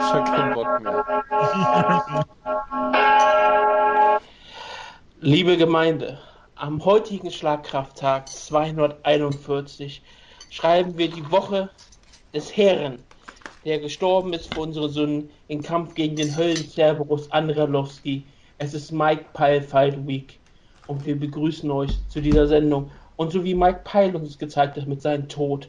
habe schon keinen Bock mehr. Liebe Gemeinde, am heutigen Schlagkrafttag 241 schreiben wir die Woche des Herren, der gestorben ist für unsere Sünden im Kampf gegen den Höllen-Cerberus Andrelowski. Es ist Mike Pyle Fight Week und wir begrüßen euch zu dieser Sendung. Und so wie Mike Pyle uns gezeigt hat mit seinem Tod,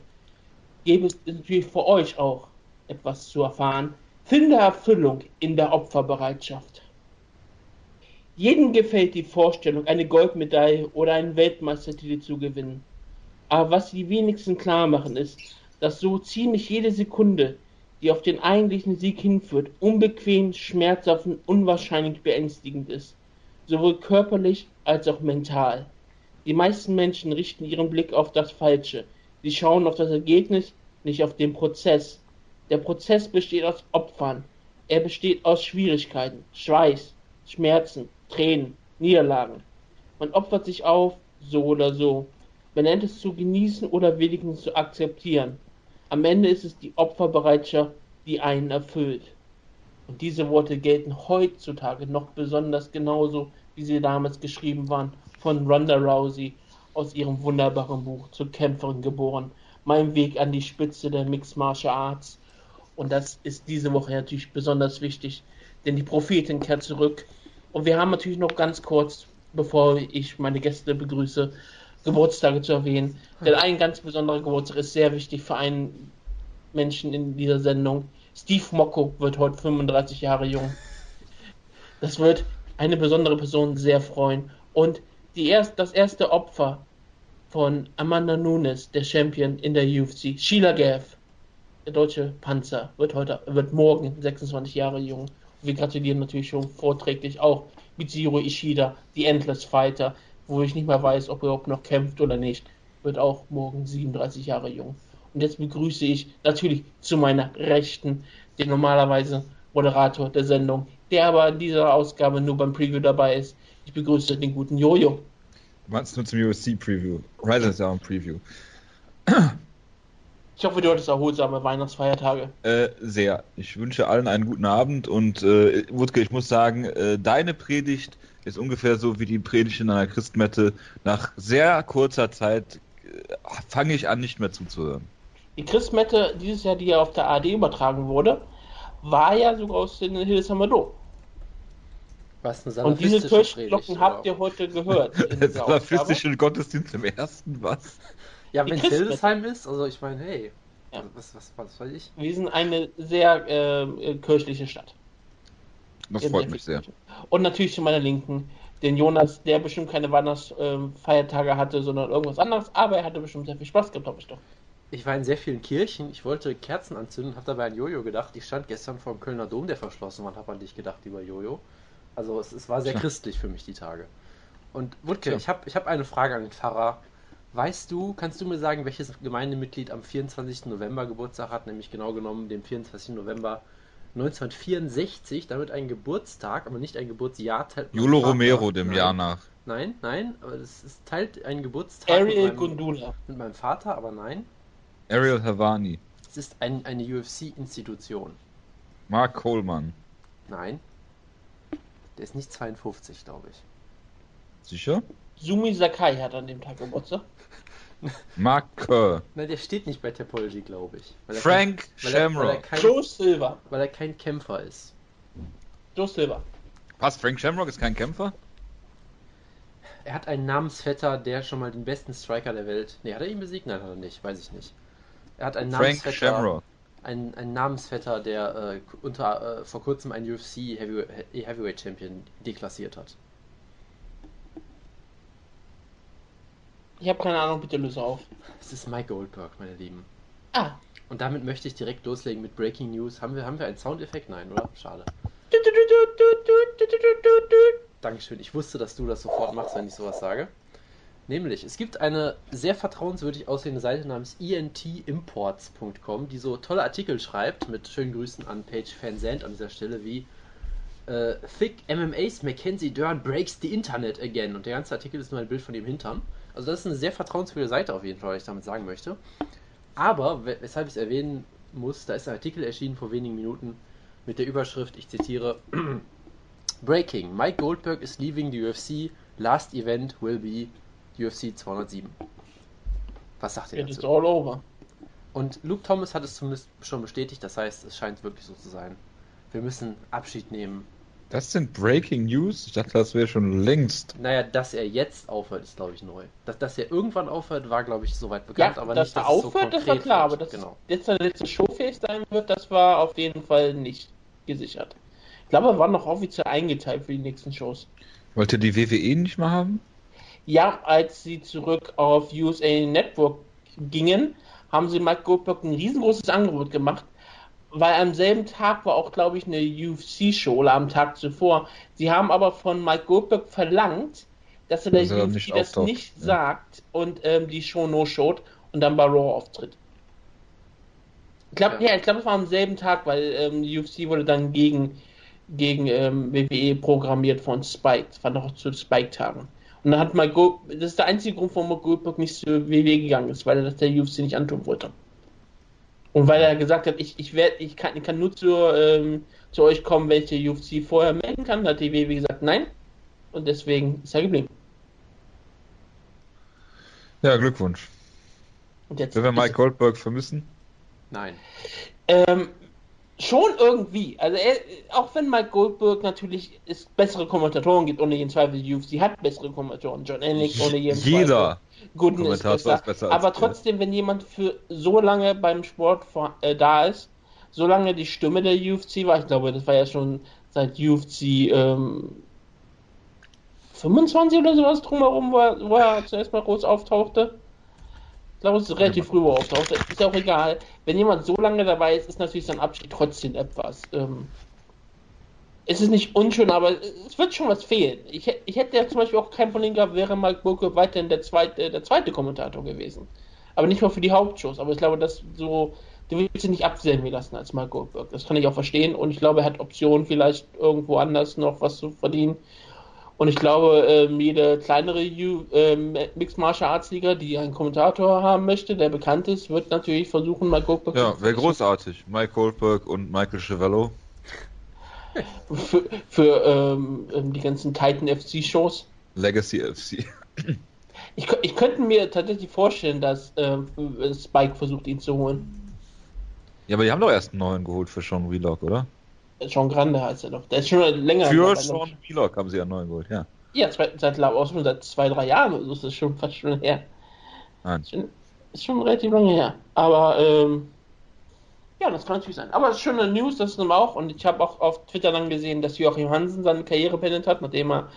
gäbe es natürlich für euch auch etwas zu erfahren. Finde Erfüllung in der Opferbereitschaft. Jedem gefällt die Vorstellung, eine Goldmedaille oder einen Weltmeistertitel zu gewinnen. Aber was die wenigsten klar machen ist, dass so ziemlich jede Sekunde, die auf den eigentlichen Sieg hinführt, unbequem, schmerzhaft und unwahrscheinlich beängstigend ist. Sowohl körperlich als auch mental. Die meisten Menschen richten ihren Blick auf das Falsche. Sie schauen auf das Ergebnis, nicht auf den Prozess. Der Prozess besteht aus Opfern. Er besteht aus Schwierigkeiten, Schweiß, Schmerzen, Tränen, Niederlagen. Man opfert sich auf, so oder so. Man nennt es zu genießen oder wenigstens zu akzeptieren. Am Ende ist es die Opferbereitschaft, die einen erfüllt. Und diese Worte gelten heutzutage noch besonders genauso, wie sie damals geschrieben waren von Ronda Rousey aus ihrem wunderbaren Buch zur Kämpferin geboren. Mein Weg an die Spitze der Mixed Martial Arts. Und das ist diese Woche natürlich besonders wichtig, denn die Prophetin kehrt zurück. Und wir haben natürlich noch ganz kurz, bevor ich meine Gäste begrüße, Geburtstage zu erwähnen. Denn ein ganz besonderer Geburtstag ist sehr wichtig für einen Menschen in dieser Sendung. Steve Mocco wird heute 35 Jahre jung. Das wird eine besondere Person sehr freuen. Und die erst, das erste Opfer von Amanda Nunes, der Champion in der UFC, Sheila Gav, der deutsche Panzer, wird heute, wird morgen 26 Jahre jung. Wir gratulieren natürlich schon vorträglich auch Mitsuru Ishida, die Endless Fighter, wo ich nicht mehr weiß, ob er überhaupt noch kämpft oder nicht, wird auch morgen 37 Jahre jung. Und jetzt begrüße ich natürlich zu meiner Rechten den normalerweise Moderator der Sendung, der aber in dieser Ausgabe nur beim Preview dabei ist. Ich begrüße den guten Jojo. Du meinst nur zum UFC-Preview. Rise Down Preview. Ich hoffe, du hattest erholsame Weihnachtsfeiertage. Äh, sehr. Ich wünsche allen einen guten Abend und äh, Wutke, ich muss sagen, äh, deine Predigt ist ungefähr so wie die Predigt in einer Christmette. Nach sehr kurzer Zeit äh, fange ich an, nicht mehr zuzuhören. Die Christmette dieses Jahr, die ja auf der ARD übertragen wurde, war ja sogar aus den Hildesheimer Dom. Was eine Und diese Predigt, habt ihr heute gehört. salafistische Gottesdienst im ersten, was? Ja, wenn Christmette. Hildesheim ist, also ich meine, hey, Ja. was, was, was weiß ich? Wir sind eine sehr äh, kirchliche Stadt. Das freut mich sehr. Und natürlich zu meiner Linken, den Jonas, der bestimmt keine Weihnachtsfeiertage hatte, sondern irgendwas anderes, aber er hatte bestimmt sehr viel Spaß gehabt, glaube ich doch. Ich war in sehr vielen Kirchen, ich wollte Kerzen anzünden, habe dabei an Jojo gedacht. Ich stand gestern vor dem Kölner Dom, der verschlossen war, und habe an dich gedacht, lieber Jojo. Also es, es war sehr Tja. christlich für mich die Tage. Und Wutke, Tja. ich habe ich hab eine Frage an den Pfarrer. Weißt du, kannst du mir sagen, welches Gemeindemitglied am 24. November Geburtstag hat, nämlich genau genommen dem 24. November 1964, damit ein Geburtstag, aber nicht ein Geburtsjahr teilt. Julo. Romero dem nein, Jahr nach. Nein, nein, aber es, es teilt einen Geburtstag mit Ariel meinem, Gundula. mit meinem Vater, aber nein. Ariel Havani. Es ist ein, eine UFC-Institution. Mark Coleman. Nein. Der ist nicht 52, glaube ich. Sicher? Sumi Sakai hat an dem Tag Geburtstag. Mark Kerr. Nein, der steht nicht bei Topology, glaube ich. Weil Frank kein, Shamrock. kein, Joe Silva. weil er kein Kämpfer ist. Joe Silva. Was? Frank Shamrock ist kein Kämpfer? Er hat einen Namensvetter, der schon mal den besten Striker der Welt. Ne, hat er ihn besiegt? Nein, hat er nicht. Weiß ich nicht. Er hat einen Frank Namensvetter, Shamrock. einen, einen Namensvetter, der äh, unter äh, vor kurzem einen UFC Heavyweight, Heavyweight Champion deklassiert hat. Ich habe keine Ahnung, bitte löse auf. Es ist Mike Goldberg, meine Lieben. Ah. Und damit möchte ich direkt loslegen mit Breaking News. Haben wir, haben wir einen Soundeffekt? Nein, oder? Schade. Dankeschön. Ich wusste, dass du das sofort machst, wenn ich sowas sage. Nämlich, es gibt eine sehr vertrauenswürdig aussehende Seite namens entimports.com, die so tolle Artikel schreibt, mit schönen Grüßen an Paige Fansand an dieser Stelle, wie äh, Thick MMAs Mackenzie Dern breaks the Internet again. Und der ganze Artikel ist nur ein Bild von dem Hintern. Also das ist eine sehr vertrauenswürdige Seite auf jeden Fall, was ich damit sagen möchte. Aber, we- weshalb ich es erwähnen muss, da ist ein Artikel erschienen vor wenigen Minuten, mit der Überschrift, ich zitiere, Breaking, Mike Goldberg is leaving the UFC, last event will be UFC 207. Was sagt ihr It is dazu? all over. Und Luke Thomas hat es zumindest schon bestätigt, das heißt, es scheint wirklich so zu sein. Wir müssen Abschied nehmen. Das sind Breaking News? Ich dachte, das wäre schon längst. Naja, dass er jetzt aufhört, ist glaube ich neu. Dass, dass er irgendwann aufhört, war glaube ich soweit bekannt, Ja, aber dass nicht, er dass so aufhört, das war klar, wird. aber dass genau. jetzt seine letzte Showfähig sein wird, das war auf jeden Fall nicht gesichert. Ich glaube, er war noch offiziell eingeteilt für die nächsten Shows. Wollt ihr die WWE nicht mal haben? Ja, als sie zurück auf USA Network gingen, haben sie Mike Goldberg ein riesengroßes Angebot gemacht, weil am selben Tag war auch, glaube ich, eine UFC-Show oder am Tag zuvor. Sie haben aber von Mike Goldberg verlangt, dass er der er UFC nicht das auftaucht, nicht ja. sagt und ähm, die Show no-showt und dann bei Raw auftritt. Ich glaube, Ja. ja. ich glaube, es war am selben Tag, weil ähm, die UFC wurde dann gegen, gegen ähm, WWE programmiert von Spike. Das war noch zu Spike-Tagen. Und dann hat Mike Gold, das ist der einzige Grund, warum Mike Goldberg nicht zu WWE gegangen ist, weil er das der UFC nicht antun wollte. Und weil er gesagt hat, ich, ich werde, ich kann, ich kann nur zu, ähm, zu euch kommen, wenn ich der UFC vorher melden kann, hat die WWE gesagt, nein. Und deswegen ist er geblieben. Ja, Glückwunsch. Und jetzt Wenn wir Mike Goldberg vermissen? Nein. Ähm, schon irgendwie. Also er, auch wenn Mike Goldberg natürlich es bessere Kommentatoren gibt, ohne jeden Zweifel, die UFC hat bessere Kommentatoren. John Ennick ohne jeden Jeder Zweifel. Gooden ist besser. ist besser Aber er. trotzdem, wenn jemand für so lange beim Sport vor, äh, da ist, so lange die Stimme der UFC war, ich glaube, das war ja schon seit UFC ähm, 25 oder sowas drumherum, wo er, wo er zuerst mal groß auftauchte. Ich glaube, es ist relativ früh, wo auftauchte. Ist ja auch egal. Wenn jemand so lange dabei ist, ist natürlich sein Abschied trotzdem etwas. Ähm, es ist nicht unschön, aber es wird schon was fehlen. Ich, ich hätte ja zum Beispiel auch kein Problem gehabt, wäre Mike Burke weiterhin der zweite, der zweite Kommentator gewesen. Aber nicht mal für die Hauptshows. Aber ich glaube, dass so, du willst ihn nicht absenden lassen als Mike Goldberg. Das kann ich auch verstehen. Und ich glaube, er hat Optionen, vielleicht irgendwo anders noch was zu verdienen. Und ich glaube, ähm, jede kleinere U ähm, Mixed Martial Arts Liga, die einen Kommentator haben möchte, der bekannt ist, wird natürlich versuchen, Mike Goldberg Ja, wäre großartig. Mike Goldberg und Michael Chiavello. für, für ähm, ähm, die ganzen Titan FC Shows. Legacy FC. Ich, ich könnte mir tatsächlich vorstellen, dass ähm, Spike versucht, ihn zu holen. Ja, aber die haben doch erst einen neuen geholt für Sean Wheelock, oder? Sean Grande heißt er doch. Der ist schon länger. Für. Sean Wheelock haben sie einen neuen geholt, ja. Ja, seit, seit, auch schon seit zwei, drei Jahren. oder So ist das schon fast schon her. Nein. Schon, ist schon relativ lange her. Aber ähm, ja, das kann natürlich sein. Aber es ist schon eine News, das ist nun auch. Und ich habe auch auf Twitter dann gesehen, dass Joachim Hansen seine Karriere beendet hat, nachdem er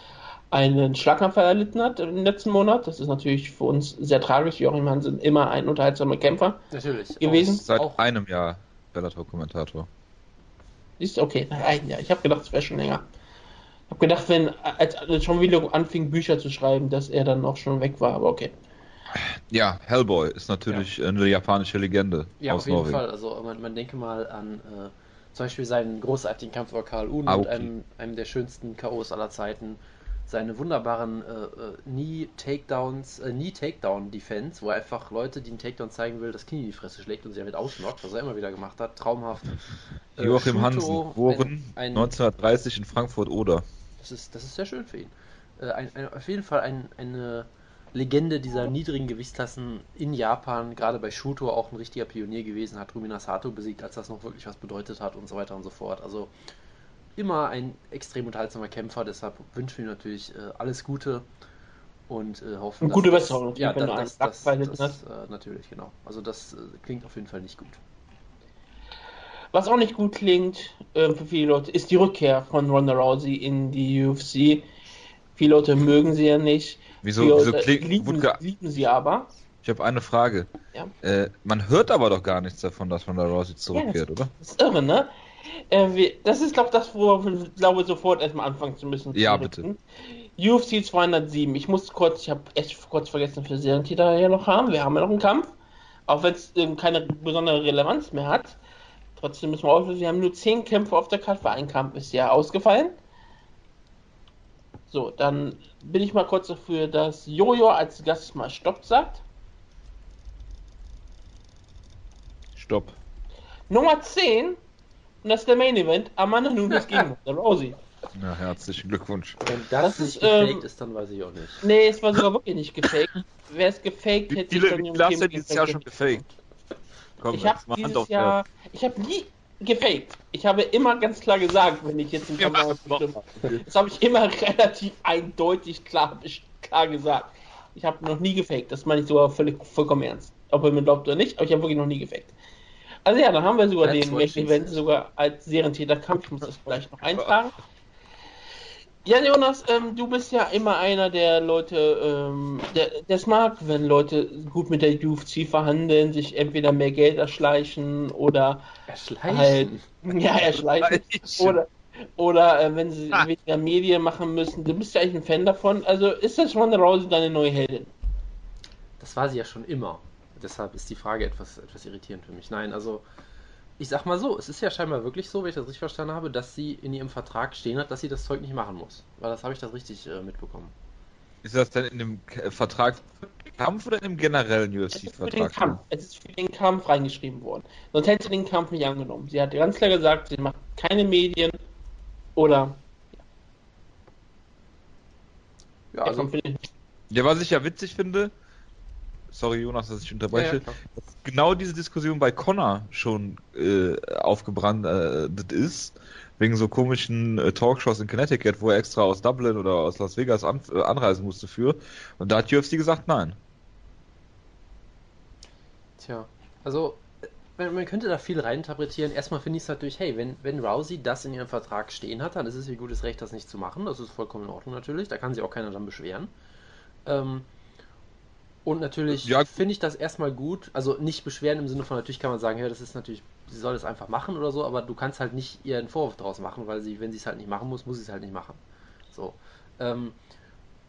einen Schlaganfall erlitten hat im letzten Monat. Das ist natürlich für uns sehr tragisch. Joachim Hansen immer ein unterhaltsamer Kämpfer. Natürlich. Gewesen? Seit Auch, einem Jahr Bellator-Kommentator. Ist okay, einem Jahr. Ich habe gedacht, es wäre schon länger. Ich habe gedacht, wenn als, als schon wieder anfing, Bücher zu schreiben, dass er dann auch schon weg war. Aber okay. Ja, Hellboy ist natürlich eine japanische Legende ja, aus auf jeden Norwegen. Fall. Also man, man denke mal an äh, zum Beispiel seinen großartigen Kampf über Karl Uno Aoki. mit einem, einem der schönsten K.O.s aller Zeiten. Seine wunderbaren äh, äh, Knee-Takedowns, äh, Knee-Takedown-Defense, wo er einfach Leute, die einen Takedown zeigen will, das Knie in die Fresse schlägt und sie damit ausnockt, was er immer wieder gemacht hat. Traumhaft. Äh, Joachim Shuto, Hansen, geboren ein, ein, 1930 in Frankfurt-Oder. Das ist, das ist sehr schön für ihn. Äh, ein, ein, auf jeden Fall ein, eine Legende dieser niedrigen Gewichtsklassen in Japan, gerade bei Shuto auch ein richtiger Pionier gewesen, hat Rumina Sato besiegt, als das noch wirklich was bedeutet hat und so weiter und so fort. Also immer ein extrem unterhaltsamer Kämpfer, deshalb wünschen wir ihm natürlich äh, alles Gute und äh, hoffen, Und gute das- Besserung ja, da, das, das, das, hast. äh, natürlich, genau. Also das äh, klingt auf jeden Fall nicht gut. Was auch nicht gut klingt äh, für viele Leute, ist die Rückkehr von Ronda Rousey in die UFC. Viele Leute mögen sie ja nicht. Wieso, viele wieso Leute klingt. lieben, Wutke, lieben sie aber. ich habe eine Frage. Ja. Äh, man hört aber doch gar nichts davon, dass Ronda Rousey zurückkehrt, oder? Das ist irre, ne? Äh, wir, das ist, glaube ich, das, wo wir glaube sofort erstmal anfangen zu müssen. Ja, zu bitte. UFC 207. Ich muss kurz, ich habe echt kurz vergessen, für Serientitel hier noch haben. Wir haben ja noch einen Kampf. Auch wenn es ähm, keine besondere Relevanz mehr hat. Trotzdem müssen wir auflösen, wir haben nur 10 Kämpfe auf der Karte, weil ein Kampf ist ja ausgefallen. So, dann bin ich mal kurz dafür, dass Jojo als Gast mal Stopp sagt. Stopp. Nummer 10 Und das ist der Main Event. Amanda Nunes gegen Ronda Rousey. Ja, herzlichen Glückwunsch. Wenn das, Das nicht ist, gefaked ähm, ist, dann weiß ich auch nicht. Nee, es war sogar wirklich nicht gefaked. Wäre es gefaked, hätte viele, ich wie dann viele hast du dieses Jahr schon gefaked? Komm, Ich habe dieses Jahr, ich habe nie gefaked. Ich habe immer ganz klar gesagt, wenn ich jetzt im doch. stimme. Das habe ich immer relativ eindeutig klar, klar gesagt. Ich habe noch nie gefaked. Das meine ich sogar völlig, vollkommen ernst. Ob ihr mir glaubt oder nicht, aber ich habe wirklich noch nie gefaked. Also ja, dann haben wir sogar That's den Main Event sogar als Serientäterkampf. Ich muss das vielleicht noch eintragen. Ja, Jonas, ähm, du bist ja immer einer der Leute, ähm, der es mag, wenn Leute gut mit der UFC verhandeln, sich entweder mehr Geld erschleichen oder Erschleichen. halt, ja, erschleichen. Erschleichen. Oder, oder äh, wenn sie Ah. weniger Medien machen müssen. Du bist ja eigentlich ein Fan davon. Also ist das Ronda Rousey deine neue Heldin? Das war sie ja schon immer. Deshalb ist die Frage etwas, etwas irritierend für mich. Nein, also ich sag mal so, es ist ja scheinbar wirklich so, wenn ich das richtig verstanden habe, dass sie in ihrem Vertrag stehen hat, dass sie das Zeug nicht machen muss. Weil das habe ich das richtig äh, mitbekommen. Ist das denn in dem K- Vertrag für den Kampf oder in dem generellen UFC-Vertrag? Es ist für den Kampf reingeschrieben worden. Sonst hätte sie den Kampf nicht angenommen. Sie hat ganz klar gesagt, sie macht keine Medien oder Ja, der also, Ja, was ich ja witzig finde, sorry Jonas, dass ich unterbreche, Ja, ja, genau diese Diskussion bei Connor schon äh, aufgebrannt äh, ist, wegen so komischen äh, Talkshows in Connecticut, wo er extra aus Dublin oder aus Las Vegas an, äh, anreisen musste für. Und da hat UFC gesagt, nein. Tja, also man, man könnte da viel reininterpretieren. Erstmal finde ich es natürlich, hey, wenn, wenn Rousey das in ihrem Vertrag stehen hat, dann ist es ihr gutes Recht, das nicht zu machen. Das ist vollkommen in Ordnung natürlich. Da kann sich auch keiner dann beschweren. Ähm, und natürlich Ja. finde ich das erstmal gut. Also nicht beschweren im Sinne von, natürlich kann man sagen, ja, das ist natürlich, sie soll das einfach machen oder so, aber du kannst halt nicht ihr einen Vorwurf daraus machen, weil sie, wenn sie es halt nicht machen muss, muss sie es halt nicht machen. So. Ähm,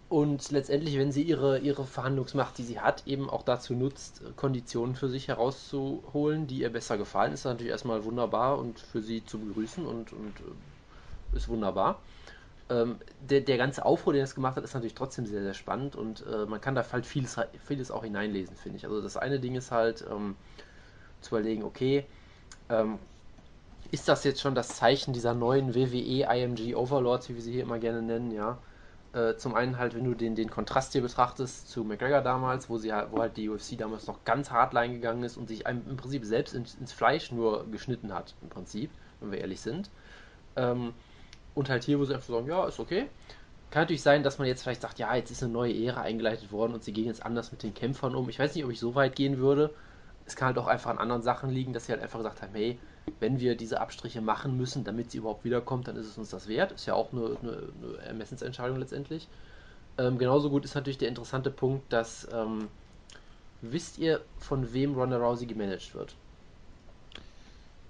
und letztendlich, wenn sie ihre, ihre Verhandlungsmacht, die sie hat, eben auch dazu nutzt, Konditionen für sich herauszuholen, die ihr besser gefallen, ist das natürlich erstmal wunderbar und für sie zu begrüßen und, und äh, ist wunderbar. Ähm, der, der ganze Aufruhr, den es gemacht hat, ist natürlich trotzdem sehr, sehr spannend und äh, man kann da halt vieles, vieles auch hineinlesen, finde ich. Also das eine Ding ist halt ähm, zu überlegen, okay, ähm, ist das jetzt schon das Zeichen dieser neuen WWE IMG Overlords, wie wir sie hier immer gerne nennen, ja? Äh, zum einen halt, wenn du den, den Kontrast hier betrachtest zu McGregor damals, wo sie halt, wo halt die UFC damals noch ganz hardline gegangen ist und sich einem im Prinzip selbst ins, ins Fleisch nur geschnitten hat, im Prinzip, wenn wir ehrlich sind. Ähm, und halt hier, wo sie einfach sagen, ja, ist okay. Kann natürlich sein, dass man jetzt vielleicht sagt, ja, jetzt ist eine neue Ära eingeleitet worden und sie gehen jetzt anders mit den Kämpfern um. Ich weiß nicht, ob ich so weit gehen würde. Es kann halt auch einfach an anderen Sachen liegen, dass sie halt einfach gesagt haben, hey, wenn wir diese Abstriche machen müssen, damit sie überhaupt wiederkommt, dann ist es uns das wert. Ist ja auch eine, eine, eine Ermessensentscheidung letztendlich. Ähm, genauso gut ist natürlich der interessante Punkt, dass ähm, wisst ihr, von wem Ronda Rousey gemanagt wird?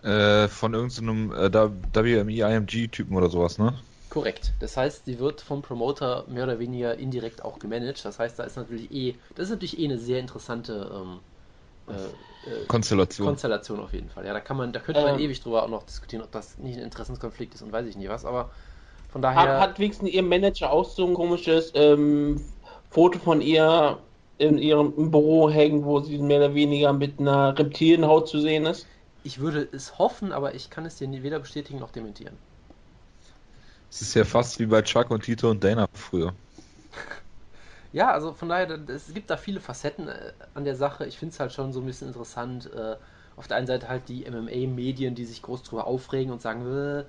Äh, von irgendeinem äh, WME-IMG-Typen oder sowas, ne? Korrekt. Das heißt, sie wird vom Promoter mehr oder weniger indirekt auch gemanagt. Das heißt, da ist natürlich eh, das ist natürlich eh eine sehr interessante ähm, äh, äh, Konstellation. Konstellation auf jeden Fall. Ja, da kann man, da könnte man Ähm. ewig drüber auch noch diskutieren, ob das nicht ein Interessenskonflikt ist und weiß ich nie was, aber von Hat, daher. hat wenigstens ihr Manager auch so ein komisches ähm, Foto von ihr in ihrem Büro hängen, wo sie mehr oder weniger mit einer Reptilienhaut zu sehen ist? Ich würde es hoffen, aber ich kann es dir weder bestätigen noch dementieren. Es ist ja fast wie bei Chuck und Tito und Dana früher. Ja, also von daher, da- es gibt da viele Facetten äh, an der Sache. Ich finde es halt schon so ein bisschen interessant. Äh, auf der einen Seite halt die MMA-Medien, die sich groß drüber aufregen und sagen, äh,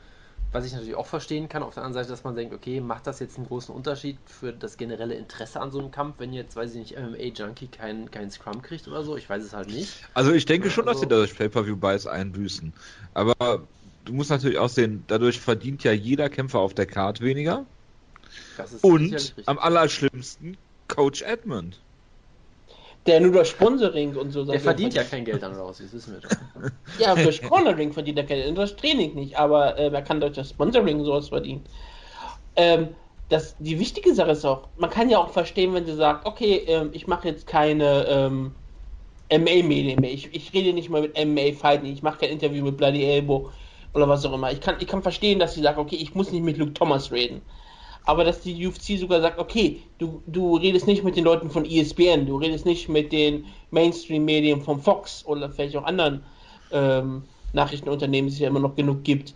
was ich natürlich auch verstehen kann. Auf der anderen Seite, dass man denkt, okay, macht das jetzt einen großen Unterschied für das generelle Interesse an so einem Kampf, wenn jetzt, weiß ich nicht, MMA-Junkie keinen kein Scrum kriegt oder so? Ich weiß es halt nicht. Also ich denke schon, dass Also- sie dadurch Pay-Per-View-Buys einbüßen. Aber du musst natürlich auch sehen, dadurch verdient ja jeder Kämpfer auf der Card weniger. Und am allerschlimmsten Coach Edmund. Der nur durch Sponsoring und so Der verdient ja kein Geld an raus, das wissen wir doch. Ja, durch Sponsoring verdient er kein Geld, durch Training nicht, aber äh, er kann durch das Sponsoring sowas verdienen. Ähm, das, die wichtige Sache ist auch, man kann ja auch verstehen, wenn sie sagt, okay, ähm, ich mache jetzt keine ähm, MMA-Medien mehr, ich, ich rede nicht mehr mit MMA-Fighting, ich mache kein Interview mit Bloody Elbow oder was auch immer. Ich kann, ich kann verstehen, dass sie sagt, okay, ich muss nicht mit Luke Thomas reden. Aber dass die UFC sogar sagt, okay, du, du redest nicht mit den Leuten von ESPN, du redest nicht mit den Mainstream-Medien von Fox oder vielleicht auch anderen ähm, Nachrichtenunternehmen es ja immer noch genug gibt.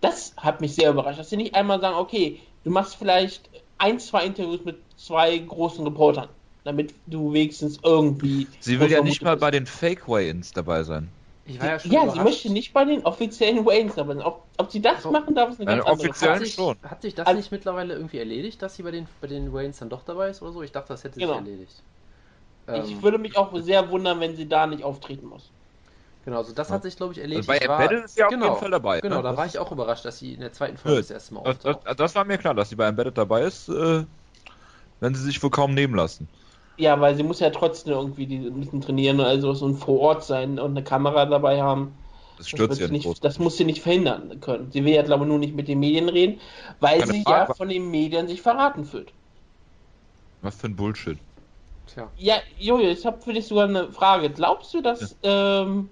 Das hat mich sehr überrascht, dass sie nicht einmal sagen, okay, du machst vielleicht ein, zwei Interviews mit zwei großen Reportern, damit du wenigstens irgendwie. Sie will ja nicht mal bei den Fake Way-Ins dabei sein. Ich war ja, schon ja sie möchte nicht bei den offiziellen Waynes sein. Ob, ob sie das also, machen darf, ist eine ganz andere Frage. Hat sich, schon. hat sich das also, nicht mittlerweile irgendwie erledigt, dass sie bei den, bei den Waynes dann doch dabei ist oder so? Ich dachte, das hätte genau. sich erledigt. Ich ähm, würde mich auch sehr wundern, wenn sie da nicht auftreten muss. Genau, also das hat sich, glaube ich, erledigt. Also bei Embedded ist sie auf genau, jeden Fall dabei. Genau, ne? da war ich auch überrascht, dass sie in der zweiten Folge das erste Mal auftaucht. Das, das, war mir klar, dass sie bei Embedded dabei ist, äh, wenn sie sich wohl kaum nehmen lassen. Ja, weil sie muss ja trotzdem irgendwie die müssen trainieren, also so ein vor Ort sein und eine Kamera dabei haben. Das stört sie ja nicht. Das muss sie nicht verhindern können. Sie will ja, glaube ich, nur nicht mit den Medien reden, weil Keine sie Frage. ja von den Medien sich verraten fühlt. Was für ein Bullshit. Tja. Ja, Jojo, ich habe für dich sogar eine Frage. Glaubst du, dass ja. ähm,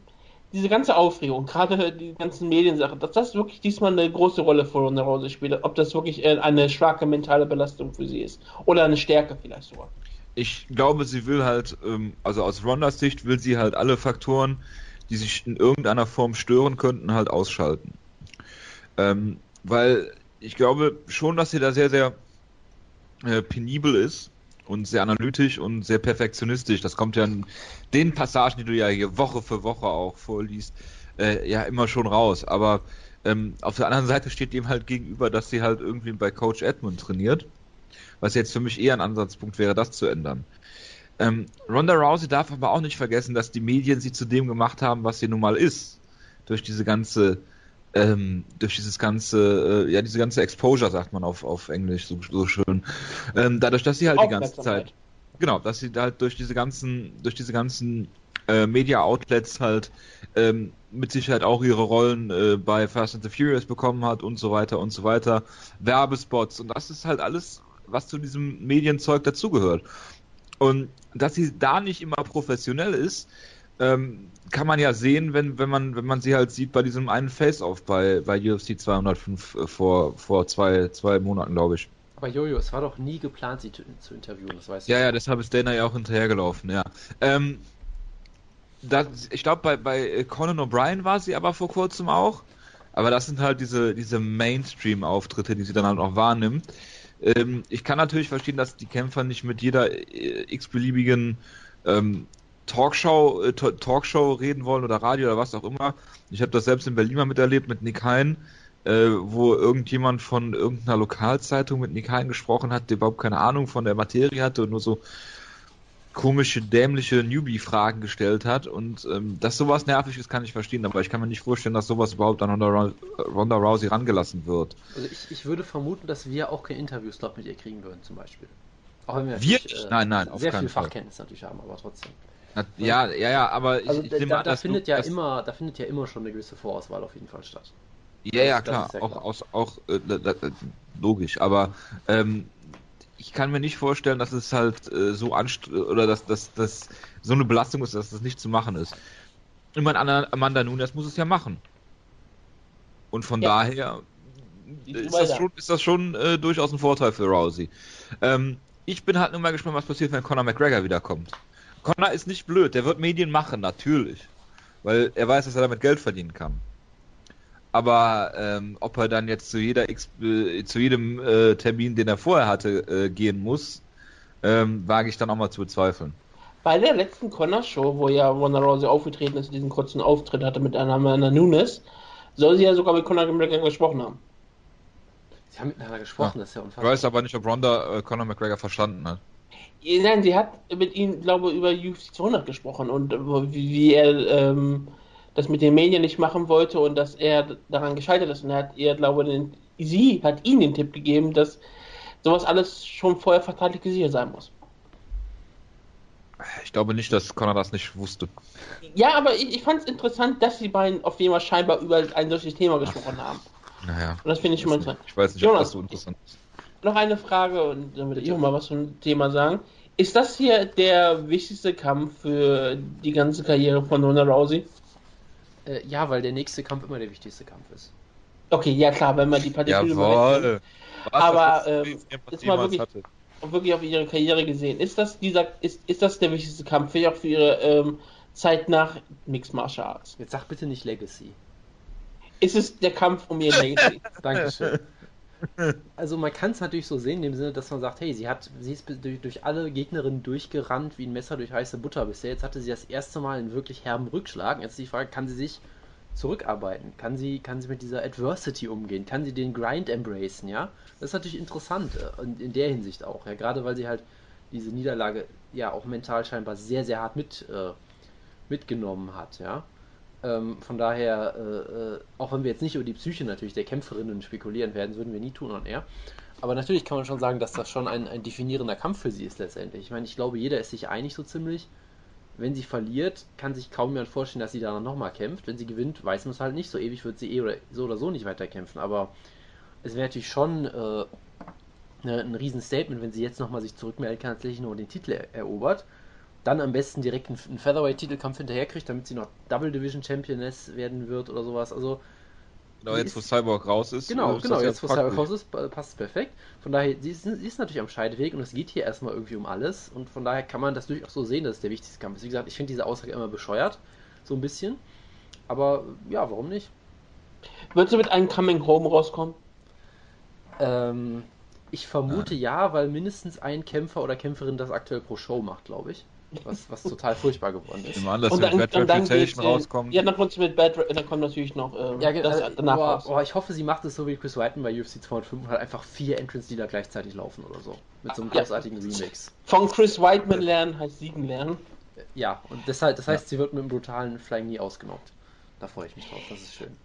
diese ganze Aufregung, gerade die ganzen Mediensachen, dass das wirklich diesmal eine große Rolle für Ronda Rousey spielt? Ob das wirklich eine starke mentale Belastung für sie ist? Oder eine Stärke vielleicht sogar? Ich glaube, sie will halt, ähm, also aus Rondas Sicht will sie halt alle Faktoren, die sich in irgendeiner Form stören könnten, halt ausschalten. Ähm, weil ich glaube schon, dass sie da sehr, sehr äh, penibel ist und sehr analytisch und sehr perfektionistisch. Das kommt ja in den Passagen, die du ja hier Woche für Woche auch vorliest, äh, ja immer schon raus. Aber ähm, auf der anderen Seite steht dem halt gegenüber, dass sie halt irgendwie bei Coach Edmund trainiert. Was jetzt für mich eher ein Ansatzpunkt wäre, das zu ändern. Ähm, Ronda Rousey darf aber auch nicht vergessen, dass die Medien sie zu dem gemacht haben, was sie nun mal ist. Durch diese ganze ähm, durch dieses ganze, äh, ja, diese ganze Exposure, sagt man auf, auf Englisch so, so schön. Ähm, dadurch, dass sie halt die ganze Zeit, genau, dass sie halt durch diese ganzen, durch diese ganzen äh, Media-Outlets halt ähm, mit Sicherheit auch ihre Rollen äh, bei Fast and the Furious bekommen hat und so weiter und so weiter. Werbespots und das ist halt alles, was zu diesem Medienzeug dazugehört. Und dass sie da nicht immer professionell ist, ähm, kann man ja sehen, wenn, wenn, man, wenn man sie halt sieht bei diesem einen Face-Off bei, bei UFC 205 äh, vor, vor zwei, zwei Monaten, glaube ich. Aber Jojo, es war doch nie geplant, sie zu, zu interviewen, das weißt du. Ja, ja, deshalb ist Dana ja auch hinterhergelaufen, ja. Ähm, das, ich glaube, bei, bei Conan O'Brien war sie aber vor kurzem auch. Aber das sind halt diese, diese Mainstream-Auftritte, die sie dann halt auch wahrnimmt. Ähm, ich kann natürlich verstehen, dass die Kämpfer nicht mit jeder äh, x-beliebigen ähm, Talkshow, äh, Talkshow reden wollen oder Radio oder was auch immer. Ich habe das selbst in Berlin mal miterlebt mit Nick Hein, äh, wo irgendjemand von irgendeiner Lokalzeitung mit Nick Hein gesprochen hat, der überhaupt keine Ahnung von der Materie hatte und nur so komische, dämliche Newbie-Fragen gestellt hat. Und ähm, dass sowas nervig ist, kann ich verstehen, aber ich kann mir nicht vorstellen, dass sowas überhaupt an Ronda, Ronda Rousey rangelassen wird. Also ich, ich würde vermuten, dass wir auch kein Interviewslot mit ihr kriegen würden, zum Beispiel. Auch wenn wir, wir? Äh, nein, nein, auf sehr viel Fachkenntnis natürlich haben, aber trotzdem. Ja, ja, ja, aber ich, also, ich da, mal, da findet du, ja immer, da findet ja immer schon eine gewisse Vorauswahl auf jeden Fall statt. Ja, ja, klar, auch, klar. Aus, auch äh, logisch, aber ähm, ich kann mir nicht vorstellen, dass es halt äh, so anstrengend oder dass das so eine Belastung ist, dass das nicht zu machen ist. Ich meine, Amanda Nunes muss es ja machen. Und von ja. daher ist das, schon, ist das schon äh, durchaus ein Vorteil für Rousey. Ähm, ich bin halt nur mal gespannt, was passiert, wenn Conor McGregor wiederkommt. Connor ist nicht blöd, der wird Medien machen, natürlich. Weil er weiß, dass er damit Geld verdienen kann. Aber ähm, ob er dann jetzt zu jeder X, äh, zu jedem äh, Termin, den er vorher hatte, äh, gehen muss, ähm, wage ich dann auch mal zu bezweifeln. Bei der letzten Connor-Show, wo ja Ronda Rousey aufgetreten ist, diesen kurzen Auftritt hatte mit einer Amanda Nunes, soll sie ja sogar mit Conor McGregor gesprochen haben. Sie haben miteinander gesprochen, ja. das ist ja unfassbar. Ich weiß aber nicht, ob Ronda äh, Conor McGregor verstanden hat. Nein, sie hat mit ihm, glaube ich, über UFC 200 gesprochen und wie, wie er ähm, das mit den Medien nicht machen wollte und dass er daran gescheitert ist. Und er hat ihr, glaube ich, sie hat ihm den Tipp gegeben, dass sowas alles schon vorher vertraglich gesichert sein muss. Ich glaube nicht, dass Connor das nicht wusste. Ja, aber ich, ich fand es interessant, dass die beiden auf jeden Fall scheinbar über ein solches Thema gesprochen haben. Naja. Und das finde ich schon mal interessant. Ich weiß nicht, Jonas, ob das so interessant ist noch eine Frage und dann würde ich auch mal was zum Thema sagen. Ist das hier der wichtigste Kampf für die ganze Karriere von Ronda Rousey? Äh, ja, weil der nächste Kampf immer der wichtigste Kampf ist. Okay, ja klar, wenn man die Partien Jawohl. Aber ähm, ist mal wirklich, wirklich auf ihre Karriere gesehen. Ist das dieser, ist, ist das der wichtigste Kampf, vielleicht auch für ihre ähm, Zeit nach Mixed Martial Arts? Jetzt sag bitte nicht Legacy. ist es der Kampf um ihr Legacy. Dankeschön. Also man kann es natürlich so sehen, in dem Sinne, dass man sagt, hey, sie hat, sie ist durch, durch alle Gegnerinnen durchgerannt wie ein Messer durch heiße Butter bisher. Jetzt hatte sie das erste Mal einen wirklich herben Rückschlag. Jetzt ist die Frage, kann sie sich zurückarbeiten? Kann sie, kann sie mit dieser Adversity umgehen? Kann sie den Grind embracen, ja? Das ist natürlich interessant äh, in, in der Hinsicht auch, ja, gerade weil sie halt diese Niederlage ja auch mental scheinbar sehr, sehr hart mit, äh, mitgenommen hat, ja. Ähm, von daher, äh, äh, auch wenn wir jetzt nicht über die Psyche natürlich der Kämpferinnen spekulieren werden, würden wir nie tun und er. Aber natürlich kann man schon sagen, dass das schon ein, ein definierender Kampf für sie ist letztendlich. Ich meine, ich glaube, jeder ist sich einig so ziemlich. Wenn sie verliert, kann sich kaum jemand vorstellen, dass sie danach nochmal kämpft. Wenn sie gewinnt, weiß man es halt nicht. So ewig wird sie eh oder so oder so nicht weiterkämpfen. Aber es wäre natürlich schon äh, ne, ein Riesenstatement, wenn sie jetzt nochmal sich zurückmelden kann, tatsächlich nur den Titel er erobert dann am besten direkt einen, Featherweight-Titelkampf hinterherkriegt, damit sie noch Double Division Championess werden wird oder sowas. Also Genau, jetzt wo Cyborg raus ist. Genau, ist genau, jetzt wo Cyborg raus ist, passt es perfekt. Von daher, sie ist, sie ist, natürlich am Scheideweg und es geht hier erstmal irgendwie um alles. Und von daher kann man das durchaus so sehen, dass es der wichtigste Kampf ist. Wie gesagt, ich finde diese Aussage immer bescheuert, so ein bisschen. Aber ja, warum nicht? Wird sie mit einem Coming Home rauskommen? Ähm, ich vermute ja. ja, weil mindestens ein Kämpfer oder Kämpferin das aktuell pro Show macht, glaube ich. Was, was total furchtbar geworden ist. An, dass und dann, Bad Reputation rauskommt. Ja, dann kommt sie mit Bad dann kommt natürlich noch ähm, ja, das äh, danach boah. Boah, ich hoffe, sie macht es so wie Chris Whiten bei UFC 205 und hat einfach vier Entrance, die da gleichzeitig laufen oder so. Mit so einem großartigen ja. Remix. Von Chris Whiteman lernen heißt siegen lernen. Ja, und deshalb, das heißt, ja. sie wird mit einem brutalen Flying nie ausgenockt. Da freue ich mich drauf, das ist schön.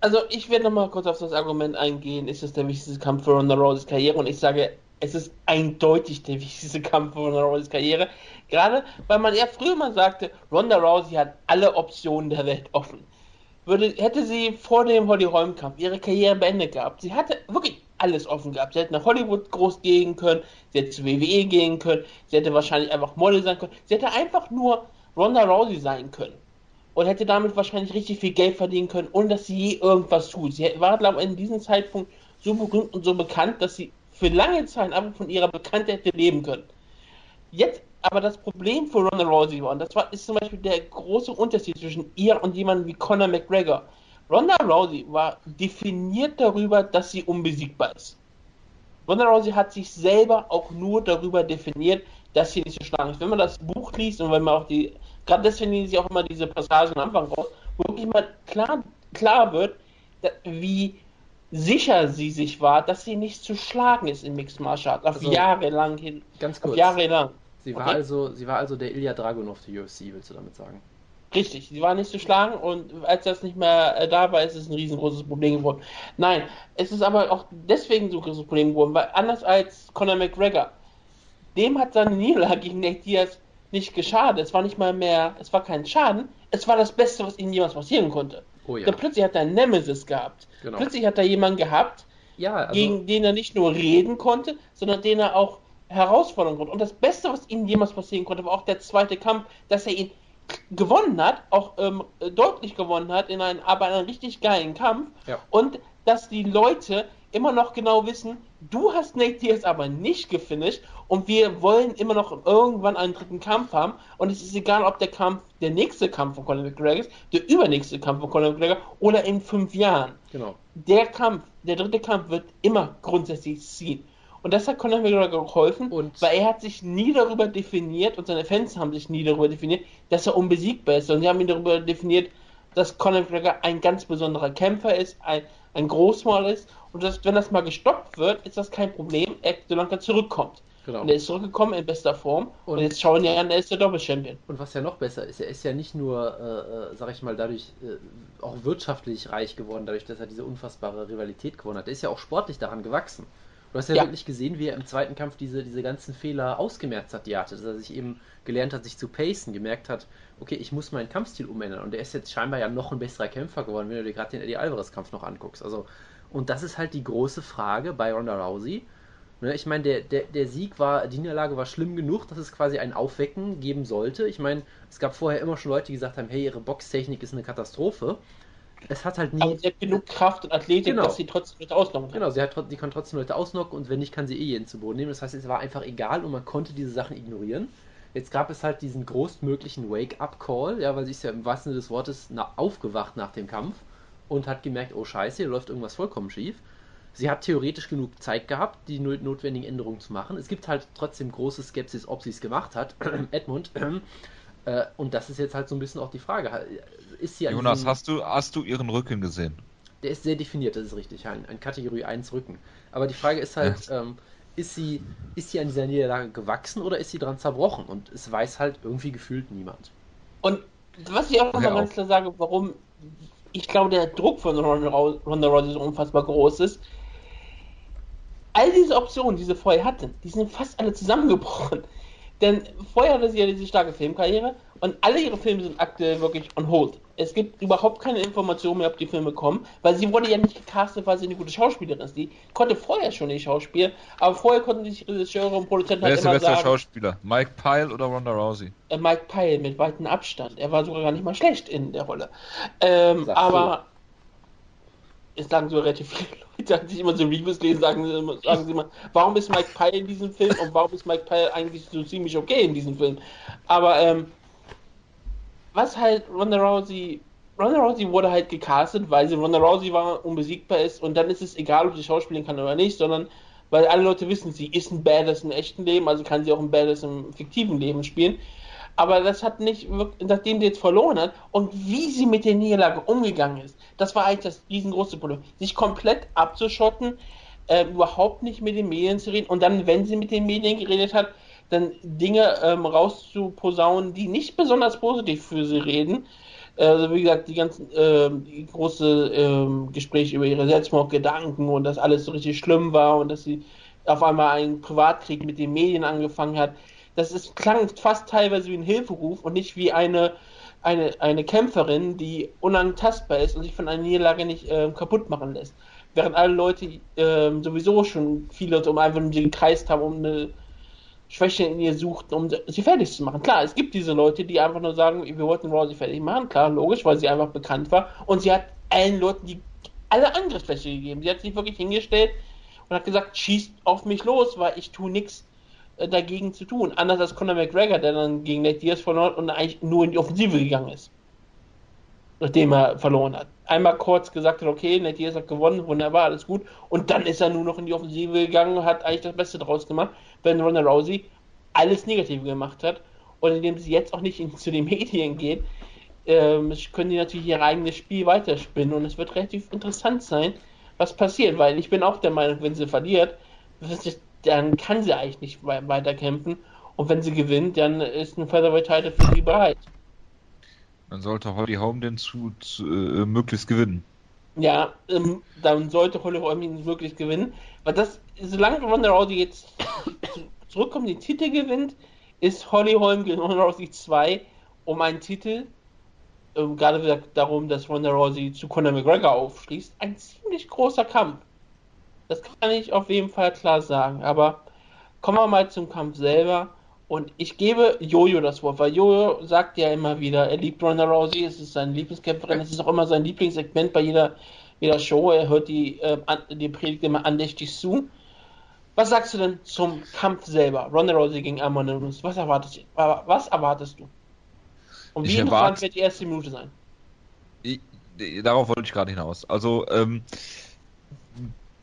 Also ich werde nochmal kurz auf das Argument eingehen, ist es der wichtigste Kampf für Ronda Roses Karriere und ich sage, es ist eindeutig der wichtigste Kampf von Ronda Rouseys Karriere. Gerade weil man ja früher mal sagte, Ronda Rousey hat alle Optionen der Welt offen. Würde, hätte sie vor dem Holly Holm Kampf ihre Karriere beendet gehabt, sie hatte wirklich alles offen gehabt. Sie hätte nach Hollywood groß gehen können, sie hätte zu WWE gehen können, sie hätte wahrscheinlich einfach Model sein können, sie hätte einfach nur Ronda Rousey sein können. Und hätte damit wahrscheinlich richtig viel Geld verdienen können, ohne dass sie je irgendwas tut. Sie war, glaube ich, in diesem Zeitpunkt so berühmt und so bekannt, dass sie für lange Zeit einfach von ihrer Bekanntheit leben können. Jetzt aber das Problem für Ronda Rousey war, und das war, ist zum Beispiel der große Unterschied zwischen ihr und jemandem wie Conor McGregor. Ronda Rousey war definiert darüber, dass sie unbesiegbar ist. Ronda Rousey hat sich selber auch nur darüber definiert, dass sie nicht so schlagen ist. Wenn man das Buch liest und wenn man auch die, gerade deswegen lese ich auch immer diese Passagen am Anfang raus, wirklich mal klar, klar wird, wie sicher sie sich war, dass sie nicht zu schlagen ist in Mixed Martial Arts. Auf also, Jahre lang hin. Ganz kurz. Auf Jahre lang. Sie war, okay. also, sie war also der Ilya Dragunov der UFC, willst du damit sagen? Richtig, sie war nicht zu schlagen und als das nicht mehr äh, da war, ist es ein riesengroßes Problem geworden. Nein, es ist aber auch deswegen so ein großes Problem geworden, weil anders als Conor McGregor, dem hat seine Niederlage gegen Nate Diaz nicht geschadet. Es war nicht mal mehr, es war kein Schaden, es war das Beste, was ihm jemals passieren konnte. Oh ja. Dann plötzlich hat er einen Nemesis gehabt. Genau. Plötzlich hat er jemanden gehabt, ja, also gegen den er nicht nur reden konnte, sondern den er auch herausfordern konnte. Und das Beste, was ihm jemals passieren konnte, war auch der zweite Kampf, dass er ihn gewonnen hat, auch ähm, deutlich gewonnen hat, in einem, aber einen richtig geilen Kampf. Ja. Und dass die Leute immer noch genau wissen, du hast Nate Diaz aber nicht gefinisht und wir wollen immer noch irgendwann einen dritten Kampf haben und es ist egal, ob der Kampf der nächste Kampf von Conor McGregor ist, der übernächste Kampf von Conor McGregor oder in fünf Jahren. Genau. Der Kampf, der dritte Kampf wird immer grundsätzlich ziehen. Und das hat Conor McGregor geholfen, und weil er hat sich nie darüber definiert und seine Fans haben sich nie darüber definiert, dass er unbesiegbar ist. Und sie haben ihn darüber definiert, dass Conor McGregor ein ganz besonderer Kämpfer ist, ein, ein Großmal ist und dass, wenn das mal gestoppt wird, ist das kein Problem, solange er zurückkommt. Genau. Und er ist zurückgekommen in bester Form und, und jetzt schauen ja an, er ist der Doppelchampion. Und was ja noch besser ist, er ist ja nicht nur, äh, äh, sag ich mal, dadurch äh, auch wirtschaftlich reich geworden, dadurch, dass er diese unfassbare Rivalität gewonnen hat. Er ist ja auch sportlich daran gewachsen. Du hast ja, ja, wirklich gesehen, wie er im zweiten Kampf diese, diese ganzen Fehler ausgemerzt hat, die er hatte. Dass er sich eben gelernt hat, sich zu pacen, gemerkt hat, okay, ich muss meinen Kampfstil umändern. Und er ist jetzt scheinbar ja noch ein besserer Kämpfer geworden, wenn du dir gerade den Eddie Alvarez-Kampf noch anguckst. Also, und das ist halt die große Frage bei Ronda Rousey. Ne, ich meine, der, der, der Sieg war, die Niederlage war schlimm genug, dass es quasi ein Aufwecken geben sollte. Ich meine, es gab vorher immer schon Leute, die gesagt haben, hey, ihre Boxtechnik ist eine Katastrophe es hat halt nie. Aber sie hat genug Kraft und Athletik, genau. dass sie trotzdem Leute ausnocken kann. Genau, sie, hat, die kann trotzdem Leute ausnocken und wenn nicht, kann sie eh jeden zu Boden nehmen. Das heißt, es war einfach egal und man konnte diese Sachen ignorieren. Jetzt gab es halt diesen großmöglichen Wake-up-Call, ja, weil sie ist ja im wahrsten Sinne des Wortes na, aufgewacht nach dem Kampf und hat gemerkt, oh scheiße, hier läuft irgendwas vollkommen schief. Sie hat theoretisch genug Zeit gehabt, die notwendigen Änderungen zu machen. Es gibt halt trotzdem große Skepsis, ob sie es gemacht hat. Edmund. Äh, und das ist jetzt halt so ein bisschen auch die Frage. Ist sie Jonas, diesem... hast, du, hast du ihren Rücken gesehen? Der ist sehr definiert, das ist richtig. Ein, ein Kategorie 1 Rücken. Aber die Frage ist halt, ja. ähm, ist, sie, ist sie an dieser Niederlage gewachsen oder ist sie dran zerbrochen? Und es weiß halt irgendwie gefühlt niemand. Und was ich auch nochmal ganz klar sage, warum ich glaube, der Druck von Ronda Rousey so unfassbar groß ist, all diese Optionen, die sie vorher hatte, die sind fast alle zusammengebrochen. Denn vorher hatte sie ja diese starke Filmkarriere und alle ihre Filme sind aktuell wirklich on hold. Es gibt überhaupt keine Informationen mehr, ob die Filme kommen, weil sie wurde ja nicht gecastet, weil sie eine gute Schauspielerin ist. Die konnte vorher schon nicht schauspielen, aber vorher konnten sich Regisseure und Produzenten Wer halt ist der beste Schauspieler? Mike Pyle oder Ronda Rousey? Äh, Mike Pyle mit weitem Abstand. Er war sogar gar nicht mal schlecht in der Rolle. Ähm, aber es sagen so relativ viele Leute, die immer so Reviews lesen, sagen, sagen sie immer, warum ist Mike Pyle in diesem Film und warum ist Mike Pyle eigentlich so ziemlich okay in diesem Film? Aber ähm, was halt Ronda Rousey, Ronda Rousey wurde halt gecastet, weil sie Ronda Rousey war, unbesiegbar ist und dann ist es egal, ob sie schauspielen kann oder nicht, sondern weil alle Leute wissen, sie ist ein Badass im echten Leben, also kann sie auch ein Badass im fiktiven Leben spielen. Aber das hat nicht, nachdem sie jetzt verloren hat und wie sie mit der Niederlage umgegangen ist, das war eigentlich das riesengroße Problem. Sich komplett abzuschotten, äh, überhaupt nicht mit den Medien zu reden und dann, wenn sie mit den Medien geredet hat, dann Dinge ähm, rauszuposaunen, die nicht besonders positiv für sie reden. Also wie gesagt, die ganzen ähm, die große ähm, Gespräche über ihre Selbstmordgedanken und dass alles so richtig schlimm war und dass sie auf einmal einen Privatkrieg mit den Medien angefangen hat. Das ist, klang fast teilweise wie ein Hilferuf und nicht wie eine, eine, eine Kämpferin, die unantastbar ist und sich von einer Niederlage nicht äh, kaputt machen lässt. Während alle Leute äh, sowieso schon viele um einfach nur gekreist haben, um eine Schwäche in ihr suchten, um sie fertig zu machen. Klar, es gibt diese Leute, die einfach nur sagen, wir wollten Rousey fertig machen. Klar, logisch, weil sie einfach bekannt war. Und sie hat allen Leuten die alle Angriffsfläche gegeben. Sie hat sich wirklich hingestellt und hat gesagt, schießt auf mich los, weil ich tue nichts dagegen zu tun. Anders als Conor McGregor, der dann gegen Nate Diaz verloren und eigentlich nur in die Offensive gegangen ist. Nachdem er verloren hat. Einmal kurz gesagt hat, okay, Nate Diaz hat gewonnen, wunderbar, alles gut. Und dann ist er nur noch in die Offensive gegangen und hat eigentlich das Beste draus gemacht, wenn Ronda Rousey alles Negative gemacht hat. Und indem sie jetzt auch nicht in, zu den Medien geht, ähm, können die natürlich ihr eigenes Spiel weiterspinnen. Und es wird relativ interessant sein, was passiert. Weil ich bin auch der Meinung, wenn sie verliert, dann kann sie eigentlich nicht weiterkämpfen. Und wenn sie gewinnt, dann ist ein Featherweight-Title für sie bereit. Dann sollte Holly Holm den zu, zu äh, möglichst gewinnen. Ja, ähm, dann sollte Holly Holm ihn wirklich gewinnen. Weil das, solange Ronda Rousey jetzt zurückkommt, den Titel gewinnt, ist Holly Holm gegen Ronda Rousey 2 um einen Titel. Ähm, gerade darum, dass Ronda Rousey zu Conor McGregor aufschließt. Ein ziemlich großer Kampf. Das kann ich auf jeden Fall klar sagen. Aber kommen wir mal zum Kampf selber. Und ich gebe Jojo das Wort, weil Jojo sagt ja immer wieder, er liebt Ronda Rousey, es ist seine Lieblingskämpferin, es ist auch immer sein Lieblingssegment bei jeder, jeder Show. Er hört die, äh, die Predigt immer andächtig zu. Was sagst du denn zum Kampf selber? Ronda Rousey gegen Amanda Nunes. Was erwartest, was erwartest du? Und wie interessant wird die erste Minute sein? Ich, darauf wollte ich gerade hinaus. Also, ähm,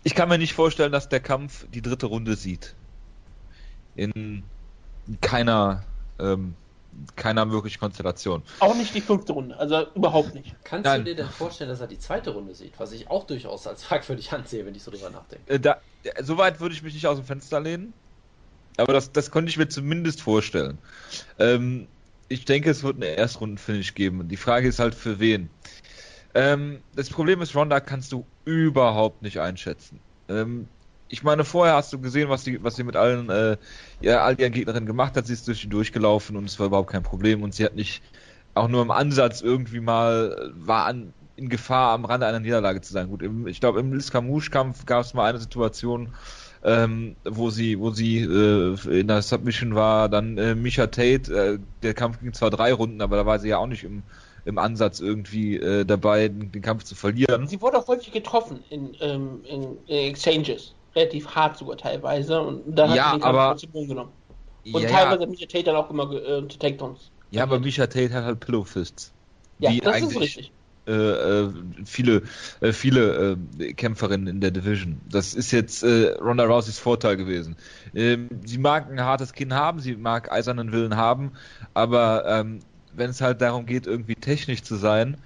ich kann mir nicht vorstellen, dass der Kampf die dritte Runde sieht. In keiner, ähm, keiner möglichen Konstellation. Auch nicht die fünfte Runde, also überhaupt nicht. Kannst Nein. du dir denn vorstellen, dass er die zweite Runde sieht? Was ich auch durchaus als fragwürdig ansehe, wenn ich so drüber nachdenke. Äh, da, Soweit würde ich mich nicht aus dem Fenster lehnen. Aber das, das konnte ich mir zumindest vorstellen. Ähm, ich denke, es wird eine Erstrunden-Finish geben. Die Frage ist halt für wen. Ähm, das Problem ist, Ronda kannst du überhaupt nicht einschätzen. Ähm, ich meine, vorher hast du gesehen, was sie, was sie mit allen, äh, ja, all ihren Gegnerinnen gemacht hat. Sie ist durch die durchgelaufen und es war überhaupt kein Problem. Und sie hat nicht auch nur im Ansatz irgendwie mal, war an, in Gefahr, am Rande einer Niederlage zu sein. Gut, im, ich glaube, im Liskamouche-Kampf gab es mal eine Situation, ähm, wo sie, wo sie äh, in der Submission war, dann äh, Misha Tate, äh, der Kampf ging zwar drei Runden, aber da war sie ja auch nicht im im Ansatz irgendwie äh, dabei, den, Kampf zu verlieren. Sie wurde auch häufig getroffen in, ähm, in, in Exchanges. Relativ hart sogar teilweise. Und dann ja, hat sie den aber, Kampf Boden genommen. Und ja, teilweise hat Misha Tate dann auch immer äh, Takedowns. Ja, aber Misha Tate hat halt Pillow Fists. Ja, das ist richtig. äh, äh, viele, äh, viele äh, Kämpferinnen in der Division. Das ist jetzt äh, Ronda Rouseys Vorteil gewesen. Ähm, sie mag ein hartes Kinn haben, sie mag eisernen Willen haben, aber ähm, wenn es halt darum geht, irgendwie technisch zu sein,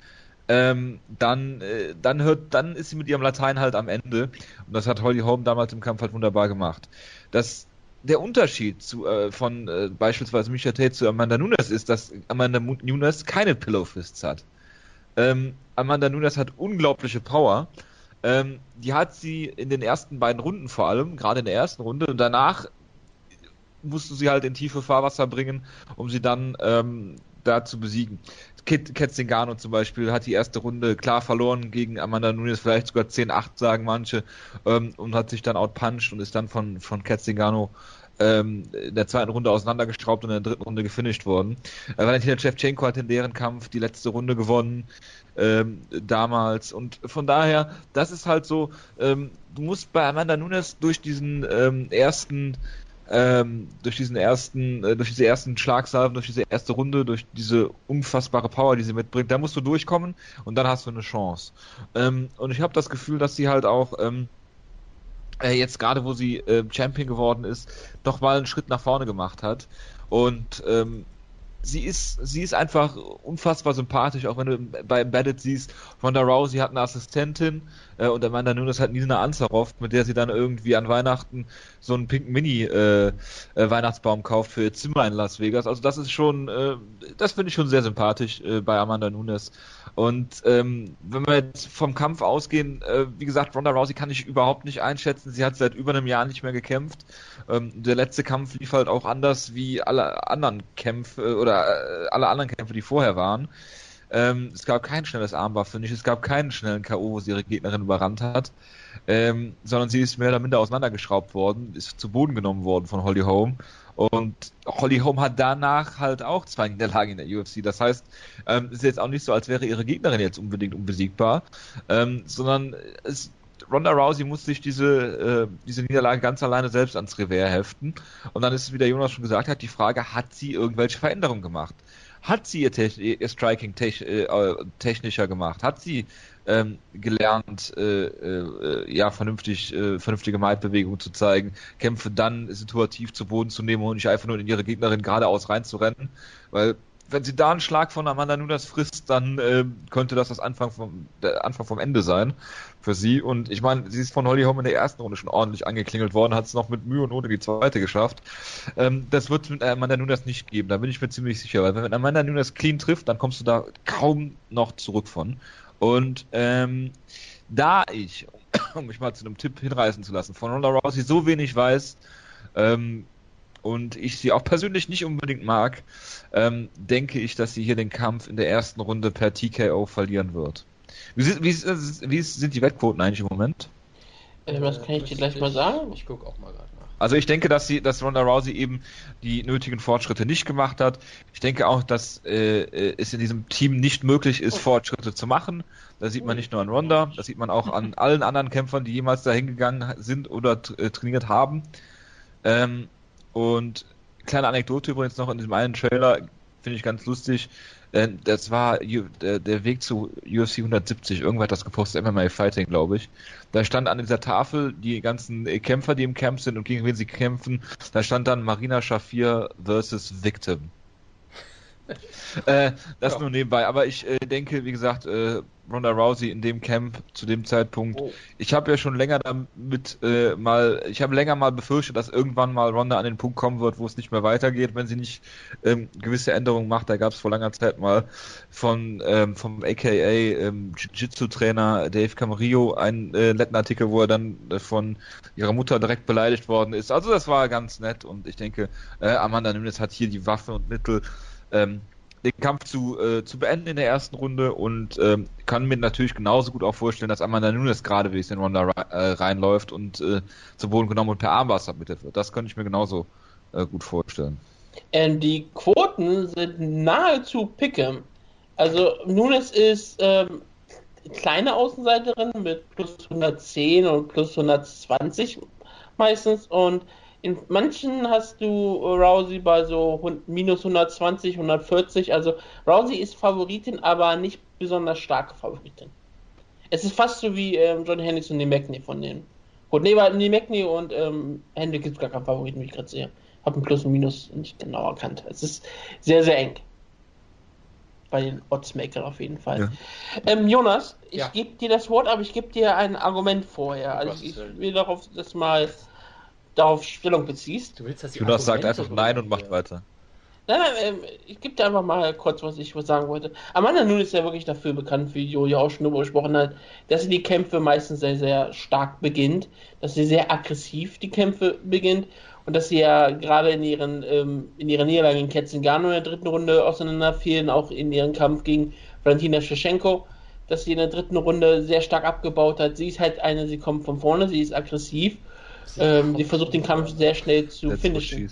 ähm, dann, äh, dann hört, dann ist sie mit ihrem Latein halt am Ende. Und das hat Holly Holm damals im Kampf halt wunderbar gemacht. Das der Unterschied zu, äh, von äh, beispielsweise Micha Tate zu Amanda Nunes ist, dass Amanda Nunes keine Pillow Fists hat. Ähm, Amanda Nunes hat unglaubliche Power. Ähm, die hat sie in den ersten beiden Runden vor allem, gerade in der ersten Runde, und danach musst du sie halt in tiefe Fahrwasser bringen, um sie dann ähm, da zu besiegen. Ketzingano zum Beispiel hat die erste Runde klar verloren gegen Amanda Nunes, vielleicht sogar 10-8 sagen manche, ähm, und hat sich dann outpunched und ist dann von, von Ketzingano ähm, in der zweiten Runde auseinandergestraubt und in der dritten Runde gefinisht worden. Äh, Valentina Shevchenko hat in deren Kampf die letzte Runde gewonnen ähm, damals und von daher, das ist halt so, ähm, du musst bei Amanda Nunes durch diesen ähm, ersten ähm, durch diesen ersten, äh, durch diese ersten Schlagsalven, durch diese erste Runde, durch diese unfassbare Power, die sie mitbringt, da musst du durchkommen und dann hast du eine Chance. Ähm, und ich habe das Gefühl, dass sie halt auch ähm, äh, jetzt gerade, wo sie äh, Champion geworden ist, doch mal einen Schritt nach vorne gemacht hat. Und ähm, sie ist, sie ist einfach unfassbar sympathisch, auch wenn du bei Embedded siehst, Ronda Rousey hat eine Assistentin äh, und Amanda Nunes hat Nina Ansaroff, mit der sie dann irgendwie an Weihnachten so einen pinken Mini äh, äh, kauft für ihr Zimmer in Las Vegas. Also das ist schon, äh, das finde ich schon sehr sympathisch äh, bei Amanda Nunes. Und ähm, wenn wir jetzt vom Kampf ausgehen, äh, wie gesagt, Ronda Rousey kann ich überhaupt nicht einschätzen. Sie hat seit über einem Jahr nicht mehr gekämpft. Ähm, der letzte Kampf lief halt auch anders wie alle anderen Kämpfe oder alle anderen Kämpfe, die vorher waren. Ähm, es gab kein schnelles Armbar, finde ich. Es gab keinen schnellen K.O., wo sie ihre Gegnerin überrannt hat. Ähm, sondern sie ist mehr oder minder auseinandergeschraubt worden, ist zu Boden genommen worden von Holly Holm. Und Holly Holm hat danach halt auch zwei Niederlagen in der UFC. Das heißt, ähm, ist jetzt auch nicht so, als wäre ihre Gegnerin jetzt unbedingt unbesiegbar, ähm, sondern es, Ronda Rousey muss sich diese, äh, diese Niederlage ganz alleine selbst ans Revers heften. Und dann ist, wie der Jonas schon gesagt hat, die Frage, hat sie irgendwelche Veränderungen gemacht? Hat sie ihr, Techn ihr Striking tech äh, technischer gemacht? Hat sie ähm, gelernt, äh, äh, ja, vernünftig, äh, vernünftige Mindbewegung zu zeigen, Kämpfe dann situativ zu Boden zu nehmen und nicht einfach nur in ihre Gegnerin geradeaus reinzurennen, weil wenn sie da einen Schlag von Amanda Nunes frisst, dann äh, könnte das das Anfang vom, der Anfang vom Ende sein für sie. Und ich meine, sie ist von Holly Holm in der ersten Runde schon ordentlich angeklingelt worden, hat es noch mit Mühe und ohne die zweite geschafft. Ähm, das wird es mit Amanda Nunes nicht geben, da bin ich mir ziemlich sicher, weil wenn Amanda Nunes clean trifft, dann kommst du da kaum noch zurück von. Und ähm, da ich, um mich mal zu einem Tipp hinreißen zu lassen, von Ronda Rousey so wenig weiß ähm, und ich sie auch persönlich nicht unbedingt mag, ähm, denke ich, dass sie hier den Kampf in der ersten Runde per TKO verlieren wird. Wie, wie, wie sind die Wettquoten eigentlich im Moment? Ähm, das kann ich dir gleich mal sagen. Ich gucke auch mal gerade. Also ich denke, dass sie, dass Ronda Rousey eben die nötigen Fortschritte nicht gemacht hat. Ich denke auch, dass äh, äh es in diesem Team nicht möglich ist, Fortschritte zu machen. Das sieht man nicht nur an Ronda, das sieht man auch an allen anderen Kämpfern, die jemals dahin gegangen sind oder äh, trainiert haben. Ähm, und kleine Anekdote übrigens noch in diesem einen Trailer, finde ich ganz lustig. Äh, das war der, der Weg zu UFC 170. Irgendwer hat das gepostet, MMA Fighting, glaube ich. Da stand an dieser Tafel die ganzen Kämpfer, die im Camp sind und gegen wen sie kämpfen. Da stand dann Marina Shafir versus Victim. Äh, das ja. nur nebenbei. Aber ich äh, denke, wie gesagt, äh, Ronda Rousey in dem Camp zu dem Zeitpunkt. Oh. Ich habe ja schon länger damit äh, mal, ich habe länger mal befürchtet, dass irgendwann mal Ronda an den Punkt kommen wird, wo es nicht mehr weitergeht, wenn sie nicht ähm, gewisse Änderungen macht. Da gab es vor langer Zeit mal von ähm, vom AKA ähm, Jiu-Jitsu-Trainer Dave Camarillo einen äh, netten Artikel, wo er dann äh, von ihrer Mutter direkt beleidigt worden ist. Also das war ganz nett und ich denke, äh, Amanda Nunes hat hier die Waffe und Mittel, ähm, den Kampf zu, äh, zu beenden in der ersten Runde und ähm, kann mir natürlich genauso gut auch vorstellen, dass Amanda Nunes gerade wie es in Ronda äh, reinläuft und äh, zu Boden genommen und per Armbar submitted wird. Das könnte ich mir genauso äh, gut vorstellen. Ähm, die Quoten sind nahezu pick'em. Also Nunes ist ähm, kleine Außenseiterin mit plus 110 und plus 120 meistens und In manchen hast du Rousey bei so minus 120, 140. Also Rousey ist Favoritin, aber nicht besonders starke Favoritin. Es ist fast so wie ähm, John Hendricks und Nemekny von denen. Gut, nee, weil Nemekny und ähm, Hendricks gibt gar keinen Favoriten, wie ich gerade sehe. Hab ein Plus und Minus nicht genau erkannt. Es ist sehr, sehr eng. Bei den Oddsmaker auf jeden Fall. Ja. Ähm, Jonas, ich Ja. gebe dir das Wort, aber ich gebe dir ein Argument vorher. Also ich will darauf, dass mal darauf Stellung beziehst. Du willst, dass Jonas sagt einfach nein und macht weiter. Nein, nein, ähm, ich gebe dir einfach mal kurz, was ich sagen wollte. Amanda Nunes ist ja wirklich dafür bekannt, wie Jojo auch schon drüber gesprochen hat, dass sie die Kämpfe meistens sehr, sehr stark beginnt, dass sie sehr aggressiv die Kämpfe beginnt und dass sie ja gerade in ihren ähm, in ihrer Niederlage in Ketzingano in der dritten Runde auseinanderfielen, auch in ihrem Kampf gegen Valentina Shevchenko, dass sie in der dritten Runde sehr stark abgebaut hat. Sie ist halt eine, sie kommt von vorne, sie ist aggressiv, ähm, sie versucht den Kampf sehr schnell zu That's finishen.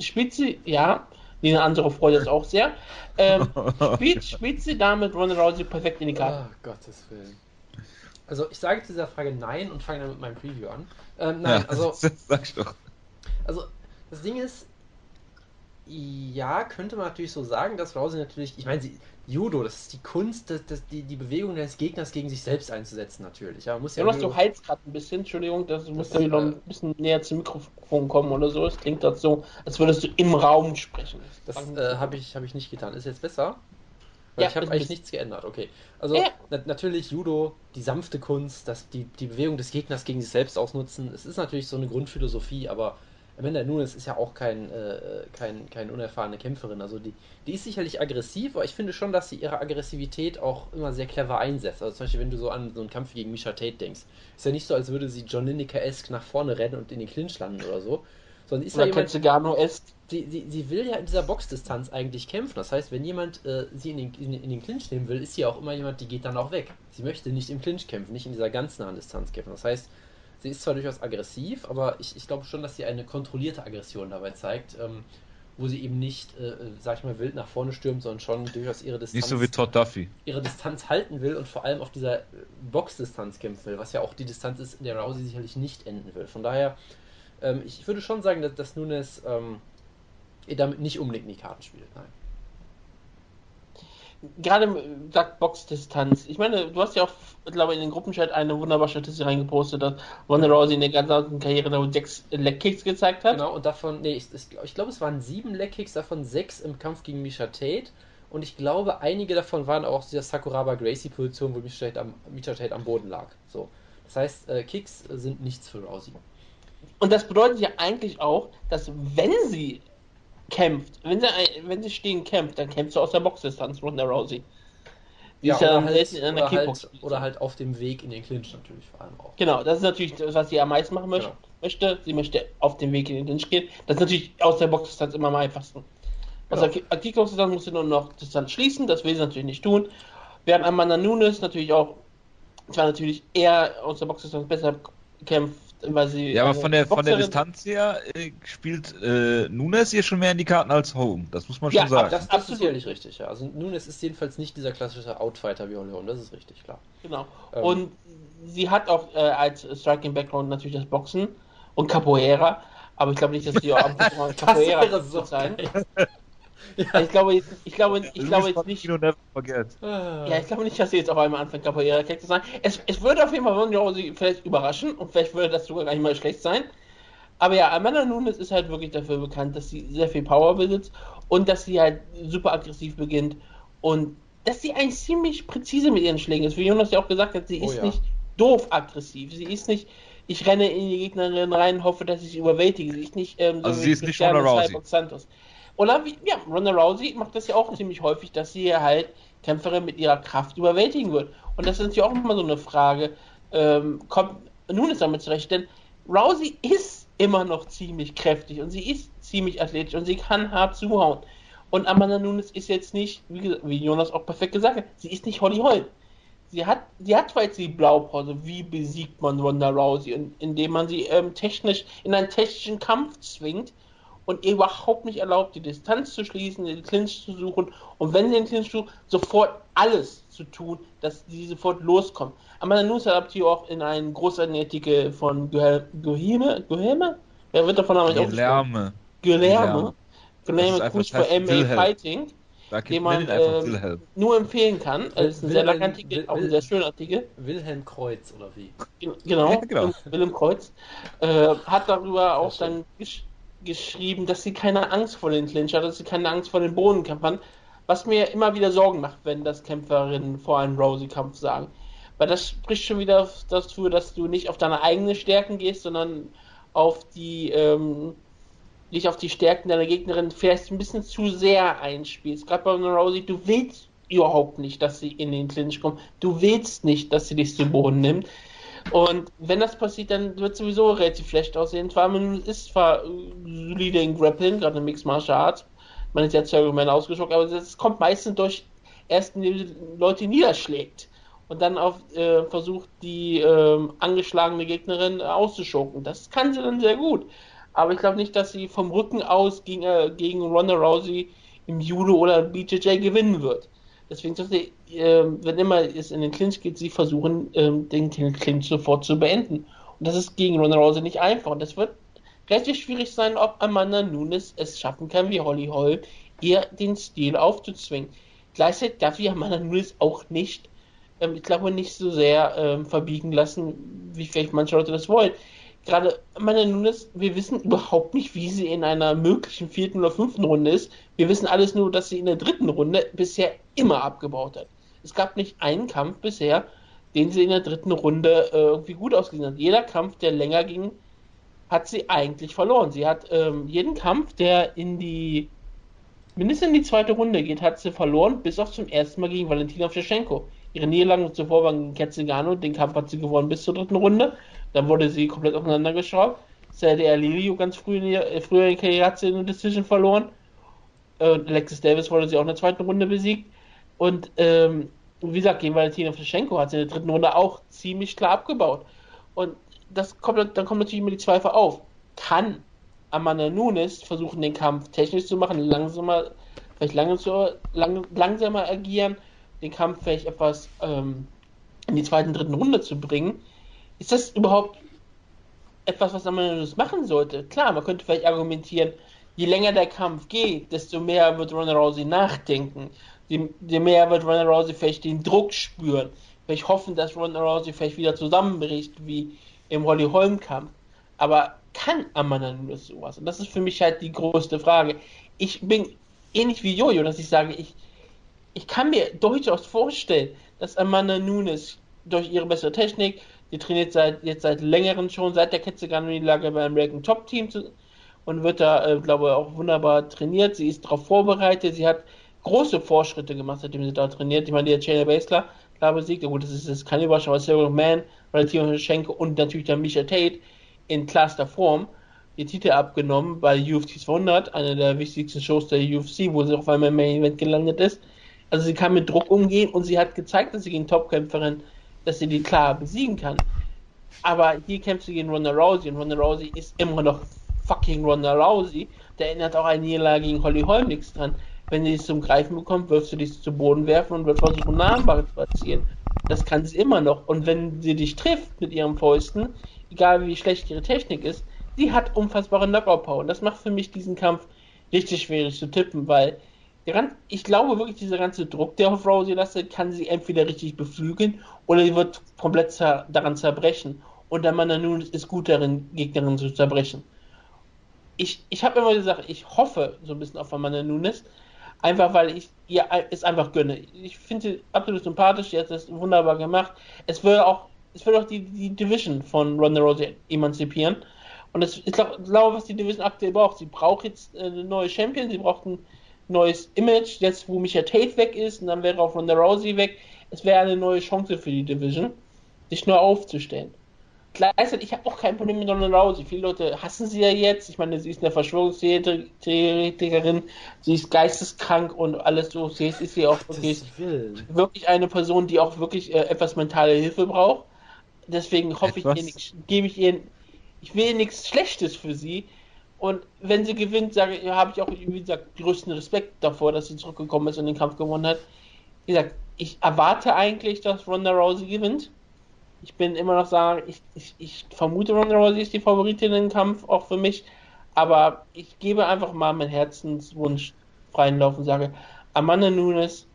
spielt sie, ja, Nina andere freut das auch sehr. Ähm, spielt, spielt sie damit Ronda Rousey perfekt in die Karte? Ah, Gottes Willen. Also ich sage zu dieser Frage nein und fange dann mit meinem Preview an. Ähm, nein, ja, also, das sag ich doch. also das Ding ist, ja, könnte man natürlich so sagen, dass Rousey natürlich, ich meine, sie, Judo, das ist die Kunst, das, das, die, die Bewegung des Gegners gegen sich selbst einzusetzen natürlich. Ja, man muss ja Jonas, du heilst gerade ein bisschen, Entschuldigung, das musst du ist, wieder äh, ein bisschen näher zum Mikrofon kommen oder so. Es klingt das so, als würdest du im Raum sprechen. Das äh, habe ich, hab ich nicht getan. Ist jetzt besser? Weil Ja, ich habe eigentlich nichts geändert. Okay. Also Ja. na natürlich Judo, die sanfte Kunst, dass die, die Bewegung des Gegners gegen sich selbst ausnutzen. Es ist natürlich so eine Grundphilosophie, aber Amanda Nunes ist ja auch kein, äh, kein, keine unerfahrene Kämpferin. Also die, die ist sicherlich aggressiv, aber ich finde schon, dass sie ihre Aggressivität auch immer sehr clever einsetzt. Also zum Beispiel, wenn du so an so einen Kampf gegen Misha Tate denkst. Ist ja nicht so, als würde sie John Lineker-esque nach vorne rennen und in den Clinch landen oder so. Sondern ist ja Oder jemand, Ketzegano ist. sie, sie, sie will ja in dieser Boxdistanz eigentlich kämpfen. Das heißt, wenn jemand äh, sie in den, in, den- in den Clinch nehmen will, ist sie auch immer jemand, die geht dann auch weg. Sie möchte nicht im Clinch kämpfen, nicht in dieser ganz nahen Distanz kämpfen. Das heißt, sie ist zwar durchaus aggressiv, aber ich, ich glaube schon, dass sie eine kontrollierte Aggression dabei zeigt, ähm, wo sie eben nicht, äh, äh, sag ich mal, wild nach vorne stürmt, sondern schon durchaus ihre Distanz, Nicht so wie Todd Duffy. ihre Distanz halten will und vor allem auf dieser äh, Boxdistanz kämpfen will, was ja auch die Distanz ist, in der Rousey sicherlich nicht enden will. Von daher, ähm, ich, würde schon sagen, dass, dass Nunes ähm, ihr damit nicht unbedingt in die Karten spielt. Nein. Gerade sagt Boxdistanz. Ich meine, du hast ja auch, ich glaube in den Gruppenchat eine wunderbare Statistik reingepostet, dass Ronda Rousey in der ganzen Karriere nur sechs Leg-Kicks gezeigt hat. Genau, und davon, nee, ich, ich, ich glaube, es waren sieben Leg-Kicks, davon sechs im Kampf gegen Misha Tate. Und ich glaube, einige davon waren auch aus dieser Sakuraba Gracie-Position, wo Misha Tate, am, Misha Tate am Boden lag. So. Das heißt, äh, Kicks sind nichts für Rousey. Und das bedeutet ja eigentlich auch, dass wenn sie kämpft, wenn sie, wenn sie stehen kämpft, dann kämpft sie aus der Boxdistanz, Ronda Rousey. Die ist ja oder, dann halt, in einer oder, halt, oder halt auf dem Weg in den Clinch natürlich vor allem auch. Genau, das ist natürlich das, was sie am meisten machen möchte. Genau. möchte. Sie möchte auf dem Weg in den Clinch gehen. Das ist natürlich aus der Boxdistanz immer am einfachsten. Aus Genau. der Ki- Kickbox-Distanz muss sie nur noch Distanz schließen, das will sie natürlich nicht tun. Während Amanda Nunes natürlich auch, zwar natürlich eher aus der Boxdistanz besser kämpft, weil sie. Ja, aber eine von der, von der Distanz her äh, spielt äh, Nunes hier schon mehr in die Karten als Home. Das muss man Ja, schon sagen. Das, das ist Absolut. sicherlich richtig, ja. Also Nunes ist jedenfalls nicht dieser klassische Outfighter wie Holly Holm, das ist richtig, klar. Genau. Ähm. Und sie hat auch äh, als Striking Background natürlich das Boxen und Capoeira, aber ich glaube nicht, dass sie auch am Capoeira wäre so sein. Geil. Ich glaube, jetzt, ich glaube, ich Luis glaube jetzt nicht. Ah. Ja, ich glaube nicht, dass sie jetzt auf einmal anfängt, Capoeira Kick zu sein. Es, es würde auf jeden Fall Ronda Rousey vielleicht überraschen und vielleicht würde das sogar gar nicht mal schlecht sein. Aber ja, Amanda Nunes ist halt wirklich dafür bekannt, dass sie sehr viel Power besitzt und dass sie halt super aggressiv beginnt und dass sie eigentlich ziemlich präzise mit ihren Schlägen ist. Wie Jonas ja auch gesagt hat, sie Oh ist ja. nicht doof aggressiv. Sie ist nicht, ich renne in die Gegnerin rein, hoffe, dass ich sie überwältige. Sie ist nicht, ähm, Also wie sie ist nicht Cristiano Ronda Rousey. Santos. Oder wie, ja, Ronda Rousey macht das ja auch ziemlich häufig, dass sie halt Kämpferin mit ihrer Kraft überwältigen wird. Und das ist natürlich auch immer so eine Frage, ähm, kommt nun ist damit zurecht, denn Rousey ist immer noch ziemlich kräftig und sie ist ziemlich athletisch und sie kann hart zuhauen. Und Amanda Nunes ist jetzt nicht, wie, wie Jonas auch perfekt gesagt hat, sie ist nicht Holly Holm. Sie hat, sie hat zwar jetzt die Blaupause, wie besiegt man Ronda Rousey, und, indem man sie ähm, technisch in einen technischen Kampf zwingt und ihr überhaupt nicht erlaubt, die Distanz zu schließen, den Clinch zu suchen und wenn sie den Clinch sucht, sofort alles zu tun, dass sie sofort loskommt. Amanda Nunes hat hier auch in einem großartigen Artikel von Guilherme, Guilherme, Wer wird davon eigentlich Guilherme. Guilherme. Guilherme heißt für MA Wilhelm. Fighting, den man Wilhelm. nur empfehlen kann. Es ist ein sehr Wilhelm- langer Artikel, Wil- auch ein sehr schöner Artikel. Wilhelm Kreuz oder wie? Gen- Genau, Ja, genau. Willem Kreuz. Äh, hat darüber auch Sehr dann gesch geschrieben, dass sie keine Angst vor den Clinch hat, dass sie keine Angst vor den Bodenkämpfern, was mir immer wieder Sorgen macht, wenn das Kämpferinnen vor einem Rousey-Kampf sagen. Weil das spricht schon wieder dafür, dass du nicht auf deine eigenen Stärken gehst, sondern auf die, ähm, nicht auf die Stärken deiner Gegnerin vielleicht ein bisschen zu sehr einspielst. Gerade bei einer Rousey, du willst überhaupt nicht, dass sie in den Clinch kommt. Du willst nicht, dass sie dich zu Boden nimmt. Und wenn das passiert, dann wird sowieso relativ schlecht aussehen. Vor allem ist zwar äh, solide in Grappling, gerade in Mixed Martial Arts. Man ist ja irgendwann ausgeschockt, aber das kommt meistens durch erst, indem Leute niederschlägt und dann auf äh, versucht, die ähm, angeschlagene Gegnerin äh, auszuschocken. Das kann sie dann sehr gut. Aber ich glaube nicht, dass sie vom Rücken aus gegen, äh, gegen Ronda Rousey im Judo oder BJJ gewinnen wird. Deswegen sollte, ähm, wenn immer es in den Clinch geht, sie versuchen, ähm, den Clinch sofort zu beenden. Und das ist gegen Ronda Rousey nicht einfach. Und das wird relativ schwierig sein, ob Amanda Nunes es schaffen kann, wie Holly Holm, ihr den Stil aufzuzwingen. Gleichzeitig darf ich Amanda Nunes auch nicht, ähm, ich glaube, nicht so sehr ähm, verbiegen lassen, wie vielleicht manche Leute das wollen. Gerade Amanda Nunes, wir wissen überhaupt nicht, wie sie in einer möglichen vierten oder fünften Runde ist. Wir wissen alles nur, dass sie in der dritten Runde bisher immer abgebaut hat. Es gab nicht einen Kampf bisher, den sie in der dritten Runde äh, irgendwie gut ausgesehen hat. Jeder Kampf, der länger ging, hat sie eigentlich verloren. Sie hat ähm, jeden Kampf, der in die mindestens in die zweite Runde geht, hat sie verloren, bis auf zum ersten Mal gegen Valentina Shevchenko. Ihre Niederlagen zuvor waren gegen Ketzigano, den Kampf hat sie gewonnen bis zur dritten Runde. Dann wurde sie komplett auseinandergeschraubt. CDR Lilio ganz früh in ihr, äh, früher in der Karriere hat sie eine Decision verloren. Und Alexis Davis wurde sie auch in der zweiten Runde besiegt. Und ähm, wie gesagt, gegen Valentina Shevchenko hat sie in der dritten Runde auch ziemlich klar abgebaut. Und das kommt, dann kommen natürlich immer die Zweifel auf. Kann Amanda Nunes versuchen, den Kampf technisch zu machen, langsamer, vielleicht zu, lang, langsamer agieren, den Kampf vielleicht etwas ähm, in die zweite, dritten Runde zu bringen? Ist das überhaupt etwas, was Amanda Nunes machen sollte? Klar, man könnte vielleicht argumentieren, je länger der Kampf geht, desto mehr wird Ronda Rousey nachdenken. Je, je mehr wird Ronda Rousey vielleicht den Druck spüren. Vielleicht hoffen, dass Ronda Rousey vielleicht wieder zusammenbricht, wie im Holly Holm Kampf. Aber kann Amanda Nunes sowas? Und das ist für mich halt die größte Frage. Ich bin ähnlich wie Jojo, dass ich sage, ich, ich kann mir durchaus vorstellen, dass Amanda Nunes durch ihre bessere Technik, die trainiert seit, jetzt seit längerem schon, seit der Ketzegano-Niederlage beim American Top Team zu, und wird da, äh, glaube ich, auch wunderbar trainiert. Sie ist darauf vorbereitet. Sie hat große Fortschritte gemacht, seitdem sie da trainiert. Ich meine, hat Shayna Baszler klar besiegt. Gut, das ist, ist keine Überraschung, aber Sarah Man, Valentina Schenke und natürlich dann Misha Tate in klarster Form ihr Titel abgenommen bei UFC 200, einer der wichtigsten Shows der UFC, wo sie auf einmal im Main Event gelandet ist. Also sie kann mit Druck umgehen und sie hat gezeigt, dass sie gegen Topkämpferin, dass sie die klar besiegen kann. Aber hier kämpft sie gegen Ronda Rousey und Ronda Rousey ist immer noch fucking Ronda Rousey. Da erinnert auch eine Niederlage gegen Holly Holm nichts dran. Wenn sie es zum Greifen bekommt, wirft sie dich zu Boden werfen und wird versuchen, eine Armbar zu erzielen. Das kann sie immer noch. Und wenn sie dich trifft mit ihren Fäusten, egal wie schlecht ihre Technik ist, sie hat unfassbare Knockout-Power. Und das macht für mich diesen Kampf richtig schwierig zu tippen, weil der gan- ich glaube wirklich, dieser ganze Druck, der auf Rousey lastet, kann sie entweder richtig beflügeln oder sie wird komplett zer daran zerbrechen. Und der Mann nun ist gut darin, Gegnerinnen zu zerbrechen. Ich, ich habe immer gesagt, ich hoffe so ein bisschen auf Amanda Nunes, einfach weil ich ihr es einfach gönne. Ich finde sie absolut sympathisch, sie hat das wunderbar gemacht. Es würde auch, es würde auch die, die Division von Ronda Rousey emanzipieren. Und das, ich glaube, glaub, was die Division aktuell braucht, sie braucht jetzt äh, eine neue Champion, sie braucht ein neues Image, jetzt wo Micha Tate weg ist und dann wäre auch Ronda Rousey weg. Es wäre eine neue Chance für die Division, sich neu aufzustellen. Gleichzeitig, ich habe auch kein Problem mit Ronda Rousey. Viele Leute hassen sie ja jetzt. Ich meine, sie ist eine Verschwörungstheoretikerin, sie ist geisteskrank und alles so. Sie ist, ist sie auch wirklich, wirklich eine Person, die auch wirklich äh, etwas mentale Hilfe braucht. Deswegen hoffe ich Etwas? ihr nichts, gebe ich ihr, ich will nichts Schlechtes für sie. Und wenn sie gewinnt, sage ich, habe ich auch, wie gesagt, größten Respekt davor, dass sie zurückgekommen ist und den Kampf gewonnen hat. Wie gesagt, ich erwarte eigentlich, dass Ronda Rousey gewinnt. Ich bin immer noch sagen, ich, ich, ich vermute, Ronda Rousey ist die Favoritin im Kampf, auch für mich. Aber ich gebe einfach mal meinen Herzenswunsch freien Lauf und sage, Amanda Nunes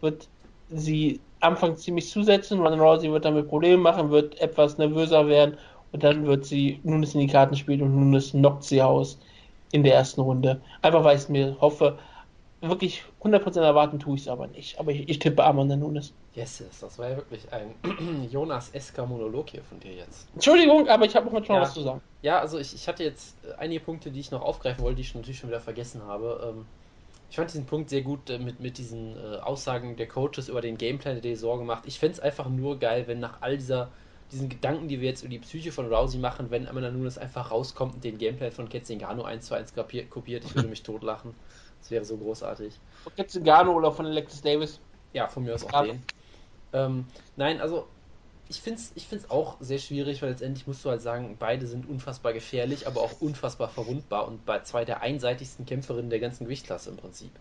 wird sie anfangs ziemlich zusetzen, Ronda Rousey wird damit Probleme machen, wird etwas nervöser werden und dann wird sie Nunes in die Karten spielen und Nunes knockt sie aus in der ersten Runde. Einfach weil ich es mir hoffe, wirklich 100% erwarten tue ich es aber nicht. Aber ich, ich tippe Amanda Nunes. Yes, yes, das war ja wirklich ein Jonas Esker Monolog hier von dir jetzt. Entschuldigung, aber ich habe noch mal Ja. was zu sagen. Ja, also ich, ich hatte jetzt äh, einige Punkte, die ich noch aufgreifen wollte, die ich natürlich schon wieder vergessen habe. Ähm, ich fand diesen Punkt sehr gut äh, mit, mit diesen äh, Aussagen der Coaches über den Gameplan der Saison gemacht. Ich fände es einfach nur geil, wenn nach all dieser diesen Gedanken, die wir jetzt über die Psyche von Rousey machen, wenn Amanda Nunes einfach rauskommt und den Gameplan von Ketzingano 1 zu 1 kapiert, kopiert, ich würde mich totlachen. Das wäre so großartig. Von Ketzingano oder von Alexis Davis. Ja, von mir aus auch Ja. den. Ähm, nein, also ich finde es ich find's auch sehr schwierig, weil letztendlich musst du halt sagen, beide sind unfassbar gefährlich, aber auch unfassbar verwundbar und bei zwei der einseitigsten Kämpferinnen der ganzen Gewichtsklasse im Prinzip.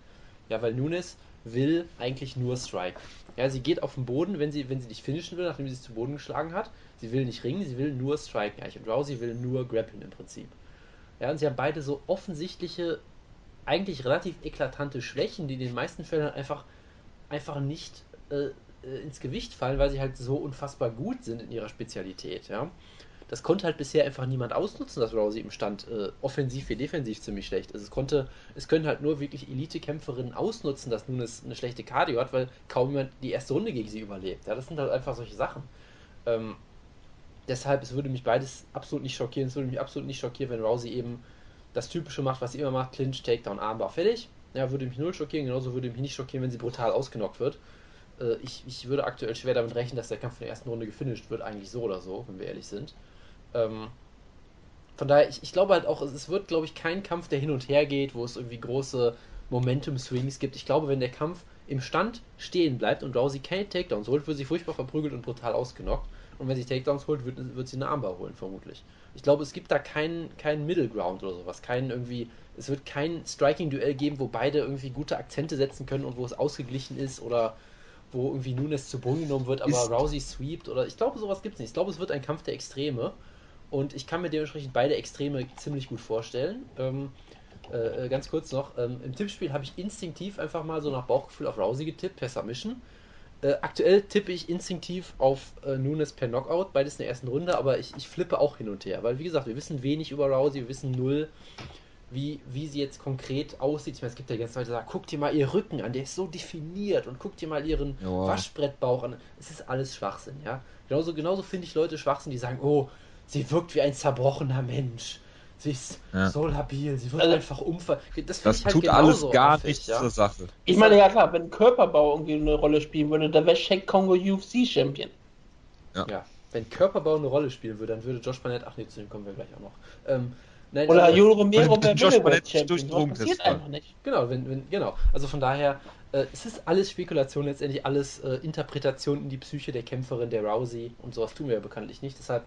Ja, weil Nunes will eigentlich nur Strike. Ja, sie geht auf den Boden, wenn sie, wenn sie dich finishen will, nachdem sie sich zu Boden geschlagen hat. Sie will nicht ringen, sie will nur striken eigentlich. Und Rousey will nur grappeln im Prinzip. Ja, und sie haben beide so offensichtliche, eigentlich relativ eklatante Schwächen, die in den meisten Fällen einfach, einfach nicht äh, äh, ins Gewicht fallen, weil sie halt so unfassbar gut sind in ihrer Spezialität, ja. Das konnte halt bisher einfach niemand ausnutzen, dass Rousey im Stand äh, offensiv wie defensiv ziemlich schlecht ist. Es konnte, es können halt nur wirklich Elite-Kämpferinnen ausnutzen, dass nun es eine schlechte Cardio hat, weil kaum jemand die erste Runde gegen sie überlebt. Ja, das sind halt einfach solche Sachen. Ähm, deshalb, es würde mich beides absolut nicht schockieren. Es würde mich absolut nicht schockieren, wenn Rousey eben das Typische macht, was sie immer macht: Clinch, Takedown, Armbar, fertig. Ja, würde mich null schockieren. Genauso würde mich nicht schockieren, wenn sie brutal ausgenockt wird. Äh, ich, ich würde aktuell schwer damit rechnen, dass der Kampf in der ersten Runde gefinisht wird, eigentlich so oder so, wenn wir ehrlich sind. Ähm, von daher, ich, ich glaube halt auch, es, wird, glaube ich, kein Kampf, der hin und her geht, wo es irgendwie große Momentum-Swings gibt. Ich glaube, wenn der Kampf im Stand stehen bleibt und Rousey keine Takedowns holt, wird sie furchtbar verprügelt und brutal ausgenockt. Und wenn sie Takedowns holt, wird, wird sie eine Armbar holen, vermutlich. Ich glaube, es gibt da keinen keinen Middle Ground oder sowas. Keinen irgendwie, es wird kein Striking-Duell geben, wo beide irgendwie gute Akzente setzen können und wo es ausgeglichen ist oder wo irgendwie Nunes zu Boden genommen wird, aber Ist- Rousey sweept oder ich glaube, sowas gibt es nicht. Ich glaube, es wird ein Kampf der Extreme und ich kann mir dementsprechend beide Extreme ziemlich gut vorstellen. Ähm, äh, äh, ganz kurz noch, ähm, im Tippspiel habe ich instinktiv einfach mal so nach Bauchgefühl auf Rousey getippt, per Submission. Äh, aktuell tippe ich instinktiv auf äh, Nunes per Knockout, beides in der ersten Runde, aber ich, ich flippe auch hin und her, weil wie gesagt, wir wissen wenig über Rousey, wir wissen null, wie, wie sie jetzt konkret aussieht. Ich meine, es gibt ja ganz Leute, die sagen, guck dir mal ihr Rücken an, der ist so definiert und guck dir mal ihren Ja. Waschbrettbauch an. Es ist alles Schwachsinn, ja. Genauso, genauso finde ich Leute Schwachsinn, die sagen, oh, sie wirkt wie ein zerbrochener Mensch. Sie ist Ja. so labil, sie wird Also- einfach umfallen. Das, Das finde ich halt tut alles gar nichts ja. zur Sache. Ich meine, ja klar, wenn Körperbau irgendwie eine Rolle spielen würde, dann wäre Shaq Kongo UFC Champion. Ja, wenn Körperbau eine Rolle spielen würde, dann würde Josh Barnett, ach nee, zu dem kommen wir gleich auch noch. Ähm, nein, Oder also- Jolo Romero wäre Josh Champion. durch Das Drogentest passiert einfach nicht. Genau, wenn, wenn, genau. Also von daher, äh, es ist alles Spekulation, letztendlich alles äh, Interpretation in die Psyche der Kämpferin, der Rousey und sowas tun wir ja bekanntlich nicht. Deshalb,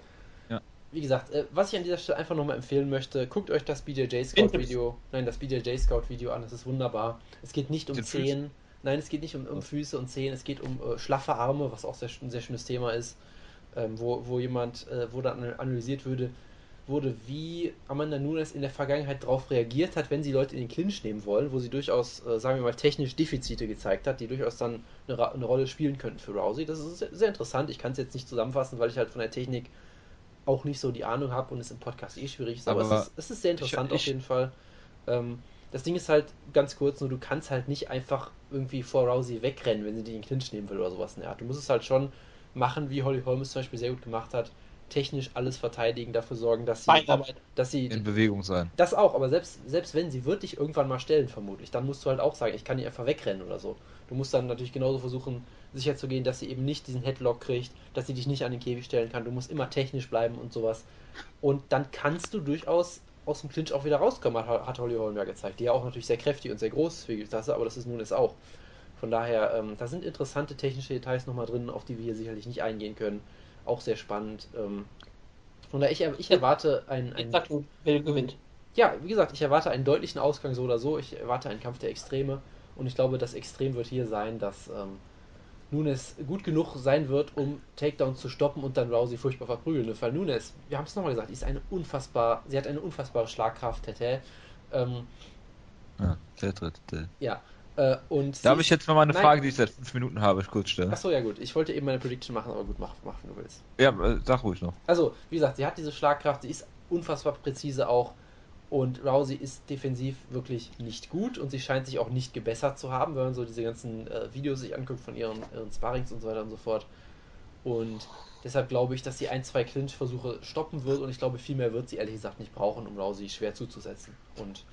Ja. wie gesagt, äh, was ich an dieser Stelle einfach nochmal empfehlen möchte, guckt euch das BJJ Scout Video, nein, das BJJ Scout Video an, das ist wunderbar. Es geht nicht um Den Zehen, nein, es geht nicht um, um Füße und Zehen, es geht um äh, schlaffe Arme, was auch sehr, ein sehr schönes Thema ist, ähm, wo, wo jemand, äh, wo dann analysiert würde, wurde, wie Amanda Nunes in der Vergangenheit darauf reagiert hat, wenn sie Leute in den Clinch nehmen wollen, wo sie durchaus, äh, sagen wir mal, technisch Defizite gezeigt hat, die durchaus dann eine, eine Rolle spielen könnten für Rousey. Das ist sehr, sehr interessant. Ich kann es jetzt nicht zusammenfassen, weil ich halt von der Technik auch nicht so die Ahnung habe und es im Podcast eh schwierig ist, aber, Aber es, ist, es ist sehr interessant ich- auf jeden Fall. Ähm, das Ding ist halt ganz kurz, nur du kannst halt nicht einfach irgendwie vor Rousey wegrennen, wenn sie die in den Clinch nehmen will oder sowas in der Art. Du musst es halt schon machen, wie Holly Holmes zum Beispiel sehr gut gemacht hat, technisch alles verteidigen, dafür sorgen, dass sie, Beinarbeit. dass sie In Bewegung sein. das auch, aber selbst, selbst wenn, sie wird dich irgendwann mal stellen, vermutlich. Dann musst du halt auch sagen, ich kann nicht einfach wegrennen oder so. Du musst dann natürlich genauso versuchen, sicherzugehen, dass sie eben nicht diesen Headlock kriegt, dass sie dich nicht an den Käfig stellen kann. Du musst immer technisch bleiben und sowas. Und dann kannst du durchaus aus dem Clinch auch wieder rauskommen, hat, hat Holly Holm ja gezeigt. Die ja auch natürlich sehr kräftig und sehr groß ist für die Klasse, aber das ist nun es auch. Von daher, ähm, da sind interessante technische Details nochmal drin, auf die wir hier sicherlich nicht eingehen können. Auch sehr spannend. Ähm, von daher, ich, er- ich erwarte ein, Ich ein sag, wer gewinnt. ja, wie gesagt, ich erwarte einen deutlichen Ausgang so oder so. Ich erwarte einen Kampf der Extreme. Und ich glaube, das Extrem wird hier sein, dass, ähm, Nunes gut genug sein wird, um Takedowns zu stoppen und dann Rousey furchtbar verprügeln. Weil Nunes, wir haben es nochmal gesagt, ist eine unfassbar, sie hat eine unfassbare Schlagkraft, Tete. Ähm, Ja, der dritte. ja. Äh, und Darf ich jetzt mal meine Nein. Frage, die ich seit fünf Minuten habe, kurz stellen? Achso, ja gut. Ich wollte eben meine Prediction machen, aber gut, mach, mach, wenn du willst. Ja, äh, sag ruhig noch. Also, wie gesagt, sie hat diese Schlagkraft, sie ist unfassbar präzise auch. Und Rousey ist defensiv wirklich nicht gut und sie scheint sich auch nicht gebessert zu haben, wenn man so diese ganzen äh, Videos sich anguckt von ihren, ihren Sparrings und so weiter und so fort. Und deshalb glaube ich, dass sie ein, zwei Clinch-Versuche stoppen wird und ich glaube, viel mehr wird sie ehrlich gesagt nicht brauchen, um Rousey schwer zuzusetzen. Und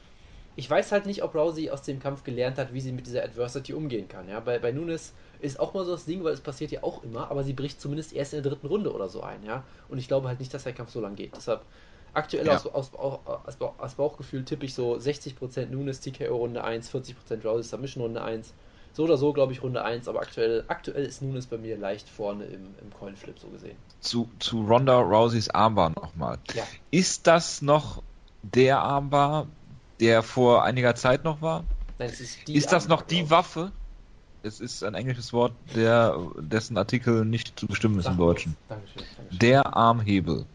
ich weiß halt nicht, ob Rousey aus dem Kampf gelernt hat, wie sie mit dieser Adversity umgehen kann. Ja, bei, bei Nunes ist auch mal so das Ding, weil es passiert ja auch immer, aber sie bricht zumindest erst in der dritten Runde oder so ein, ja. Und ich glaube halt nicht, dass der Kampf so lang geht. Deshalb aktuell Ja. aus, aus, aus, aus, Bauch- aus Bauchgefühl tippe ich so 60% Nunes TKO Runde 1, 40% Rousey Submission Runde 1. So oder so glaube ich Runde 1, aber aktuell, aktuell ist Nunes bei mir leicht vorne im, im Coinflip so gesehen. Zu, zu Ronda Rouseys Armbar nochmal. Ja. Ist das noch der Armbar, der vor einiger Zeit noch war? Nein, ist ist das noch die. Waffe? Es ist ein englisches Wort, der, dessen Artikel nicht zu bestimmen ist Sag im. Deutschen. Dankeschön, Dankeschön. Der Armhebel.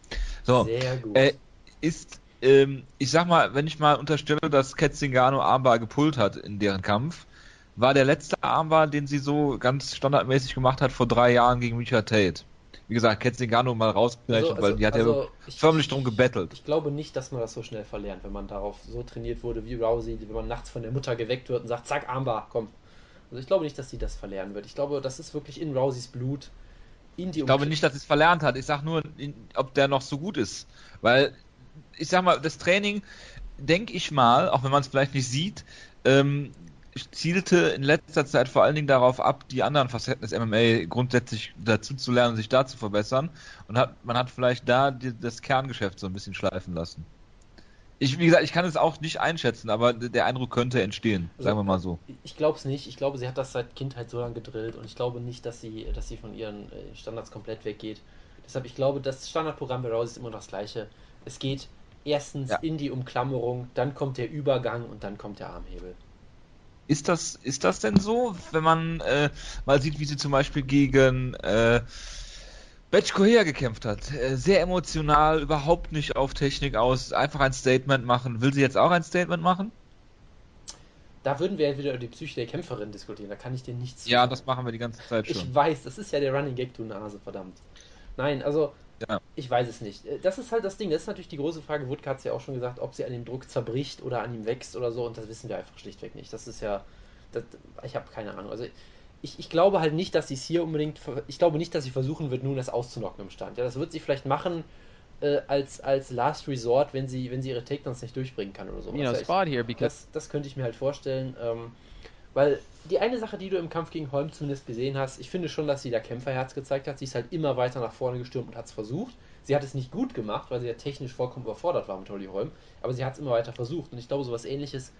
So, Sehr gut. äh, ist, ähm, ich sag mal, wenn ich mal unterstelle, dass Ketzingano Armbar gepullt hat in deren Kampf, war der letzte Armbar, den sie so ganz standardmäßig gemacht hat, vor drei Jahren gegen Richard Tate. Wie gesagt, Ketzingano mal rausgerechnet, weil die hat ja also ich- förmlich drum gebettelt. Ich glaube nicht, dass man das so schnell verlernt, wenn man darauf so trainiert wurde wie Rousey, wenn man nachts von der Mutter geweckt wird und sagt, zack, Armbar, komm. Also ich glaube nicht, dass sie das verlernen wird. Ich glaube, das ist wirklich in Rouseys Blut. In die Ich glaube nicht, dass es verlernt hat. Ich sag nur, in- ob der noch so gut ist. Weil, ich sag mal, das Training, denke ich mal, auch wenn man es vielleicht nicht sieht, ähm, zielte in letzter Zeit vor allen Dingen darauf ab, die anderen Facetten des MMA grundsätzlich dazu zu lernen, sich da zu verbessern. Und hat, man hat vielleicht da die, das Kerngeschäft so ein bisschen schleifen lassen. Ich, wie gesagt, ich kann es auch nicht einschätzen, aber der Eindruck könnte entstehen, sagen wir mal so. Ich glaube es nicht. Ich glaube, sie hat das seit Kindheit so lange gedrillt und ich glaube nicht, dass sie, dass sie von ihren äh, Standards komplett weggeht. Deshalb, ich glaube, das Standardprogramm bei Rousey ist immer noch das gleiche. Es geht erstens Ja. in die Umklammerung, dann kommt der Übergang und dann kommt der Armhebel. Ist das, ist das denn so, wenn man äh, mal sieht, wie sie zum Beispiel gegen äh, Betch Correa gekämpft hat? Äh, sehr emotional, überhaupt nicht auf Technik aus, einfach ein Statement machen. Will sie jetzt auch ein Statement machen? Da würden wir ja wieder über die Psyche der Kämpferin diskutieren. Da kann ich dir nichts zu Ja, sagen. das machen wir die ganze Zeit schon. Ich weiß, das ist ja der Running Gag, du Nase, verdammt. Nein, also, Ja. ich weiß es nicht. Äh, Das ist halt das Ding, das ist natürlich die große Frage. Woodke hat es ja auch schon gesagt, ob sie an dem Druck zerbricht oder an ihm wächst oder so, und das wissen wir einfach schlichtweg nicht. Das ist ja, das, ich habe keine Ahnung. Also, ich, ich glaube halt nicht, dass sie es hier unbedingt, ich glaube nicht, dass sie versuchen wird, nun das auszunocken im Stand. Ja, das wird sie vielleicht machen äh, als, als Last Resort, wenn sie, wenn sie ihre Takedowns nicht durchbringen kann oder so. you know, spot here because Das, das könnte ich mir halt vorstellen. Ähm, weil die eine Sache, die du im Kampf gegen Holm zumindest gesehen hast, ich finde schon, dass sie da Kämpferherz gezeigt hat. Sie ist halt immer weiter nach vorne gestürmt und hat es versucht. Sie hat es nicht gut gemacht, weil sie ja technisch vollkommen überfordert war mit Holly Holm. Aber sie hat es immer weiter versucht. Und ich glaube, sowas ähnliches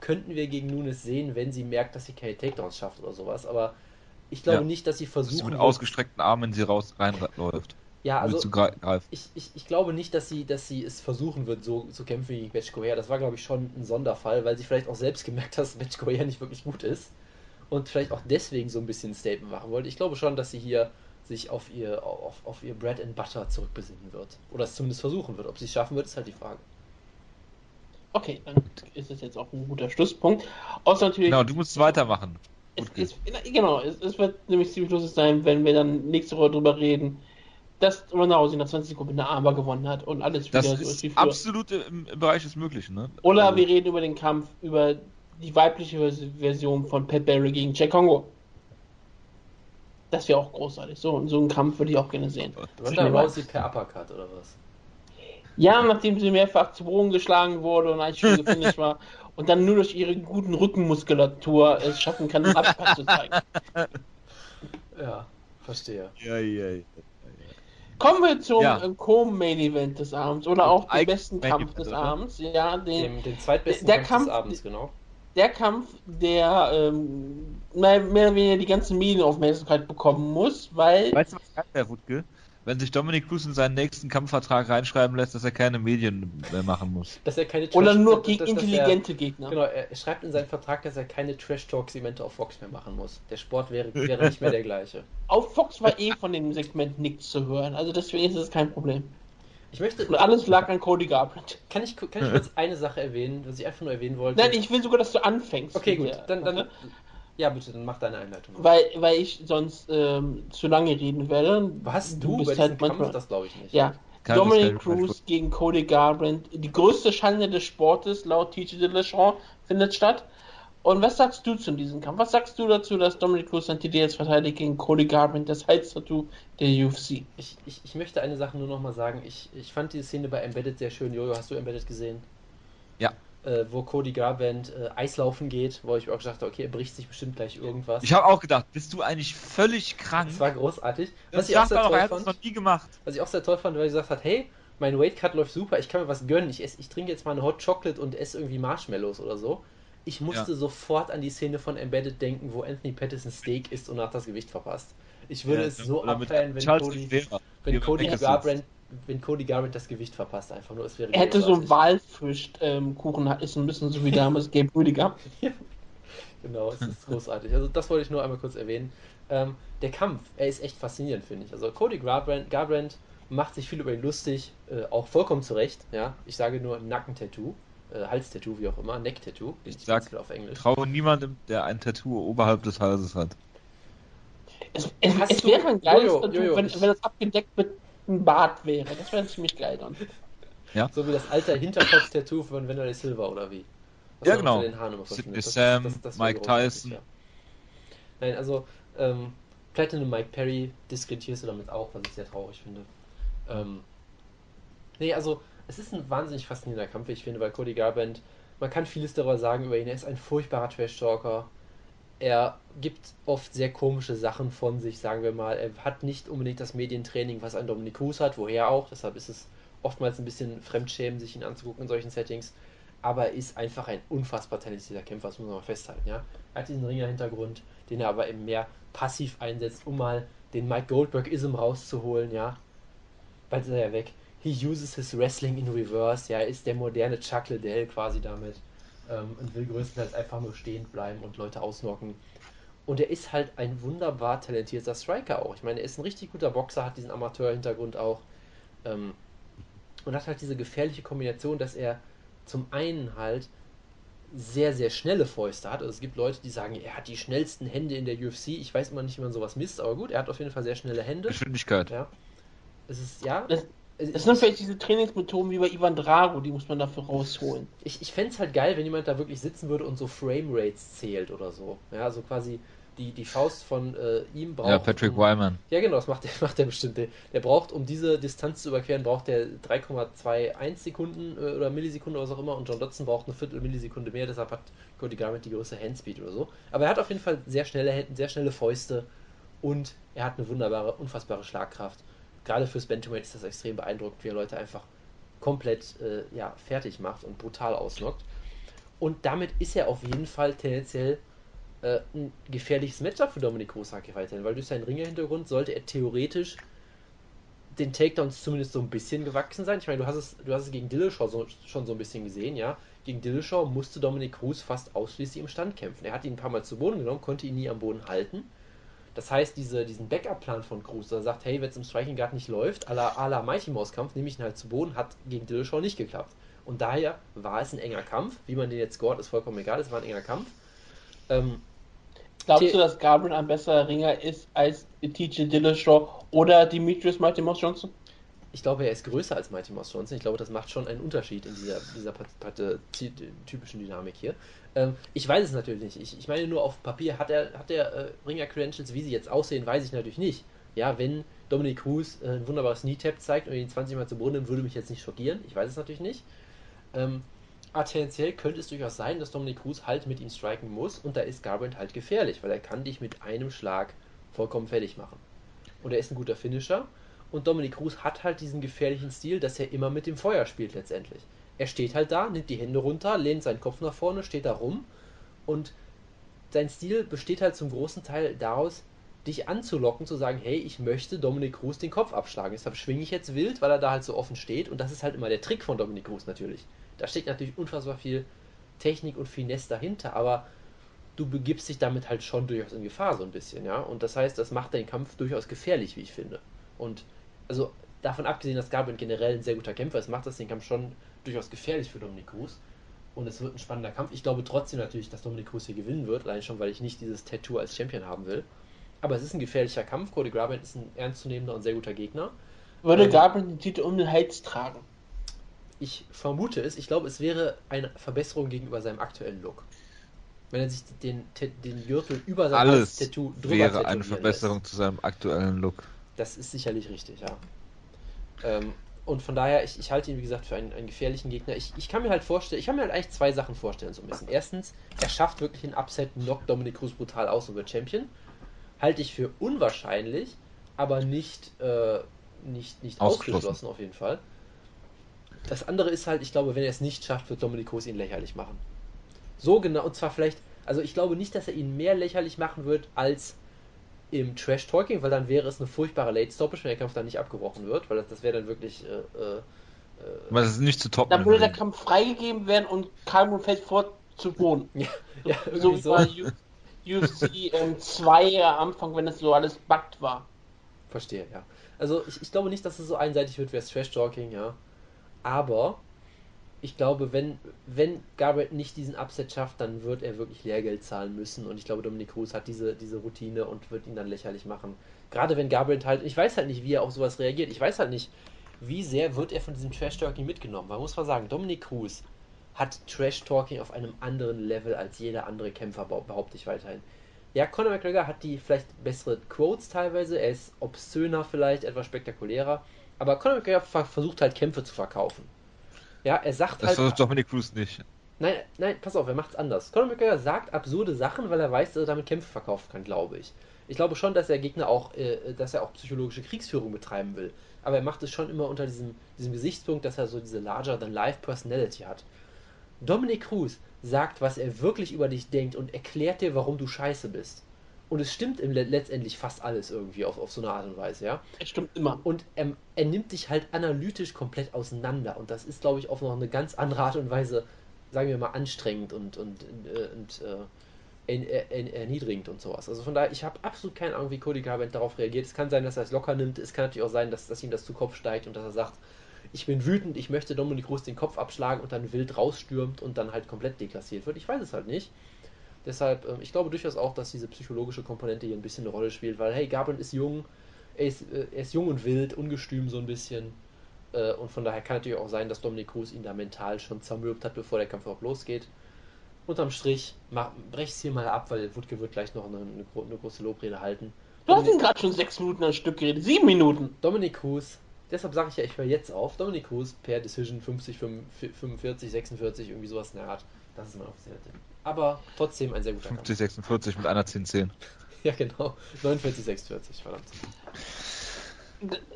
könnten wir gegen Nunes sehen, wenn sie merkt, dass sie keine Takedowns schafft oder sowas. Aber ich glaube Ja. nicht, dass sie Dass versuchen. sie mit ausgestreckten Armen in sie raus reinläuft. Ja, also ich, ich, ich glaube nicht, dass sie, dass sie es versuchen wird, so zu kämpfen wie gegen Betchko her. Das war, glaube ich, schon ein Sonderfall, weil sie vielleicht auch selbst gemerkt hat, dass Betchko her nicht wirklich gut ist. Und vielleicht auch deswegen so ein bisschen ein Statement machen wollte. Ich glaube schon, dass sie hier sich auf ihr, auf, auf ihr Bread and Butter zurückbesinnen wird. Oder es zumindest versuchen wird. Ob sie es schaffen wird, ist halt die Frage. Okay, dann ist es jetzt auch ein guter Schlusspunkt. Außer natürlich, Genau, du musst weitermachen. es, Gut, es, genau, es, es wird nämlich ziemlich lustig sein, wenn wir dann nächste Woche drüber reden, dass Ronaldo nach 20 Sekunden eine Armbar gewonnen hat und alles wieder Das so ist wie früher. absolut im, im Bereich des Möglichen, ne? Oder Also- wir reden über den Kampf, über die weibliche Vers- Version von Pat Barry gegen Jack Congo. Das wäre auch großartig. So, so einen Kampf würde ich auch gerne sehen. Ronda Rousey per Uppercut oder was? Ja, nachdem sie mehrfach zu Boden geschlagen wurde und eigentlich schon gefinisht war und dann nur durch ihre guten Rückenmuskulatur es schaffen kann, einen Abpass zu zeigen. Ja, verstehe. Ja, ja, ja. Kommen wir zum Ja. äh, Co-Main-Event des Abends oder auch dem besten Main Kampf Event, des oder? Abends. Ja, den, Dem, den zweitbesten Der Kampf, Kampf- des Abends, genau. der Kampf, der ähm, mehr, mehr oder weniger die ganze Medienaufmerksamkeit bekommen muss, weil Weißt du, was geil wäre, Wutke? Wenn sich Dominic Cruz in seinen nächsten Kampfvertrag reinschreiben lässt, dass er keine Medien mehr machen muss. Dass er keine Oder nur gegen dass- dass intelligente Er, Gegner. genau, er schreibt in seinen Vertrag, dass er keine Trash-Talk-Segmente auf Fox mehr machen muss. Der Sport wäre, wäre nicht mehr der gleiche. Auf Fox war eh von dem Segment nichts zu hören, also deswegen ist es kein Problem. Ich möchte, Und alles lag an Cody Garbrandt. kann ich, kann ich kurz eine Sache erwähnen, was ich einfach nur erwähnen wollte? Nein, ich will sogar, dass du anfängst. Okay, gut, Ja, dann, dann. Ja bitte, dann mach deine Einleitung. Weil, weil ich sonst ähm, zu lange reden werde. Was, du, bei diesem Kampf? Das glaube ich nicht. Ja, Dominic. Cruz gegen Cody Garbrandt. Die größte Schande des Sportes, laut TJ Dillashaw, findet statt. Und was sagst du zu diesem Kampf? Was sagst du dazu, dass Dominic Cruz sein TD jetzt verteidigt gegen Cody Garbrandt, das Halstattoo der UFC? Ich, ich, ich möchte eine Sache nur noch mal sagen. Ich, ich fand die Szene bei Embedded sehr schön. Jojo, hast du Embedded gesehen? Ja. Äh, wo Cody Garbrandt äh, Eislaufen geht, wo ich auch gedacht habe, okay, er bricht sich bestimmt gleich irgendwas. Ich habe auch gedacht, bist du eigentlich völlig krank? das war großartig. Das Was ich auch sehr toll fand, noch nie gemacht. was ich auch sehr toll fand, weil er gesagt hat, hey, mein Weight Cut läuft super, ich kann mir was gönnen. Ich, ess, ich trinke jetzt mal eine Hot Chocolate und esse irgendwie Marshmallows oder so. Ich musste Ja. sofort an die Szene von Embedded denken, wo Anthony Pettis ein Steak isst und hat das Gewicht verpasst. Ich würde Ja, es so abfeiern, wenn Charles Cody, wenn Cody Garbrandt, wenn Cody Garbrandt das Gewicht verpasst, einfach nur. Es wäre Er hätte so einen. Walfischkuchen ähm, essen müssen, so wie damals Gabe Rüdiger. Genau, es ist großartig. Also das wollte ich nur einmal kurz erwähnen. Ähm, der Kampf, er ist echt faszinierend, finde ich. Also Cody Garbrandt, Garbrandt macht sich viel über ihn lustig, äh, auch vollkommen zurecht. Ja, ich sage nur Nackentattoo, äh, Halstattoo, wie auch immer, Neck-Tattoo. Ich ganz sag, viel auf Englisch. Traue niemandem, der ein Tattoo oberhalb des Halses hat. Es, es, es wäre ein geiles Jojo, Tattoo, Jojo, wenn, ich- wenn das abgedeckt mit einem Bart wäre. Das wäre ziemlich geil dann. So wie das alte Hinterkopf-Tattoo von Wanderlei Silva oder wie? Was Ja, genau. den Haaren immer Sidney. Sam, wäre Mike großartig, Tyson. ja. Nein, also ähm, Platinum Mike Perry diskreditierst du damit auch, was ich sehr traurig finde. Ähm, nee, also es ist ein wahnsinnig faszinierender Kampf, ich finde, weil Cody Garbrandt, man kann vieles darüber sagen über ihn, er ist ein furchtbarer Trash-Talker. Er gibt oft sehr komische Sachen von sich, sagen wir mal. Er hat nicht unbedingt das Medientraining, was ein Dominik Cruz hat, woher auch. Deshalb ist es oftmals ein bisschen Fremdschämen, sich ihn anzugucken in solchen Settings. Aber er ist einfach ein unfassbar talentierter Kämpfer, das muss man mal festhalten. Ja? Er hat diesen Ringer-Hintergrund, den er aber eben mehr passiv einsetzt, um mal den Mike Goldberg-Ism rauszuholen. Ja? Bald ist er ja weg. He uses his wrestling in reverse. Ja, er ist der moderne Chuck Liddell quasi damit. Ähm, und will größtenteils einfach nur stehen bleiben und Leute ausnocken. Und er ist halt ein wunderbar talentierter Striker auch. Ich meine, er ist ein richtig guter Boxer, hat diesen Amateur-Hintergrund auch. Ähm, und hat halt diese gefährliche Kombination, dass er zum einen halt sehr, sehr schnelle Fäuste hat. Also es gibt Leute, die sagen, er hat die schnellsten Hände in der UFC. Ich weiß immer nicht, wie man sowas misst, aber gut, er hat auf jeden Fall sehr schnelle Hände. Geschwindigkeit. Ja. Es ist, ja. Das- es- Das sind vielleicht diese Trainingsmethoden wie bei Ivan Drago, die muss man dafür rausholen. ich ich fände es halt geil, wenn jemand da wirklich sitzen würde und so Frame-Rates zählt oder so. Ja, also quasi die, die Faust von äh, ihm braucht. Ja, Patrick Wyman. Ja, genau, das macht der, macht der bestimmt. Der, der braucht, um diese Distanz zu überqueren, braucht der 3,21 Sekunden äh, oder Millisekunden oder was auch immer und John Dodson braucht eine Viertel Millisekunde mehr, deshalb hat Cody Garbrandt die größere Handspeed oder so. Aber er hat auf jeden Fall sehr schnelle Hände, sehr schnelle Fäuste und er hat eine wunderbare, unfassbare Schlagkraft. Gerade fürs Bantamweight ist das extrem beeindruckend, wie er Leute einfach komplett äh, ja, fertig macht und brutal ausnockt. Und damit ist er auf jeden Fall tendenziell äh, ein gefährliches Matchup für Dominik Kosaki weiterhin, weil durch seinen Ringer-Hintergrund sollte er theoretisch den Takedowns zumindest so ein bisschen gewachsen sein. Ich meine, du hast es, du hast es gegen Dillashaw so, schon so ein bisschen gesehen, ja. Gegen Dillashaw musste Dominik Cruz fast ausschließlich im Stand kämpfen. Er hat ihn ein paar Mal zu Boden genommen, konnte ihn nie am Boden halten. Das heißt, diese, diesen Backup-Plan von Cruz, der sagt, hey, wenn es im Striking Guard nicht läuft, à la, à la Mighty Mouse Kampf, nehme ich ihn halt zu Boden, hat gegen Dillashaw nicht geklappt. Und daher war es ein enger Kampf. Wie man den jetzt scored, ist vollkommen egal, es war ein enger Kampf. Ähm, Glaubst du, dass Garbrandt ein besserer Ringer ist als TJ Dillashaw oder Demetrius Mighty Mouse Johnson? Ich glaube, er ist größer als Mighty Mouse Johnson. Ich glaube, das macht schon einen Unterschied in dieser, dieser typischen Dynamik hier. Ähm, ich weiß es natürlich nicht. Ich, ich meine nur auf Papier, hat er, hat er äh, Ringer-Credentials, wie sie jetzt aussehen, weiß ich natürlich nicht. Ja, wenn Dominic Cruz äh, ein wunderbares Knee-Tap zeigt und ihn 20 Mal zu Boden nimmt, würde mich jetzt nicht schockieren. Ich weiß es natürlich nicht. Ähm, aber tendenziell könnte es durchaus sein, dass Dominic Cruz halt mit ihm striken muss und da ist Garbrandt halt gefährlich, weil er kann dich mit einem Schlag vollkommen fertig machen. Und er ist ein guter Finisher und Dominic Cruz hat halt diesen gefährlichen Stil, dass er immer mit dem Feuer spielt letztendlich. Er steht halt da, nimmt die Hände runter, lehnt seinen Kopf nach vorne, steht da rum und sein Stil besteht halt zum großen Teil daraus, dich anzulocken, zu sagen, hey, ich möchte Dominik Cruz den Kopf abschlagen. Deshalb schwinge ich jetzt wild, weil er da halt so offen steht. Und das ist halt immer der Trick von Dominik Cruz natürlich. Da steckt natürlich unfassbar viel Technik und Finesse dahinter, aber du begibst dich damit halt schon durchaus in Gefahr so ein bisschen, ja. Und das heißt, das macht den Kampf durchaus gefährlich, wie ich finde. Und also davon abgesehen, dass Garbrandt generell ein sehr guter Kämpfer ist, macht das den Kampf schon durchaus gefährlich für Dominik Cruz. Und es wird ein spannender Kampf. Ich glaube trotzdem natürlich, dass Dominik Cruz hier gewinnen wird, allein schon, weil ich nicht dieses Tattoo als Champion haben will. Aber es ist ein gefährlicher Kampf. Cody Garbrandt ist ein ernstzunehmender und sehr guter Gegner. Würde ähm, Garbrandt den Titel um den Hals tragen? Ich vermute es. Ich glaube, es wäre eine Verbesserung gegenüber seinem aktuellen Look. Wenn er sich den, den Gürtel über sein Alles Tattoo drüber wäre eine Verbesserung lässt. zu seinem aktuellen Look. Das ist sicherlich richtig, ja. Ähm, und von daher, ich, ich halte ihn, wie gesagt, für einen, einen gefährlichen Gegner. Ich, ich kann mir halt vorstellen, ich kann mir halt eigentlich zwei Sachen vorstellen, so ein bisschen. Erstens, er schafft wirklich einen Upset, knockt Dominic Cruz brutal aus und wird Champion. Halte ich für unwahrscheinlich, aber nicht, äh, nicht, nicht ausgeschlossen. ausgeschlossen auf jeden Fall. Das andere ist halt, ich glaube, wenn er es nicht schafft, wird Dominic Cruz ihn lächerlich machen. So genau, und zwar vielleicht, also ich glaube nicht, dass er ihn mehr lächerlich machen wird als im Trash Talking, weil dann wäre es eine furchtbare Late Stoppage, wenn der Kampf dann nicht abgebrochen wird, weil das, das wäre dann wirklich. Äh, äh, weil das ist nicht zu toppen. Dann würde der Kampf freigegeben werden und Calvin fällt fort zu Boden. Ja, ja so wie so. bei UFC 2 ähm, am Anfang, wenn das so alles buggt war. Verstehe, ja. Also ich, ich glaube nicht, dass es so einseitig wird wie das Trash Talking, ja. Aber ich glaube, wenn, wenn Gabriel nicht diesen Upset schafft, dann wird er wirklich Lehrgeld zahlen müssen. Und ich glaube, Dominik Cruz hat diese, diese Routine und wird ihn dann lächerlich machen. Gerade wenn Gabriel halt, ich weiß halt nicht, wie er auf sowas reagiert. Ich weiß halt nicht, wie sehr wird er von diesem Trash-Talking mitgenommen. Man muss mal sagen, Dominik Cruz hat Trash-Talking auf einem anderen Level als jeder andere Kämpfer, behaupte ich weiterhin. Ja, Conor McGregor hat die vielleicht bessere Quotes teilweise, er ist obszöner vielleicht, etwas spektakulärer. Aber Conor McGregor versucht halt Kämpfe zu verkaufen. Ja, er sagt das halt. Das Dominic Cruz nicht. Nein, nein, pass auf, er macht's anders. Conor McGregor sagt absurde Sachen, weil er weiß, dass er damit Kämpfe verkaufen kann, glaube ich. Ich glaube schon, dass der Gegner auch, äh, dass er auch psychologische Kriegsführung betreiben will. Aber er macht es schon immer unter diesem, diesem Gesichtspunkt, dass er so diese larger-than-life-Personality hat. Dominic Cruz sagt, was er wirklich über dich denkt und erklärt dir, warum du scheiße bist. Und es stimmt im, letztendlich fast alles irgendwie auf, auf so eine Art und Weise, ja. Es stimmt immer. Und er, er nimmt dich halt analytisch komplett auseinander. Und das ist, glaube ich, auf noch eine ganz andere Art und Weise, sagen wir mal, anstrengend und, und, äh, und äh, erniedrigend und sowas. Also von daher, ich habe absolut keine Ahnung, wie Cody Garbrandt darauf reagiert. Es kann sein, dass er es locker nimmt. Es kann natürlich auch sein, dass, dass ihm das zu Kopf steigt und dass er sagt, ich bin wütend, ich möchte Dominik Groß den Kopf abschlagen und dann wild rausstürmt und dann halt komplett deklassiert wird. Ich weiß es halt nicht. Deshalb, ähm, ich glaube durchaus auch, dass diese psychologische Komponente hier ein bisschen eine Rolle spielt, weil, hey, Gabriel ist jung, er ist, äh, er ist jung und wild, ungestüm so ein bisschen. Äh, und von daher kann natürlich auch sein, dass Dominik Cruz ihn da mental schon zermürbt hat, bevor der Kampf überhaupt losgeht. Unterm Strich, brech es hier mal ab, weil Wutke wird gleich noch eine, eine, eine große Lobrede halten. Du hast ihn gerade schon sechs Minuten ein Stück geredet, sieben Minuten. Dominik Cruz, deshalb sage ich ja, ich höre jetzt auf. Dominik Cruz per Decision 50, 45, 46, irgendwie sowas in der Art. Das ist mein Tipp aber trotzdem ein sehr guter 50, 46 mit einer 10, 10. Ja, genau. 49, 46, verdammt.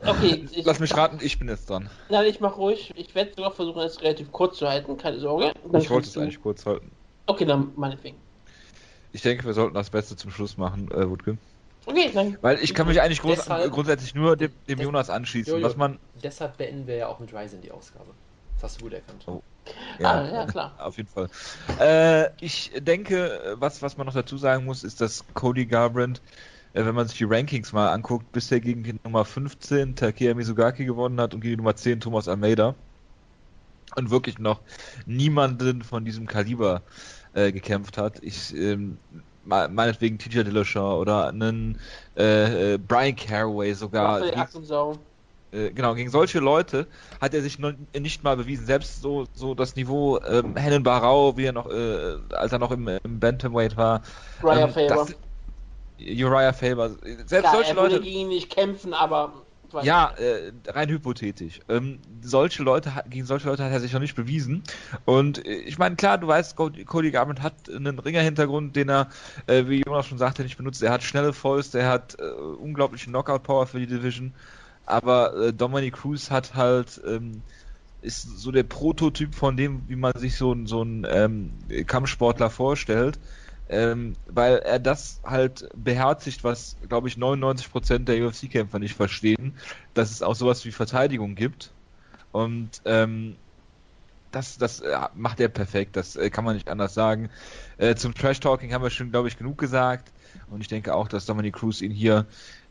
Okay, ich, Lass mich raten, ich bin jetzt dran. Nein, ich mach ruhig. Ich werde sogar versuchen, es relativ kurz zu halten, keine Sorge. Dann ich wollte es eigentlich kurz halten. Okay, dann meinetwegen. Ich denke, wir sollten das Beste zum Schluss machen, äh, Wutke. Okay, dann. Weil ich kann mich eigentlich groß, deshalb, grundsätzlich nur dem, dem Jonas anschließen. Jojo, was man deshalb beenden wir ja auch mit Ryzen die Ausgabe. Das hast du gut erkannt. Oh. Ja, ah, ja, klar. Auf jeden Fall. Äh, ich denke, was, was man noch dazu sagen muss, ist, dass Cody Garbrandt, äh, wenn man sich die Rankings mal anguckt, bisher gegen die Nummer 15 Takeya Mizugaki gewonnen hat und gegen die Nummer 10 Thomas Almeida. Und wirklich noch niemanden von diesem Kaliber äh, gekämpft hat. Ich, ähm, meinetwegen TJ Dillashaw oder einen äh, äh, Brian Caraway sogar. Raphael äh, genau, gegen solche Leute hat er sich noch nicht mal bewiesen. Selbst so, so das Niveau ähm, Hennen Barau, wie er noch, äh, als er noch im, im Bantamweight war. Uriah ähm, Faber. Das, Uriah Faber. Selbst Klar, solche er Leute. gegen ihn nicht kämpfen, aber. Ja, äh, rein hypothetisch. Ähm, solche Leute, gegen solche Leute hat er sich noch nicht bewiesen. Und äh, ich meine, klar, du weißt, Cody Garbrandt hat einen Ringer-Hintergrund, den er, äh, wie Jonas schon sagte, nicht benutzt. Er hat schnelle Fäuste, er hat äh, unglaubliche Knockout-Power für die Division. Aber äh, Dominic Cruz hat halt, ähm, ist so der Prototyp von dem, wie man sich so, so einen ähm, Kampfsportler vorstellt. ähm, weil er das halt beherzigt, was, glaube ich, 99% der UFC-Kämpfer nicht verstehen, dass es auch sowas wie Verteidigung gibt. Und ähm, das, das äh, macht er perfekt, das äh, kann man nicht anders sagen. Äh, zum Trash-Talking haben wir schon, glaube ich, genug gesagt. Und ich denke auch, dass Dominic Cruz ihn hier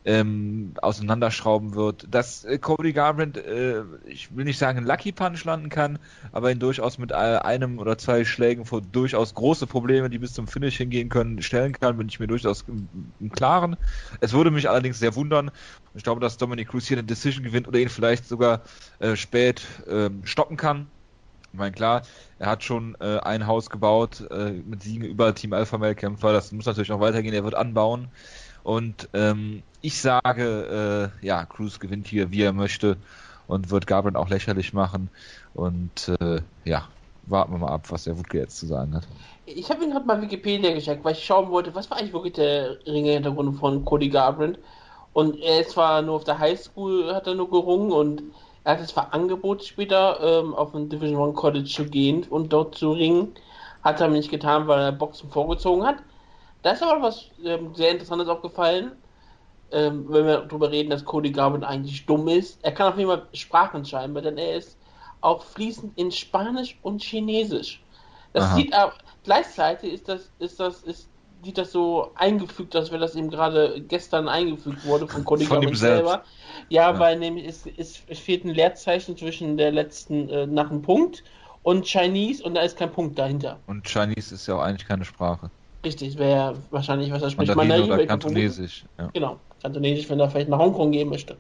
ähm, auseinanderschrauben wird. Dass äh, Cody Garbrandt, äh, ich will nicht sagen, einen Lucky Punch landen kann, aber ihn durchaus mit einem oder zwei Schlägen vor durchaus große Probleme, die bis zum Finish hingehen können, stellen kann, bin ich mir durchaus im, im Klaren. Es würde mich allerdings sehr wundern. Ich glaube, dass Dominic Cruz hier eine Decision gewinnt oder ihn vielleicht sogar äh, spät ähm, stoppen kann. Ich meine, klar, er hat schon äh, ein Haus gebaut äh, mit Siegen über Team Alpha Male Kämpfer. Das muss natürlich noch weitergehen. Er wird anbauen. Und ähm, ich sage, äh, ja, Cruz gewinnt hier, wie er möchte und wird Gabriel auch lächerlich machen. Und äh, ja, warten wir mal ab, was der Wutke jetzt zu sagen hat. Ich habe ihn gerade mal Wikipedia gecheckt, weil ich schauen wollte, was war eigentlich wirklich der Ringe-Hintergrund von Cody Garbrandt. Und er ist zwar nur auf der Highschool, hat er nur gerungen und er hat zwar Angebot später ähm, auf ein Division One College zu gehen und dort zu ringen. Hat er nicht getan, weil er Boxen vorgezogen hat. Da ist aber was ähm, sehr Interessantes aufgefallen, ähm, wenn wir darüber reden, dass Cody Garbrandt eigentlich dumm ist. Er kann auf jeden Fall Sprachen scheinbar, denn er ist auch fließend in Spanisch und Chinesisch. Das Aha. sieht aber gleichzeitig ist das ist das ist sieht das so eingefügt, als wenn das ihm gerade gestern eingefügt wurde von Cody Von selbst. selber. Ja, Ja. weil nämlich es, es, fehlt ein Leerzeichen zwischen der letzten äh, nach einem Punkt und Chinese und da ist kein Punkt dahinter. Und Chinese ist ja auch eigentlich keine Sprache. Richtig, wäre wahrscheinlich, was er spricht. Mandarin oder Mandarin, welche Kantonesisch. Ja. Genau, Kantonesisch, wenn er vielleicht nach Hongkong gehen möchte.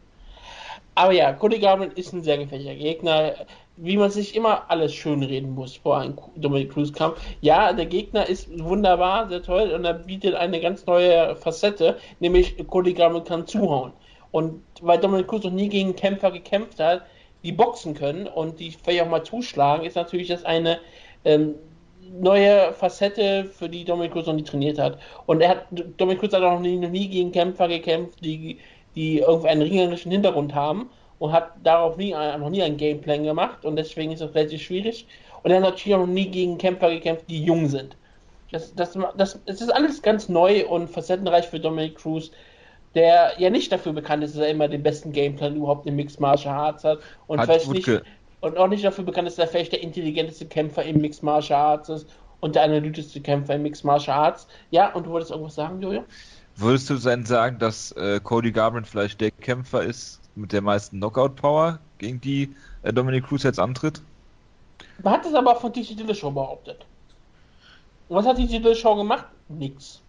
Aber ja, Garbrandt ist ein sehr gefährlicher Gegner. Wie man sich immer alles schönreden muss vor einem Dominic Cruz Kampf. Ja, der Gegner ist wunderbar, sehr toll und er bietet eine ganz neue Facette, nämlich Cody Garbrandt kann zuhauen. Und weil Dominic Cruz noch nie gegen Kämpfer gekämpft hat, die boxen können und die vielleicht auch mal zuschlagen, ist natürlich das eine ähm, neue Facette, für die Dominic Cruz noch nie trainiert hat. Und er hat, Dominic Cruz hat auch noch nie, noch nie gegen Kämpfer gekämpft, die, die irgendwie einen ringerischen Hintergrund haben und hat darauf nie, noch nie einen Gameplan gemacht und deswegen ist das relativ schwierig. Und er hat natürlich auch noch nie gegen Kämpfer gekämpft, die jung sind. Das, das, das, es ist alles ganz neu und facettenreich für Dominic Cruz, der ja nicht dafür bekannt ist, dass er immer den besten Gameplan überhaupt im Mixed Martial Arts hat und Hat vielleicht nicht, Wutke- und auch nicht dafür bekannt ist, dass er vielleicht der intelligenteste Kämpfer im Mixed Martial Arts ist und der analytischste Kämpfer im Mixed Martial Arts. Ja, und du wolltest irgendwas sagen, Jojo? Würdest du denn sagen, dass äh, Cody Garbrandt vielleicht der Kämpfer ist mit der meisten Knockout-Power, gegen die äh, Dominic Cruz jetzt antritt? Man hat es aber von TC Dillashaw behauptet. Und was hat TC Dillashaw gemacht? Nix.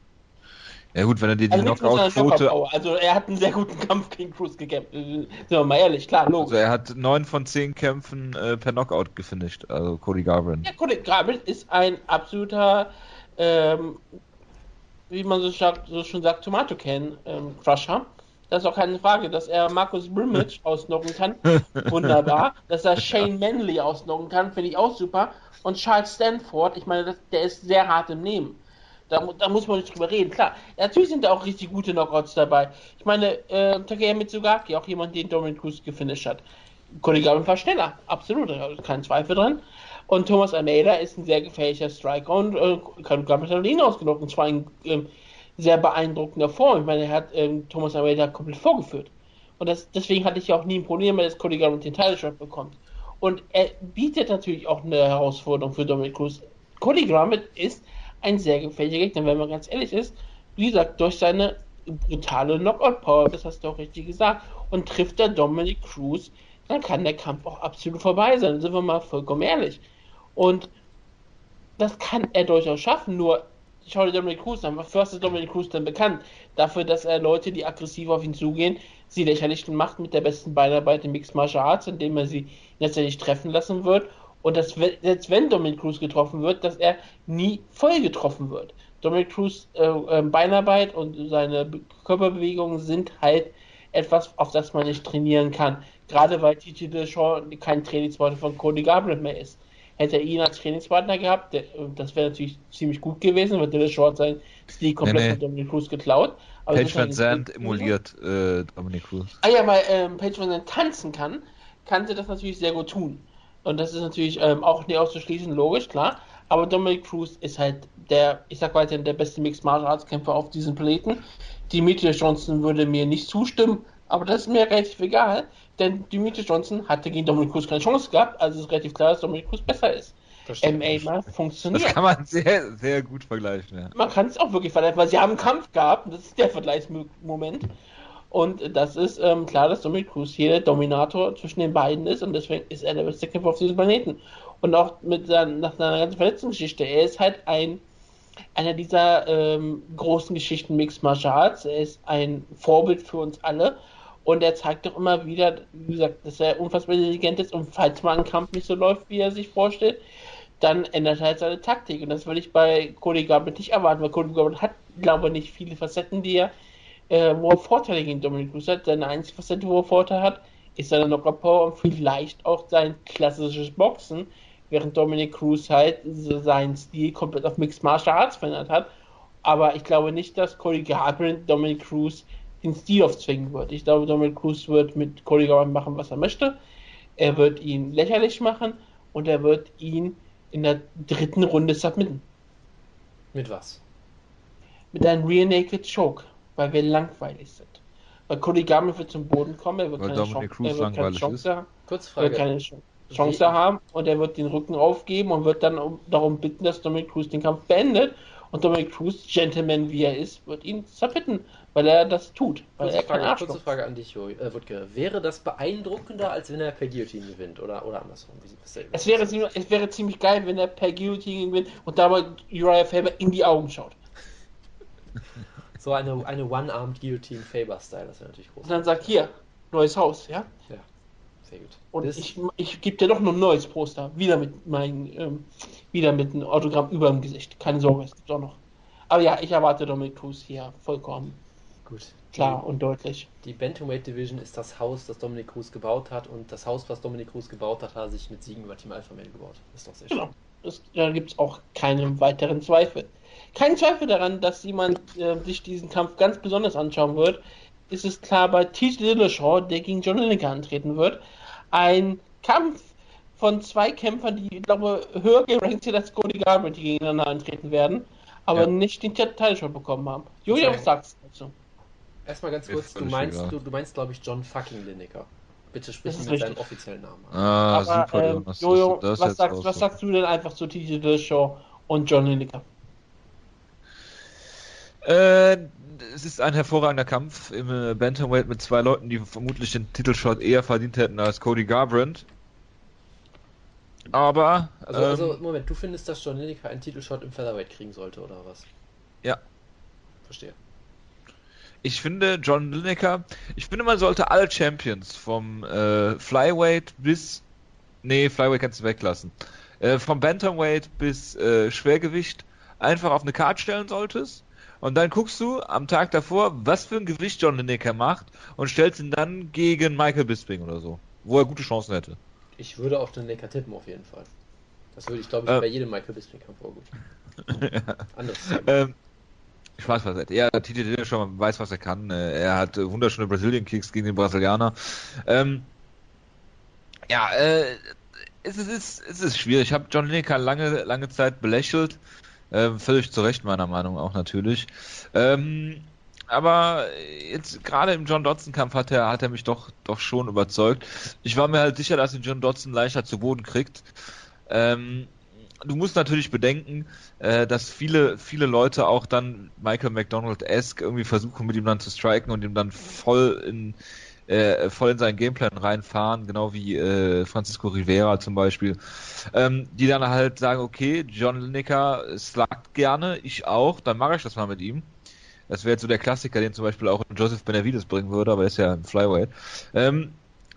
Ja gut, wenn er dir die Also Knockout-Quote... Also er hat einen sehr guten Kampf gegen Cruz gekämpft. Äh, Sind wir mal ehrlich, klar, logisch. Also er hat neun von zehn Kämpfen äh, per Knockout gefinisht, also Cody Garbrandt. Ja, Cody Garbrandt ist ein absoluter, ähm, wie man so, sagt, so schon sagt, Tomato Can ähm, Crusher. Das ist auch keine Frage, dass er Markus Brimage ausnocken kann. Wunderbar. Dass er Shane Manley ausnocken kann, finde ich auch super. Und Charles Stanford, ich meine, das, der ist sehr hart im Nehmen. Da, da muss man nicht drüber reden. Klar, natürlich sind da auch richtig gute Knockouts dabei. Ich meine, äh, Takeya Mitsugaki, auch jemand, den Dominic Cruz gefinisht hat. Garbrandt war schneller, absolut, kein Zweifel dran. Und Thomas Almeida ist ein sehr gefährlicher Striker und äh, Cody Garbrandt hat ihn ausgenockt und zwar in ähm, sehr beeindruckender Form. Ich meine, er hat ähm, Thomas Almeida komplett vorgeführt. Und das, deswegen hatte ich ja auch nie ein Problem, dass Cody Garbrandt den Title bekommt. Und er bietet natürlich auch eine Herausforderung für Dominic Cruz. Cody Garbrandt ist ein sehr gefährlicher Gegner, wenn man ganz ehrlich ist. Wie gesagt, durch seine brutale Knockout-Power, das hast du auch richtig gesagt, und trifft er Dominic Cruz, dann kann der Kampf auch absolut vorbei sein, sind wir mal vollkommen ehrlich. Und das kann er durchaus schaffen, nur schau dir Dominic Cruz an. Wofür ist Dominic Cruz denn bekannt? Dafür, dass er Leute, die aggressiv auf ihn zugehen, sie lächerlich macht mit der besten Beinarbeit im Mixed Martial Arts, indem er sie letztendlich treffen lassen wird. Und dass, selbst wenn Dominic Cruz getroffen wird, dass er nie voll getroffen wird. Dominic Cruz äh, äh, Beinarbeit und seine Be Körperbewegungen sind halt etwas, auf das man nicht trainieren kann. Gerade weil TJ Dillashaw kein Trainingspartner von Cody Garbrandt mehr ist. Hätte er ihn als Trainingspartner gehabt, der, das wäre natürlich ziemlich gut gewesen, weil Dillashaw hat seinen Stil komplett Nee, nee. von Dominic Cruz geklaut. Aber Page ist halt Van Zandt emuliert äh, Dominic Cruz. Ah ja, weil ähm, Page Van Zandt tanzen kann, kann sie das natürlich sehr gut tun. Und das ist natürlich ähm, auch nicht auszuschließen, logisch, klar. Aber Dominic Cruz ist halt der, ich sag weiterhin, der beste Mixed Martial Arts Kämpfer auf diesem Planeten. Demetrius Johnson würde mir nicht zustimmen, aber das ist mir relativ egal, denn Demetrius Johnson hatte gegen Dominic Cruz keine Chance gehabt, also ist relativ klar, dass Dominic Cruz besser ist. MA funktioniert. Das kann man sehr, sehr gut vergleichen. Ja. Man kann es auch wirklich vergleichen, weil sie haben einen Kampf gehabt, das ist der Vergleichsmoment. Und das ist ähm, klar, dass Dominic Cruz hier der Dominator zwischen den beiden ist und deswegen ist er der beste Kämpfer auf diesem Planeten. Und auch mit seinen, nach seiner ganzen Verletzungsgeschichte, er ist halt ein einer dieser ähm, großen Geschichten Mixed Martial. Er ist ein Vorbild für uns alle und er zeigt doch immer wieder, wie gesagt, dass er unfassbar intelligent ist und falls mal ein Kampf nicht so läuft, wie er sich vorstellt, dann ändert er halt seine Taktik. Und das würde ich bei Cody Garbrandt nicht erwarten, weil Cody Garbrandt hat, glaube ich, nicht viele Facetten, die er, äh, wo er Vorteile gegen Dominic Cruz hat. Seine einzige Facette, wo er Vorteile hat, ist seine Knockout Power und vielleicht auch sein klassisches Boxen, während Dominic Cruz halt seinen Stil komplett auf Mixed Martial Arts verändert hat. Aber ich glaube nicht, dass Cody Garbrandt Dominic Cruz den Stil aufzwingen wird. Ich glaube, Dominic Cruz wird mit Cody Garbrandt machen, was er möchte. Er wird ihn lächerlich machen und er wird ihn in der dritten Runde submitten. Mit was? Mit einem Rear Naked Choke, weil wir langweilig sind. Weil Garbrandt wird zum Boden kommen, er wird Weil keine Dominic Chance, Cruz er wird keine Chance haben. Er wird keine Ch- Chance haben und er wird den Rücken aufgeben und wird dann um, darum bitten, dass Dominic Cruz den Kampf beendet. Und Dominic Cruz, Gentleman wie er ist, wird ihn submitten, weil er das tut. Weil Kurze er Frage, Arschloch kurze Frage an dich, äh, Wutke. Wäre das beeindruckender, als wenn er per Guillotine gewinnt? Oder, oder andersrum? Es wäre, ziemlich- es wäre ziemlich geil, wenn er per Guillotine gewinnt und dabei Uriah Faber in die Augen schaut. So eine, eine One-Armed Guillotine Faber-Style, das wäre natürlich groß. Und dann sagt, hier, neues Haus, ja? Sehr gut. Und Das- ich, ich gebe dir doch noch ein neues Poster. Wieder mit meinem, ähm, wieder mit einem Autogramm über dem Gesicht. Keine Sorge, es gibt auch noch. Aber ja, ich erwarte Dominic Cruz hier vollkommen gut. klar und deutlich. Die Bantamweight Division ist das Haus, das Dominic Cruz gebaut hat und das Haus, was Dominic Cruz gebaut hat, hat er sich mit Siegen über Team Alpha Male gebaut. Ist doch sehr schön. Genau. Das, da gibt es auch keinen weiteren Zweifel. Kein Zweifel daran, dass jemand äh, sich diesen Kampf ganz besonders anschauen wird. Ist es klar bei TJ Dillashaw, der gegen John Lineker antreten wird. Ein Kampf von zwei Kämpfern, die, ich glaube, höher gerankt sind als Cody Garbrandt, die gegeneinander antreten werden, aber Ja. nicht den Title bekommen haben. Julia, was sagst du dazu? Erstmal ganz kurz, du meinst, du, du meinst, glaube ich, John fucking Lineker. Bitte sprich Das ihn ist mit richtig. offiziellen Namen an. Ah, aber, super, ähm. Jojo, was, sagst, was sagst du denn einfach zu TJ Dillashaw und John Lineker? Äh, es ist ein hervorragender Kampf im äh, Bantamweight mit zwei Leuten, die vermutlich den Titelshot eher verdient hätten als Cody Garbrandt. Aber Also, ähm, also, Moment, du findest, dass John Lineker einen Titelshot im Featherweight kriegen sollte, oder was? Ja. Verstehe. ich finde John Lineker, ich finde man sollte alle Champions vom äh, Flyweight bis nee, Flyweight kannst du weglassen. Äh, vom Bantamweight bis äh, Schwergewicht einfach auf eine Karte stellen solltest. Und dann guckst du am Tag davor, was für ein Gewicht John Lineker macht und stellst ihn dann gegen Michael Bisping oder so, wo er gute Chancen hätte. Ich würde auf den Lineker tippen, auf jeden Fall. Das würde ich, glaube ich, Äh. bei jedem Michael Bisping-Kampf auch gut. Anderes Thema. Ähm, Spaß beiseite. Ja, TJ Dillashaw man weiß, was er kann. Äh, Er hat äh, wunderschöne Brazilian Kicks gegen den Brasilianer. Ähm, ja, äh, es ist, es ist, es ist schwierig. Ich habe John Lineker lange, lange Zeit belächelt. Ähm, völlig zu Recht, meiner Meinung auch natürlich. Ähm, aber jetzt gerade im John Dodson-Kampf hat er, hat er mich doch, doch schon überzeugt. Ich war mir halt sicher, dass ihn John Dodson leichter zu Boden kriegt. Ähm, du musst natürlich bedenken, äh, dass viele, viele Leute auch dann Michael McDonald-esque irgendwie versuchen, mit ihm dann zu striken und ihm dann voll in, äh, voll in seinen Gameplan reinfahren, genau wie äh, Francisco Rivera zum Beispiel, ähm, die dann halt sagen, okay, John Lineker slagt gerne, ich auch, dann mache ich das mal mit ihm. Das wäre jetzt so der Klassiker, den zum Beispiel auch Joseph Benavides bringen würde, aber er ist ja im Flyweight. Ähm,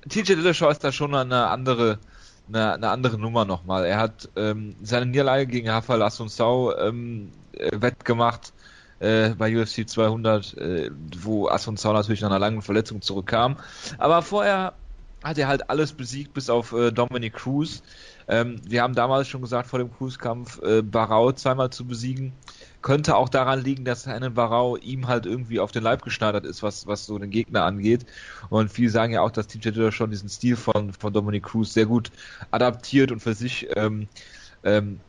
TJ Dillashaw ist da schon eine andere, eine, eine andere Nummer nochmal. Er hat ähm, seine Niederlage gegen Rafael Assunção ähm, äh, wettgemacht äh, bei UFC 200, äh, wo Assunção natürlich nach einer langen Verletzung zurückkam. Aber vorher hat er halt alles besiegt, bis auf äh, Dominic Cruz. Ähm, wir haben damals schon gesagt, vor dem Cruz-Kampf äh, Barau zweimal zu besiegen. Könnte auch daran liegen, dass einen Barau ihm halt irgendwie auf den Leib geschneidert ist, was, was so den Gegner angeht. Und viele sagen ja auch, dass TJ Dillashaw schon diesen Stil von, von Dominic Cruz sehr gut adaptiert und für sich ähm, ähm,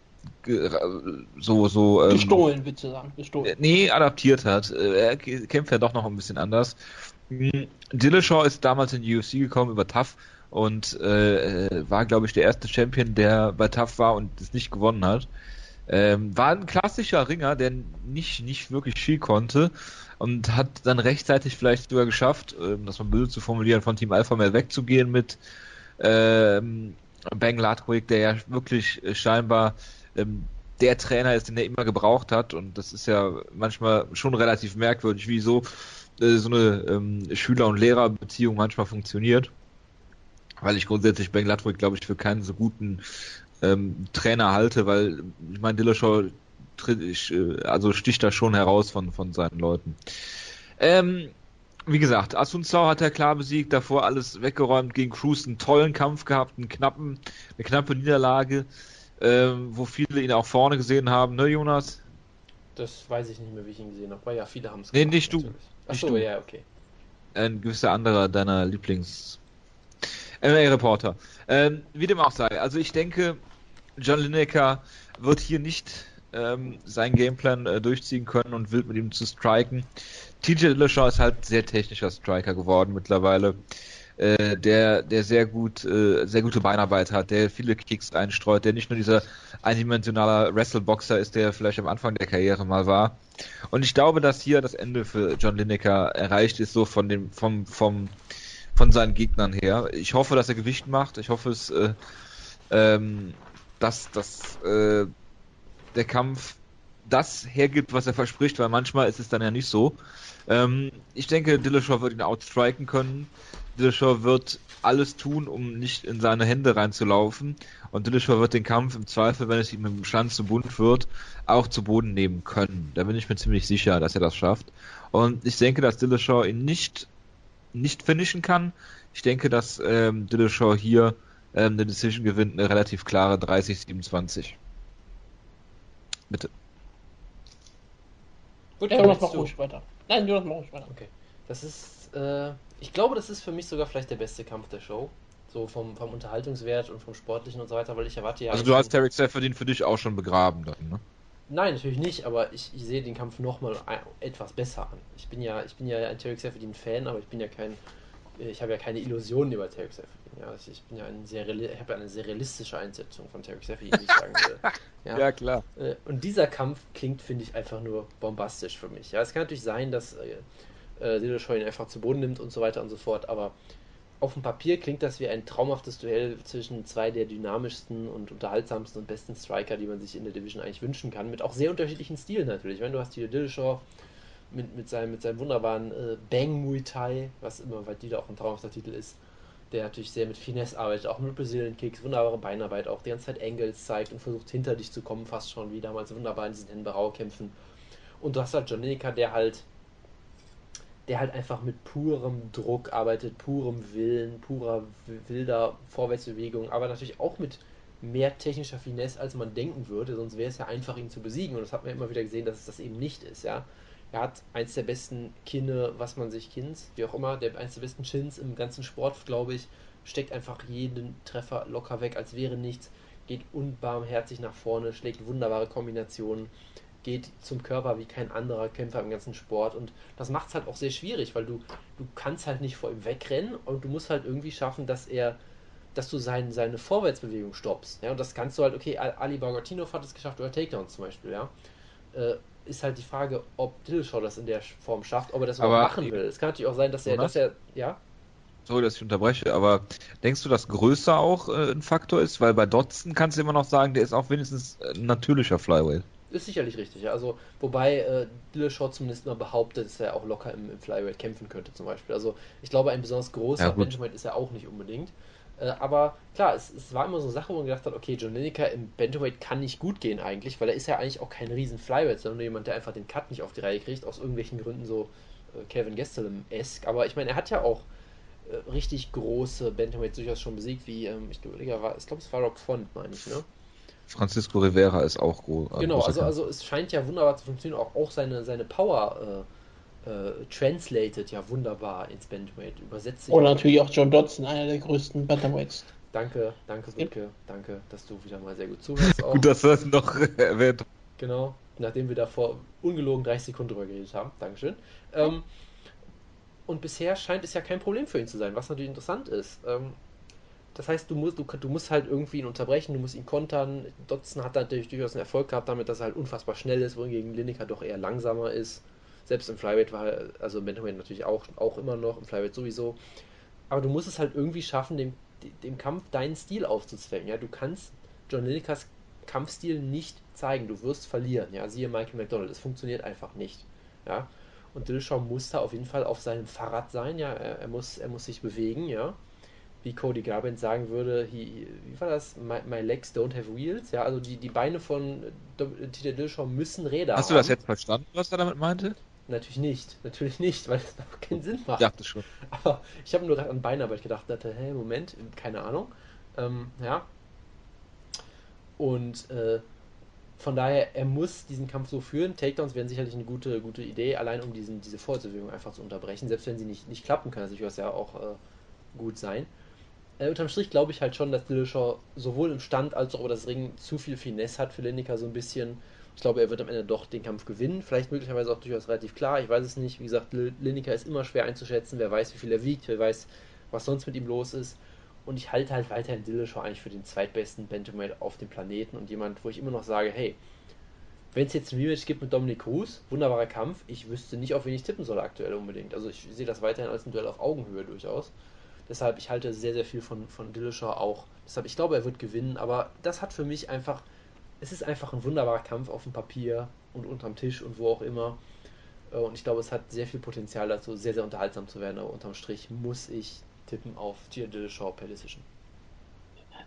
so, so. Ähm, gestohlen, willst du sagen? Gestohlen. Nee, adaptiert hat. Er kämpft ja doch noch ein bisschen anders. Hm, Dillashaw ist damals in die UFC gekommen über TAF und äh, war, glaube ich, der erste Champion, der bei TAF war und es nicht gewonnen hat. Ähm, war ein klassischer Ringer, der nicht, nicht wirklich viel konnte und hat dann rechtzeitig vielleicht sogar geschafft, ähm, das mal böse zu formulieren, von Team Alpha mehr wegzugehen mit ähm, Bang Latwig, der ja wirklich äh, scheinbar ähm, der Trainer ist, den er immer gebraucht hat und das ist ja manchmal schon relativ merkwürdig, wie so äh, so eine ähm, Schüler- und Lehrerbeziehung manchmal funktioniert. Weil ich grundsätzlich Ben Latwig, glaube ich, für keinen so guten ähm, Trainer halte, weil ich meine, Dillashaw äh, also sticht da schon heraus von, von seinen Leuten. Ähm, wie gesagt, Asunsao hat er klar besiegt, davor alles weggeräumt, gegen Cruz einen tollen Kampf gehabt, einen knappen, eine knappe Niederlage, ähm, wo viele ihn auch vorne gesehen haben, ne Jonas? Das weiß ich nicht mehr, wie ich ihn gesehen habe, weil ja viele haben es Nee, nicht du. Achso, ja, okay. Ein gewisser anderer deiner Lieblings MMA-Reporter. Ähm, wie dem auch sei. Also ich denke, John Lineker wird hier nicht ähm, seinen Gameplan äh, durchziehen können und will mit ihm zu striken. TJ Dillashaw ist halt sehr technischer Striker geworden mittlerweile, äh, der, der sehr gut, äh, sehr gute Beinarbeit hat, der viele Kicks einstreut, der nicht nur dieser eindimensionaler Wrestleboxer ist, der vielleicht am Anfang der Karriere mal war. Und ich glaube, dass hier das Ende für John Lineker erreicht ist, so von dem, vom, vom, von seinen Gegnern her. Ich hoffe, dass er Gewicht macht. Ich hoffe es, äh, ähm, dass, dass äh, der Kampf das hergibt, was er verspricht, weil manchmal ist es dann ja nicht so. Ähm, ich denke, Dillashaw wird ihn outstriken können. Dillashaw wird alles tun, um nicht in seine Hände reinzulaufen. Und Dillashaw wird den Kampf im Zweifel, wenn es ihm im Stand zu bunt wird, auch zu Boden nehmen können. Da bin ich mir ziemlich sicher, dass er das schafft. Und ich denke, dass Dillashaw ihn nicht nicht finishen kann. Ich denke, dass ähm, Dillashaw hier ähm, eine Decision gewinnt, eine relativ klare 30-27. Bitte. Gut, Jonas, mach ruhig weiter. Nein, Jonas, mach ruhig weiter. Okay. Das ist, äh, ich glaube, das ist für mich sogar vielleicht der beste Kampf der Show. So vom, vom Unterhaltungswert und vom Sportlichen und so weiter, weil ich erwarte ja. Also, du hast Tarek Seferdin für dich auch schon begraben dann, ne? Nein, natürlich nicht, aber ich, ich sehe den Kampf nochmal etwas besser an. Ich bin ja, ich bin ja ein Tarek Seferdin Fan, aber ich bin ja kein, ich habe ja keine Illusionen über Tarek Seferdin. Ja, ich bin ja ein sehr, ich habe ja eine sehr realistische Einschätzung von Tarek Seferdin, wie ich sagen will. Ja, ja klar. Äh, und dieser Kampf klingt, finde ich, einfach nur bombastisch für mich. Ja, es kann natürlich sein, dass äh, ihn einfach zu Boden nimmt und so weiter und so fort, aber auf dem Papier klingt das wie ein traumhaftes Duell zwischen zwei der dynamischsten und unterhaltsamsten und besten Striker, die man sich in der Division eigentlich wünschen kann, mit auch sehr unterschiedlichen Stilen natürlich. Wenn du hast hier Dillashaw mit, mit, seinem, mit seinem wunderbaren äh, Bang Muay Thai, was immer weil die da auch ein traumhafter Titel ist, der natürlich sehr mit Finesse arbeitet, auch mit Brazilian Kicks, wunderbare Beinarbeit, auch die ganze Zeit Angles zeigt und versucht hinter dich zu kommen, fast schon wie damals wunderbar in diesen Henberau-Kämpfen. Und du hast halt John Lineker, der halt der halt einfach mit purem Druck arbeitet, purem Willen, purer wilder Vorwärtsbewegung, aber natürlich auch mit mehr technischer Finesse, als man denken würde, sonst wäre es ja einfach, ihn zu besiegen. Und das hat man immer wieder gesehen, dass es das eben nicht ist, ja. Er hat eins der besten Kinne, was man sich Kins, wie auch immer, der eins der besten Chins im ganzen Sport, glaube ich, steckt einfach jeden Treffer locker weg, als wäre nichts, geht unbarmherzig nach vorne, schlägt wunderbare Kombinationen geht zum Körper wie kein anderer Kämpfer im ganzen Sport. Und das macht es halt auch sehr schwierig, weil du, du kannst halt nicht vor ihm wegrennen und du musst halt irgendwie schaffen, dass er, dass du sein, seine Vorwärtsbewegung stoppst. Ja, und das kannst du halt, okay, Ali Bagotinov hat es geschafft, oder Takedowns zum Beispiel, ja. Äh, ist halt die Frage, ob Dillashaw das in der Form schafft, ob er das überhaupt machen will. Es kann natürlich auch sein, dass er, dass er, ja. Sorry, dass ich unterbreche, aber denkst du, dass Größe auch äh, ein Faktor ist? Weil bei Dotson kannst du immer noch sagen, der ist auch wenigstens ein natürlicher Flyweight. Ist sicherlich richtig. Also, wobei äh, Dillashaw zumindest mal behauptet, dass er auch locker im, im Flyweight kämpfen könnte, zum Beispiel. Also, ich glaube, ein besonders großer ja, Benjamin ist er auch nicht unbedingt. Äh, aber klar, es, es, war immer so eine Sache, wo man gedacht hat, okay, John Lineker im Bantamweight kann nicht gut gehen eigentlich, weil er ist ja eigentlich auch kein riesen Flyweight, sondern nur jemand, der einfach den Cut nicht auf die Reihe kriegt, aus irgendwelchen Gründen so äh, Kevin Gastelum-esque. Aber ich meine, er hat ja auch äh, richtig große Bantamweights durchaus schon besiegt, wie, ähm, ich glaube, es war Rob Font, meine ich, ne? Francisco Rivera ist auch groß. Genau, also, also es scheint ja wunderbar zu funktionieren. Auch, auch seine, seine Power äh, äh, translated ja wunderbar ins Bantamweight, übersetzt sich. Oder natürlich auch John Dodson, einer der größten Bantamweights. Danke, danke, Wutke. Danke, dass du wieder mal sehr gut zuhörst. Auch. Gut, dass du das noch erwähnt Genau, nachdem wir davor ungelogen 30 Sekunden drüber geredet haben. Dankeschön. Ähm, und bisher scheint es ja kein Problem für ihn zu sein, was natürlich interessant ist. Ähm, das heißt, du musst, du, du musst halt irgendwie ihn unterbrechen, du musst ihn kontern. Dotson hat natürlich durchaus einen Erfolg gehabt damit, dass er halt unfassbar schnell ist, wohingegen Lineker doch eher langsamer ist. Selbst im Flyweight war er, also im Bantamweight natürlich auch, auch immer noch, im Flyweight sowieso. Aber du musst es halt irgendwie schaffen, dem, dem Kampf deinen Stil aufzuzwängen. Ja? Du kannst John Linekers Kampfstil nicht zeigen. Du wirst verlieren. Ja? Siehe Michael McDonald. Es funktioniert einfach nicht. Ja? Und Dillashaw muss da auf jeden Fall auf seinem Fahrrad sein. Ja? Er, er, muss, er muss sich bewegen. Ja? Wie Cody Garbrandt sagen würde, he, wie war das? My, my, legs don't have wheels. Ja? Also die, die Beine von Tito Dillashaw müssen Räder Hast haben. du das jetzt verstanden, was er damit meinte? Natürlich nicht, natürlich nicht, weil es keinen Sinn macht. Ja, das schon. Aber ich habe nur gerade an Beinarbeit gedacht, dachte, hä, Moment, keine Ahnung. Ähm, ja. Und äh, von daher, er muss diesen Kampf so führen. Takedowns wären sicherlich eine gute, gute Idee, allein um diesen, diese Vorwärtsbewegung einfach zu unterbrechen. Selbst wenn sie nicht, nicht klappen kann, das ja auch äh, gut sein. Äh, unterm Strich glaube ich halt schon, dass Dillashaw sowohl im Stand als auch über das Ring zu viel Finesse hat für Lineker so ein bisschen ich glaube, er wird am Ende doch den Kampf gewinnen. Vielleicht möglicherweise auch durchaus relativ klar. Ich weiß es nicht. Wie gesagt, Lineker ist immer schwer einzuschätzen. Wer weiß, wie viel er wiegt. Wer weiß, was sonst mit ihm los ist. Und ich halte halt weiterhin Dillashaw eigentlich für den zweitbesten Bantamweight auf dem Planeten und jemand, wo ich immer noch sage, hey, wenn es jetzt ein Rematch gibt mit Dominic Cruz, wunderbarer Kampf, ich wüsste nicht, auf wen ich tippen soll aktuell unbedingt. Also ich sehe das weiterhin als ein Duell auf Augenhöhe durchaus. Deshalb, ich halte sehr, sehr viel von, von Dillashaw auch. Deshalb, ich glaube, er wird gewinnen, aber das hat für mich einfach es ist einfach ein wunderbarer Kampf auf dem Papier und unterm Tisch und wo auch immer. Äh, und ich glaube, es hat sehr viel Potenzial dazu, sehr, sehr unterhaltsam zu werden. Aber unterm Strich muss ich tippen auf Tier Dillashaw per Decision.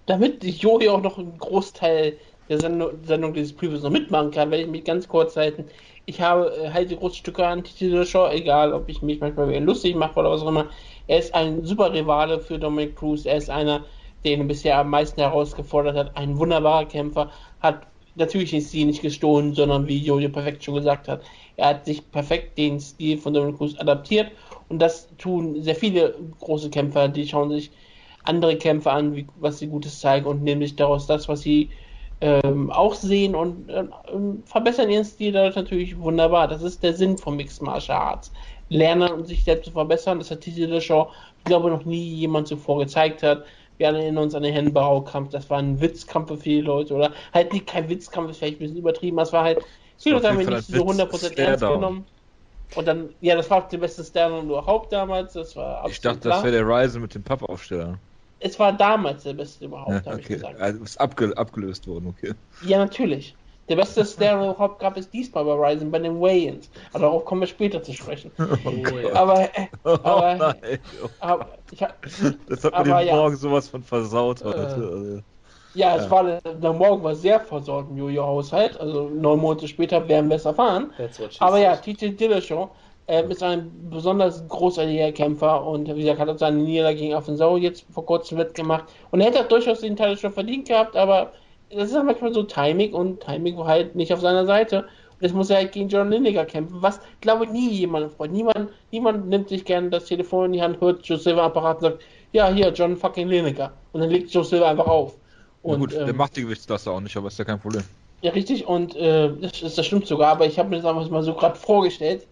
Damit Jori auch noch einen Großteil der Sendung, Sendung dieses Previews noch mitmachen kann, werde ich mich ganz kurz halten. Ich habe äh, halte große Stücke an Dillashaw, egal ob ich mich manchmal lustig mache oder was auch immer. Er ist ein super Rivale für Dominic Cruz. Er ist einer, der ihn bisher am meisten herausgefordert hat. Ein wunderbarer Kämpfer, hat natürlich den Stil nicht gestohlen, sondern wie Jojo perfekt schon gesagt hat, er hat sich perfekt den Stil von Dominic Cruz adaptiert und das tun sehr viele große Kämpfer, die schauen sich andere Kämpfer an, wie, was sie Gutes zeigen und nehmen sich daraus das, was sie ähm, auch sehen und äh, verbessern ihren Stil dadurch natürlich wunderbar. Das ist der Sinn von Mixed Martial Arts. Lernen und sich selbst zu verbessern, das hat Titi Show, ich glaube, noch nie jemand zuvor gezeigt hat. Wir alle erinnern uns an den Hennenbaukampf, das war ein Witzkampf für viele Leute, oder halt nicht kein Witzkampf, ist vielleicht ein bisschen übertrieben, das war halt, viele Leute haben wir nicht so 100% ernst genommen. Und dann, ja, das war der beste Stern überhaupt damals, das war Ich dachte, klar. das wäre der Ryzen mit dem Pappaufsteller. Es war damals der beste überhaupt, ja, habe okay. ich gesagt. Also ist abge abgelöst worden, okay. Ja, natürlich. Der beste Stereo überhaupt gab es diesmal bei Ryzen bei den Weigh-Ins. Aber darauf kommen wir später zu sprechen. Oh aber, äh, oh aber, oh aber ich, das hat mir den ja. Morgen sowas von versaut heute. Äh, also, ja, es ja. war der Morgen war sehr versaut im Jojo-Haushalt. Also neun Monate später werden wir es erfahren. Aber ja, TJ Dillashaw äh, ist ein besonders großartiger Kämpfer und wie gesagt, hat auch seine Niederlage gegen Affensau jetzt vor kurzem mitgemacht. Und er hätte durchaus den Teil schon verdient gehabt, aber das ist ja manchmal so Timing und Timing war halt nicht auf seiner Seite. Und jetzt muss er halt gegen John Lineker kämpfen, was glaube ich nie jemand freut. Niemand, niemand nimmt sich gerne das Telefon in die Hand, hört Joe Silver Apparat und sagt, ja, hier, John fucking Lineker. Und dann legt Joe Silver einfach auf. Und, gut, ähm, der macht die Gewichtsklasse auch nicht, aber ist ja kein Problem. Ja, richtig, und äh, das, das stimmt sogar, aber ich habe mir das einfach mal so gerade vorgestellt.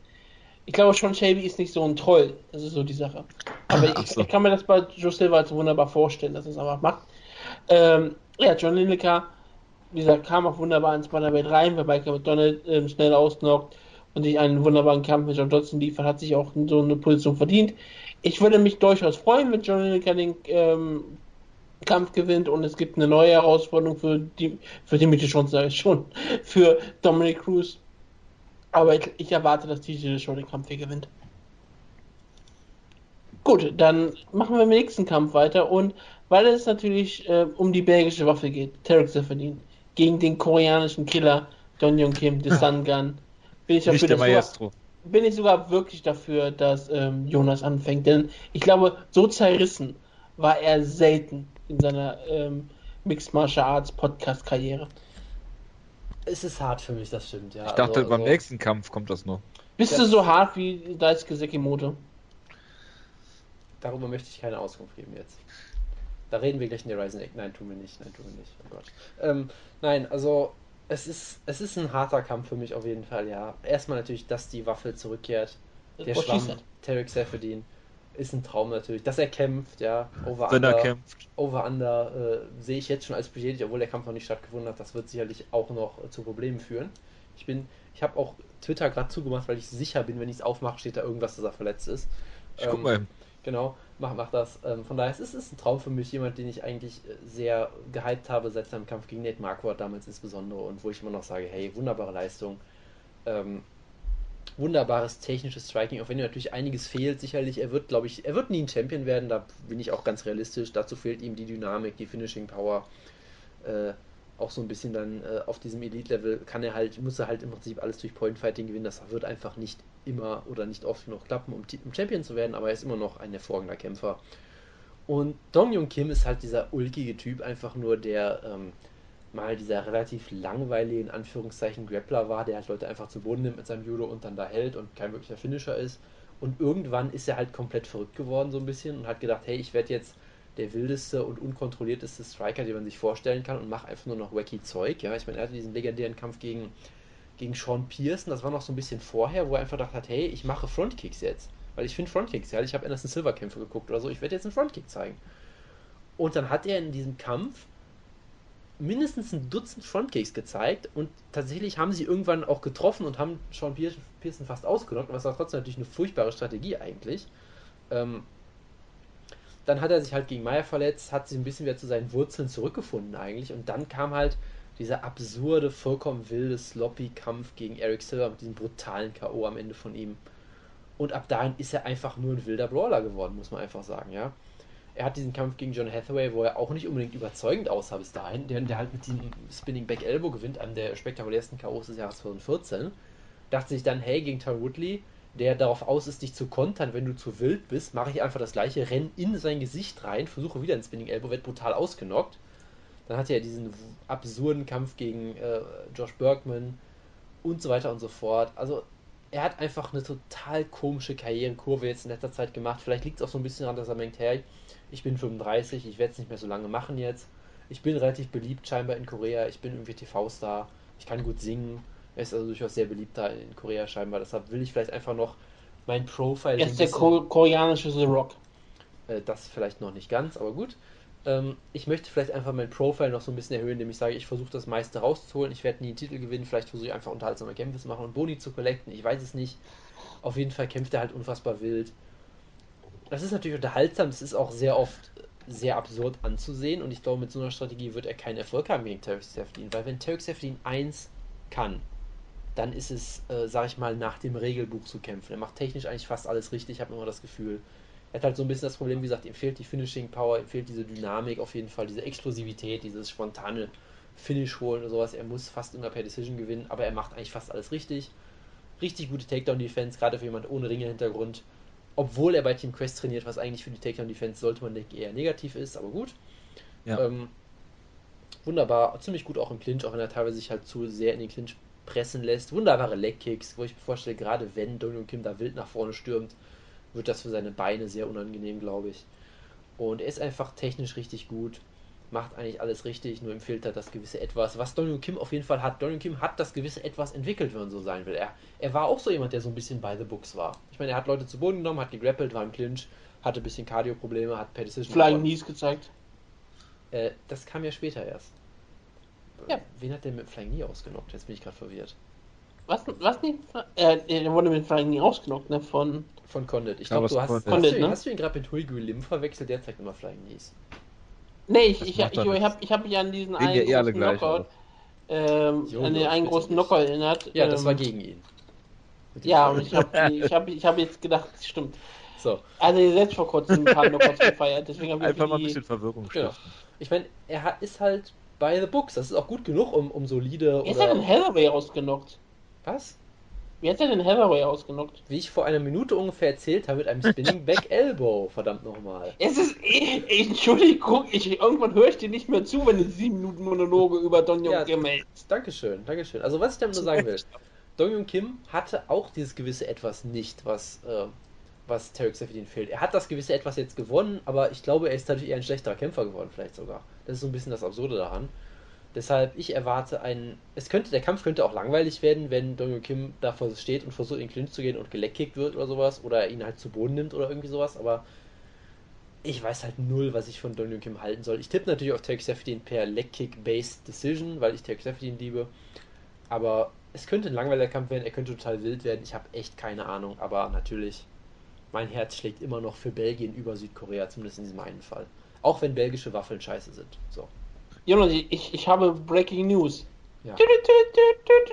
Ich glaube schon, Shelby ist nicht so ein Troll. Das ist so die Sache. Aber ich, so. ich, kann mir das bei Joe Silver halt so wunderbar vorstellen, dass er es einfach macht. Ähm, ja, John Lineker, wie gesagt, kam auch wunderbar ins Bannerwelt rein, Michael McDonald ähm, schnell ausnockt und sich einen wunderbaren Kampf mit John Dodson liefert, hat sich auch so eine Position verdient. Ich würde mich durchaus freuen, wenn John Lineker den ähm, Kampf gewinnt und es gibt eine neue Herausforderung für die für Dimitri schon sage ich schon für Dominic Cruz. Aber ich, ich erwarte, dass TJ schon den Kampf hier gewinnt. Gut, dann machen wir mit dem nächsten Kampf weiter und weil es natürlich äh, um die belgische Waffe geht, Tarek Seferdin, gegen den koreanischen Killer Don Young Kim, The Sun Gun, bin ich dafür, sogar, bin ich sogar wirklich dafür, dass ähm, Jonas anfängt, denn ich glaube, so zerrissen war er selten in seiner ähm, Mixed Martial Arts Podcast Karriere. Es ist hart für mich, das stimmt, ja. Ich dachte, also, beim also... nächsten Kampf kommt das noch. Bist das... du so hart wie Daisuke Sekimoto? Darüber möchte ich keine Auskunft geben jetzt. Da reden wir gleich in der Rising Egg. Nein, tun wir nicht. Nein, tun wir nicht. Oh Gott. Ähm, nein, also es ist, es ist ein harter Kampf für mich auf jeden Fall, ja. Erstmal natürlich, dass die Waffe zurückkehrt. Der she Schwamm. Tarek Seferdin, ist ein Traum natürlich. Dass er kämpft, ja. Over Wenn er Under, kämpft. Over Under äh, sehe ich jetzt schon als bestätigt, obwohl der Kampf noch nicht stattgefunden hat. Das wird sicherlich auch noch äh, zu Problemen führen. Ich bin, ich habe auch Twitter gerade zugemacht, weil ich sicher bin, wenn ich es aufmache, steht da irgendwas, dass er verletzt ist. Ich guck Ähm, mal. Genau, mach, mach das. Ähm, von daher es ist es ein Traum für mich, jemand, den ich eigentlich äh, sehr gehypt habe seit seinem Kampf gegen Nate Marquardt damals insbesondere und wo ich immer noch sage, hey, wunderbare Leistung. Ähm, wunderbares technisches Striking, auch wenn ihm natürlich einiges fehlt, sicherlich. Er wird, glaube ich, er wird nie ein Champion werden, da bin ich auch ganz realistisch. Dazu fehlt ihm die Dynamik, die Finishing Power. Äh, auch so ein bisschen dann äh, auf diesem Elite-Level kann er halt, muss er halt im Prinzip alles durch Point-Fighting gewinnen. Das wird einfach nicht immer oder nicht oft genug klappen, um, um Champion zu werden, aber er ist immer noch ein hervorragender Kämpfer. Und Dong Jung Kim ist halt dieser ulkige Typ, einfach nur der ähm, mal dieser relativ langweilige, in Anführungszeichen, Grappler war, der halt Leute einfach zu Boden nimmt mit seinem Judo und dann da hält und kein wirklicher Finisher ist. Und irgendwann ist er halt komplett verrückt geworden, so ein bisschen, und hat gedacht, hey, ich werde jetzt der wildeste und unkontrollierteste Striker, den man sich vorstellen kann und mache einfach nur noch wacky Zeug. Ja, ich meine, er hatte diesen legendären Kampf gegen, gegen Sean Pearson, das war noch so ein bisschen vorher, wo er einfach gedacht hat, hey, ich mache Frontkicks jetzt. Weil ich finde Frontkicks, ja, ich habe Anderson Silver Kämpfe geguckt oder so, ich werde jetzt einen Frontkick zeigen. Und dann hat er in diesem Kampf mindestens ein Dutzend Frontkicks gezeigt und tatsächlich haben sie irgendwann auch getroffen und haben Sean Pearson fast ausgenockt, es war trotzdem natürlich eine furchtbare Strategie eigentlich. Ähm, dann hat er sich halt gegen Meyer verletzt, hat sich ein bisschen wieder zu seinen Wurzeln zurückgefunden eigentlich und dann kam halt dieser absurde, vollkommen wilde, sloppy Kampf gegen Eric Silver mit diesem brutalen K.O. am Ende von ihm. Und ab dahin ist er einfach nur ein wilder Brawler geworden, muss man einfach sagen, ja. Er hat diesen Kampf gegen John Hathaway, wo er auch nicht unbedingt überzeugend aussah bis dahin, der, der halt mit diesem Spinning Back Elbow gewinnt, einem der spektakulärsten K.O.s des Jahres 2014. Dachte sich dann, hey, gegen Tyron Woodley, der darauf aus ist, dich zu kontern, wenn du zu wild bist, mache ich einfach das gleiche, renn in sein Gesicht rein, versuche wieder ein Spinning Elbow, wird brutal ausgenockt. Dann hatte er diesen absurden Kampf gegen äh, Josh Bergman und so weiter und so fort. Also er hat einfach eine total komische Karrierekurve jetzt in letzter Zeit gemacht. Vielleicht liegt es auch so ein bisschen daran, dass er denkt, hey, ich bin 35, ich werde es nicht mehr so lange machen jetzt. Ich bin relativ beliebt scheinbar in Korea, ich bin irgendwie TV-Star, ich kann gut singen. Er ist also durchaus sehr beliebt da in Korea scheinbar. Deshalb will ich vielleicht einfach noch mein Profile. Er ist der Ko koreanische The Rock. äh, das vielleicht noch nicht ganz, aber gut. Ähm, ich möchte vielleicht einfach mein Profile noch so ein bisschen erhöhen, indem ich sage, ich versuche das meiste rauszuholen. Ich werde nie einen Titel gewinnen. Vielleicht versuche ich einfach unterhaltsame Kämpfe zu machen und Boni zu collecten. Ich weiß es nicht. Auf jeden Fall kämpft er halt unfassbar wild. Das ist natürlich unterhaltsam. Das ist auch sehr oft sehr absurd anzusehen. Und ich glaube, mit so einer Strategie wird er keinen Erfolg haben gegen Tarek Seferdin. Weil wenn Tarek Seferdin eins kann, dann ist es, äh, sag ich mal, nach dem Regelbuch zu kämpfen. Er macht technisch eigentlich fast alles richtig, habe immer das Gefühl. Er hat halt so ein bisschen das Problem, wie gesagt, ihm fehlt die Finishing Power, ihm fehlt diese Dynamik auf jeden Fall, diese Explosivität, dieses spontane Finish holen und sowas. Er muss fast immer per Decision gewinnen, aber er macht eigentlich fast alles richtig. Richtig gute Takedown-Defense, gerade für jemand ohne Ringe-Hintergrund. Obwohl er bei Team Quest trainiert, was eigentlich für die Takedown-Defense sollte man denken eher negativ ist, aber gut. Ja. Ähm, wunderbar, ziemlich gut auch im Clinch, auch wenn er teilweise sich halt zu sehr in den Clinch pressen lässt. Wunderbare Leg-Kicks, wo ich mir vorstelle, gerade wenn Dong Kim da wild nach vorne stürmt, wird das für seine Beine sehr unangenehm, glaube ich. Und er ist einfach technisch richtig gut, macht eigentlich alles richtig, nur fehlt halt das gewisse Etwas, was Dong Kim auf jeden Fall hat. Dong Kim hat das gewisse Etwas entwickelt, wenn man so sein will. Er, er war auch so jemand, der so ein bisschen by the books war. Ich meine, er hat Leute zu Boden genommen, hat gegrappelt, war im Clinch, hatte ein bisschen Cardio-Probleme, hat per Decision Flying. Knees gezeigt. Äh, das kam ja später erst. Ja. Wen hat der mit Flying Knee ausgenockt? Jetzt bin ich gerade verwirrt. Was, was nicht? Äh, der wurde mit Flying Knee ausgenockt, ne? Von. Von Condit. Ich Ja, glaube, was du hast, Condit, hast, du, ihn- ne? hast du ihn gerade mit Huigu Lim verwechselt? Der zeigt immer Flying Knees. Nee, ich, Das ich, ich, ich, nichts. hab, ich hab mich an diesen ja einen eh alle großen gleich Knockout, aus. ähm, Jo, an den einen großen. Knockout erinnert. Ja, das ähm, war gegen ihn. Ja, und ich habe ich hab, ich hab jetzt gedacht, stimmt. So, Also ihr selbst vor kurzem ein paar Knockouts gefeiert, deswegen habe ich Einfach mal ein bisschen Verwirrung Genau. ich meine, er hat, ist halt by the books. Das ist auch gut genug, um, um solide er denn oder. Hathaway ausgenockt? Was? Wie hat er denn Hathaway ausgenockt? Wie ich vor einer Minute ungefähr erzählt habe, mit einem Spinning Back Elbow. Verdammt nochmal. Es ist eh, Entschuldigung, ich, irgendwann höre ich dir nicht mehr zu, wenn du sieben Minuten Monologe über Don Jong Ja. Kim hältst. Dankeschön, Dankeschön. Also, was ich damit nur sagen will. Dong Jung Kim hatte auch dieses gewisse Etwas nicht, was, äh, was Tarek Seferdin fehlt. Er hat das gewisse Etwas jetzt gewonnen, aber ich glaube, er ist dadurch eher ein schlechterer Kämpfer geworden, vielleicht sogar. Das ist so ein bisschen das Absurde daran. Deshalb, ich erwarte einen. Es könnte, der Kampf könnte auch langweilig werden, wenn Dongyo Kim da vor steht und versucht, in den Clinch zu gehen und geleckkickt wird oder sowas. Oder ihn halt zu Boden nimmt oder irgendwie sowas. Aber ich weiß halt null, was ich von Dongyo Kim halten soll. Ich tippe natürlich auf Tarek Seferdin per Leckkick-Based Decision, weil ich Tarek Seferdin liebe. Aber es könnte ein langweiliger Kampf werden, er könnte total wild werden. Ich habe echt keine Ahnung. Aber natürlich, mein Herz schlägt immer noch für Belgien über Südkorea, zumindest in diesem einen Fall. Auch wenn belgische Waffeln scheiße sind. So. Jonas, ich, ich habe Breaking News. Ja.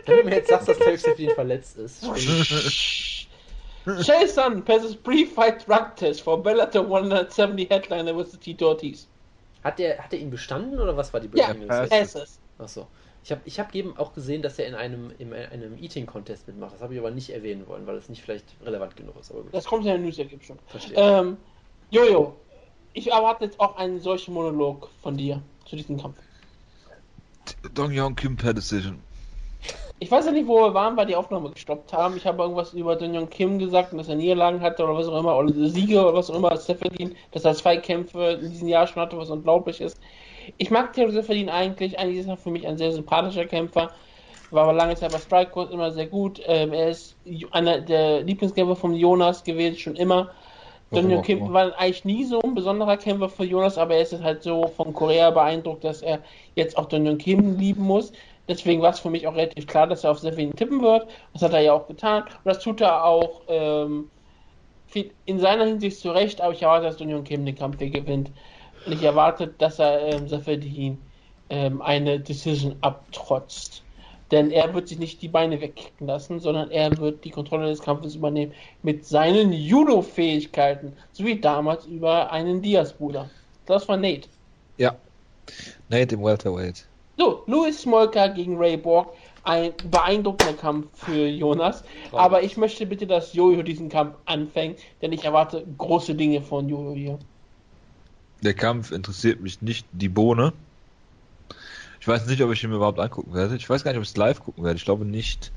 Wenn du mir jetzt sagst, dass Tarek Seferdin verletzt ist. Jason passes pre-fight drug test for Bellator 170 headliner vs. Tito Ortiz. Hat er, hat er ihn bestanden oder was war die Ja, Breaking Ja, passes. Achso. Ich habe ich hab eben auch gesehen, dass er in einem, in einem Eating-Contest mitmacht. Das habe ich aber nicht erwähnen wollen, weil es nicht vielleicht relevant genug ist. Aber gut, Das kommt in der News, ergibt schon. verstehe. Ähm, Jojo, ich erwarte jetzt auch einen solchen Monolog von dir zu diesem Kampf. Dong Yong Kim per Decision. Ich weiß ja nicht, wo wir waren, weil die Aufnahme gestoppt haben. Ich habe irgendwas über Dong Kim gesagt und dass er Niederlagen hatte oder was auch immer, oder Siege oder was auch immer, als Seferdin, dass er zwei Kämpfe in diesem Jahr schon hatte, was unglaublich ist. Ich mag Theo Seferdin eigentlich, eigentlich ist er für mich ein sehr sympathischer Kämpfer. War aber lange Zeit bei Strikecourt immer sehr gut. Ähm, er ist einer der Lieblingskämpfer von Jonas gewesen, schon immer. Daniel Kim war eigentlich nie so ein besonderer Kämpfer für Jonas, aber er ist halt so von Korea beeindruckt, dass er jetzt auch Daniel Kim lieben muss. Deswegen war es für mich auch relativ klar, dass er auf Seferdin tippen wird. Das hat er ja auch getan. Und das tut er auch ähm, in seiner Hinsicht zu Recht, aber ich erwarte, dass Daniel Kim den Kampf hier gewinnt. Und ich erwarte, dass er ähm, Seferdin ähm, eine Decision abtrotzt. Denn er wird sich nicht die Beine wegkicken lassen, sondern er wird die Kontrolle des Kampfes übernehmen mit seinen Judo-Fähigkeiten, so wie damals über einen Diaz-Bruder. Das war Nate. Ja. Nate im Welterweight. So, Louis Smolka gegen Ray Borg. Ein beeindruckender Kampf für Jonas. Aber ich möchte bitte, dass Jojo diesen Kampf anfängt, denn ich erwarte große Dinge von Jojo hier. Der Kampf interessiert mich nicht die Bohne. Ich weiß nicht, ob ich ihn mir überhaupt angucken werde. Ich weiß gar nicht, ob ich es live gucken werde. Ich glaube nicht.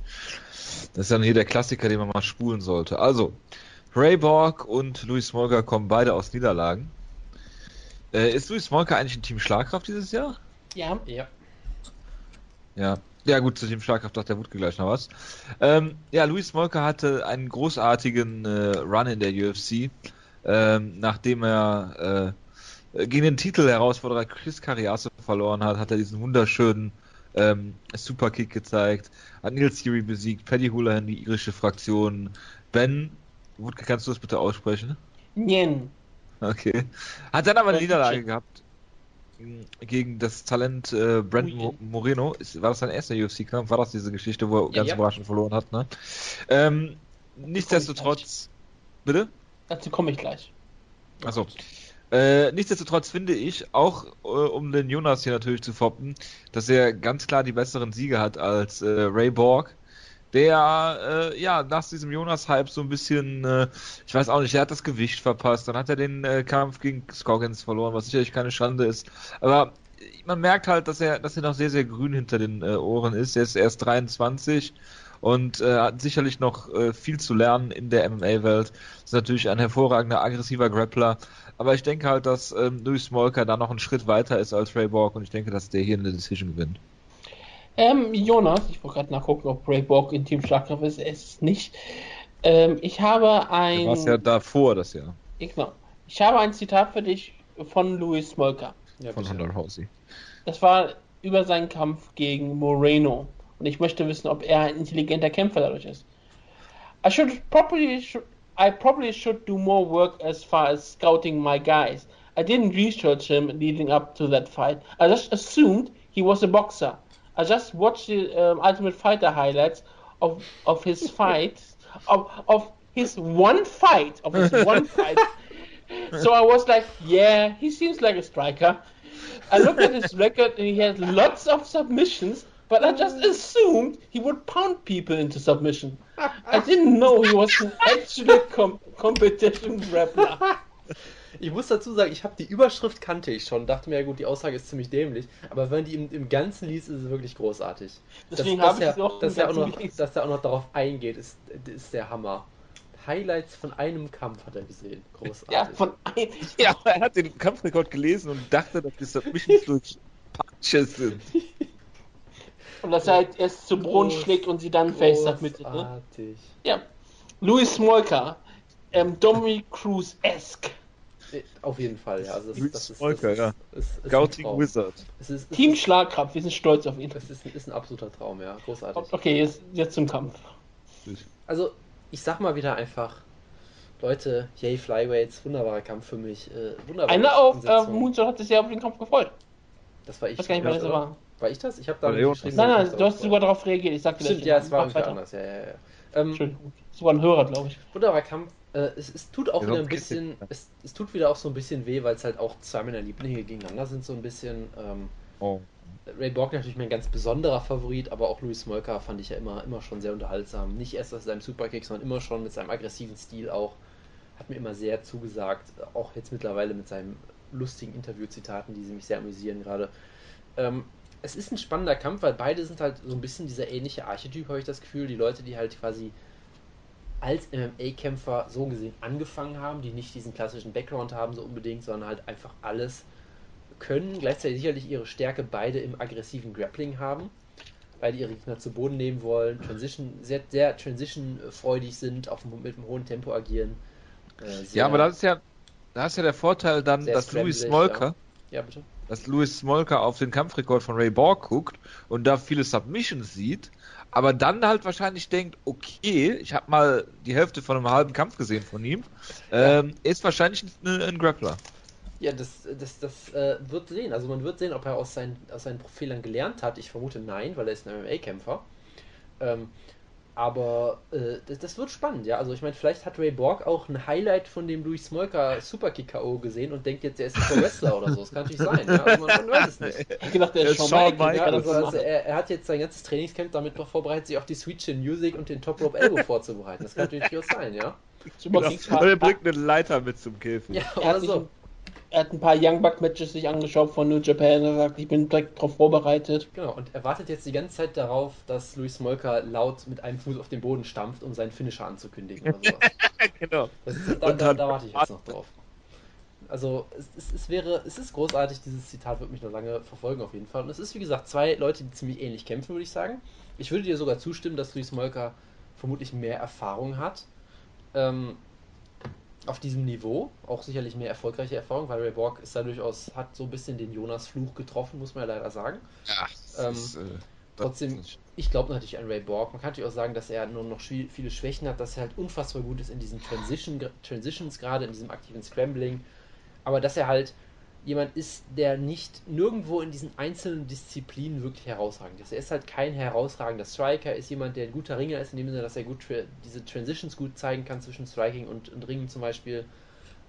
Das ist dann hier der Klassiker, den man mal spulen sollte. Also, Ray Borg und Louis Smolka kommen beide aus Niederlagen. Äh, ist Louis Smolka eigentlich ein Team Schlagkraft dieses Jahr? Ja, ja. Ja. Ja, gut, zu Team Schlagkraft sagt der Wutke gleich noch was. Ähm, ja, Louis Smolka hatte einen großartigen äh, Run in der UFC, ähm, nachdem er äh, gegen den Titelherausforderer Chris Cariaso verloren hat, hat er diesen wunderschönen ähm, Superkick gezeigt, hat Nils Fury besiegt, Paddy Houlihan, die irische Fraktion, Ben, Wutke, kannst du das bitte aussprechen? Nien. Okay. Hat dann aber eine Äh, Niederlage gehabt mh, gegen das Talent äh, Brandon Mo. Moreno. Ist, war das sein erster UFC-Kampf? War das diese Geschichte, wo er Ja, ganz ja. überraschend verloren hat, ne? Ähm, nichtsdestotrotz. Bitte? Dazu komme ich gleich. Achso. Äh, nichtsdestotrotz finde ich, auch äh, um den Jonas hier natürlich zu foppen, dass er ganz klar die besseren Siege hat als äh, Ray Borg, der äh, ja nach diesem Jonas-Hype so ein bisschen, äh, ich weiß auch nicht, er hat das Gewicht verpasst, dann hat er den äh, Kampf gegen Scoggins verloren, was sicherlich keine Schande ist, aber man merkt halt, dass er, dass er noch sehr, sehr grün hinter den äh, Ohren ist. Er ist erst 23 und äh, hat sicherlich noch äh, viel zu lernen in der MMA-Welt. Ist natürlich ein hervorragender, aggressiver Grappler. Aber ich denke halt, dass ähm, Louis Smolka da noch einen Schritt weiter ist als Ray Borg und ich denke, dass der hier eine Decision gewinnt. Ähm, Jonas, ich wollte gerade nachgucken, ob Ray Borg in Team Schlagkraft ist. Er ist es nicht. Ähm, ich habe Du ein. warst ja davor das Jahr Genau. Ich habe ein Zitat für dich von Louis Smolka. ja von. Honda Housey. Das war über seinen Kampf gegen Moreno. Und ich möchte wissen, ob er ein intelligenter Kämpfer dadurch ist. I should probably I probably should do more work as far as scouting my guys. I didn't research him leading up to that fight. I just assumed he was a boxer. I just watched the um, Ultimate Fighter highlights of of his fights of of his one fight of his one fight. So I was like, yeah, he seems like a striker. I looked at his record and he had lots of submissions, but I just assumed he would pound people into submission. I didn't know he was an actual com competition grappler. Ich muss dazu sagen, ich habe die Überschrift kannte ich schon, dachte mir, ja gut, die Aussage ist ziemlich dämlich, aber wenn die im, im Ganzen liest, ist es wirklich großartig. Deswegen dass, habe ich dass, er, dass, er auch noch, gelesen. dass er auch noch darauf eingeht, ist, ist der Hammer. Highlights von einem Kampf hat er gesehen. Großartig. Ja, von ein, Ja, aber er hat den Kampfrekord gelesen und dachte, dass die Submissions durch Punches sind. Und dass er halt erst zu Boden schlägt und sie dann face submittet. Ne? Ja. Louis Smolka, ähm, Dominic Cruz-esque. Äh, Auf jeden Fall, ja. Also das, Louis das ist, Smolka, das ja. ist. Wizard. Es ist, es Team Schlagkraft, wir sind stolz auf ihn. es ist, ist ein absoluter Traum, ja. Großartig. Okay, jetzt, jetzt zum Kampf. Also, ich sag mal wieder einfach, Leute, yay Flyweights, wunderbarer Kampf für mich. Äh, wunderbare Einer auf äh. Moonsault hat sich sehr auf den Kampf gefreut. Das war ich. Ich weiß gar nicht, wer das war. War ich das? Ich habe da nicht geschrieben, Nein, nein, du hast sogar darauf reagiert. Ich sagte. Stimmt, ja, es war irgendwie anders. Ja, ja, ja. Ähm. Das war ein Hörer, glaube ich. wunderbarer Kampf. Äh, es, es tut auch Ja, wieder ein bisschen, es, es tut wieder auch so ein bisschen weh, weil es halt auch zwei meiner Lieblinge gegeneinander sind, so ein bisschen. Ähm, Oh. Ray Borg natürlich mein ganz besonderer Favorit, aber auch Louis Smolka fand ich ja immer, immer schon sehr unterhaltsam. Nicht erst aus seinem Superkick, sondern immer schon mit seinem aggressiven Stil auch. Hat mir immer sehr zugesagt. Auch jetzt mittlerweile mit seinen lustigen Interviewzitaten, die sie mich sehr amüsieren gerade. Ähm, es ist ein spannender Kampf, weil beide sind halt so ein bisschen dieser ähnliche Archetyp, habe ich das Gefühl. Die Leute, die halt quasi als MMA-Kämpfer so gesehen angefangen haben, die nicht diesen klassischen Background haben so unbedingt, sondern halt einfach alles können, gleichzeitig sicherlich ihre Stärke beide im aggressiven Grappling haben, beide ihre Gegner zu Boden nehmen wollen, Transition, sehr, sehr Transition-freudig sind, auf, dem- mit einem hohen Tempo agieren. Äh, Ja, aber das ist ja, da ist ja der Vorteil dann, dass Louis Smolka, Ja, bitte. Dass Louis Smolka auf den Kampfrekord von Ray Borg guckt und da viele Submissions sieht, aber dann halt wahrscheinlich denkt, okay, ich habe mal die Hälfte von einem halben Kampf gesehen von ihm, ähm, er ist wahrscheinlich ein, ein Grappler. Ja, das, das, das äh, wird sehen. Also man wird sehen, ob er aus seinen, aus seinen Fehlern gelernt hat. Ich vermute nein, weil er ist ein MMA-Kämpfer. Ähm, aber äh, das, das wird spannend, ja. Also ich meine, vielleicht hat Ray Borg auch ein Highlight von dem Louis Smolka Superkick K.O. gesehen und denkt jetzt, er ist ein Pro-Wrestler oder so. Das kann natürlich sein, ja. Also man, man weiß es nicht. Ich gedacht, der ist Shawn. Ja, also, also er, er hat jetzt sein ganzes Trainingscamp damit noch vorbereitet, sich auf die Sweet Chin Music und den Top Rope Elbow vorzubereiten. Das kann natürlich durchaus sein, ja. Super Genau. Er bringt eine Leiter mit zum Käfig. Ja, Er oder so. Er hat ein paar Young Buck Matches sich angeschaut von New Japan. Er sagt, ich bin direkt darauf vorbereitet. Genau, und er wartet jetzt die ganze Zeit darauf, dass Louis Smolka laut mit einem Fuß auf den Boden stampft, um seinen Finisher anzukündigen oder sowas. genau. Das ist, da, Und da, da warte ich jetzt noch drauf. Also, es, es, es wäre, es ist großartig, dieses Zitat wird mich noch lange verfolgen auf jeden Fall. Und es ist, wie gesagt, zwei Leute, die ziemlich ähnlich kämpfen, würde ich sagen. Ich würde dir sogar zustimmen, dass Luis Molka vermutlich mehr Erfahrung hat. Ähm, auf diesem Niveau, auch sicherlich mehr erfolgreiche Erfahrung, weil Ray Borg ist da durchaus, hat so ein bisschen den Jonas-Fluch getroffen, muss man ja leider sagen. Ja, Ähm, ist, äh, trotzdem- Ich glaube natürlich an Ray Borg. Man kann natürlich auch sagen, dass er nur noch viele Schwächen hat, dass er halt unfassbar gut ist in diesen Transition, Transitions, gerade in diesem aktiven Scrambling. Aber dass er halt jemand ist, der nicht nirgendwo in diesen einzelnen Disziplinen wirklich herausragend ist. Er ist halt kein herausragender Striker, er ist jemand, der ein guter Ringer ist, in dem Sinne, dass er gut diese Transitions gut zeigen kann zwischen Striking und, und Ringen zum Beispiel.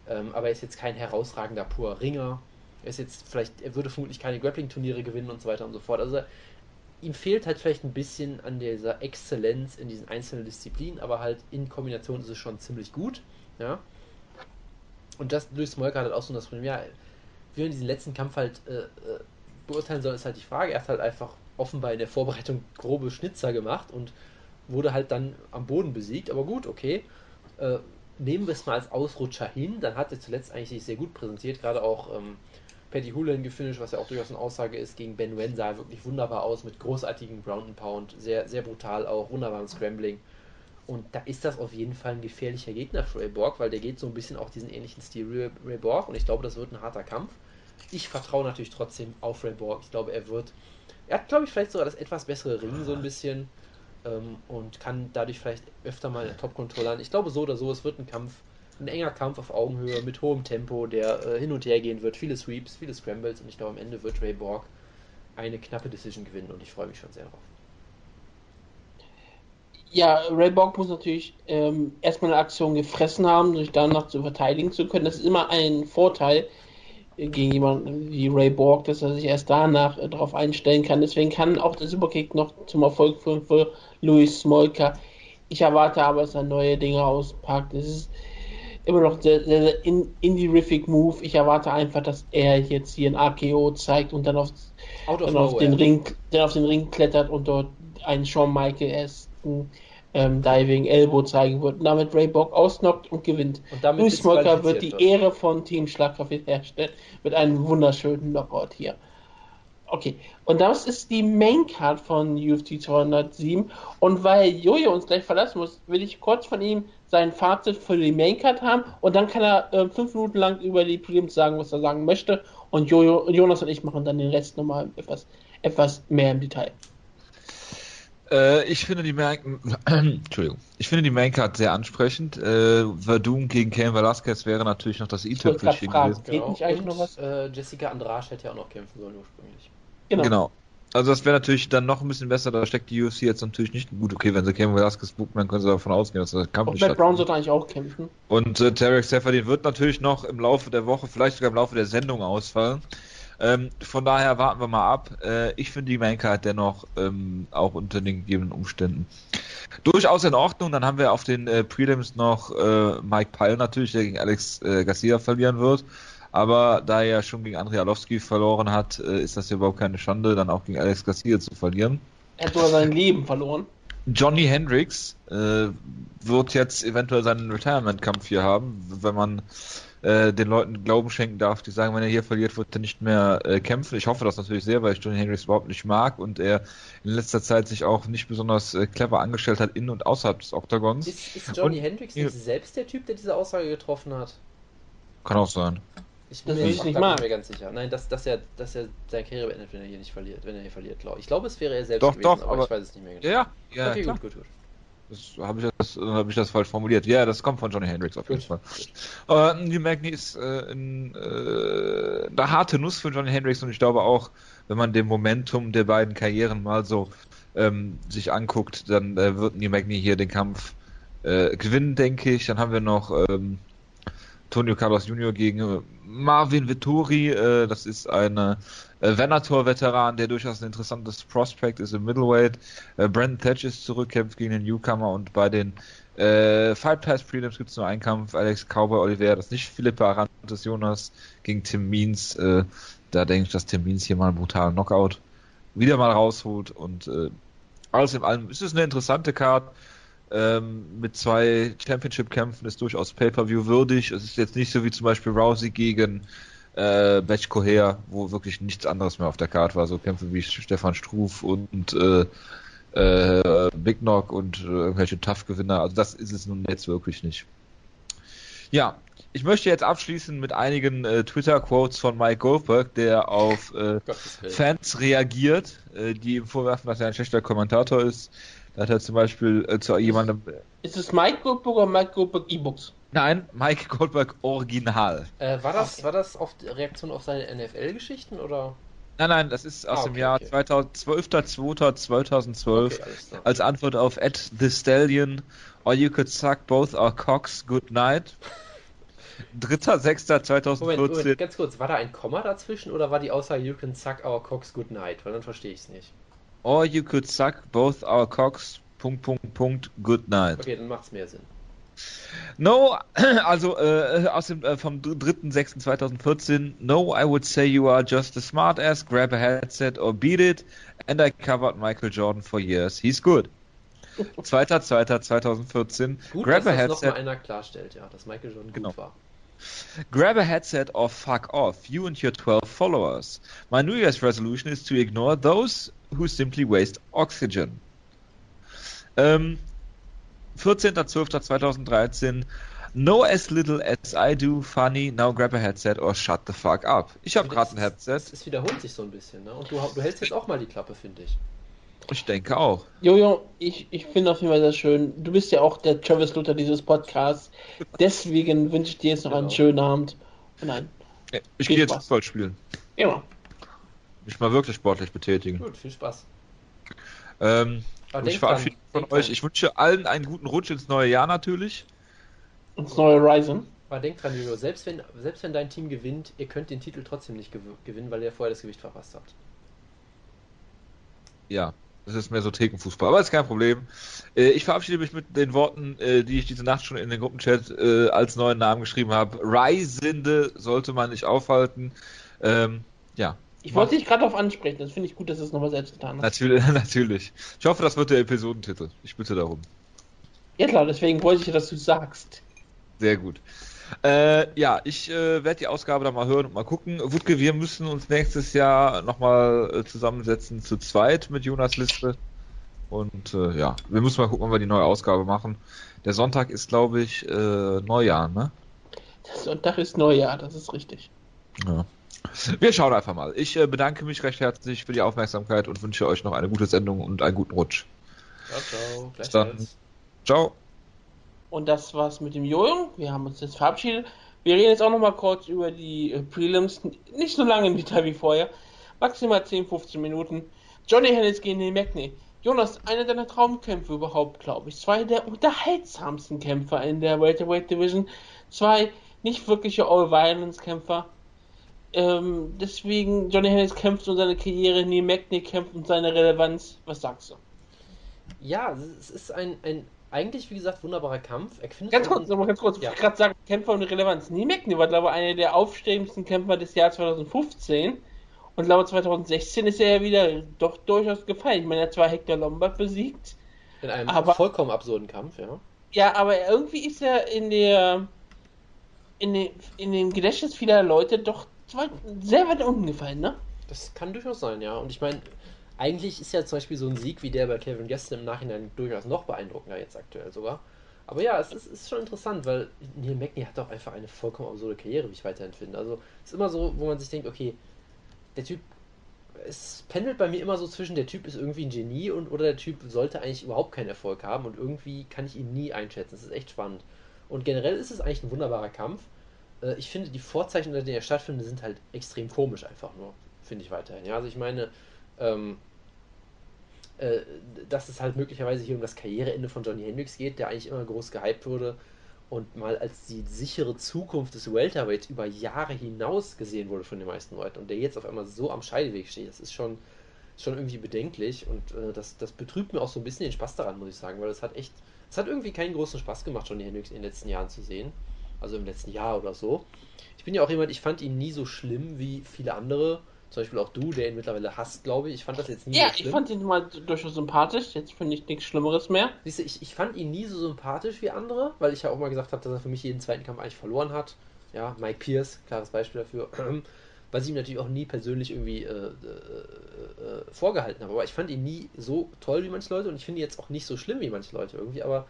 Ähm, aber er ist jetzt kein herausragender purer Ringer. Er ist jetzt vielleicht, er würde vermutlich keine Grappling-Turniere gewinnen und so weiter und so fort. Also ihm fehlt halt vielleicht ein bisschen an dieser Exzellenz in diesen einzelnen Disziplinen, aber halt in Kombination ist es schon ziemlich gut. Ja. Und das Luis Smolka hat halt auch so das Problem, ja, wie man diesen letzten Kampf halt äh, äh, beurteilen soll, ist halt die Frage. Er hat halt einfach offenbar in der Vorbereitung grobe Schnitzer gemacht und wurde halt dann am Boden besiegt. Aber gut, okay. Äh, nehmen wir es mal als Ausrutscher hin. Dann hat er zuletzt eigentlich sich sehr gut präsentiert. Gerade auch ähm, Patty Houlihan gefinisht, was ja auch durchaus eine Aussage ist, gegen Ben Wen sah er wirklich wunderbar aus mit großartigem Ground and Pound. Sehr, sehr brutal auch, wunderbarem Scrambling. Und da ist das auf jeden Fall ein gefährlicher Gegner für Ray Borg, weil der geht so ein bisschen auch diesen ähnlichen Stil Ray, Ray Borg und ich glaube, das wird ein harter Kampf. Ich vertraue natürlich trotzdem auf Ray Borg. Ich glaube, er wird. Er hat, glaube ich, vielleicht sogar das etwas bessere Ringen so ein bisschen ähm, und kann dadurch vielleicht öfter mal in der Top-Controller Ich glaube, so oder so, es wird ein Kampf, ein enger Kampf auf Augenhöhe mit hohem Tempo, der äh, hin und her gehen wird. Viele Sweeps, viele Scrambles und ich glaube, am Ende wird Ray Borg eine knappe Decision gewinnen und ich freue mich schon sehr drauf. Ja, Ray Borg muss natürlich ähm, erstmal eine Aktion gefressen haben, sich danach zu verteidigen zu können. Das ist immer ein Vorteil äh, gegen jemanden wie Ray Borg, dass er sich erst danach äh, darauf einstellen kann. Deswegen kann auch der Superkick noch zum Erfolg führen für Louis Smolka. Ich erwarte aber, dass er neue Dinge auspackt. Es ist immer noch sehr, sehr, sehr in, indie-rific Move. Ich erwarte einfach, dass er jetzt hier ein AKO zeigt und dann auf, dann auf, den. Ring, dann auf den Ring klettert und dort einen Shawn Michaels ähm, Diving Elbow zeigen wird und damit Ray Borg ausnockt und gewinnt. Und damit Louis Smolka wird die Ehre von Team Schlagkraft herstellen mit einem wunderschönen Knockout hier. Okay, und das ist die Main Card von UFC 207. Und weil Jojo uns gleich verlassen muss, will ich kurz von ihm sein Fazit für die Main Card haben und dann kann er äh, fünf Minuten lang über die Prelims sagen, was er sagen möchte. Und Jojo, Jonas und ich machen dann den Rest nochmal etwas, etwas mehr im Detail. Äh, ich finde die Main Entschuldigung. Ich finde die Maincard sehr ansprechend. Äh, Verdun gegen Cain Velasquez wäre natürlich noch das i-Tüpfelchen gewesen. geht nicht eigentlich und, noch was? Äh, Jessica Andrade hätte ja auch noch kämpfen sollen ursprünglich. Genau. Genau. Also das wäre natürlich dann noch ein bisschen besser, da steckt die UFC jetzt natürlich nicht gut. Okay, wenn sie Cain Velasquez buchen, dann können sie davon ausgehen, dass der Kampf Und nicht Matt Brown sollte eigentlich auch kämpfen. Und äh, Tarek Seferdin wird natürlich noch im Laufe der Woche, vielleicht sogar im Laufe der Sendung ausfallen. Ähm, von daher warten wir mal ab. Äh, ich finde die Maincard dennoch ähm, auch unter den gegebenen Umständen durchaus in Ordnung. Dann haben wir auf den äh, Prelims noch äh, Mike Pyle natürlich, der gegen Alex äh, Garcia verlieren wird. Aber da er ja schon gegen Andrei Arlovski verloren hat, äh, ist das ja überhaupt keine Schande, dann auch gegen Alex Garcia zu verlieren. Er hat sogar sein Leben verloren. Johnny Hendricks äh, wird jetzt eventuell seinen Retirement-Kampf hier haben, wenn man äh, den Leuten Glauben schenken darf, die sagen, wenn er hier verliert, wird er nicht mehr äh, kämpfen. Ich hoffe das natürlich sehr, weil ich Johnny Hendricks überhaupt nicht mag und er in letzter Zeit sich auch nicht besonders äh, clever angestellt hat in und außerhalb des Oktagons. Ist, ist Johnny Und- Hendricks nicht selbst der Typ, der diese Aussage getroffen hat? Kann auch sein. Ich Das bin mir nicht nicht mehr ganz sicher. Nein, dass, dass, er, dass er seine Karriere beendet, wenn er hier nicht verliert. Wenn er hier verliert, glaube ich. Ich glaube, es wäre er selbst Doch, gewesen, doch, aber, aber- ich weiß es nicht mehr genau. Ja, ja, ja okay, klar. gut, gut, gut. Das habe ich das, hab ich das falsch formuliert. Ja, das kommt von Johnny Hendricks auf jeden. Fall. Äh, die Magni ist äh, ein, äh, eine harte Nuss für Johnny Hendricks und ich glaube auch, wenn man dem Momentum der beiden Karrieren mal so ähm, sich anguckt, dann äh, wird New Magni hier den Kampf äh, gewinnen, denke ich. Dann haben wir noch ähm, Antonio Carlos Jr. gegen äh, Marvin Vittori. Äh, das ist ein äh, Venator-Veteran, der durchaus ein interessantes Prospect ist im Middleweight. Äh, Brandon Thatch ist zurück, kämpft gegen den Newcomer und bei den äh, Fight Pass Prelims gibt es nur einen Kampf. Alex Cowboy Oliveira, das ist nicht Philippa Arantes Jonas gegen Tim Means. Äh, da denke ich, dass Tim Means hier mal einen brutalen Knockout wieder mal rausholt und äh, alles in allem ist es eine interessante Card. Ähm, mit zwei Championship-Kämpfen ist durchaus Pay-Per-View würdig. Es ist jetzt nicht so wie zum Beispiel Rousey gegen äh, Batch Coher, wo wirklich nichts anderes mehr auf der Karte war. So Kämpfe wie Stefan Struf und äh, äh, Big Knock und äh, irgendwelche Tough-Gewinner. Also das ist es nun jetzt wirklich nicht. Ja, ich möchte jetzt abschließen mit einigen äh, Twitter-Quotes von Mike Goldberg, der auf äh. Fans reagiert, äh, die ihm vorwerfen, dass er ein schlechter Kommentator ist. Da hat er zum Beispiel äh, zu jemandem. Ist es Mike Goldberg oder Mike Goldberg E-Books? Nein, Mike Goldberg Original. Äh, war, das, war das auf Reaktion auf seine NFL-Geschichten oder? Nein, nein, das ist aus Ah, dem okay, Jahr okay. 2012.02.2012 Okay, als Antwort auf At the Stallion or you could suck both our cocks good night. 3.06.2014. Moment, Moment, ganz kurz, war da ein Komma dazwischen oder war die Aussage You can suck our cocks good night? Weil dann verstehe ich es nicht. Or you could suck both our cocks. Punkt, Punkt, Punkt, good night. Okay, dann macht es mehr Sinn. No, also äh, aus dem äh, vom 3.6.2014. No, I would say you are just a smart ass. Grab a headset or beat it. And I covered Michael Jordan for years. He's good. 2.2.2014. Gut, Grab a dass das nochmal headset. einer klarstellt, ja, dass Michael Jordan Genau. gut war. Grab a headset or fuck off. You and your 12 followers. My New Year's resolution is to ignore those who simply waste oxygen. Ähm, 14.12.2013. Know as little as I do, funny, now grab a headset or shut the fuck up. Ich habe gerade ein Headset. es wiederholt sich so ein bisschen, ne? Und du, du hältst jetzt auch mal die Klappe, finde ich. Ich denke auch. Jojo, ich, ich finde auf jeden Fall sehr schön. Du bist ja auch der Travis Luther dieses Podcasts. Deswegen wünsche ich dir jetzt noch einen Genau. schönen Abend. Und ein, Ich gehe jetzt. Fußball spielen. immer. Mich mal wirklich sportlich betätigen. Gut, viel Spaß. Ähm, denk ich verabschiede dran, von euch. dran. Ich wünsche allen einen guten Rutsch ins neue Jahr natürlich. Das neue Ryzen. Aber denk dran, Jojo, selbst wenn, selbst wenn dein Team gewinnt, ihr könnt den Titel trotzdem nicht gew gewinnen, weil ihr vorher das Gewicht verpasst habt. Ja, das ist mehr so Thekenfußball, aber ist kein Problem. Äh, ich verabschiede mich mit den Worten, äh, die ich diese Nacht schon in den Gruppenchat äh, als neuen Namen geschrieben habe. Reisende sollte man nicht aufhalten. Ähm, ja, Ich wollte dich gerade darauf ansprechen. Das finde ich gut, dass du es nochmal selbst getan hast. natürlich, natürlich. Ich hoffe, das wird der Episodentitel. Ich bitte darum. Ja klar, deswegen wollte ich ja, dass du sagst. Sehr gut. Äh, ja, ich äh, werde die Ausgabe dann mal hören und mal gucken. Wutke, wir müssen uns nächstes Jahr nochmal äh, zusammensetzen zu zweit mit Jonas Liste. Und äh, ja, wir müssen mal gucken, wann wir die neue Ausgabe machen. Der Sonntag ist, glaube ich, äh, Neujahr, ne? Der Sonntag ist Neujahr, das ist richtig. Ja. Wir schauen einfach mal. Ich äh, bedanke mich recht herzlich für die Aufmerksamkeit und wünsche euch noch eine gute Sendung und einen guten Rutsch. Ciao, ciao. Bis dann. Ciao. Und das war's mit dem Jojo. Wir haben uns jetzt verabschiedet. Wir reden jetzt auch noch mal kurz über die äh, Prelims. Nicht so lange im Detail wie vorher. Maximal 10, 15 Minuten. Johnny Hennis gegen den McNey. Jonas, einer deiner Traumkämpfe überhaupt, glaube ich. Zwei der unterhaltsamsten Kämpfer in der Welterweight Division. Zwei nicht wirkliche All-Violence-Kämpfer. Ähm, deswegen, Johnny Hennis kämpft um seine Karriere, Neil McNey kämpft um seine Relevanz. Was sagst du? Ja, es ist ein, ein eigentlich, wie gesagt, wunderbarer Kampf. Er Ganz kurz, nochmal ganz kurz. Ich Ja. wollte gerade sagen, Kämpfer und Relevanz. Neil McNey war, glaube ich, einer der aufstrebendsten Kämpfer des Jahres 2015. Und glaube 2016 ist er ja wieder doch durchaus gefallen. Ich meine, er hat zwar Hector Lombard besiegt. in einem aber- vollkommen absurden Kampf, ja. Ja, aber irgendwie ist er in der in, den, in dem Gedächtnis vieler Leute doch zwar sehr weit unten gefallen, ne? Das kann durchaus sein, ja. Und ich meine, eigentlich ist ja zum Beispiel so ein Sieg wie der bei Kevin Gaston im Nachhinein durchaus noch beeindruckender jetzt aktuell sogar. Aber ja, es ist, ist schon interessant, weil Neil Magny hat doch einfach eine vollkommen absurde Karriere, wie ich weiterhin finde. Also es ist immer so, wo man sich denkt, okay, der Typ, es pendelt bei mir immer so zwischen, der Typ ist irgendwie ein Genie und oder der Typ sollte eigentlich überhaupt keinen Erfolg haben und irgendwie kann ich ihn nie einschätzen. Das ist echt spannend. Und generell ist es eigentlich ein wunderbarer Kampf. Äh, Ich finde, die Vorzeichen, unter denen er stattfindet, sind halt extrem komisch einfach nur, finde ich weiterhin. Ja, also ich meine, ähm, äh, dass es halt möglicherweise hier um das Karriereende von Johnny Hendricks geht, der eigentlich immer groß gehypt wurde und mal als die sichere Zukunft des Welterweights über Jahre hinaus gesehen wurde von den meisten Leuten und der jetzt auf einmal so am Scheideweg steht, das ist schon, schon irgendwie bedenklich und äh, das, das betrübt mir auch so ein bisschen den Spaß daran, muss ich sagen, weil es hat echt, es hat irgendwie keinen großen Spaß gemacht, Johnny Hendricks in den letzten Jahren zu sehen, also im letzten Jahr oder so. Ich bin ja auch jemand, ich fand ihn nie so schlimm wie viele andere, zum Beispiel auch du, der ihn mittlerweile hasst, glaube ich. Ich fand das jetzt nie Ja, so ich schlimm. fand ihn mal durchaus sympathisch. Jetzt finde ich nichts Schlimmeres mehr. Siehst du, ich, ich fand ihn nie so sympathisch wie andere, weil ich ja auch mal gesagt habe, dass er für mich jeden zweiten Kampf eigentlich verloren hat. Ja, Mike Pierce, klares Beispiel dafür. Was ich ihm natürlich auch nie persönlich irgendwie äh, äh, äh, vorgehalten habe. Aber ich fand ihn nie so toll wie manche Leute und ich finde ihn jetzt auch nicht so schlimm wie manche Leute irgendwie. Aber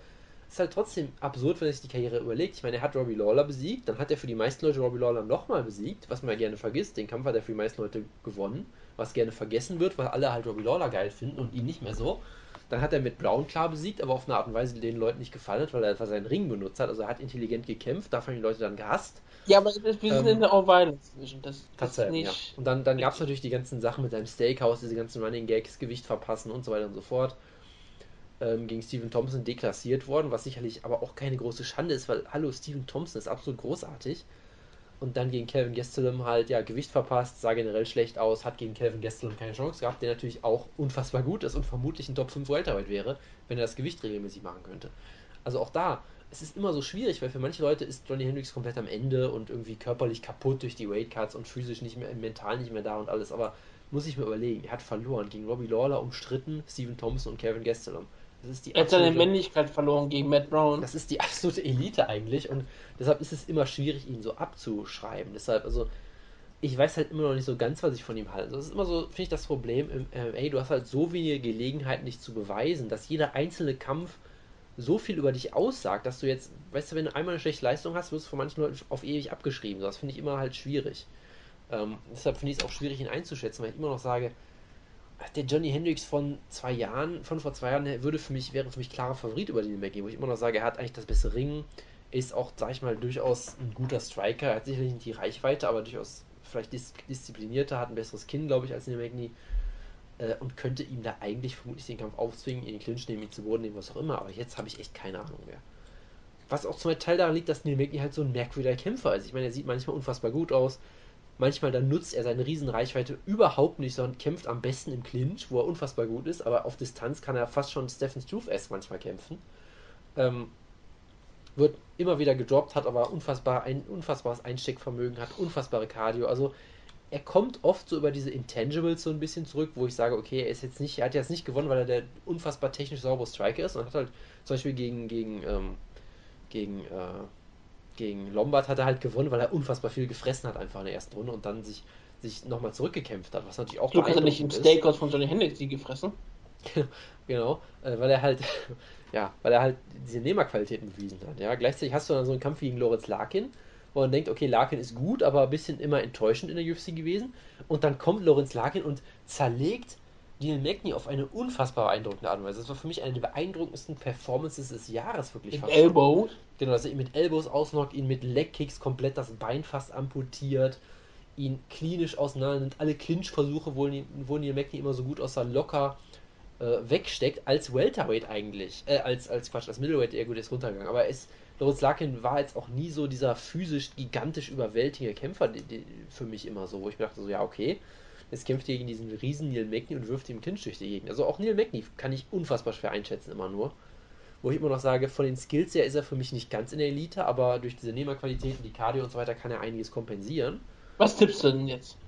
ist halt trotzdem absurd, wenn er sich die Karriere überlegt. Ich meine, er hat Robbie Lawler besiegt, dann hat er für die meisten Leute Robbie Lawler nochmal besiegt, was man ja gerne vergisst. Den Kampf hat er für die meisten Leute gewonnen, was gerne vergessen wird, weil alle halt Robbie Lawler geil finden und ihn nicht mehr so. Dann hat er mit Brown klar besiegt, aber auf eine Art und Weise, die den Leuten nicht gefallen hat, weil er einfach seinen Ring benutzt hat. Also er hat intelligent gekämpft, dafür haben die Leute dann gehasst. Ja, aber wir sind Ähm, in der All-Violence Division. Das, das ist Tatsächlich, ja. nicht. Und dann, dann gab es natürlich die ganzen Sachen mit seinem Steakhouse, diese ganzen Running Gags, Gewicht verpassen und so weiter und so fort. Ähm, gegen Steven Thompson deklassiert worden, was sicherlich aber auch keine große Schande ist, weil, hallo, Steven Thompson ist absolut großartig. Und dann gegen Calvin Gastelum halt, ja, Gewicht verpasst, sah generell schlecht aus, hat gegen Calvin Gastelum keine Chance gehabt, der natürlich auch unfassbar gut ist und vermutlich ein Top 5 Welterweight wäre, wenn er das Gewicht regelmäßig machen könnte. Also auch da, es ist immer so schwierig, weil für manche Leute ist Johnny Hendricks komplett am Ende und irgendwie körperlich kaputt durch die Weightcuts und physisch nicht mehr, mental nicht mehr da und alles, aber muss ich mir überlegen, er hat verloren gegen Robbie Lawler umstritten, Steven Thompson und Calvin Gastelum. Das ist die Er hat seine Männlichkeit verloren gegen Matt Brown. das ist die absolute Elite eigentlich und deshalb ist es immer schwierig, ihn so abzuschreiben. Deshalb, also, ich weiß halt immer noch nicht so ganz, was ich von ihm halte. Das ist immer so, finde ich, das Problem im MMA. Du hast halt so wenige Gelegenheiten, dich zu beweisen, dass jeder einzelne Kampf so viel über dich aussagt, dass du jetzt, weißt du, wenn du einmal eine schlechte Leistung hast, wirst du von manchen Leuten auf ewig abgeschrieben. Das finde ich immer halt schwierig. Ähm, deshalb finde ich es auch schwierig, ihn einzuschätzen, weil ich immer noch sage, der Johnny Hendricks von zwei Jahren, von vor zwei Jahren, würde für mich, wäre für mich klarer Favorit über den McGee, wo ich immer noch sage, er hat eigentlich das bessere Ring, ist auch, sag ich mal, durchaus ein guter Striker, er hat sicherlich nicht die Reichweite, aber durchaus vielleicht dis disziplinierter, hat ein besseres Kinn, glaube ich, als den McGee äh, und könnte ihm da eigentlich vermutlich den Kampf aufzwingen, in den Clinch nehmen, ihn zu Boden nehmen, was auch immer, aber jetzt habe ich echt keine Ahnung mehr. Was auch zum Teil daran liegt, dass Neil Magny halt so ein merkwürdiger Kämpfer ist. Ich meine, er sieht manchmal unfassbar gut aus, manchmal dann nutzt er seine Riesenreichweite überhaupt nicht, sondern kämpft am besten im Clinch, wo er unfassbar gut ist, aber auf Distanz kann er fast schon Stephen Struve-esque manchmal kämpfen. Ähm, wird immer wieder gedroppt, hat aber unfassbar ein unfassbares Einsteckvermögen, hat unfassbare Cardio. Also er kommt oft so über diese Intangibles so ein bisschen zurück, wo ich sage, okay, er ist jetzt nicht, er hat jetzt nicht gewonnen, weil er der unfassbar technisch saubere Striker ist und hat halt zum Beispiel gegen, gegen, ähm, gegen, äh, gegen Lombard hat er halt gewonnen, weil er unfassbar viel gefressen hat einfach in der ersten Runde und dann sich, sich nochmal zurückgekämpft hat, was natürlich auch Du hast ja nicht im. Steakhouse von Johnny Hendricks die gefressen. Genau, äh, weil er halt, ja, weil er halt diese Nehmerqualitäten bewiesen hat. Ja, gleichzeitig hast du dann so einen Kampf gegen Lorenz Larkin, wo man denkt, okay, Larkin ist gut, aber ein bisschen immer enttäuschend in der UFC gewesen. Und dann kommt Lorenz Larkin und zerlegt Dean McNee auf eine unfassbar beeindruckende Art und Weise. Das war für mich eine der beeindruckendsten Performances des Jahres, wirklich Mit. Elbows. Genau, dass er ihn mit Elbows ausnockt, ihn mit Legkicks komplett das Bein fast amputiert, ihn klinisch auseinander nimmt. Alle Clinch-Versuche, wo, Neil- wo Neil Magny immer so gut aussah, locker äh, wegsteckt, als Welterweight eigentlich. Äh, als, als Quatsch, als Middleweight eher gut ist runtergegangen. Aber es, Lawrence Larkin war jetzt auch nie so dieser physisch gigantisch überwältigende Kämpfer die, die, für mich immer so, wo ich mir dachte, so, ja, okay, jetzt kämpft gegen diesen riesen Neil Magny und wirft ihm Clinch durch die Gegend. Also auch Neil Magny kann ich unfassbar schwer einschätzen, immer nur. Wo ich immer noch sage, von den Skills her ist er für mich nicht ganz in der Elite, aber durch diese Nehmerqualitäten, die Cardio und so weiter, kann er einiges kompensieren. Was tippst du denn jetzt?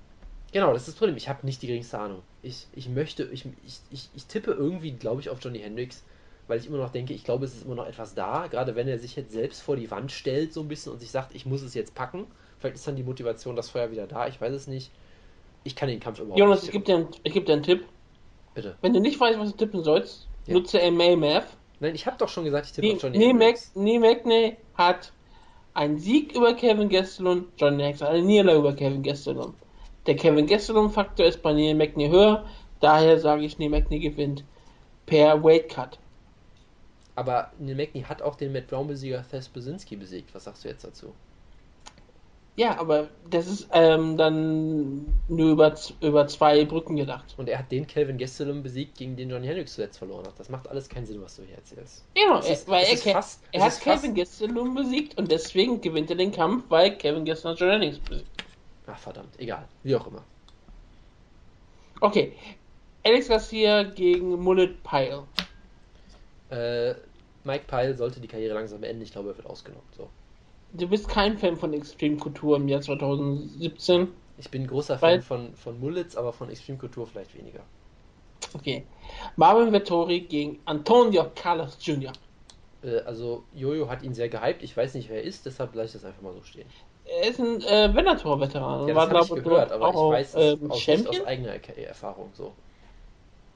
Genau, das ist das Problem. Ich habe nicht die geringste Ahnung. Ich, ich möchte, ich, ich, ich, ich tippe irgendwie, glaube ich, auf Johnny Hendricks, weil ich immer noch denke, ich glaube, es ist immer noch etwas da, gerade wenn er sich jetzt selbst vor die Wand stellt, so ein bisschen und sich sagt, ich muss es jetzt packen. Vielleicht ist dann die Motivation, das Feuer wieder da, ich weiß es nicht. Ich kann den Kampf überhaupt Jonas, ich nicht gebe dir, einen- ich geb dir einen Tipp. Bitte. Wenn du nicht weißt, was du tippen sollst, Ja. nutze MA-Math. Nein, ich habe doch schon gesagt, ich tippe auf Johnny Nee, Hendricks. Nee McNey hat einen Sieg über Kevin Gastelum, John Hendricks hat eine Niederlage über Kevin Gastelum. Der Kevin Gastelum-Faktor ist bei Neil McNey höher, daher sage ich, Neil McNey gewinnt per Weight Cut. Aber Neil Magny hat auch den Matt Brown-Besieger Thess Besinski besiegt. Was sagst du jetzt dazu? Ja, aber das ist ähm, dann nur über, über zwei Brücken gedacht. Und er hat den Calvin Gastelum besiegt, gegen den Johnny Hendricks zuletzt verloren hat. Das macht alles keinen Sinn, was du hier erzählst. Genau, er, weil er, fast- er hat Kevin Gastelum besiegt und deswegen gewinnt er den Kampf, weil Kevin Gastelum John Hendricks besiegt. Ach verdammt, egal. Wie auch immer. Okay, Alex Garcia gegen Mullet Pyle. Äh, Mike Pyle sollte die Karriere langsam beenden. Ich glaube, er wird ausgenockt. So. Du bist kein Fan von Extreme Kultur im Jahr 2017. Ich bin großer Fan von, von Mullets, aber von Extreme Kultur vielleicht weniger. Okay. Marvin Vettori gegen Antonio Carlos Jr. Äh, also, Jojo hat ihn sehr gehypt. Ich weiß nicht, wer er ist, deshalb lasse ich das einfach mal so stehen. Er ist ein äh, Venator-Veteran. Ja, war, das habe ich gehört, aber ich auch, weiß es ähm, aus, aus eigener Er- Erfahrung. So.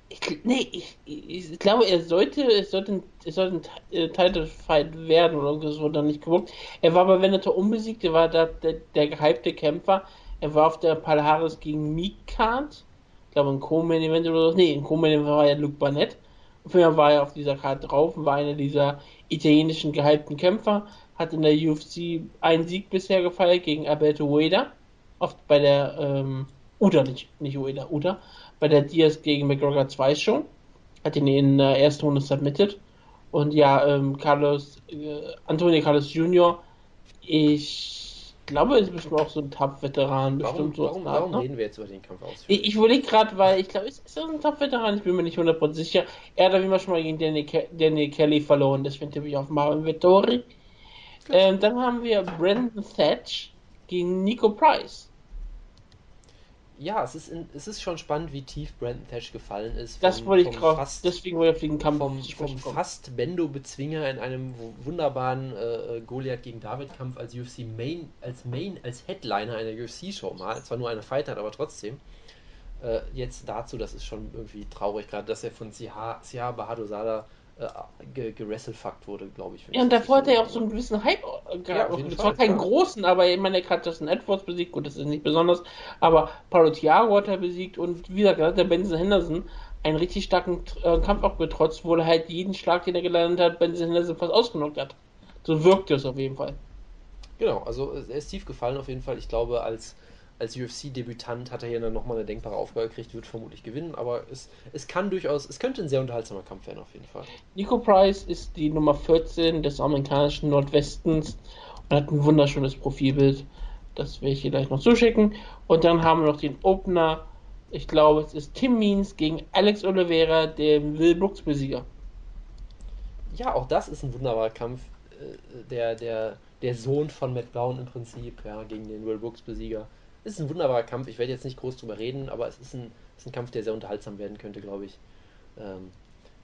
Ich, nee, ich, ich, glaube, er sollte, es sollte, es sollte ein äh, Title Fight werden oder wurde dann nicht gewuckt. Er war bei Venator unbesiegt, er war da der, der gehypte Kämpfer. Er war auf der Palhares gegen Meat-Card. Ich glaube, ein Co-Main Event oder so. Nee, ein Co-Main Event war ja Luke Barnett. Fall war er auf dieser Karte drauf und war einer dieser italienischen gehypten Kämpfer. Hat in der UFC einen Sieg bisher gefeiert gegen Alberto Ueda. Oft bei der, ähm, Uda, nicht, nicht Ueda, Uda. Bei der Diaz gegen McGregor 2 Show. Hat ihn in der ersten Runde submitted. Und ja, ähm, Carlos, äh, Antonio Carlos Jr., ich glaube, er ist bestimmt auch so ein Top-Veteran, Warum, bestimmt so. warum, warum reden wir jetzt über den Kampf aus? Ich, ich überlege gerade, weil ich glaube, ist, ist er ein Top-Veteran? Ich bin mir nicht 100% sicher. Er hat auf jeden Fall schon mal gegen Danny, Ke Danny Kelly verloren, deswegen tippe ich auf Marvin Vettori. Ähm, dann haben wir Brandon Thatch gegen Nico Price. Ja, es ist, in, es ist schon spannend, wie tief Brandon Thatch gefallen ist. Das vom- wollte ich gerade, fast, deswegen wollte ich auf den Kampf vom, vom fast Bendo-Bezwinger in einem wu- wunderbaren äh, Goliath gegen David-Kampf als UFC Main, als Main, als Headliner einer UFC-Show mal. Zwar nur eine Fight hat, aber trotzdem. Äh, jetzt dazu, das ist schon irgendwie traurig, gerade dass er von Siha, Siha Bahadosada äh, ge gerasselfuckt wurde, glaube ich. Ja, und das davor hat er auch so einen gewissen Hype äh, gehabt. jeden das Fall, war keinen klar. großen, aber ich meine, er hat Justin Edwards besiegt. Gut, das ist nicht besonders. Aber Paulo Thiago hat er besiegt und wie gesagt, der Benson Henderson einen richtig starken äh, Kampf abgetrotzt, wo er halt jeden Schlag, den er gelandet hat, Benson Henderson fast ausgenockt hat. So wirkt es auf jeden Fall. Genau, also äh, er ist tief gefallen auf jeden Fall. Ich glaube, als, als UFC-Debütant hat er hier dann nochmal eine denkbare Aufgabe gekriegt, wird vermutlich gewinnen, aber es, es kann durchaus, es könnte ein sehr unterhaltsamer Kampf werden auf jeden Fall. Nico Price ist die Nummer 14 des amerikanischen Nordwestens und hat ein wunderschönes Profilbild. Das werde ich hier gleich noch zuschicken. Und dann haben wir noch den Opener. Ich glaube, es ist Tim Means gegen Alex Oliveira, dem Will Brooks Besieger. Ja, auch das ist ein wunderbarer Kampf. Äh, Der, der, der Sohn von Matt Brown im Prinzip, ja, gegen den Will Brooks Besieger. Es ist ein wunderbarer Kampf. Ich werde jetzt nicht groß drüber reden, aber es ist ein, es ist ein Kampf, der sehr unterhaltsam werden könnte, glaube ich. Ähm,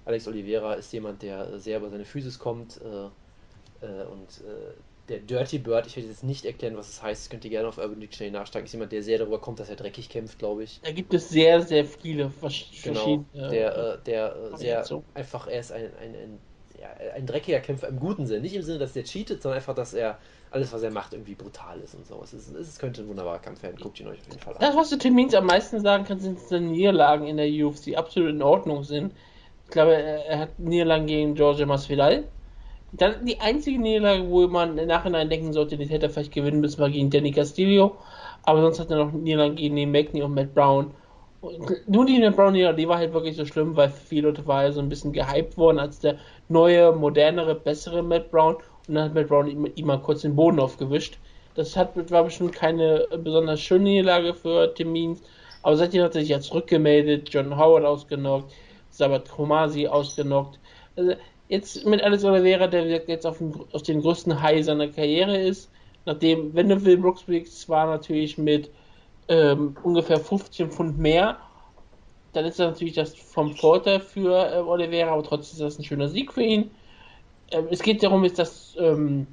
Alex Oliveira ist jemand, der sehr über seine Physis kommt äh, äh, und äh, der Dirty Bird, ich werde jetzt nicht erklären, was es das heißt, das könnt ihr gerne auf Urban Dictionary nachschlagen, ist jemand, der sehr darüber kommt, dass er dreckig kämpft, glaube ich. Da gibt es sehr, sehr viele verschiedene. Genau, der, äh, der äh, sehr so. einfach, er ist ein, ein, ein, ja, ein dreckiger Kämpfer im guten Sinn. Nicht im Sinne, dass er cheatet, sondern einfach, dass er alles, was er macht, irgendwie brutal ist und so. Es, ist, es könnte ein wunderbarer Kampf werden. Guckt ihn euch auf jeden Fall an. Das, was du Tim Means am meisten sagen kannst, sind seine Niederlagen in der UFC absolut in Ordnung sind. Ich glaube, er hat Niederlagen gegen George Masvidal dann die einzige Niederlage, wo man im Nachhinein denken sollte, die hätte er vielleicht gewinnen müssen, war gegen Danny Castillo. Aber sonst hat er noch Niederlagen gegen den Magny und Matt Brown. Und nur die Matt Brown die war halt wirklich so schlimm, weil viele Leute war ja so ein bisschen gehypt worden als der neue, modernere, bessere Matt Brown. Und dann hat Matt Brown ihm, ihm mal kurz den Boden aufgewischt. Das hat, war bestimmt keine besonders schöne Niederlage für Tim Means. Aber seitdem hat er sich ja zurückgemeldet, John Howard ausgenockt, Sabat Kromasi ausgenockt. Also jetzt mit Alex Oliveira, der jetzt auf, den, auf den größten High seiner Karriere ist, nachdem Vanderbilt Brooks zwar natürlich mit ähm, ungefähr 15 Pfund mehr, dann ist das natürlich das vom Vorteil für äh, Oliveira, aber trotzdem ist das ein schöner Sieg für ihn. Ähm, es geht darum, ist das ähm,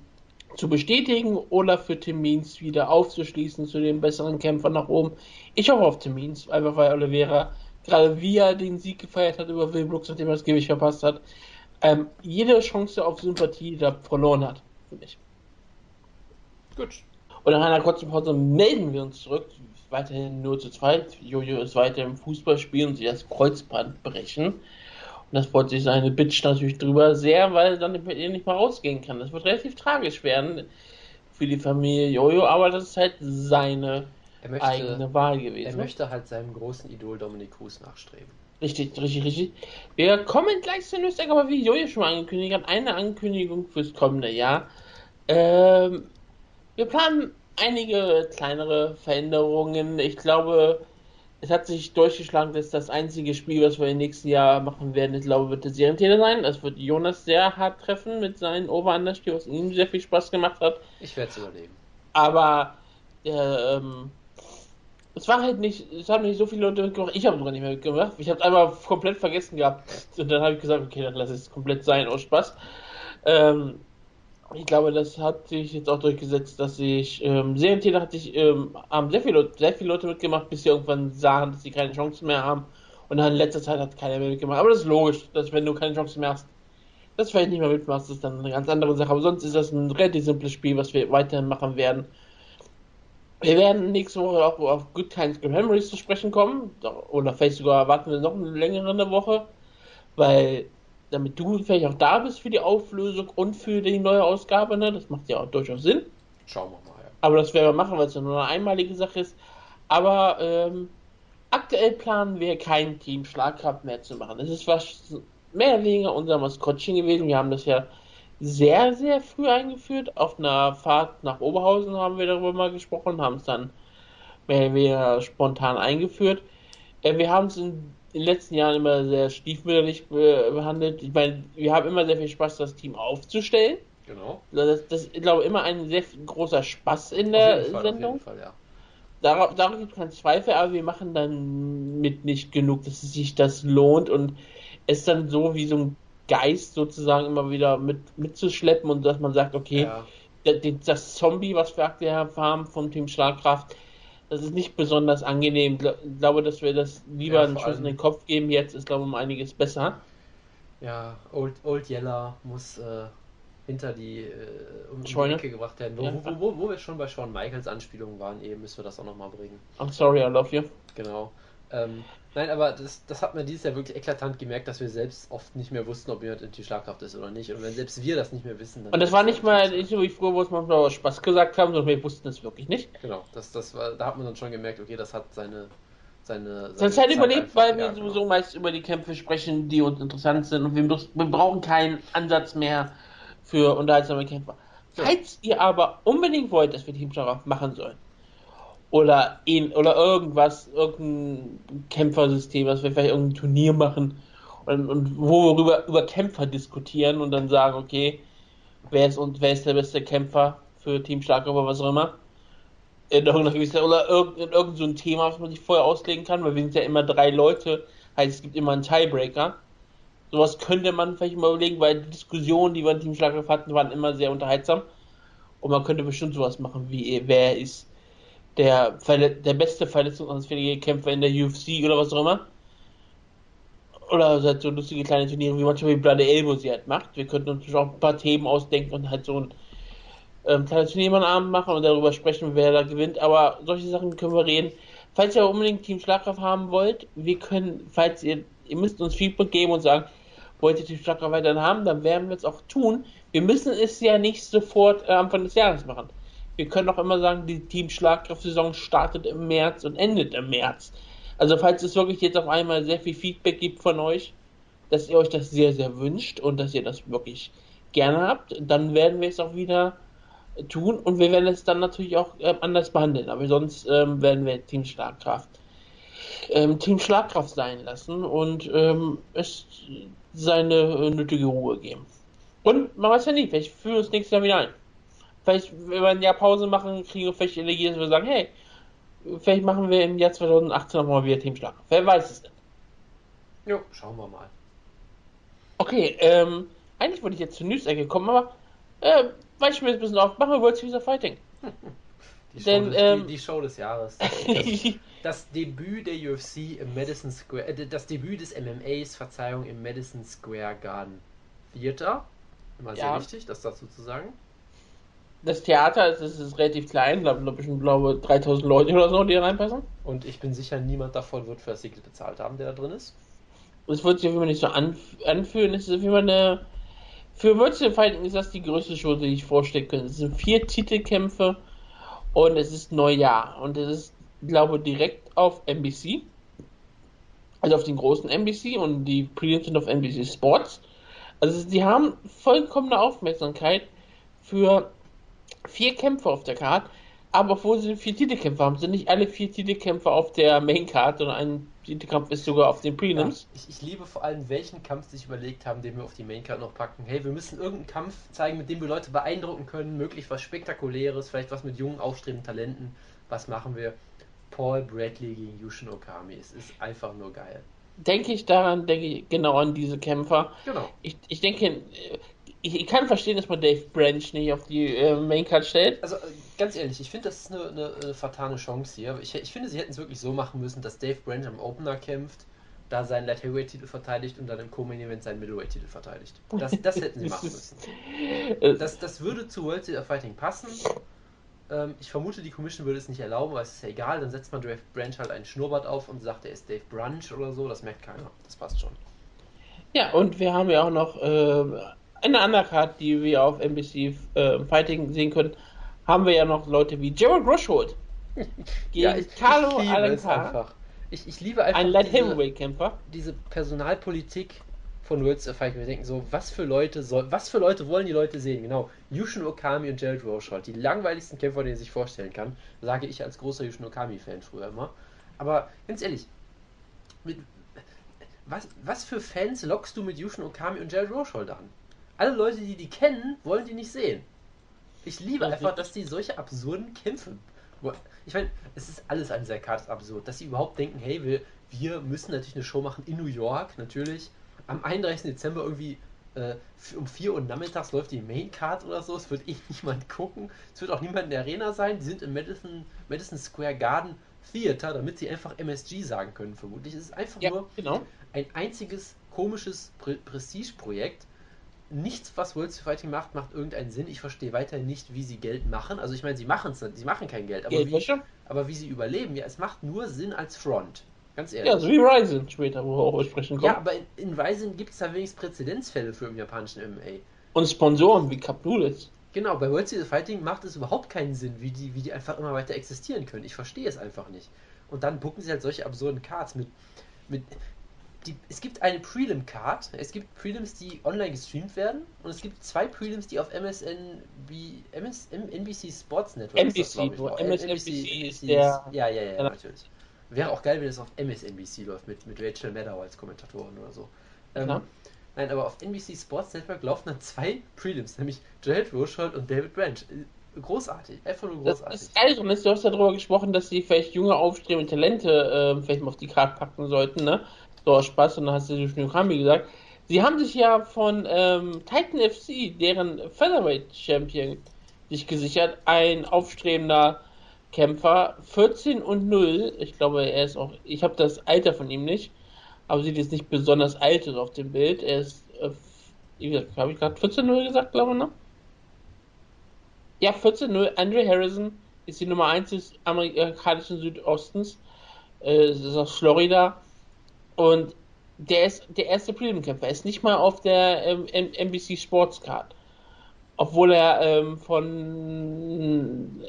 zu bestätigen oder für Tim Means wieder aufzuschließen zu den besseren Kämpfern nach oben. Ich hoffe auf Tim Means, einfach weil Oliveira gerade wie er den Sieg gefeiert hat über Will Brooks, nachdem er das Gewicht verpasst hat, ähm, jede Chance auf Sympathie da verloren hat, für mich. Gut. Und nach einer kurzen Pause melden wir uns zurück. Weiterhin nur zu zweit. Jojo ist weiter im Fußballspiel und sich das Kreuzband brechen. Und das freut sich seine Bitch natürlich drüber sehr, weil dann mit ihr nicht mal rausgehen kann. Das wird relativ tragisch werden für die Familie Jojo, aber das ist halt seine möchte, eigene Wahl gewesen. Er möchte halt seinem großen Idol Dominik Cruz nachstreben. Richtig, richtig, richtig. Wir kommen gleich zur Newsdeck, aber wie Jojo schon mal angekündigt hat, eine Ankündigung fürs kommende Jahr. Ähm, wir planen einige kleinere Veränderungen. Ich glaube, es hat sich durchgeschlagen, dass das einzige Spiel, was wir im nächsten Jahr machen werden, ich glaube, wird der Serientäter sein. Das wird Jonas sehr hart treffen mit seinem Over-Under-Spiel, was ihm sehr viel Spaß gemacht hat. Ich werde es überlegen. Aber der, ähm, es war halt nicht, es haben nicht so viele Leute mitgemacht. Ich habe sogar nicht mehr mitgemacht. Ich habe einmal komplett vergessen gehabt. Und dann habe ich gesagt, okay, dann lass es komplett sein, aus Spaß. Ähm, ich glaube, das hat sich jetzt auch durchgesetzt, dass ich, ähm, Serientäter hat sich, ähm, haben sehr viele, sehr viele Leute mitgemacht, bis sie irgendwann sahen, dass sie keine Chance mehr haben. Und dann in letzter Zeit hat keiner mehr mitgemacht. Aber das ist logisch, dass wenn du keine Chance mehr hast, dass du vielleicht nicht mehr mitmachst, ist dann eine ganz andere Sache. Aber sonst ist das ein relativ simples Spiel, was wir weiterhin machen werden. Wir werden nächste Woche auch auf Good Times Good Memories zu sprechen kommen. Oder vielleicht sogar warten wir noch eine längere Woche. Weil, damit du vielleicht auch da bist für die Auflösung und für die neue Ausgabe, ne? Das macht ja auch durchaus Sinn. Schauen wir mal, ja. Aber das werden wir machen, weil es ja nur eine einmalige Sache ist. Aber ähm, aktuell planen wir kein Team Schlagkraft mehr zu machen. Das ist was mehr oder weniger unser Maskottchen gewesen. Wir haben das ja sehr, sehr früh eingeführt. Auf einer Fahrt nach Oberhausen haben wir darüber mal gesprochen, haben es dann mehr oder weniger spontan eingeführt. Äh, wir haben es in den letzten Jahren immer sehr stiefmütterlich behandelt. Ich meine, wir haben immer sehr viel Spaß, das Team aufzustellen. Genau. Das, das ist, glaube ich, immer ein sehr großer Spaß in der Fall, Sendung. Fall, ja. Darauf, darauf gibt es keinen Zweifel, aber wir machen dann mit nicht genug, dass es sich das lohnt und es dann so wie so ein Geist sozusagen immer wieder mit, mitzuschleppen und dass man sagt, okay, ja. das Zombie, was wir aktuell haben vom Team Schlagkraft, das ist nicht besonders angenehm. Ich glaube, dass wir das lieber ja, einen Schuss in den Kopf geben. Jetzt ist, glaube ich, um einiges besser. Ja, Old, Old Yeller muss äh, hinter die, äh, um Scheune. die Ecke gebracht werden. Wo, ja. wo, wo, wo, wir schon bei Shawn Michaels Anspielungen waren, eben müssen wir das auch nochmal bringen. I'm sorry, I love you. Genau. Ähm, nein, aber das, das hat man dieses Jahr wirklich eklatant gemerkt, dass wir selbst oft nicht mehr wussten, ob jemand in die Schlagkraft ist oder nicht. Und wenn selbst wir das nicht mehr wissen, dann. Und das war nicht mal nicht so wie früher, wo es manchmal aus Spaß gesagt haben, sondern wir wussten es wirklich nicht. Genau, das, das war, da hat man dann schon gemerkt, okay, das hat seine. Seine, seine Zeit überlebt, weil wir genau. sowieso meist über die Kämpfe sprechen, die uns interessant sind und wir, wir brauchen keinen Ansatz mehr für unterhaltsame Kämpfer. Ja. Falls ihr aber unbedingt wollt, dass wir Team Schlagkraft machen sollen, oder, in, oder irgendwas, irgendein Kämpfersystem, dass wir vielleicht irgendein Turnier machen und, und wo wir über, Kämpfer diskutieren und dann sagen, okay, wer ist und wer ist der beste Kämpfer für Team oder was auch immer. In irgendeiner gewissen, oder irgend, in irgendein so ein Thema, was man sich vorher auslegen kann, weil wir sind ja immer drei Leute, heißt es gibt immer einen Tiebreaker. Sowas könnte man vielleicht mal überlegen, weil die Diskussionen, die wir in Team Schlagkraft hatten, waren immer sehr unterhaltsam. Und man könnte bestimmt sowas machen, wie wer ist der, der beste verletzungsanfällige Kämpfer in der UFC oder was auch immer. Oder halt so lustige kleine Turniere, wie manchmal wie Bloody Elbow sie halt macht. Wir könnten uns auch ein paar Themen ausdenken und halt so ein ähm, kleines Turnier am Abend machen und darüber sprechen, wer da gewinnt. Aber solche Sachen können wir reden. Falls ihr unbedingt Team Schlagkraft haben wollt, wir können, falls ihr, ihr müsst uns Feedback geben und sagen, wollt ihr Team Schlagkraft weiterhin haben, dann werden wir es auch tun. Wir müssen es ja nicht sofort äh, Anfang des Jahres machen. Wir können auch immer sagen, die Team Schlagkraft-Saison startet im März und endet im März. Also falls es wirklich jetzt auf einmal sehr viel Feedback gibt von euch, dass ihr euch das sehr, sehr wünscht und dass ihr das wirklich gerne habt, dann werden wir es auch wieder tun und wir werden es dann natürlich auch äh, anders behandeln. Aber sonst ähm, werden wir Team Schlagkraft ähm, Team Schlagkraft sein lassen und ähm, es seine äh, nötige Ruhe geben. Und man weiß ja nie, vielleicht fühlen wir uns nächstes Jahr wieder ein. Vielleicht, wenn wir ein Jahr Pause machen, kriegen wir vielleicht Energie, dass wir sagen, hey, vielleicht machen wir im Jahr 2018 nochmal wieder Teamschlag. Wer weiß es denn? Jo, schauen wir mal. Okay, ähm, eigentlich wollte ich jetzt zur News-Ecke kommen, aber äh, weiche mir jetzt ein bisschen auf. Machen wir World Series of Fighting. Die Show, Denn, des, ähm, die, die Show des Jahres. Das, das, Debüt der UFC im Madison Square, äh, das Debüt des MMAs, Verzeihung, im Madison Square Garden Theater. Immer sehr ja. wichtig, das dazu zu sagen das Theater ist, ist, ist relativ klein, glaube glaub ich, glaube 3000 Leute oder so, die da reinpassen. Und ich bin sicher, niemand davon wird für das Ticket bezahlt haben, der da drin ist. Es wird sich auf jeden Fall nicht so anf anfühlen. Es ist auf jeden Fall eine. Für Virtual Fighting ist das die größte Show, die ich vorstellen könnte. Es sind vier Titelkämpfe und es ist Neujahr. Und es ist, glaube ich, direkt auf NBC. Also auf den großen NBC und die Prelims sind auf NBC Sports. Also sie haben vollkommene Aufmerksamkeit für vier Kämpfe auf der Card, aber obwohl sie vier Titelkämpfe haben, sind nicht alle vier Titelkämpfe auf der Main Card, sondern ein Titelkampf ist sogar auf den Prelims. Ja, ich, ich, liebe vor allem, welchen Kampf sie sich überlegt haben, den wir auf die Main Card noch packen. Hey, wir müssen irgendeinen Kampf zeigen, mit dem wir Leute beeindrucken können, möglichst was Spektakuläres, vielleicht was mit jungen, aufstrebenden Talenten. Was machen wir? Paul Bradley gegen Yushin Okami. Es ist einfach nur geil denke ich daran, denke ich genau an diese Kämpfer. Genau. Ich, ich denke, ich, ich, kann verstehen, dass man Dave Branch nicht auf die äh, Maincard stellt. Also äh, ganz ehrlich, ich finde, das ist eine, eine, eine, fatale Chance hier. Ich, ich finde, sie hätten es wirklich so machen müssen, dass Dave Branch am Opener kämpft, da seinen Light Heavyweight Titel verteidigt und dann im Co-Main Event seinen Middleweight Titel verteidigt. Das, das hätten sie machen müssen. Das, das würde zu World Series of Fighting passen. Ähm, ich vermute, die Commission würde es nicht erlauben, weil es ist ja egal. Dann setzt man Dave Branch halt einen Schnurrbart auf und sagt, er ist Dave Branch oder so. Das merkt keiner. Das passt schon. Ja, und wir haben ja auch noch äh, eine andere Karte, die wir auf NBC äh, Fighting sehen können, haben wir ja noch Leute wie Gerald Rushhold gegen ja, ich, Carlo ich Alencar. Ich, ich liebe einfach ein Light Heavyweight Kämpfer. Diese Personalpolitik von Worlds of Fighting. Wir denken so, was für Leute soll, was für Leute wollen die Leute sehen? Genau, Yushin Okami und Gerald Roshold, die langweiligsten Kämpfer, die man sich vorstellen kann, sage ich als großer Yushin Okami-Fan früher immer. Aber ganz ehrlich, mit, was, was für Fans lockst du mit Yushin Okami und Gerald Roshold an? Alle Leute, die die kennen, wollen die nicht sehen. Ich liebe das einfach, dass die solche absurden Kämpfe. Ich meine, es ist alles an dieser Karte absurd, dass sie überhaupt denken, hey, wir, wir müssen natürlich eine Show machen in New York, natürlich. Am 31. Dezember irgendwie äh, um 4 Uhr nachmittags läuft die Main Card oder so. Es wird eh niemand gucken. Es wird auch niemand in der Arena sein. Die sind im Madison, Madison Square Garden Theater, damit sie einfach MSG sagen können, vermutlich. Es ist einfach ja, nur genau. ein einziges komisches Pre Prestige-Projekt nichts, was World Fighting macht, macht irgendeinen Sinn. Ich verstehe weiterhin nicht, wie sie Geld machen. Also ich meine, sie machen es, sie machen kein Geld, aber, Geld wie, aber wie sie überleben, ja, es macht nur Sinn als Front. Ganz ehrlich. Ja, so wie Ryzen später, wo wir auch sprechen kommen. Ja, aber in, in Ryzen gibt es da wenigstens Präzedenzfälle für im japanischen MMA. Und Sponsoren wie Noodles. Genau, bei World Series Fighting macht es überhaupt keinen Sinn, wie die, wie die einfach immer weiter existieren können. Ich verstehe es einfach nicht. Und dann bucken sie halt solche absurden Cards mit, mit die, es gibt eine Prelim-Card, es gibt Prelims, die online gestreamt werden und es gibt zwei Prelims, die auf MSN, MS, NBC Sports Network NBC, ist das, MSNBC ist der... Ja, ja, ja, natürlich. Wäre auch geil, wenn das auf MSNBC läuft, mit, mit Rachel Maddow als Kommentatorin oder so. Ähm, nein, aber auf NBC Sports Network laufen dann zwei Prelims, nämlich Jared Roshold und David Branch. großartig. Einfach nur Das großartig. ist geil drin ist, du hast ja darüber gesprochen, dass sie vielleicht junge aufstrebende Talente äh, vielleicht mal auf die Karte packen sollten, ne? So Spaß und dann hast du Shinjo Kami gesagt. Sie haben sich ja von ähm, Titan FC, deren Featherweight Champion, sich gesichert. Ein aufstrebender Kämpfer, 14 und 0. Ich glaube, er ist auch, ich habe das Alter von ihm nicht, aber sieht jetzt nicht besonders alt aus auf dem Bild. Er ist, äh, wie gesagt, habe ich gerade 14 0 gesagt, glaube ich, ne? Ja, 14-0. Andre Harrison ist die Nummer 1 des amerikanischen Südostens. Äh, ist aus Florida. Und der ist der erste Prelim-Kämpfer. Er ist nicht mal auf der ähm, NBC Sports Card. Obwohl er ähm, von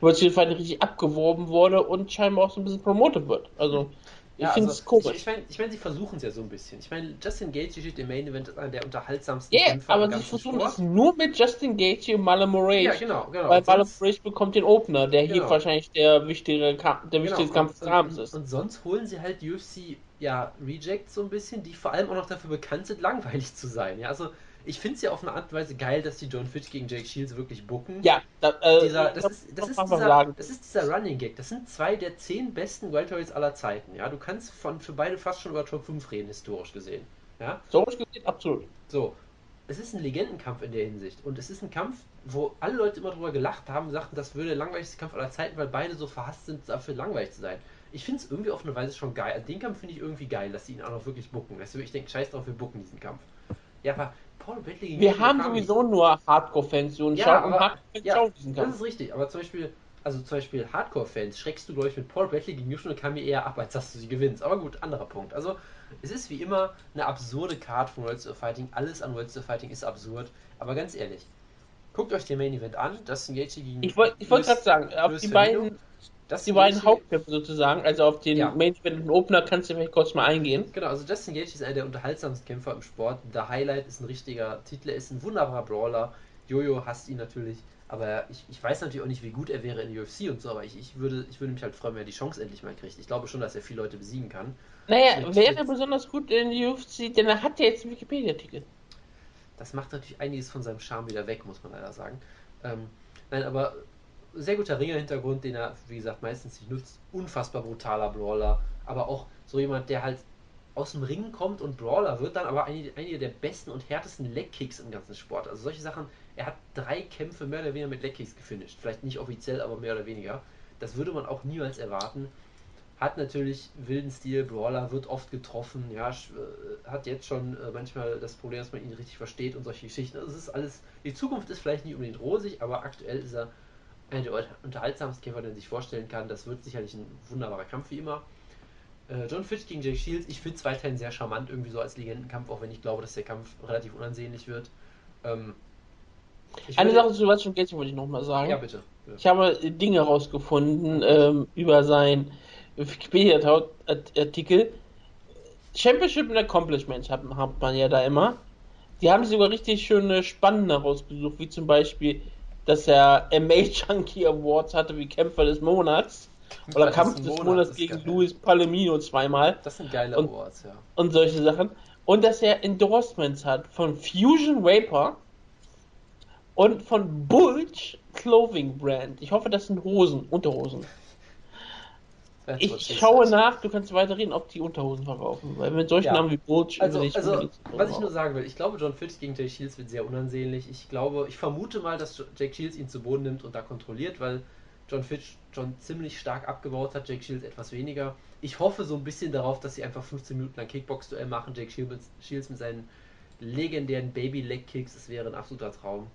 World Series Fighting richtig abgeworben wurde und scheinbar auch so ein bisschen promotet wird. Also, ich Ja, finde also, es komisch. Ich, ich meine, ich mein, sie versuchen es ja so ein bisschen. Ich meine, Justin Gaethje steht im Main Event als einer der unterhaltsamsten yeah, Kämpfer aber sie versuchen es nur mit Justin Gaethje und Moraes. Ja, genau, genau. Weil Moraes bekommt den Opener, der hier Genau. wahrscheinlich der wichtigere Kampf, der Genau, wichtigste Kampf des Abends ist. und sonst holen sie halt UFC ja Rejects so ein bisschen, die vor allem auch noch dafür bekannt sind, langweilig zu sein. Ja, also ich finde es ja auf eine Art und Weise geil, dass die John Fitch gegen Jake Shields wirklich bucken. Ja, da, äh, Dieser, das, ist, das, ist dieser, das ist dieser Running Gag. Das sind zwei der zehn besten Welterweights aller Zeiten. Ja, du kannst von, für beide fast schon über Top 5 reden, historisch gesehen. Ja, Historisch gesehen, absolut. so. Es ist ein Legendenkampf in der Hinsicht. Und es ist ein Kampf, wo alle Leute immer drüber gelacht haben, sagten, das würde der langweiligste Kampf aller Zeiten, weil beide so verhasst sind, dafür langweilig zu sein. Ich finde es irgendwie auf eine Weise schon geil. Also den Kampf finde ich irgendwie geil, dass sie ihn auch noch wirklich bucken. Weißt du, ich denke, scheiß drauf, wir bucken diesen Kampf. Ja, aber Paul Bradley gegen Wir haben sowieso nur Hardcore-Fans, die uns Ja, schauen aber- Hardcore-Fans ja, schauen diesen Das Kampf. ist richtig, aber zum Beispiel, also zum Beispiel Hardcore-Fans schreckst du, glaube ich, mit Paul Bradley gegen Yoshino Kami eher ab, als dass du sie gewinnst. Aber gut, anderer Punkt. Also, es ist wie immer eine absurde Card von World of Fighting. Alles an World of Fighting ist absurd. Aber ganz ehrlich, guckt euch den Main Event an. Das ist Gaethje gegen. Ich wollte wollt gerade sagen, auf die beiden, Das die beiden Hauptkämpfe sozusagen, also auf den Ja. Main Event und Opener kannst du vielleicht kurz mal eingehen. Genau, also Justin Gaethje ist einer der unterhaltsamsten Kämpfer im Sport. Der Highlight ist ein richtiger Titel, er ist ein wunderbarer Brawler. Jojo hasst ihn natürlich, aber ich, ich weiß natürlich auch nicht, wie gut er wäre in der UFC und so, aber ich, ich, würde, ich würde mich halt freuen, wenn er die Chance endlich mal kriegt. Ich glaube schon, dass er viele Leute besiegen kann. Naja, Mit- wäre besonders gut in die UFC, denn er hat ja jetzt einen Wikipedia-Artikel. Das macht natürlich einiges von seinem Charme wieder weg, muss man leider sagen. Ähm, nein, aber sehr guter Ringer-Hintergrund, den er, wie gesagt, meistens nicht nutzt. Unfassbar brutaler Brawler, aber auch so jemand, der halt aus dem Ring kommt und Brawler wird, dann aber einige, einige der besten und härtesten Leg-Kicks im ganzen Sport. Also solche Sachen, er hat drei Kämpfe mehr oder weniger mit Leg-Kicks gefinisht. Vielleicht nicht offiziell, aber mehr oder weniger. Das würde man auch niemals erwarten. Hat natürlich wilden Stil, Brawler, wird oft getroffen, ja, äh, hat jetzt schon äh, manchmal das Problem, dass man ihn richtig versteht und solche Geschichten. Also es ist alles, die Zukunft ist vielleicht nicht unbedingt rosig, aber aktuell ist er einer der unterhaltsamsten Kämpfer, den man sich vorstellen kann. Das wird sicherlich ein wunderbarer Kampf wie immer. Äh, John Fitch gegen Jake Shields, ich finde zwei Teilen sehr charmant, irgendwie so als Legendenkampf, auch wenn ich glaube, dass der Kampf relativ unansehnlich wird. Ähm, Eine Sache zu Sebastian Gaethje wollte ich nochmal sagen. Ja, bitte. Ja. Ich habe Dinge rausgefunden ähm, über sein Wikipedia-Artikel. Championship and Accomplishments hat, hat man ja da immer. Die haben sogar richtig schöne spannende rausgesucht, wie zum Beispiel, dass er MA Junkie Awards hatte wie Kämpfer des Monats. Oder Das Kampf des Monat, Monats gegen geil. Luis Palomino zweimal Das sind geile Und- Awards, ja. und solche Sachen. Und dass er Endorsements hat von Fusion Vapor und von Bulge Clothing Brand. Ich hoffe, das sind Hosen, Unterhosen. Ich schaue nach, du kannst weiterreden, ob die Unterhosen verkaufen. Weil mit solchen Ja. Namen wie Bulge Also, also was ich nur sagen will, ich glaube, John Fitch gegen Jake Shields wird sehr unansehnlich. Ich glaube, ich vermute mal, dass Jake Shields ihn zu Boden nimmt und da kontrolliert, weil John Fitch schon ziemlich stark abgebaut hat, Jake Shields etwas weniger. Ich hoffe so ein bisschen darauf, dass sie einfach 15 Minuten lang Kickbox-Duell machen. Jake Shields, mit seinen legendären Baby-Leg-Kicks, es wäre ein absoluter Traum.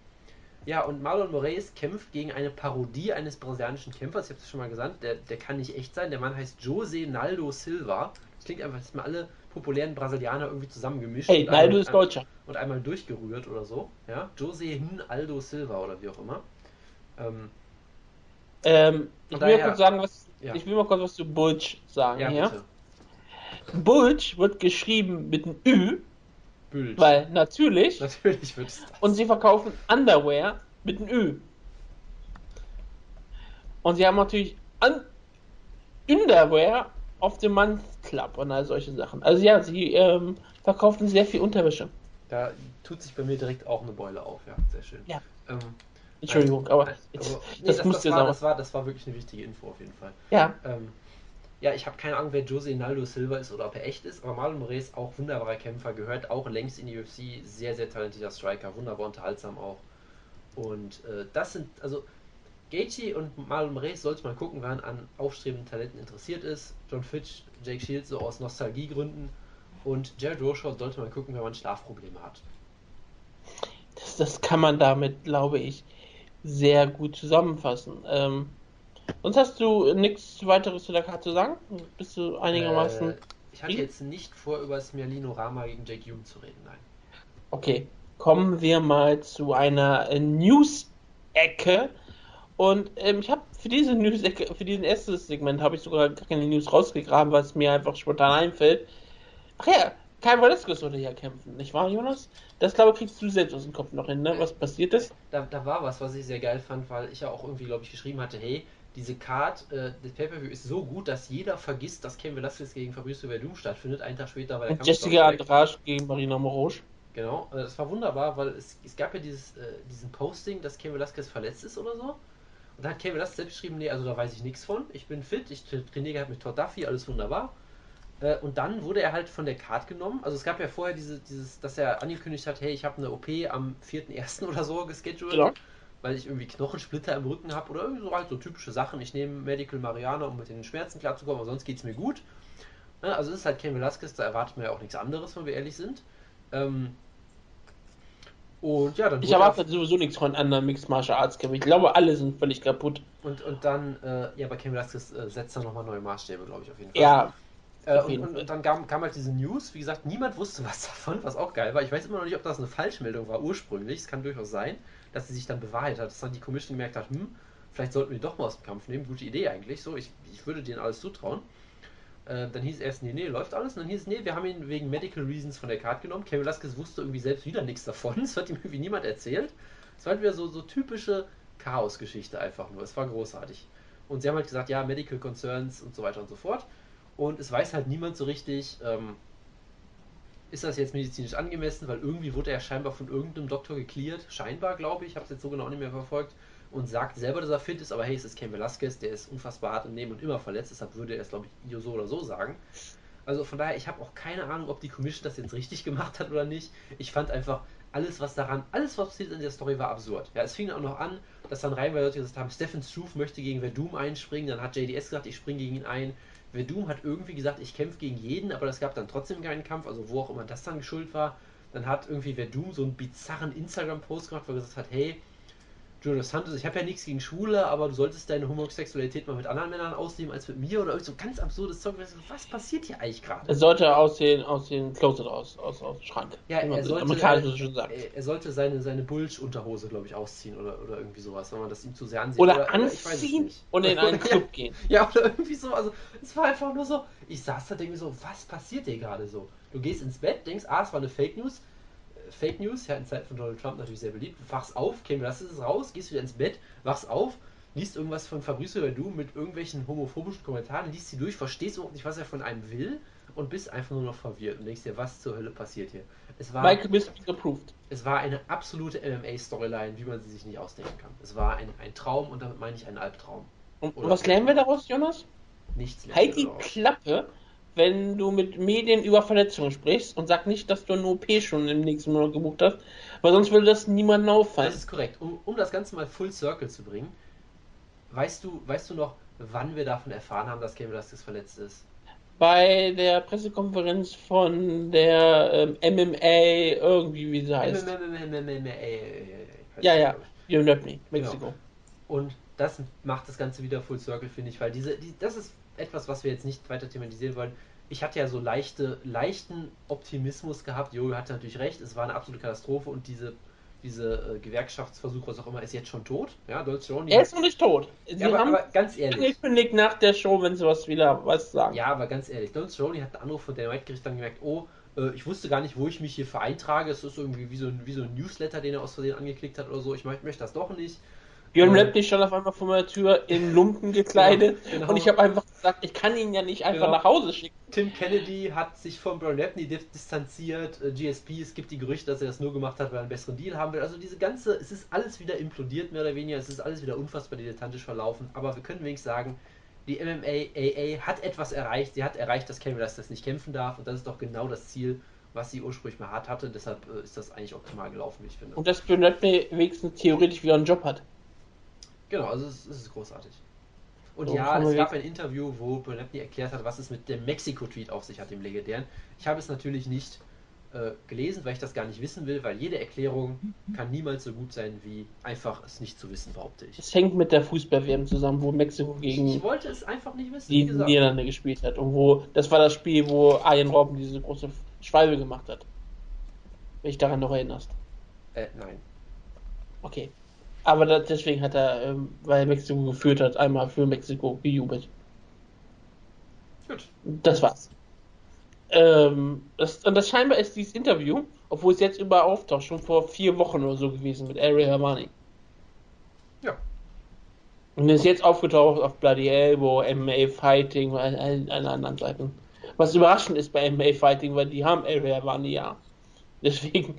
Ja, und Marlon Moraes kämpft gegen eine Parodie eines brasilianischen Kämpfers. Ich habe es schon mal gesagt, der, der kann nicht echt sein. Der Mann heißt José Naldo Silva. Das klingt einfach, dass man alle populären Brasilianer irgendwie zusammengemischt Hey, und Naldo einmal- ist Deutscher. und einmal durchgerührt oder so. Ja, José Aldo Silva oder wie auch immer. Ähm, Ähm, ich Von will daher- kurz sagen, was. Ja. Ich will mal kurz was zu Bulge sagen. ja, Ja, bitte. Bulge wird geschrieben mit einem Ü, Bild. weil natürlich. Natürlich wird es. Und sie verkaufen Underwear mit einem Ü. Und sie haben natürlich Un Underwear auf dem Month Club und all solche Sachen. Also ja, sie ähm, verkaufen sehr viel Unterwäsche. Da tut sich bei mir direkt auch eine Beule auf, ja, sehr schön. Ja. Ähm, Entschuldigung, aber jetzt, Also, nee, das, das, das, war, das, war, das war wirklich eine wichtige Info auf jeden Fall. Ja, Ähm, ja, ich habe keine Ahnung, wer Jose Naldo Silva ist oder ob er echt ist, aber Marlon Moraes, auch wunderbarer Kämpfer, gehört auch längst in die UFC, sehr, sehr talentierter Striker, wunderbar unterhaltsam auch. Und äh, das sind, also Gaethje und Marlon Moraes sollte man gucken, wer an aufstrebenden Talenten interessiert ist. John Fitch, Jake Shields so aus Nostalgiegründen. Und Jared Roshaw sollte man gucken, wenn man Schlafprobleme hat. das, das kann man damit, glaube ich, sehr gut zusammenfassen. Ähm, sonst hast du nichts weiteres zu der Karte zu sagen? Bist du einigermaßen. Äh, ich hatte jetzt nicht vor, über das Merlino Rama gegen Jake Hume zu reden, nein. Okay, kommen wir mal zu einer äh, News-Ecke. Und ähm, ich habe für diese News-Ecke, für diesen erstes Segment habe ich sogar gar keine News rausgegraben, weil es mir einfach spontan einfällt. Ach ja, Kai Velasquez sollte ja kämpfen, nicht wahr, Jonas? Das glaube ich kriegst du selbst aus dem Kopf noch hin, ne? Was passiert ist? Da, da war was, was ich sehr geil fand, weil ich ja auch irgendwie, glaube ich, geschrieben hatte, hey, diese Card, äh, das Pay-Per-View ist so gut, dass jeder vergisst, dass Ken Velasquez gegen Fabricio Verdum stattfindet. Einen Tag später war der Und Jessica. Andrade gegen Marina Morosch. Genau, äh, das war wunderbar, weil es, es gab ja dieses, äh, diesen Posting, dass Ken Velasquez verletzt ist oder so. Und da hat Ken Velasquez selbst geschrieben, nee, also da weiß ich nichts von. Ich bin fit, ich tra- trainiere gerade mit Todd Duffy, alles wunderbar. Äh, und dann wurde er halt von der Card genommen. Also es gab ja vorher diese, dieses, dass er angekündigt hat, hey, ich habe eine OP am 4.1. oder so gescheduled, Genau. Weil ich irgendwie Knochensplitter im Rücken habe oder irgendwie so halt so typische Sachen. Ich nehme Medical Mariana, um mit den Schmerzen klarzukommen, aber sonst geht es mir gut. Ja, also es ist halt Ken Velasquez, da erwartet man ja auch nichts anderes, wenn wir ehrlich sind. Ähm, und ja, dann Ich er erwarte sowieso nichts von anderen Mixed Martial Arts Kämpfen. Ich glaube, alle sind völlig kaputt. Und, und dann, äh, ja, bei Ken Velasquez äh, setzt er nochmal neue Maßstäbe, glaube ich, auf jeden Fall. Ja, äh, auf und, und, und dann kam, kam halt diese News, wie gesagt, niemand wusste was davon, was auch geil war. Ich weiß immer noch nicht, ob das eine Falschmeldung war ursprünglich. Es kann durchaus sein, dass sie sich dann bewahrheitet hat, dass dann die Commission gemerkt hat, hm, vielleicht sollten wir doch mal aus dem Kampf nehmen. Gute Idee eigentlich, so, ich, ich würde denen alles zutrauen. Äh, dann hieß es erst, nee, nee, läuft alles. Und dann hieß es, nee, wir haben ihn wegen Medical Reasons von der Card genommen. Ken Velasquez wusste irgendwie selbst wieder nichts davon. Das hat ihm irgendwie niemand erzählt. Es war halt wieder so, so typische Chaos-Geschichte einfach nur. Es war großartig. Und sie haben halt gesagt, ja, Medical Concerns und so weiter und so fort. Und es weiß halt niemand so richtig, ähm, ist das jetzt medizinisch angemessen, weil irgendwie wurde er scheinbar von irgendeinem Doktor geklärt. Scheinbar, glaube ich. Habe es jetzt so genau nicht mehr verfolgt. Und sagt selber, dass er fit ist, aber hey, es ist Ken Velasquez, der ist unfassbar hart im Nehmen und immer verletzt, deshalb würde er es, glaube ich, so oder so sagen. Also von daher, ich habe auch keine Ahnung, ob die Commission das jetzt richtig gemacht hat oder nicht. Ich fand einfach, alles, was daran, alles, was passiert in der Story, war absurd. Ja, es fing auch noch an, dass dann reihenweise Leute gesagt haben, Stephen Struve möchte gegen Verdum einspringen, dann hat JDS gesagt, ich springe gegen ihn ein. Verdum hat irgendwie gesagt, ich kämpfe gegen jeden, aber es gab dann trotzdem keinen Kampf, also wo auch immer das dann geschuld war. Dann hat irgendwie Verdum so einen bizarren Instagram-Post gemacht, wo er gesagt hat, hey, Jonas Santos, ich habe ja nichts gegen Schwule, aber du solltest deine Homosexualität mal mit anderen Männern ausleben als mit mir oder so ganz absurdes Zeug. Was passiert hier eigentlich gerade? es sollte aus den, aus den Closet aus, aus, aus dem Schrank. Ja, er so sollte, er, er sollte seine, seine Bulge-Unterhose, glaube ich, ausziehen oder, oder irgendwie sowas, wenn man das ihm zu sehr ansieht. Oder, es anziehen und in einen Ja. Club gehen. Ja, oder irgendwie so. Also, es war einfach nur so. Ich saß da, denke mir so, was passiert hier gerade so? Du gehst ins Bett, denkst, ah, es war eine Fake News. Fake News, ja, in Zeiten von Donald Trump natürlich sehr beliebt. Wachst auf, Kim, lass es raus, gehst wieder ins Bett, wachst auf, liest irgendwas von Fabricio Verdum mit irgendwelchen homophobischen Kommentaren, liest sie durch, verstehst überhaupt nicht, was er von einem will und bist einfach nur noch verwirrt und denkst dir, was zur Hölle passiert hier? Es war, Michael Bisping approved. es war eine absolute MMA-Storyline, wie man sie sich nicht ausdenken kann. Es war ein, ein Traum und damit meine ich einen Albtraum. Und Oder- was lernen wir daraus, Jonas? Nichts Halt die. Klappe, wenn du mit Medien über Verletzungen sprichst und sag nicht, dass du eine OP schon im nächsten Monat gebucht hast, weil sonst würde das niemandem auffallen. Das ist korrekt. Um, um das Ganze mal full circle zu bringen, weißt du, weißt du noch, wann wir davon erfahren haben, dass Cain Velasquez verletzt ist? Bei der Pressekonferenz von der ähm, MMA, irgendwie wie sie heißt. Ja, ja. Know me, Mexiko. Und das macht das Ganze wieder full circle, finde ich, weil diese, die, das ist etwas, was wir jetzt nicht weiter thematisieren wollen. Ich hatte ja so leichte, leichten Optimismus gehabt. Jojo hatte natürlich recht, es war eine absolute Katastrophe und diese, diese äh, Gewerkschaftsversuch, was auch immer, ist jetzt schon tot. Ja, Dolce Er ist noch nicht tot. Sie ja, aber, haben aber ganz ehrlich. angekündigt nach der Show, wenn sie was wieder was sagen. Ja, aber ganz ehrlich, Cerrone hat einen Anruf von der Weitgericht dann gemerkt, oh, äh, ich wusste gar nicht, wo ich mich hier für eintrage. Es ist irgendwie wie so, ein, wie so ein Newsletter, den er aus Versehen angeklickt hat oder so. Ich mö- möchte das doch nicht. Björn Ja. Lepney stand auf einmal vor meiner Tür in Lumpen gekleidet Genau, genau. und ich habe einfach gesagt, ich kann ihn ja nicht einfach Genau. nach Hause schicken. Tim Kennedy hat sich von Rapney dis- distanziert. Äh, GSP, es gibt die Gerüchte, dass er das nur gemacht hat, weil er einen besseren Deal haben will. Also diese ganze, es ist alles wieder implodiert, mehr oder weniger. Es ist alles wieder unfassbar dilettantisch verlaufen. Aber wir können wenigstens sagen, die MMA AA hat etwas erreicht. Sie hat erreicht, dass Cameron das nicht kämpfen darf. Und das ist doch genau das Ziel, was sie ursprünglich mal hart hatte. Deshalb äh, ist das eigentlich optimal gelaufen, wie ich finde. Und dass Björn Lepney wenigstens theoretisch wieder einen Job hat. Genau, also es, es ist großartig. Und So, ja, es gab ein Interview, wo Bernatny erklärt hat, was es mit dem Mexiko-Tweet auf sich hat, dem legendären. Ich habe es natürlich nicht äh, gelesen, weil ich das gar nicht wissen will, weil jede Erklärung kann niemals so gut sein, wie einfach es nicht zu wissen, behaupte ich. Es hängt mit der Fußball-WM zusammen, wo Mexiko Ich gegen wollte es einfach nicht wissen, die wie gesagt. Niederlande gespielt hat. Und wo, das war das Spiel, wo Arjen Robben diese große Schwalbe gemacht hat. Wenn ich daran noch erinnerst. Äh, nein. Okay. Aber da, deswegen hat er, ähm, weil Mexiko geführt hat, einmal für Mexiko gejubelt. Gut. Das war's. Ähm, das, und das scheinbar ist dieses Interview, obwohl es jetzt überall auftaucht, schon vor vier Wochen oder so gewesen mit Ariel Hermani. Ja. Und ist jetzt aufgetaucht auf Bloody Elbow, MMA Fighting allen anderen Seiten. Was überraschend ist bei MMA Fighting, weil die haben Ariel Hermani ja. Deswegen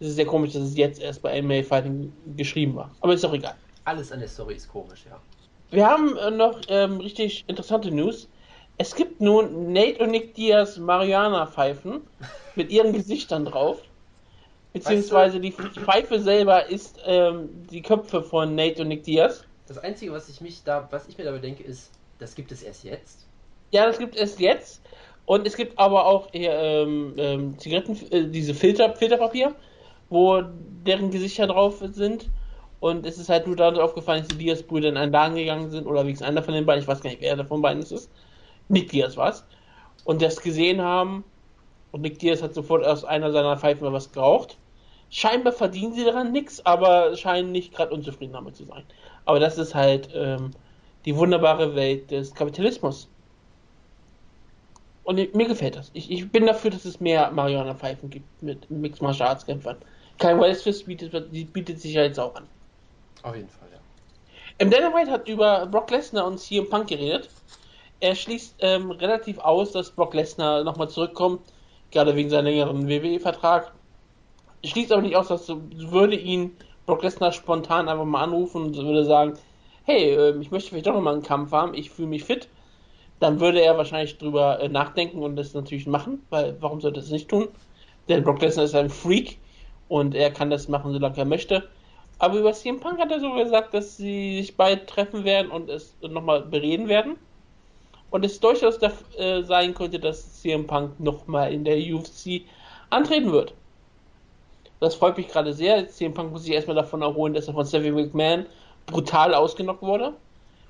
ist es sehr komisch, dass es jetzt erst bei MMA Fighting geschrieben war. Aber ist doch egal. Alles an der Story ist komisch, ja. Wir haben äh, noch ähm, richtig interessante News. Es gibt nun Nate und Nick Diaz Marihuana-Pfeifen mit ihren Gesichtern drauf. Beziehungsweise die Pfeife selber ist ähm, die Köpfe von Nate und Nick Diaz. Das Einzige, was ich mich da, was ich mir dabei denke, ist, das gibt es erst jetzt. Ja, das gibt es jetzt. Und es gibt aber auch eher, ähm, ähm, Zigaretten, äh, diese Filter, Filterpapier, wo deren Gesichter drauf sind. Und es ist halt nur dadurch aufgefallen, dass die Diaz-Brüder in einen Laden gegangen sind, oder wenigstens einer von den beiden, ich weiß gar nicht, wer davon beiden es ist. Nick Diaz war es. Und das gesehen haben. Und Nick Diaz hat sofort aus einer seiner Pfeifen was geraucht. Scheinbar verdienen sie daran nichts, aber scheinen nicht gerade unzufrieden damit zu sein. Aber das ist halt ähm, die wunderbare Welt des Kapitalismus. Und mir gefällt das. Ich, ich bin dafür, dass es mehr Marihuana-Pfeifen gibt mit Mixed Martial Arts Kämpfern. Kein Wildfist bietet, bietet sich ja jetzt auch an. Auf jeden Fall, ja. Im Dana White hat über Brock Lesnar und CM Punk geredet. Er schließt ähm, relativ aus, dass Brock Lesnar nochmal zurückkommt, gerade wegen seinem längeren WWE-Vertrag. Schließt aber nicht aus, dass würde ihn Brock Lesnar spontan einfach mal anrufen und würde sagen, hey, ähm, ich möchte vielleicht doch nochmal einen Kampf haben, ich fühle mich fit. Dann würde er wahrscheinlich drüber äh, nachdenken und das natürlich machen, weil warum sollte er das nicht tun? Denn Brock Lesnar ist ein Freak und er kann das machen, solange er möchte. Aber über CM Punk hat er so gesagt, dass sie sich bald treffen werden und es nochmal bereden werden. Und es durchaus da, äh, sein könnte, dass CM Punk nochmal in der UFC antreten wird. Das freut mich gerade sehr. CM Punk muss sich erstmal davon erholen, dass er von Stephanie McMahon brutal ausgenockt wurde.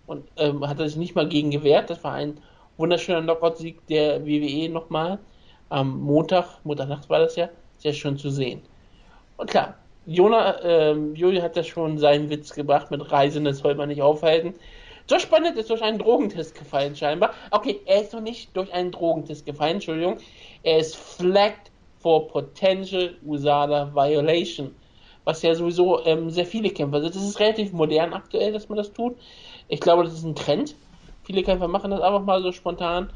Und ähm, hat er sich nicht mal gegen gewehrt. Das war ein wunderschöner Knockout-Sieg der WWE nochmal. Am Montag, Montagnacht war das ja, sehr schön zu sehen. Und klar, Jona, ähm, Juli hat ja schon seinen Witz gebracht mit Reisen, das soll man nicht aufhalten. Josh Barnett ist durch einen Drogentest gefallen, scheinbar. Okay, er ist noch nicht durch einen Drogentest gefallen, Entschuldigung. Er ist flagged for potential USADA violation. Was ja sowieso ähm, sehr viele Kämpfer sind. Das ist relativ modern aktuell, dass man das tut. Ich glaube, das ist ein Trend. Viele Kämpfer machen das einfach mal so spontan.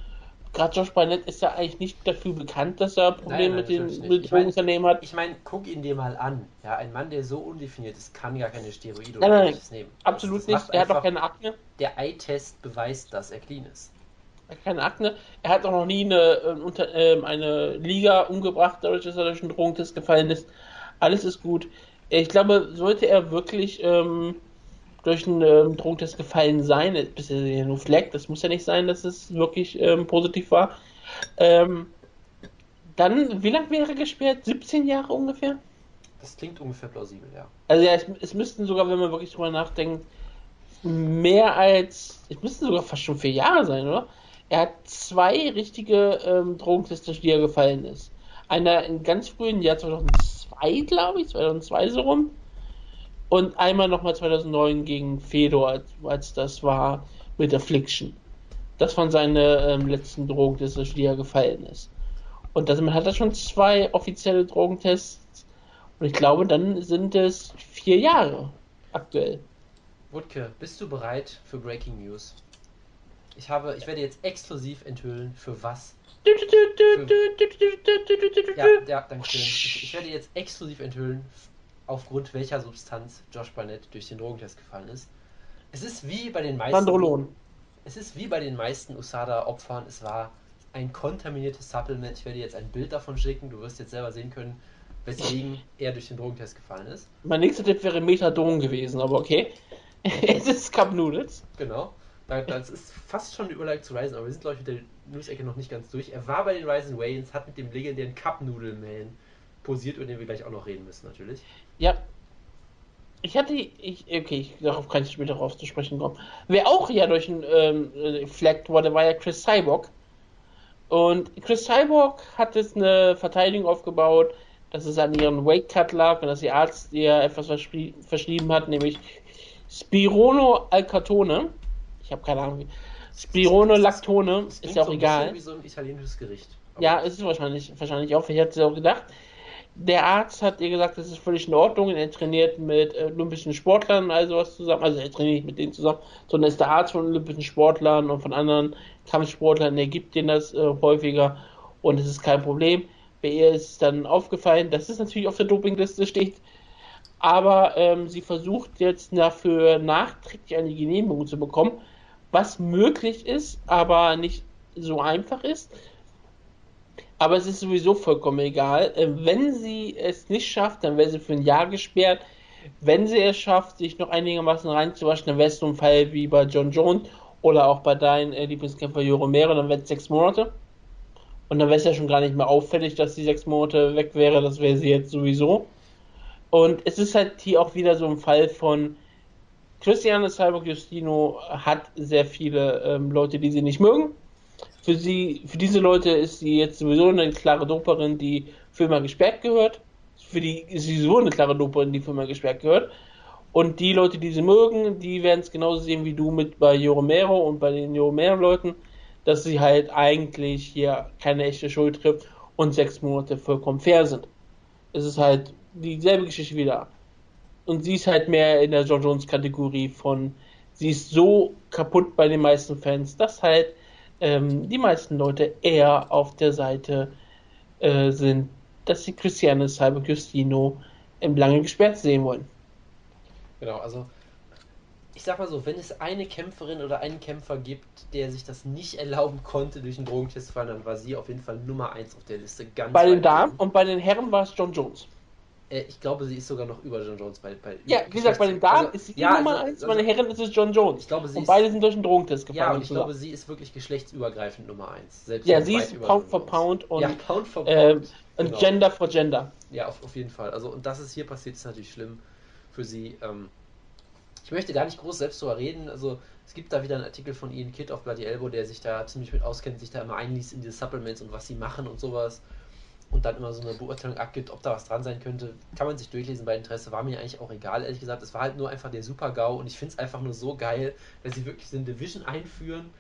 Gerade Josh Barnett ist ja eigentlich nicht dafür bekannt, dass er Probleme mit den mein- Drogenunternehmen hat. Ich meine, guck ihn dir mal an. Ja, ein Mann, der so undefiniert ist, kann gar keine Steroide Nein, oder nein, nehmen. Absolut Das nicht. Er hat auch keine Akne. Der Eye-Test beweist, dass er clean ist. Er hat keine Akne. Er hat auch noch nie eine, äh, unter, eine Liga umgebracht, dadurch, dass er durch einen Drogentest gefallen ist. Alles ist gut. Ich glaube, sollte er wirklich ähm, durch einen ähm, Drogentest gefallen sein, äh, bisher ist er ja nur Fleck, das muss ja nicht sein, dass es wirklich ähm, positiv war. Ähm, dann, wie lange wäre er gesperrt? 17 Jahre ungefähr? Das klingt ungefähr plausibel, ja. Also ja, es, es müssten sogar, wenn man wirklich drüber nachdenkt, mehr als, es müssten sogar fast schon vier Jahre sein, oder? Er hat zwei richtige ähm, Drogentests, durch die er gefallen ist. Einer in ganz frühen Jahr 2002, glaube ich, 2002 so rum. Und einmal nochmal 2009 gegen Fedor, als, als das war mit Affliction. Das waren seine ähm, letzten Drogentests, durch die er gefallen ist. Und damit hat er schon zwei offizielle Drogentests und ich glaube, dann sind es vier Jahre aktuell. Wutke, bist du bereit für Breaking News? Ich habe, ich werde jetzt exklusiv enthüllen, für was. Ja, ja, danke schön. Ich, ich werde jetzt exklusiv enthüllen, aufgrund welcher Substanz Josh Barnett durch den Drogentest gefallen ist. Es ist wie bei den meisten. Mandrolon. Es ist wie bei den meisten USADA-Opfern. Es war ein kontaminiertes Supplement. Ich werde dir jetzt ein Bild davon schicken. Du wirst jetzt selber sehen können, weswegen er durch den Drogentest gefallen ist. Mein nächster Tipp wäre Methadon gewesen, aber okay. es ist Cup Noodles. Genau. Da- Das ist fast schon eine Überleitung zu Ryzen, aber wir sind, glaube ich, mit der News-Ecke noch nicht ganz durch. Er war bei den Ryzen Waynes, hat mit dem legendären Cup Noodle Man posiert, über den wir gleich auch noch reden müssen, natürlich. Ja. Ich hatte, ich, okay, ich, darauf kann ich später drauf zu sprechen kommen. Wer auch ja durch ein ähm, äh, Flagged wurde, war ja Chris Cyborg. Und Chris Cyborg hat jetzt eine Verteidigung aufgebaut, dass es an ihren Weight Cut lag und dass ihr Arzt ihr etwas verschrie verschrieben hat, nämlich Spirono Alcatone. Ich habe keine Ahnung. wie. Spirono Lactone, ist ja auch so egal. wie so ein italienisches Gericht. Aber Ja, ist es wahrscheinlich, wahrscheinlich auch. Ich hätte es auch gedacht. Der Arzt hat ihr gesagt, das ist völlig in Ordnung. Er trainiert mit äh, olympischen Sportlern und all sowas zusammen. Also er trainiert nicht mit denen zusammen, sondern ist der Arzt von olympischen Sportlern und von anderen Kampfsportlern. Er gibt denen das äh, häufiger und es ist kein Problem. Bei ihr ist dann aufgefallen, dass es natürlich auf der Dopingliste steht. Aber ähm, sie versucht jetzt dafür nachträglich eine Genehmigung zu bekommen, was möglich ist, aber nicht so einfach ist. Aber es ist sowieso vollkommen egal. Äh, Wenn sie es nicht schafft, dann wäre sie für ein Jahr gesperrt. Wenn sie es schafft, sich noch einigermaßen reinzuwaschen, dann wäre es so ein Fall wie bei John Jones oder auch bei deinem äh, Lieblingskämpfer Jo Romero, dann wäre es sechs Monate. Und dann wäre es ja schon gar nicht mehr auffällig, dass sie sechs Monate weg wäre. Das wäre sie jetzt sowieso. Und es ist halt hier auch wieder so ein Fall von Christiane Cyborg Justino hat sehr viele ähm, Leute, die sie nicht mögen. Für sie, für diese Leute ist sie jetzt sowieso eine klare Doperin, die für immer gesperrt gehört. Für die ist sie sowieso eine klare Doperin, die für immer gesperrt gehört. Und die Leute, die sie mögen, die werden es genauso sehen wie du mit bei Joromero und bei den Joromero-Leuten, dass sie halt eigentlich hier keine echte Schuld trifft und sechs Monate vollkommen fair sind. Es ist halt dieselbe Geschichte wieder. Und sie ist halt mehr in der John Jones Kategorie von, sie ist so kaputt bei den meisten Fans, dass halt ähm, die meisten Leute eher auf der Seite äh, sind, dass sie Christiane Cyborg Justino im lange gesperrt sehen wollen. Genau, also ich sag mal so, wenn es eine Kämpferin oder einen Kämpfer gibt, der sich das nicht erlauben konnte, durch einen Drogentest zu fallen, dann war sie auf jeden Fall Nummer 1 auf der Liste. Ganz Bei den Damen und bei den Herren war es John Jones. Äh, ich glaube, sie ist sogar noch über John Jones bei. bei Ja, wie gesagt, bei den Damen Also, ist sie ja, Nummer also- 1, also- bei den Herren ist es John Jones. Ich glaube, sie und ist- beide sind durch einen Drogentest gefallen. Ja, und ich zusammen. glaube, sie ist wirklich geschlechtsübergreifend Nummer 1. Selbst ja, sie ist Pound for. Pound und, ja, Pound for Pound. ähm, und genau. Gender for Gender. Ja, auf, auf jeden Fall. Also, und das ist hier passiert, ist natürlich schlimm für sie. Ähm, ich möchte gar nicht groß selbst drüber reden. Also, es gibt da wieder einen Artikel von Ian Kidd auf Bloody Elbow, der sich da ziemlich mit auskennt, sich da immer einliest in diese Supplements und was sie machen und sowas. Und dann immer so eine Beurteilung abgibt, ob da was dran sein könnte. Kann man sich durchlesen bei Interesse. War mir eigentlich auch egal, ehrlich gesagt. Es war halt nur einfach der Super-GAU und ich finde es einfach nur so geil, dass sie wirklich so eine Division einführen,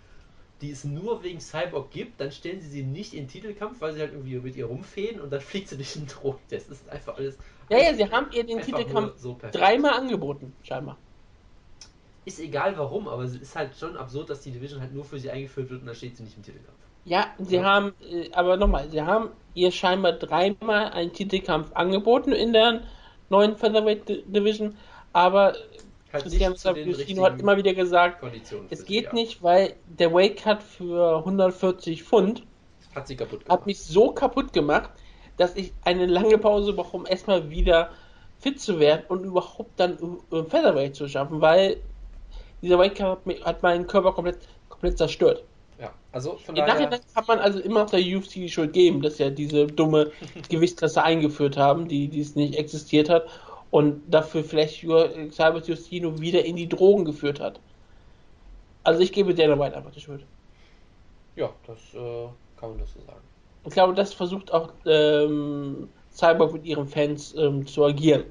die es nur wegen Cyborg gibt. Dann stellen sie sie nicht in den Titelkampf, weil sie halt irgendwie mit ihr rumfehlen und dann fliegt sie durch den Drogentest. Das ist einfach alles. Ja, ja, sie haben ihr den Titelkampf so dreimal angeboten, scheinbar. Ist egal warum, aber es ist halt schon absurd, dass die Division halt nur für sie eingeführt wird und dann steht sie nicht im Titelkampf. Ja, sie Ja. haben, äh, aber nochmal, sie haben ihr scheinbar dreimal einen Titelkampf angeboten in der neuen Featherweight Di- Division, aber Halt Christian Sabustino hat immer wieder gesagt, es geht ja. nicht, weil der Weight Cut für 140 Pfund Hat sie kaputt gemacht. hat mich so kaputt gemacht, dass ich eine lange Pause brauche, um erstmal wieder fit zu werden und überhaupt dann äh, Featherweight zu schaffen, weil dieser Weight Cut hat, hat meinen Körper komplett, komplett zerstört. Also von Im daher. Nachhinein kann man also immer der UFC die Schuld geben, dass ja diese dumme Gewichtsklasse eingeführt haben, die, die es nicht existiert hat und dafür vielleicht Cybert Justino wieder in die Drogen geführt hat. Also ich gebe Dana White einfach die Schuld. Ja, das äh, kann man das so sagen. Ich glaube, das versucht auch ähm, Cyborg mit ihren Fans ähm, zu agieren.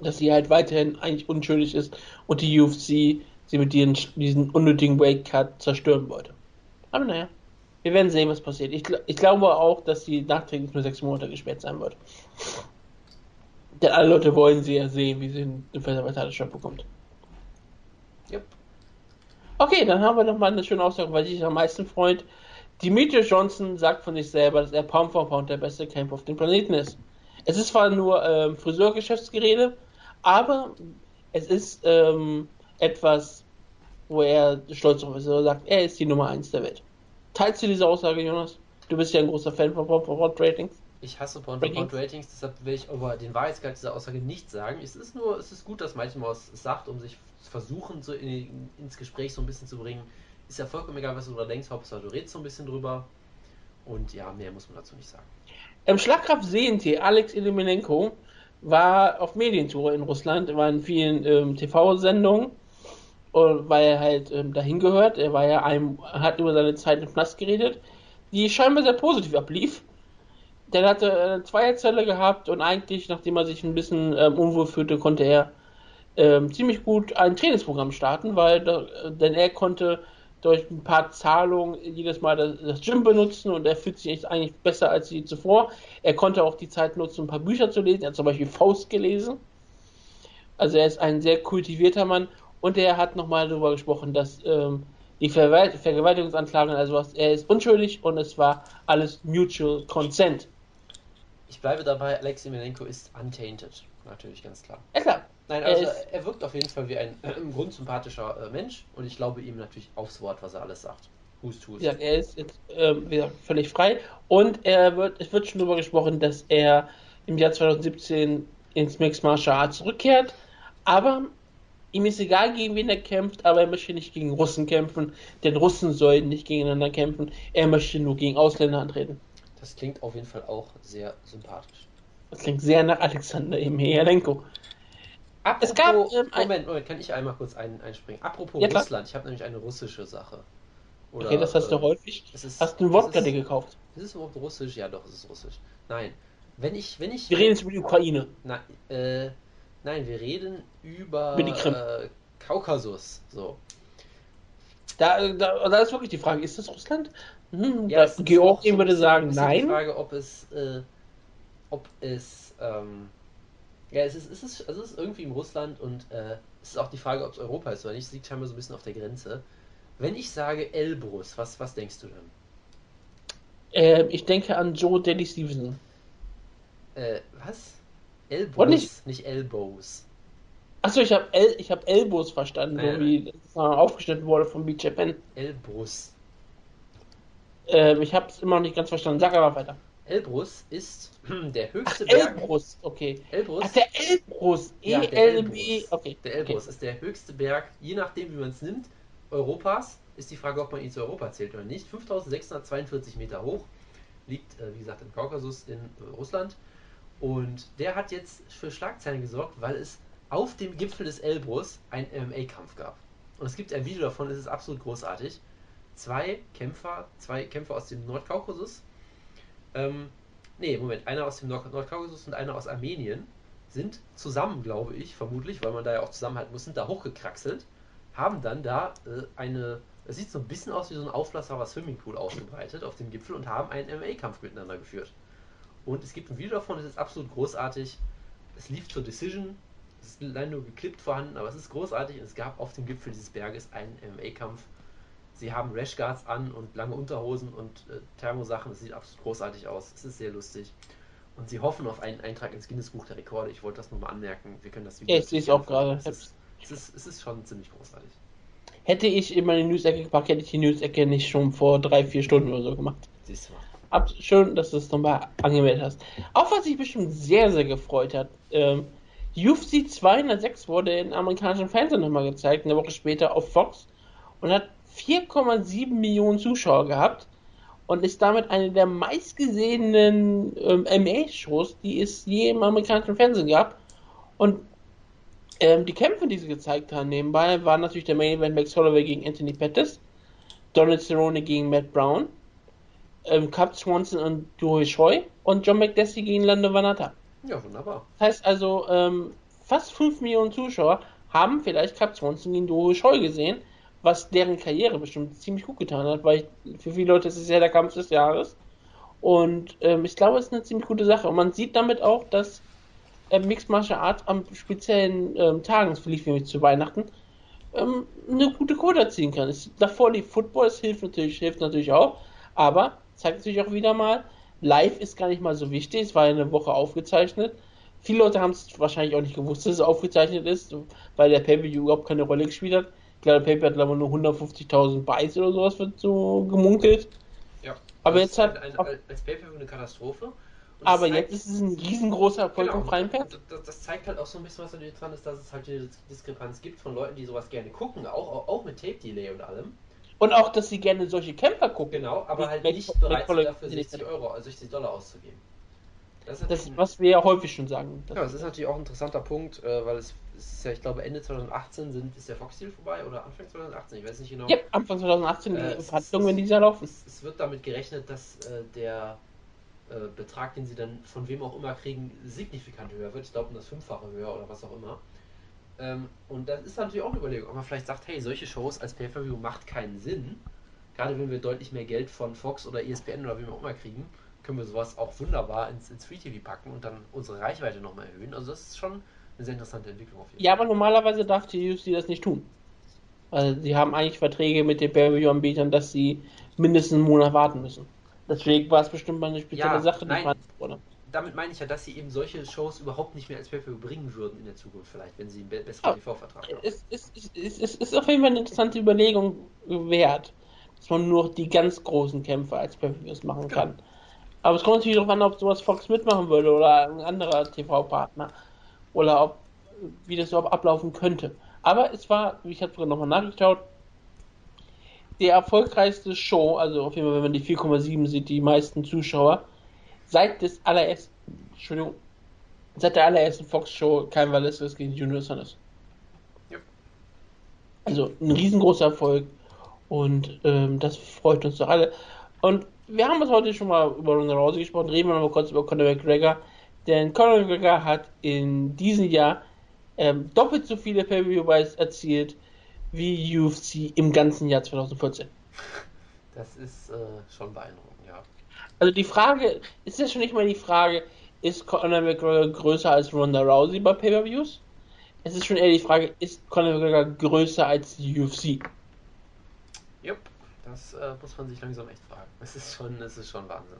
Dass sie halt weiterhin eigentlich unschuldig ist und die UFC sie mit ihren, diesen unnötigen Weight Cut zerstören wollte. Aber naja, wir werden sehen, was passiert. Ich, ich glaube auch, dass sie nachträglich nur sechs Monate gesperrt sein wird. Denn alle Leute wollen sie ja sehen, wie sie den Shot bekommt. Yep. Okay, dann haben wir nochmal eine schöne Aussage, weil sich am meisten freut. Demetrius Johnson sagt von sich selber, dass er Pound for Pound der beste Kämpfer auf dem Planeten ist. Es ist zwar nur ähm, Friseurgeschäftsgerede, aber es ist ähm, etwas, wo er stolz drauf ist. Er sagt, er ist die Nummer 1 der Welt. Teilst du diese Aussage, Jonas? Du bist ja ein großer Fan von Pound Ratings. Ich hasse Pound for Pound Ratings, deshalb will ich über den Wahrheitsgehalt dieser Aussage nicht sagen. Es ist nur, es ist gut, dass manchmal es sagt, um sich versuchen, so in, ins Gespräch so ein bisschen zu bringen. Ist ja vollkommen egal, was du da denkst, Hauptsache du redest so ein bisschen drüber. Und ja, mehr muss man dazu nicht sagen. Im Schlagkraft CNT, Alex Elimenenko, war auf Medientour in Russland, war in vielen ähm, TV-Sendungen, weil er halt ähm, dahin gehört. Er war ja einem, hat über seine Zeit im Knast geredet, die scheinbar sehr positiv ablief. Der hatte eine Zweierzelle gehabt und eigentlich, nachdem er sich ein bisschen ähm, unwohl fühlte, konnte er ähm, ziemlich gut ein Trainingsprogramm starten, weil denn er konnte durch ein paar Zahlungen jedes Mal das, das Gym benutzen und er fühlt sich eigentlich besser als je zuvor. Er konnte auch die Zeit nutzen, ein paar Bücher zu lesen. Er hat zum Beispiel Faust gelesen. Also er ist ein sehr kultivierter Mann und er hat nochmal darüber gesprochen, dass ähm, die Ver Vergewaltigungsanklagen, also was, er ist unschuldig und es war alles Mutual Consent. Ich bleibe dabei, Alexei Milenko ist untainted. Natürlich, ganz klar. Ja klar, Nein, also er, er, wirkt auf jeden Fall wie ein äh, im Grund sympathischer äh, Mensch und ich glaube ihm natürlich aufs Wort, was er alles sagt. Hust, hust. Ja, er ist jetzt ähm, wie gesagt, völlig frei und er wird, es wird schon darüber gesprochen, dass er im Jahr 2017 ins Mixed Martial Arts zurückkehrt, aber ihm ist egal, gegen wen er kämpft, aber er möchte nicht gegen Russen kämpfen, denn Russen sollen nicht gegeneinander kämpfen, er möchte nur gegen Ausländer antreten. Das klingt auf jeden Fall auch sehr sympathisch. Das klingt sehr nach Alexander Emelianenko. Apropos, es gab, ähm, Moment, Moment, kann ich einmal kurz ein, einspringen? Apropos ja, Russland, ich habe nämlich eine russische Sache. Oder, okay, das hast du äh, häufig. Ist, hast du ein Wodka dir gekauft? Ist es überhaupt russisch? Ja, doch, es ist russisch. Nein, wenn ich, wenn ich. Wir reden jetzt über die Ukraine. Na, äh, nein, wir reden über. Äh, Kaukasus. So. Da, da, da ist wirklich die Frage, ist das Russland? Hm, ja, Georgien würde sagen, nein. Die Frage, ob es, äh, ob es ähm, ja, es ist, es ist, also es ist irgendwie in Russland und äh, es ist auch die Frage, ob es Europa ist oder nicht. Es liegt scheinbar so ein bisschen auf der Grenze. Wenn ich sage Elbrus, was, was denkst du denn? Äh, ich denke an Joe Daddy Stevenson. Äh, was? Elbrus, nicht? nicht Elbows. Achso, ich habe El hab Elbows verstanden, so wie das aufgeschnitten wurde von Beach Japan. Elbrus. Äh, ich habe es immer noch nicht ganz verstanden. Sag aber weiter. Elbrus ist der höchste Ach, Berg. Elbrus, okay. Elbrus. Ach, der Elbrus. E L Elbrus. Okay. Der Elbrus okay. ist der höchste Berg, je nachdem, wie man es nimmt, Europas. Ist die Frage, ob man ihn zu Europa zählt oder nicht. 5642 Meter hoch. Liegt, äh, wie gesagt, im Kaukasus in äh, Russland. Und der hat jetzt für Schlagzeilen gesorgt, weil es auf dem Gipfel des Elbrus einen MMA-Kampf gab. Und es gibt ein Video davon, es ist absolut großartig. Zwei Kämpfer, zwei Kämpfer aus dem Nordkaukasus ähm, nee, Moment, einer aus dem Nord Nordkaukasus und einer aus Armenien sind zusammen, glaube ich, vermutlich, weil man da ja auch zusammenhalten muss, sind da hochgekraxelt, haben dann da äh, eine, es sieht so ein bisschen aus wie so ein aufblasbarer Swimmingpool ausgebreitet auf dem Gipfel und haben einen MMA-Kampf miteinander geführt. Und es gibt ein Video davon, das ist absolut großartig. Es lief zur Decision, es ist leider nur geklippt vorhanden, aber es ist großartig und es gab auf dem Gipfel dieses Berges einen MMA-Kampf Sie haben Rashguards an und lange Unterhosen und äh, Thermosachen. Es sieht absolut großartig aus. Es ist sehr lustig. Und sie hoffen auf einen Eintrag ins Guinness Buch der Rekorde. Ich wollte das nur mal anmerken. Wir können das Video. Ja, ich sehe es auch gerade. Es ist, es, ist, es ist schon ziemlich großartig. Hätte ich in meine News-Ecke gepackt, hätte ich die News-Ecke nicht schon vor drei, vier Stunden oder so gemacht. Siehst du mal. Schön, dass du es nochmal angemeldet hast. Auch was sich bestimmt sehr, sehr gefreut hat. Ähm, UFC 206 wurde in amerikanischen Fernsehen nochmal gezeigt, eine Woche später auf Fox und hat 4,7 Millionen Zuschauer gehabt und ist damit eine der meistgesehenen ähm, MA-Shows, die es je im amerikanischen Fernsehen gab. Und ähm, die Kämpfe, die sie gezeigt haben nebenbei, waren natürlich der Main Event Max Holloway gegen Anthony Pettis, Donald Cerrone gegen Matt Brown, ähm, Cap Swanson und Duhoi Choi und John McDessie gegen Lando Vanata. Ja, wunderbar. Das heißt also, ähm, fast 5 Millionen Zuschauer haben vielleicht Cap Swanson gegen Duhoi Choi gesehen was deren Karriere bestimmt ziemlich gut getan hat, weil ich, für viele Leute ist es ja der Kampf des Jahres. Und ähm, ich glaube, es ist eine ziemlich gute Sache. Und man sieht damit auch, dass äh, Mixed Martial Arts am speziellen ähm, Tagen, verlief nämlich zu Weihnachten, ähm, eine gute Quote erzielen kann. Es, davor die Football, es hilft natürlich, hilft natürlich auch, aber zeigt natürlich auch wieder mal, live ist gar nicht mal so wichtig, es war eine Woche aufgezeichnet. Viele Leute haben es wahrscheinlich auch nicht gewusst, dass es aufgezeichnet ist, weil der Pay-Per-View überhaupt keine Rolle gespielt hat. Ich glaube, der Pay-Per hat glaube ich nur 150.000 Bytes oder sowas wird so gemunkelt. Ja. Aber Das jetzt hat- ein, als Pay-Per-View eine Katastrophe. Aber das jetzt ist es ein riesengroßer Erfolg Genau, vom freien Pferd. das, das zeigt halt auch so ein bisschen, was natürlich dran ist, dass es halt diese Diskrepanz gibt von Leuten, die sowas gerne gucken, auch, auch, auch mit Tape-Delay und allem. Und auch, dass sie gerne solche Kämpfer gucken. Genau, aber halt Mac- nicht bereit sind, dafür Mac- 60 Euro, also 60 Dollar auszugeben. Das ist, Das, was wir ja häufig schon sagen. Das ja, das ist natürlich auch ein interessanter Punkt, äh, weil es, ist ja, ich glaube, Ende 2018 sind, ist der Fox-Deal vorbei oder Anfang 2018, ich weiß nicht genau. ja, Anfang 2018 Äh, die es- Verhandlungen, wenn die da laufen. Es, es wird damit gerechnet, dass äh, der äh, Betrag, den sie dann von wem auch immer kriegen, signifikant höher wird. Ich glaube, um das Fünffache höher oder was auch immer. Ähm, und das ist natürlich auch eine Überlegung, ob man vielleicht sagt, hey, solche Shows als Pay-Per-View macht keinen Sinn. Gerade wenn wir deutlich mehr Geld von Fox oder ESPN oder wem auch immer kriegen, können wir sowas auch wunderbar ins, ins Free TV packen und dann unsere Reichweite nochmal erhöhen. Also das ist schon eine sehr interessante Entwicklung auf jeden Ja, aber normalerweise darf die UFC das nicht tun. Also sie haben eigentlich Verträge mit den Pay-Per-View-Anbietern, dass sie mindestens einen Monat warten müssen. Deswegen war es bestimmt mal eine spezielle Ja, Sache, die nein. verhandelt wurde. Damit meine ich ja, dass sie eben solche Shows überhaupt nicht mehr als Pay-Per-View bringen würden in der Zukunft vielleicht, wenn sie einen be- besseren Ja. TV-Vertrag haben. Es ist, es, ist, ist auf jeden Fall eine interessante Überlegung wert, dass man nur die ganz großen Kämpfe als Pay-Per-Views machen Genau. kann. Aber es kommt natürlich darauf an, ob sowas Fox mitmachen würde oder ein anderer TV-Partner. Oder ob, wie das überhaupt ablaufen könnte. Aber es war, ich habe sogar nochmal nachgeschaut, der erfolgreichste Show, also auf jeden Fall, wenn man die 4,7 sieht, die meisten Zuschauer, seit des allerersten, Entschuldigung, seit der allerersten Fox-Show kein Valesquez gegen Junior Sanders. Ja. Also ein riesengroßer Erfolg und ähm, das freut uns doch alle. Und wir haben uns heute schon mal über Ronda Rousey gesprochen, reden wir noch mal kurz über Conor McGregor, denn Conor McGregor hat in diesem Jahr ähm, doppelt so viele Pay-Per-View-Buys erzielt wie UFC im ganzen Jahr 2014. Das ist äh, schon beeindruckend. Also die Frage, ist ja schon nicht mal die Frage, ist Conor McGregor größer als Ronda Rousey bei Pay-Per-Views? Es ist schon eher die Frage, ist Conor McGregor größer als die UFC? Jupp, das äh, muss man sich langsam echt fragen. Es ist schon, es ist schon Wahnsinn.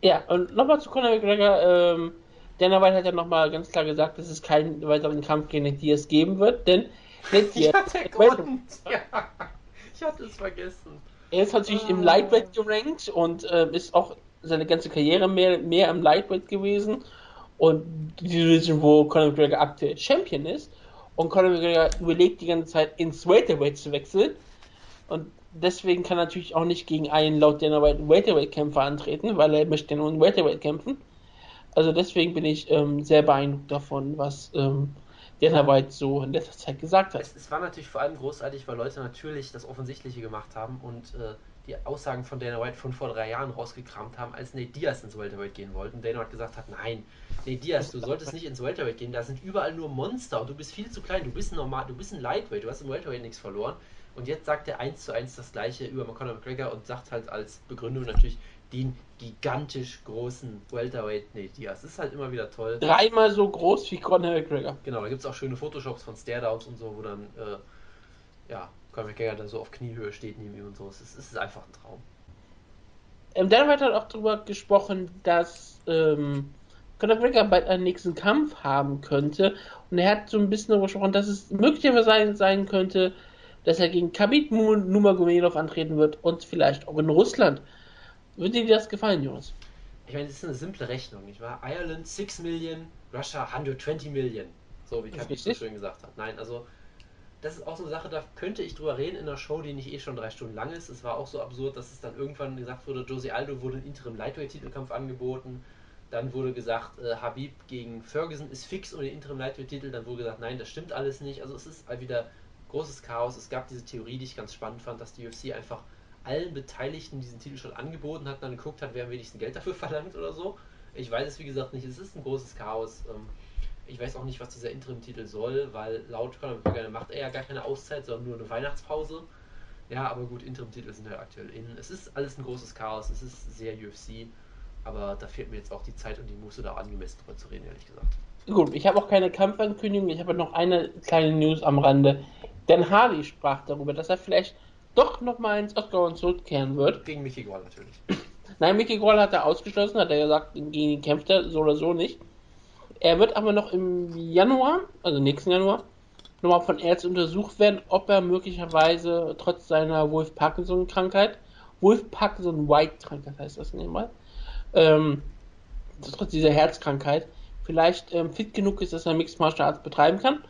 Ja, und nochmal zu Conor McGregor, ähm, Dana White hat ja nochmal ganz klar gesagt, dass es keinen weiteren Kampf gegen Nate Diaz geben wird, denn Ja, der Grund. Ja, ich hatte es vergessen. Er ist natürlich im Lightweight gerankt und ähm, ist auch seine ganze Karriere mehr, mehr im Lightweight gewesen. Und die Division, wo Conor McGregor aktuell Champion ist. Und Conor McGregor überlegt die ganze Zeit ins Welterweight zu wechseln. Und deswegen kann er natürlich auch nicht gegen einen laut Dana White Welterweight-Kämpfer antreten, weil er möchte nur in Welterweight kämpfen. Also deswegen bin ich ähm, sehr beeindruckt davon, was ähm, Dana White so in letzter Zeit gesagt hat. Es, es war natürlich vor allem großartig, weil Leute natürlich das Offensichtliche gemacht haben und äh, die Aussagen von Dana White von vor drei Jahren rausgekramt haben, als Nate Diaz ins Welterweight gehen wollte. Und Dana White gesagt hat, nein, Nate Diaz, du solltest nicht ins Welterweight gehen, da sind überall nur Monster und du bist viel zu klein, du bist normal, du bist ein Lightweight, du hast im Welterweight nichts verloren. Und jetzt sagt er eins zu eins das gleiche über Conor McGregor und sagt halt als Begründung natürlich den gigantisch großen Welterweight Nate Diaz. Das ist halt immer wieder toll. Dreimal so groß wie Conor McGregor. Genau, da gibt es auch schöne Photoshops von Stare-Downs und so, wo dann, äh, ja, Conor McGregor da so auf Kniehöhe steht neben ihm und so. Es ist, es ist einfach ein Traum. Ähm, Dana White hat auch darüber gesprochen, dass ähm, Conor McGregor bald einen nächsten Kampf haben könnte. Und er hat so ein bisschen darüber gesprochen, dass es möglicherweise sein, sein könnte, dass er gegen Khabib Nurmagomedov antreten wird und vielleicht auch in Russland. Würde dir das gefallen, Jonas? Ich meine, das ist eine simple Rechnung, nicht wahr? Ireland 6 Million, Russia 120 Million. So, wie Khabib so schön gesagt hat. Nein, also, das ist auch so eine Sache, da könnte ich drüber reden in einer Show, die nicht eh schon drei Stunden lang ist. Es war auch so absurd, dass es dann irgendwann gesagt wurde, Josie Aldo wurde ein Interim Lightweight-Titelkampf angeboten. Dann wurde gesagt, äh, Habib gegen Ferguson ist fix ohne Interim Lightweight-Titel. Dann wurde gesagt, nein, das stimmt alles nicht. Also es ist halt wieder großes Chaos. Es gab diese Theorie, die ich ganz spannend fand, dass die UFC einfach allen Beteiligten diesen Titel schon angeboten hat und dann geguckt hat, wer am wenigsten Geld dafür verlangt oder so. Ich weiß es wie gesagt nicht. Es ist ein großes Chaos. Ähm, ich weiß auch nicht, was dieser Interim-Titel soll, weil laut Conor McGregor macht er ja gar keine Auszeit, sondern nur eine Weihnachtspause. Ja, aber gut, Interim-Titel sind halt aktuell in. Es ist alles ein großes Chaos, es ist sehr UFC, aber da fehlt mir jetzt auch die Zeit und die Muße, da angemessen drüber zu reden, ehrlich gesagt. Gut, ich habe auch keine Kampfankündigung, ich habe noch eine kleine News am Rande. Denn Hardy sprach darüber, dass er vielleicht doch nochmal ins Octagon zurückkehren wird. Gegen Mickey Gall natürlich. Nein, Mickey Gall hat er ausgeschlossen, hat er gesagt, gegen ihn kämpft er so oder so nicht. Er wird aber noch im Januar, also nächsten Januar, nochmal von Ärzten untersucht werden, ob er möglicherweise trotz seiner Wolf-Parkinson-Krankheit, Wolf-Parkinson-White-Krankheit heißt das nebenbei, ähm, trotz dieser Herzkrankheit, vielleicht ähm, fit genug ist, dass er Mixed Martial Arts betreiben kann.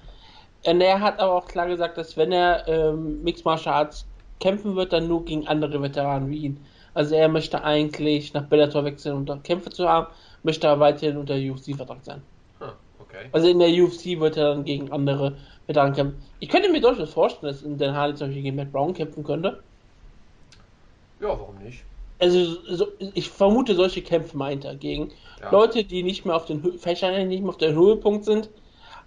Und er hat aber auch klar gesagt, dass wenn er ähm, Mixed Martial Arts kämpfen wird, dann nur gegen andere Veteranen wie ihn. Also er möchte eigentlich nach Bellator wechseln, um dort Kämpfe zu haben, möchte aber weiterhin unter UFC-Vertrag sein. Ah, okay. Also in der UFC wird er dann gegen andere Veteranen kämpfen. Ich könnte mir durchaus vorstellen, dass in Den Hardy zum Beispiel gegen Matt Brown kämpfen könnte. Ja, warum nicht? Also so, ich vermute, solche Kämpfe meint er gegen Ja. Leute, die nicht mehr auf den vielleicht nicht mehr auf der Höhepunkt sind,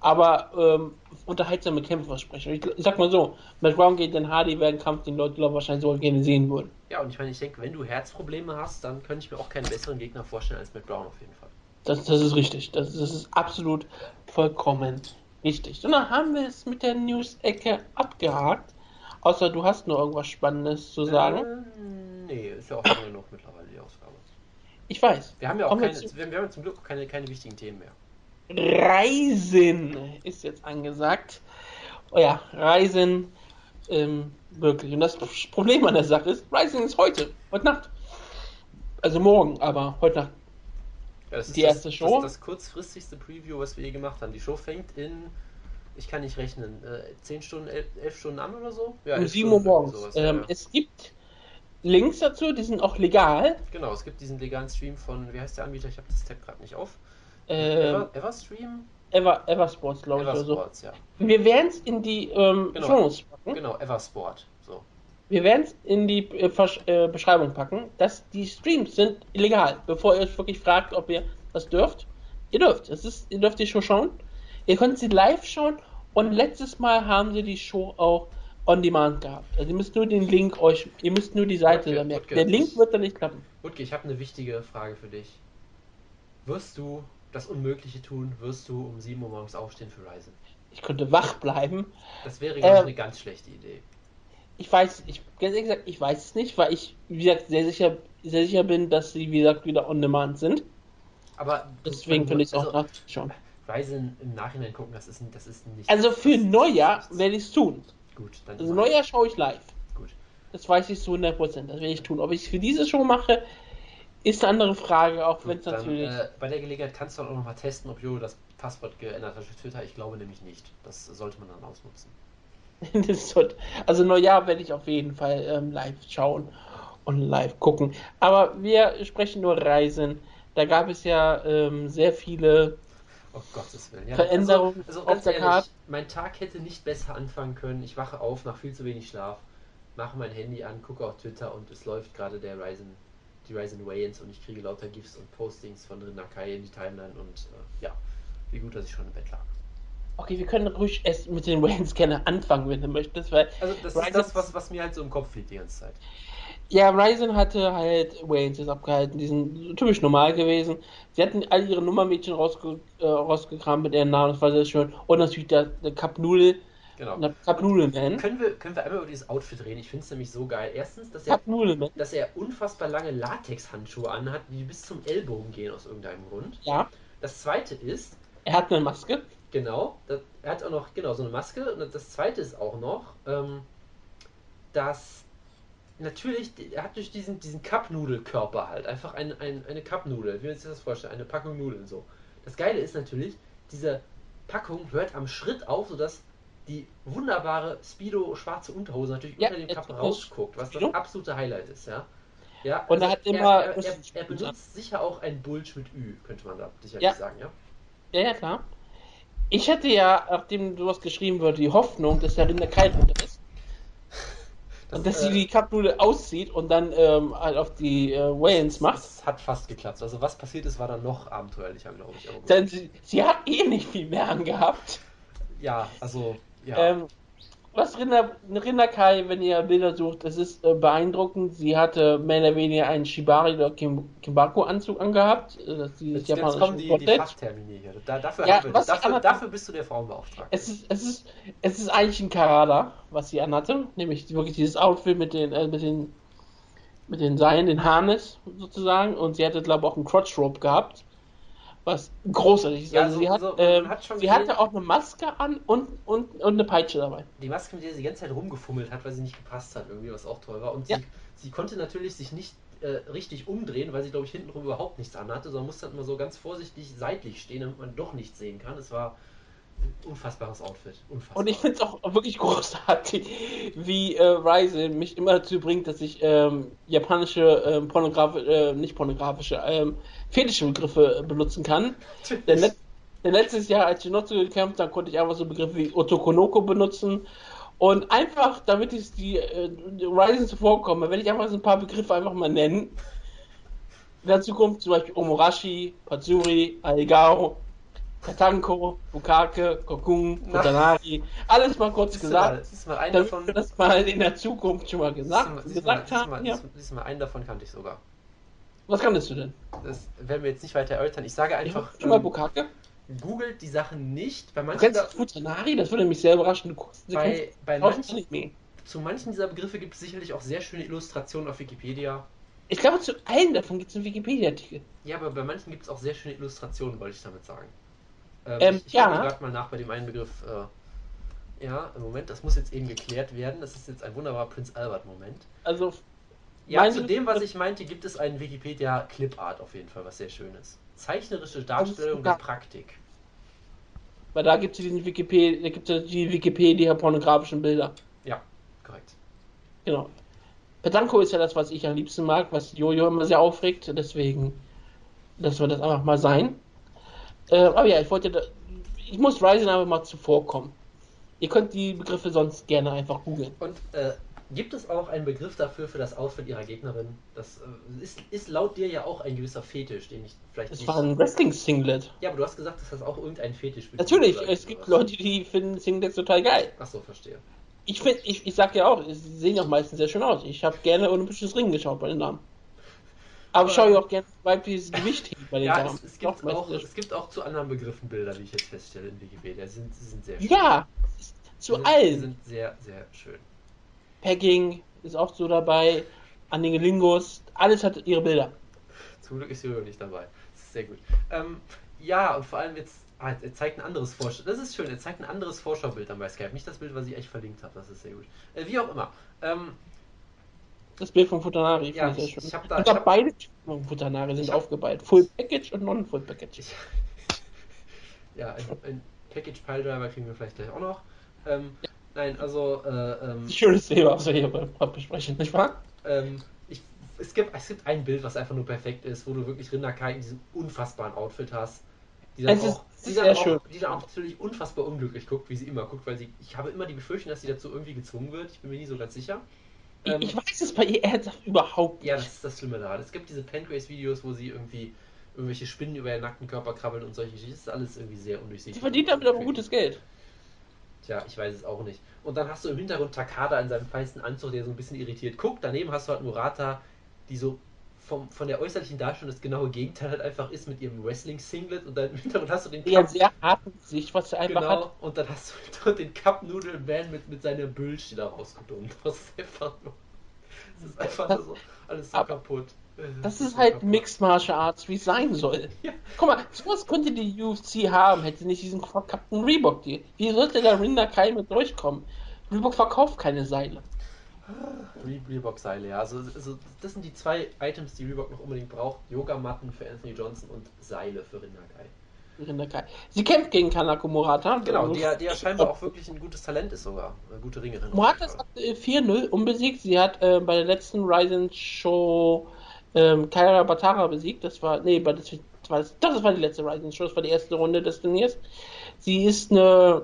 aber ähm, unterhaltsame Kämpfe versprechen. Ich, ich sag mal so, Matt Brown gegen Den Hardy wäre ein Kampf, den Leute glaub, ich, wahrscheinlich sogar gerne sehen würden. Ja, und ich meine, ich denke, wenn du Herzprobleme hast, dann könnte ich mir auch keinen besseren Gegner vorstellen als Matt Brown auf jeden Fall. Das, das ist richtig. Das, das ist absolut vollkommen richtig. Und dann haben wir es mit der News-Ecke abgehakt. Außer du hast noch irgendwas Spannendes zu sagen. Ähm, nee, ist ja auch lange genug mittlerweile die Ausgabe. Ich weiß. Wir haben ja auch Kommen keine, wir, wir haben zum Glück keine, keine wichtigen Themen mehr. Reisen ist jetzt angesagt. Oh ja, Reisen ähm, wirklich. Und das Problem an der Sache ist, Reisen ist heute, heute Nacht. Also morgen, aber heute Nacht. Ja, das ist Die das, erste Show? Das ist das kurzfristigste Preview, was wir je gemacht haben. Die Show fängt in, ich kann nicht rechnen, äh, 10 Stunden, 11, 11 Stunden an oder so? Ja, um 11 7 Uhr morgens. sowas, ähm, ja. Es gibt Links dazu, die sind auch legal. Genau, es gibt diesen legalen Stream von, wie heißt der Anbieter? Ich habe das Tab gerade nicht auf. Ähm, Ever, Everstream? Ever, Eversports, glaube ich, oder so. Eversports, ja. Wir werden es in die ähm, Genau. Shownotes packen. Genau, Eversport. So. Wir werden es in die äh, äh, Beschreibung packen, dass die Streams sind illegal. Bevor ihr euch wirklich fragt, ob ihr das dürft. Ihr dürft. Es ist, ihr dürft die Show schauen. Ihr könnt sie live schauen. Und letztes Mal haben sie die Show auch on demand gehabt. Also ihr müsst nur den Link euch, ihr müsst nur die Seite Okay, merken. okay. Der Link wird dann nicht klappen. Utke, ich habe eine wichtige Frage für dich. Wirst du das Unmögliche tun? Wirst du um 7 Uhr morgens aufstehen für Ryzen? Ich könnte wach bleiben. Das wäre, glaube ich, Ähm, eine ganz schlechte Idee. Ich weiß, ich ganz ehrlich gesagt, ich weiß es nicht, weil ich, wie gesagt, sehr sicher, sehr sicher bin, dass sie, wie gesagt, wieder on demand sind. Aber Deswegen finde ich es auch also, nachzuschauen. Ryzen im Nachhinein gucken, das ist, ein- das ist nicht. Also für Neujahr werde ich es tun. Gut, dann. Also Neujahr schaue ich live. Gut. Das weiß ich zu 100%. Das werde ich tun. Ob ich es für diese Show mache, ist eine andere Frage, auch wenn es natürlich. äh, bei der Gelegenheit kannst du auch nochmal testen, ob Jojo das Passwort geändert hat für Twitter. Ich glaube nämlich nicht. Das sollte man dann ausnutzen. sollte, also Neujahr werde ich auf jeden Fall ähm, live schauen und live gucken. Aber wir sprechen nur Reisen. Da gab es ja ähm, sehr viele. Oh. Ja, Veränderung also, also auf der ehrlich, Karte. Mein Tag hätte nicht besser anfangen können. Ich wache auf nach viel zu wenig Schlaf, mache mein Handy an, gucke auf Twitter und es läuft gerade der Ryzen, die Ryzen Wayans und ich kriege lauter GIFs und Postings von Rinakai in die Timeline und äh, ja, wie gut, dass ich schon im Bett lag. Okay, wir können ruhig erst mit den Wayne-Scanner anfangen, wenn du möchtest, weil Also das Ryzen- ist das, was, was mir halt so im Kopf fehlt die ganze Zeit. Ja, Ryzen hatte halt Waynes jetzt abgehalten, die sind typisch normal gewesen. Sie hatten all ihre Nummermädchen rausge äh, rausgekramt mit ihren Namen, das war sehr schön. Und natürlich der, der Cup Noodle, Genau. Cup Man. Können wir, können wir einmal über dieses Outfit reden? Ich finde es nämlich so geil. Erstens, dass er, dass er unfassbar lange Latex-Handschuhe anhat, die bis zum Ellbogen gehen aus irgendeinem Grund. ja. Das zweite ist, Er hat eine Maske. Genau, das, er hat auch noch genau so eine Maske. Und das zweite ist auch noch, ähm, dass natürlich, er hat durch diesen, diesen Cup-Nudel-Körper halt einfach ein, ein, eine Cup-Nudel, wie man sich das vorstellt, eine Packung Nudeln so. Das Geile ist natürlich, diese Packung hört am Schritt auf, sodass die wunderbare Speedo schwarze Unterhose natürlich Ja, unter dem trägt rausguckt, was das absolute Highlight ist, ja. Ja, also Und er hat immer- Er, er, er benutzt sicher auch ein Bulge mit Ü, könnte man da sicherlich Ja. sagen, ja. Ja, ja, klar. Ich hatte ja, nachdem sowas geschrieben wurde, die Hoffnung, dass der Rinder kein runter ist. und dass äh, sie die Cup Noodle auszieht und dann ähm, halt auf die äh, Wayans macht. Das hat fast geklappt. Also was passiert ist, war dann noch abenteuerlicher, glaube ich. Denn sie, sie hat eh nicht viel mehr angehabt. ja, also ja. Ähm, was Rinder, Rinderkai, wenn ihr Bilder sucht, das ist äh, beeindruckend. Sie hatte mehr oder weniger einen Shibari oder Kim, Kimbaku-Anzug angehabt. äh, Das ist dieses Jetzt, jetzt kommen die, die Quartett. Fachtermine hier. Da, dafür, Ja, wir, dafür, dafür bist du der Frauenbeauftragte. Es ist, es ist, es ist eigentlich ein Karada, was sie anhatte, nämlich wirklich dieses Outfit mit den, äh, mit den, mit den Seilen, den Harness sozusagen, und sie hatte, glaube ich, auch einen Crotch Rope gehabt, was großartig ist. Ja, also so- sie, hat, so, ähm, hat sie hatte auch eine Maske an und, und, und eine Peitsche dabei. die Maske, mit der sie die ganze Zeit rumgefummelt hat, weil sie nicht gepasst hat, irgendwie, was auch toll war. Und Ja. sie, sie konnte natürlich sich nicht äh, richtig umdrehen, weil sie, glaube ich, hintenrum überhaupt nichts anhatte, sondern musste dann immer so ganz vorsichtig seitlich stehen, damit man doch nichts sehen kann. Es war unfassbares Outfit. Unfassbar. Und ich finde es auch wirklich großartig, wie äh, Ryzen mich immer dazu bringt, dass ich ähm, japanische ähm, pornografische, äh, nicht pornografische, ähm, fetische Begriffe äh, benutzen kann. Denn, let denn letztes Jahr, als Shinotsu gekämpft, dann konnte ich einfach so Begriffe wie Otokonoko benutzen. Und einfach, damit ich die äh, Ryzen zuvorkomme, werde ich einfach so ein paar Begriffe einfach mal nennen. Dazu kommt zum Beispiel Omorashi, Patsuri, Aigao, Katanko, Bukake, Kokun, Na. Futanari. Alles mal kurz du mal, gesagt, du mal einen davon. wir das mal in der Zukunft schon mal du gesagt, mal- siehst du mal- gesagt du mal- haben. Ja. siehst du- du mal, einen davon kannte ich sogar. Was kannst du denn? Das werden wir jetzt nicht weiter erörtern. Ich sage einfach, schon mal ähm, Bukake. googelt die Sachen nicht. Bei Du manchen, kennst da, Futanari? Das würde mich sehr überraschen. Du du bei, bei manchen, zu manchen dieser Begriffe gibt es sicherlich auch sehr schöne Illustrationen auf Wikipedia. Ich glaube, zu allen davon gibt es einen Wikipedia-Artikel. Ja, aber bei manchen gibt es auch sehr schöne Illustrationen, wollte ich damit sagen. Ähm, Ähm, ich ich ja. gerade mal nach bei dem einen Begriff. Äh, ja, im Moment, das muss jetzt eben geklärt werden. Das ist jetzt ein wunderbarer Prinz Albert-Moment. Also, Ja, zu dem, was ich meinte, gibt es einen Wikipedia-Clipart auf jeden Fall, was sehr schön ist. Zeichnerische Darstellung der Praktik. weil da gibt es diesen Wikipedia, da gibt es die Wikipedia-pornografischen Bilder. Ja, korrekt. Genau. Petanko ist ja das, was ich am liebsten mag, was Jojo immer sehr aufregt, deswegen lassen wir das einfach mal sein. Äh, aber ja, ich wollte, da, ich muss Ryzen einfach mal zuvorkommen. Ihr könnt die Begriffe sonst gerne einfach googeln. Und äh, gibt es auch einen Begriff dafür für das Outfit ihrer Gegnerin? Das äh, ist, ist laut dir ja auch ein gewisser Fetisch, den ich vielleicht Das nicht. war ein Wrestling-Singlet. Ja, aber du hast gesagt, dass das auch irgendein Fetisch Natürlich, es gibt. Leute, die finden Singlets total geil. Achso, verstehe. Ich finde, ich, ich sag ja auch, sie sehen auch meistens sehr schön aus. Ich habe gerne Olympisches Ring geschaut bei den Damen. Aber ich schaue ja auch gerne weibliches Gewicht hin bei den Ja, Damen. es, es, gibt auch, es gibt auch zu anderen Begriffen Bilder, wie ich jetzt feststelle in Wikipedia. Sie sind, sie sind sehr schön. Ja, zu sind, allen. sind sehr, sehr schön. Pegging ist auch so dabei, Anningelingos, alles hat ihre Bilder. Zum Glück ist Jojo nicht dabei. Das ist sehr gut. Ähm, ja, und vor allem jetzt, ah, er zeigt ein anderes Vorschau. Das ist schön, er zeigt ein anderes Vorschaubild dann bei Skype. Nicht das Bild, was ich echt verlinkt habe. Das ist sehr gut. Äh, wie auch immer. Ähm, Das Bild von Futanari Ja, ich ich- sehr schön. ich hab da- ich hab- beide Typen von Futanari sind hab- aufgeballt. Full Package und Non-Full Package. ja, ein, ein Package Pile Driver kriegen wir vielleicht gleich auch noch. Ähm, Nein, also, äh, ähm, Schönes Thema, was wir hier besprechen, nicht wahr? Ähm, ich, es, gibt, es gibt ein Bild, was einfach nur perfekt ist, wo du wirklich Rinderkai in diesem unfassbaren Outfit hast. Die dann, Es ist- auch, es die ist dann, sehr auch, schön. die dann auch natürlich unfassbar unglücklich guckt, wie sie immer guckt, weil sie. Ich habe immer die Befürchtung, dass sie dazu irgendwie gezwungen wird. Ich bin mir nie so ganz sicher. Ähm, ich, weiß es bei ihr ernsthaft überhaupt nicht. Ja, das ist das Schlimme daran. Es gibt diese Pancrase-Videos, wo sie irgendwie irgendwelche Spinnen über ihren nackten Körper krabbeln und solche Geschichten. Das ist alles irgendwie sehr undurchsichtig. Sie verdient damit aber gutes Geld. Tja, ich weiß es auch nicht. Und dann hast du im Hintergrund Takada in seinem feinsten Anzug, der so ein bisschen irritiert guckt. Daneben hast du halt Murata, die so vom, von der äußerlichen Darstellung das genaue Gegenteil halt einfach ist mit ihrem Wrestling-Singlet. Und dann im Hintergrund hast du den Die hat sehr harten was sie einfach genau, hat. und dann hast du den Cup-Noodle-Man mit, mit seiner Bullshit die da rauskommt. Das ist einfach nur... Das ist einfach nur so, alles so Aber- kaputt. Das so ist halt kaputt. Mixed Martial Arts, wie es sein soll. Ja. Guck mal, sowas könnte die UFC haben, hätte nicht diesen verkappten Reebok-Deal. Wie sollte der Rinder Kai mit durchkommen? Reebok verkauft keine Seile. Re- Reebok-Seile, ja. Also, also, das sind die zwei Items, die Reebok noch unbedingt braucht. Yogamatten für Anthony Johnson und Seile für Rinderkai. Rinder Kai. Sie kämpft gegen Kanako Murata. Genau, der, der scheinbar auch wirklich ein gutes Talent ist sogar. Eine gute Ringerin. Murata ist aktuell 4-0 unbesiegt. Sie hat äh, bei der letzten Ryzen Show ähm, Kaira Batara besiegt. Das war, nee, das war, das, das war die letzte Ryzen Show. Das war die erste Runde des Turniers. Sie ist eine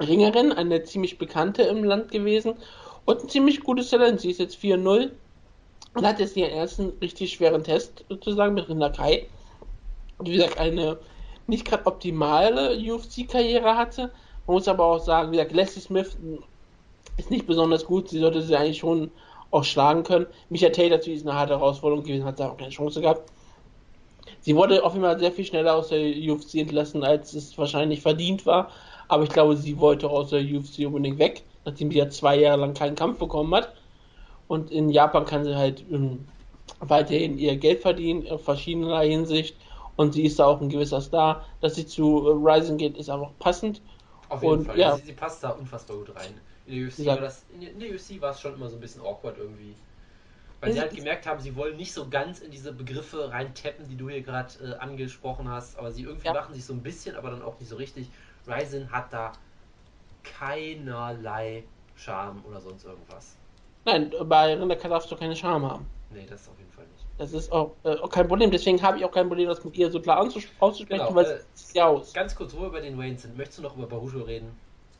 Ringerin, eine ziemlich bekannte im Land gewesen und ein ziemlich gutes Talent. Sie ist jetzt 4-0 und hat jetzt ihren ersten richtig schweren Test sozusagen mit Rinderkai. Wie gesagt, eine nicht gerade optimale UFC-Karriere hatte. Man muss aber auch sagen, wie gesagt, Leslie Smith, ein ist nicht besonders gut. Sie sollte sie eigentlich schon auch schlagen können. Micha Tate natürlich ist eine harte Herausforderung gewesen, hat da auch keine Chance gehabt. Sie wurde auf jeden Fall sehr viel schneller aus der UFC entlassen, als es wahrscheinlich verdient war. Aber ich glaube, sie wollte aus der UFC unbedingt weg, nachdem sie ja zwei Jahre lang keinen Kampf bekommen hat. Und in Japan kann sie halt ähm, weiterhin ihr Geld verdienen, in verschiedener Hinsicht. Und sie ist da auch ein gewisser Star. Dass sie zu äh, Rising geht, ist einfach passend. Auf jeden Und, Fall. ja. Sie, sie passt da unfassbar gut rein. In der UFC, Ja. war, das, in, der- UFC war es schon immer so ein bisschen awkward irgendwie. Weil sie halt gemerkt haben, sie wollen nicht so ganz in diese Begriffe reintappen, die du hier gerade äh, angesprochen hast, aber sie irgendwie Ja. machen sich so ein bisschen, aber dann auch nicht so richtig. Ryzen hat da keinerlei Charme oder sonst irgendwas. Nein, bei Rinderka darfst du keine Scham haben. Nee, das auf jeden Fall nicht. Das ist auch, äh, auch kein Problem. Deswegen habe ich auch kein Problem, das mit ihr so klar anzus- auszusprechen, Genau, weil äh, es sieht ja aus. Ganz kurz, wo wir bei den Waynes sind, möchtest du noch über Barujo reden?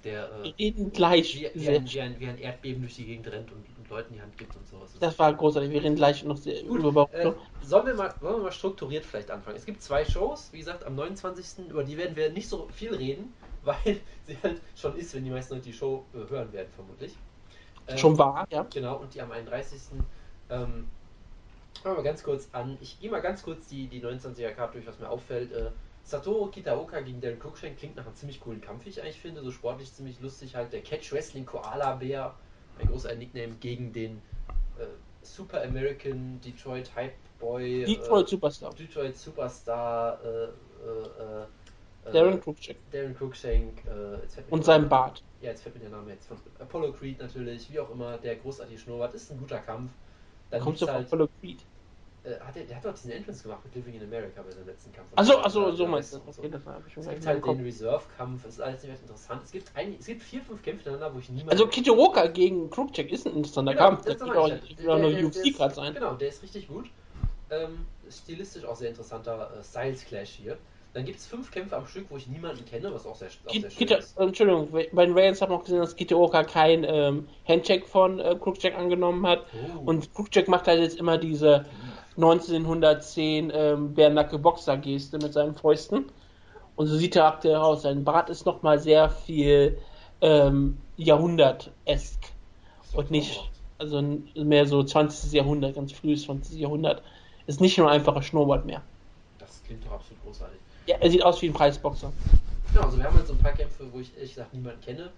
Der Wir äh, reden gleich. wie, wie, ein, wie, ein, wie ein Erdbeben durch die Gegend rennt und, und Leuten die Hand gibt und sowas. Das war großartig. Wir reden gleich noch sehr Gut, über äh, Baruto. sollen wir mal, wollen wir mal strukturiert vielleicht anfangen? Es gibt zwei Shows, wie gesagt, am 29. Über die werden wir nicht so viel reden, weil sie halt schon ist, wenn die meisten Leute die Show äh, hören werden, vermutlich. Ähm, Schon wahr, ja. Genau, und die am 31. Ähm, fangen wir mal ganz kurz an. Ich gehe mal ganz kurz die, die 29er Karte durch, was mir auffällt. Äh, Satoru Kitaoka gegen Darren Cruikshank klingt nach einem ziemlich coolen Kampf, wie ich eigentlich finde. So sportlich ziemlich lustig halt. Der Catch Wrestling Koala Bär, ein großer Nickname, gegen den äh, Super American Detroit Hype Boy. Detroit äh, Superstar. Detroit Superstar. Äh, äh, äh, Darren Krugchek. Darren Cruikshank. Äh, Und sein Bart. ja, jetzt fällt mir der Name jetzt von Apollo Creed natürlich, wie auch immer, der großartige Schnurrbart, ist ein guter Kampf. Dann Kommst du halt, Apollo Creed? äh, hat der, der hat doch diesen Entrance gemacht mit Living in America bei seinem letzten Kampf. Achso, Und achso, so meinst du. Okay, das habe ich schon Es gibt halt den. Reserve-Kampf, es ist alles nicht interessant. Es gibt, ein, es gibt vier, fünf Kämpfe hintereinander, wo ich niemanden. Also Kitoroka gegen Krugchek ist ein interessanter Genau, Kampf. das sag kann auch, nur UFC gerade sein. Genau, der ist richtig gut. Ähm, stilistisch auch sehr interessanter äh, Styles Clash hier. Dann gibt es fünf Kämpfe am Stück, wo ich niemanden kenne, was auch sehr, auch sehr schön ist. Entschuldigung, bei den Rails haben wir auch gesehen, dass Kitooka kein ähm, Handcheck von äh, Krugchek angenommen hat. Oh. Und Krugchek macht halt jetzt immer diese 1910 ähm, Bärnacke Boxer Geste mit seinen Fäusten. Und so sieht er aktuell aus. Sein Bart ist nochmal sehr viel ähm, Jahrhundert-esk. Und nicht, also mehr so 20. Jahrhundert, ganz frühes 20. Jahrhundert. Ist nicht nur ein einfacher Schnurrbart mehr. Das klingt doch absolut großartig. Ja, er sieht aus wie ein Preisboxer. Genau, also wir haben halt so ein paar Kämpfe, wo ich ehrlich gesagt niemanden kenne.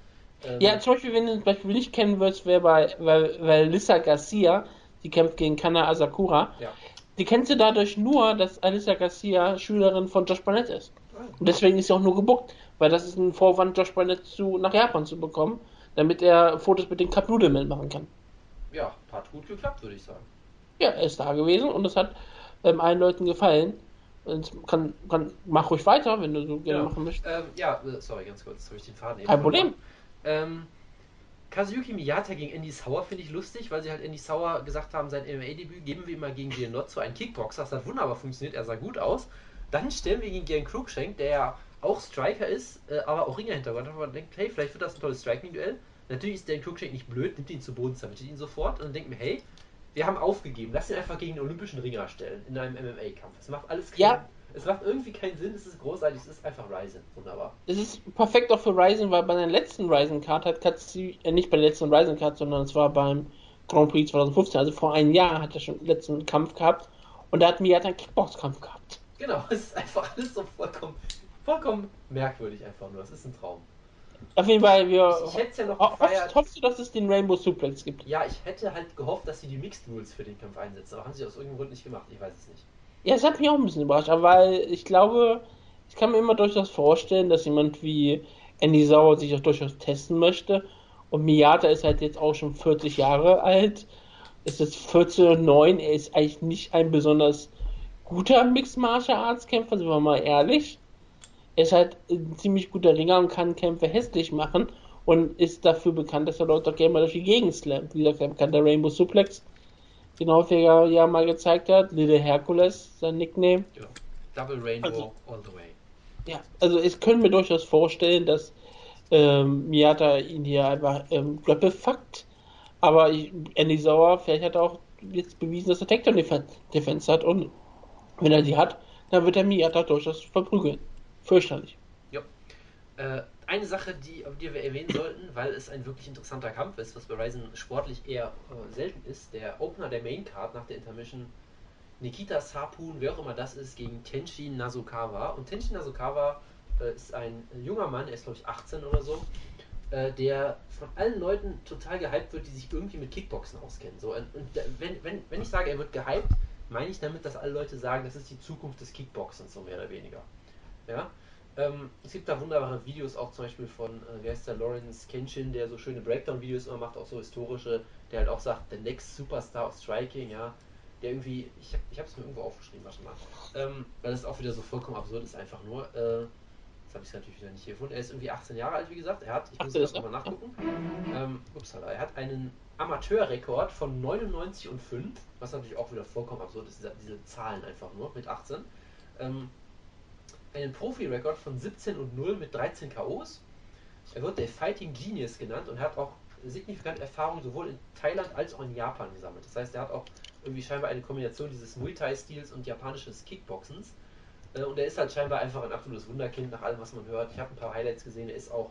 Ähm, Ja, zum Beispiel, wenn du zum Beispiel nicht kennen würdest, wäre bei, weil, weil Lissa Garcia, die kämpft gegen Kana Asakura, ja. die kennst du dadurch nur, dass Alissa Garcia Schülerin von Josh Barnett ist. Und deswegen ist sie auch nur gebuckt, weil das ist ein Vorwand, Josh Barnett zu, nach Japan zu bekommen, damit er Fotos mit den Cup Noodlemen machen kann. ja, hat gut geklappt, würde ich sagen. Ja, er ist da gewesen und es hat ähm, allen Leuten gefallen. Kann, kann, mach ruhig weiter, wenn du so gerne Genau. machen möchtest. Ähm, ja, äh, sorry, ganz kurz, habe ich den Faden eben Kein. Problem. Ähm, Kazuyuki Miyata gegen Andy Sauer finde ich lustig, weil sie halt Andy Sauer gesagt haben, sein MMA-Debüt geben wir ihm mal gegen Gianotto, einen Kickboxer. Das hat wunderbar funktioniert, er sah gut aus. Dann stellen wir gegen Gern Cruikshank, der ja auch Striker ist, äh, aber auch Ringer-Hintergrund hat. Man denkt, hey, vielleicht wird das ein tolles Striking-Duell. Natürlich ist Dan Cruikshank nicht blöd, nimmt ihn zu Boden, zermittelt ihn sofort und dann denkt mir, hey, wir haben aufgegeben, lass ihn einfach gegen den olympischen Ringer stellen, in einem MMA-Kampf. Es macht alles keinen, Ja. es macht irgendwie keinen Sinn, es ist großartig, es ist einfach Ryzen, wunderbar. Es ist perfekt auch für Ryzen, weil bei der letzten Ryzen Card hat Katsu, äh, nicht bei der letzten Ryzen Card, sondern es war beim Grand Prix 2015, also vor einem Jahr hat er schon den letzten Kampf gehabt und da hat Miyata einen Kickbox-Kampf gehabt. Genau, es ist einfach alles so vollkommen, vollkommen merkwürdig einfach nur. Es ist ein Traum. Auf jeden Fall, wir Ich, ich hätte ja noch ho gefeiert. hoffst, du, dass es den Rainbow Suplex gibt? Ja, ich hätte halt gehofft, dass sie die Mixed Rules für den Kampf einsetzen, aber haben sie aus irgendeinem Grund nicht gemacht. Ich weiß es nicht. Ja, es hat mich auch ein bisschen überrascht, aber weil ich glaube, ich kann mir immer durchaus vorstellen, dass jemand wie Andy Sauer sich auch durchaus testen möchte. Und Miyata ist halt jetzt auch schon 40 Jahre alt. Ist jetzt 14 und 9. Er ist eigentlich nicht ein besonders guter Mixed Martial Arts Kämpfer, sind wir mal ehrlich. Er ist halt ein ziemlich guter Ringer und kann Kämpfe hässlich machen und ist dafür bekannt, dass er Leute auch gerne mal durch die Gegend slammt. Wie gesagt, kann der Rainbow Suplex, den häufiger ja mal gezeigt hat. Little Hercules, sein Nickname. Genau. Double Rainbow Also- all the way. Ja, also ich könnte mir durchaus vorstellen, dass ähm, Miyata ihn hier einfach ähm, Grapple fuckt. Aber ich, Andy Sauer, vielleicht hat er auch jetzt bewiesen, dass er Defen- Defense hat und wenn er die hat, dann wird er Miyata durchaus verprügeln. Fürchterlich. Äh, eine Sache, die, die wir erwähnen sollten, weil es ein wirklich interessanter Kampf ist, was bei Ryzen sportlich eher äh, selten ist, der Opener der Main Card nach der Intermission Nikita Sapun, wer auch immer das ist, gegen Tenshi Nasukawa. Und Tenshi Nasukawa äh, ist ein junger Mann, er ist glaube ich 18 oder so, äh, der von allen Leuten total gehypt wird, die sich irgendwie mit Kickboxen auskennen. So, und, und wenn, wenn, wenn ich sage, er wird gehypt, meine ich damit, dass alle Leute sagen, das ist die Zukunft des Kickboxens, so mehr oder weniger. Ja? Ähm, es gibt da wunderbare Videos auch zum Beispiel von, äh, wie heißt der, Lawrence Kenshin, der so schöne Breakdown-Videos immer macht, auch so historische, der halt auch sagt, the next Superstar of Striking, ja, der irgendwie, ich, ich habe es mir irgendwo aufgeschrieben, warte mal, ähm, weil das auch wieder so vollkommen absurd ist, einfach nur, äh, jetzt habe ich es natürlich wieder nicht hier gefunden, er ist irgendwie 18 Jahre alt, wie gesagt, er hat, ich muss das nochmal nachgucken, ähm, upsala, er hat einen Amateurrekord von 99 und 5, was natürlich auch wieder vollkommen absurd ist, diese, diese Zahlen einfach nur, mit 18, ähm, einen Profi-Rekord von 17 und 0 mit 13 KOs. Er wird der Fighting Genius genannt und hat auch signifikant Erfahrung sowohl in Thailand als auch in Japan gesammelt. Das heißt, er hat auch irgendwie scheinbar eine Kombination dieses Muay Thai-Stils und japanisches Kickboxens. Äh, und er ist halt scheinbar einfach ein absolutes Wunderkind nach allem, was man hört. Ich habe ein paar Highlights gesehen. Er ist auch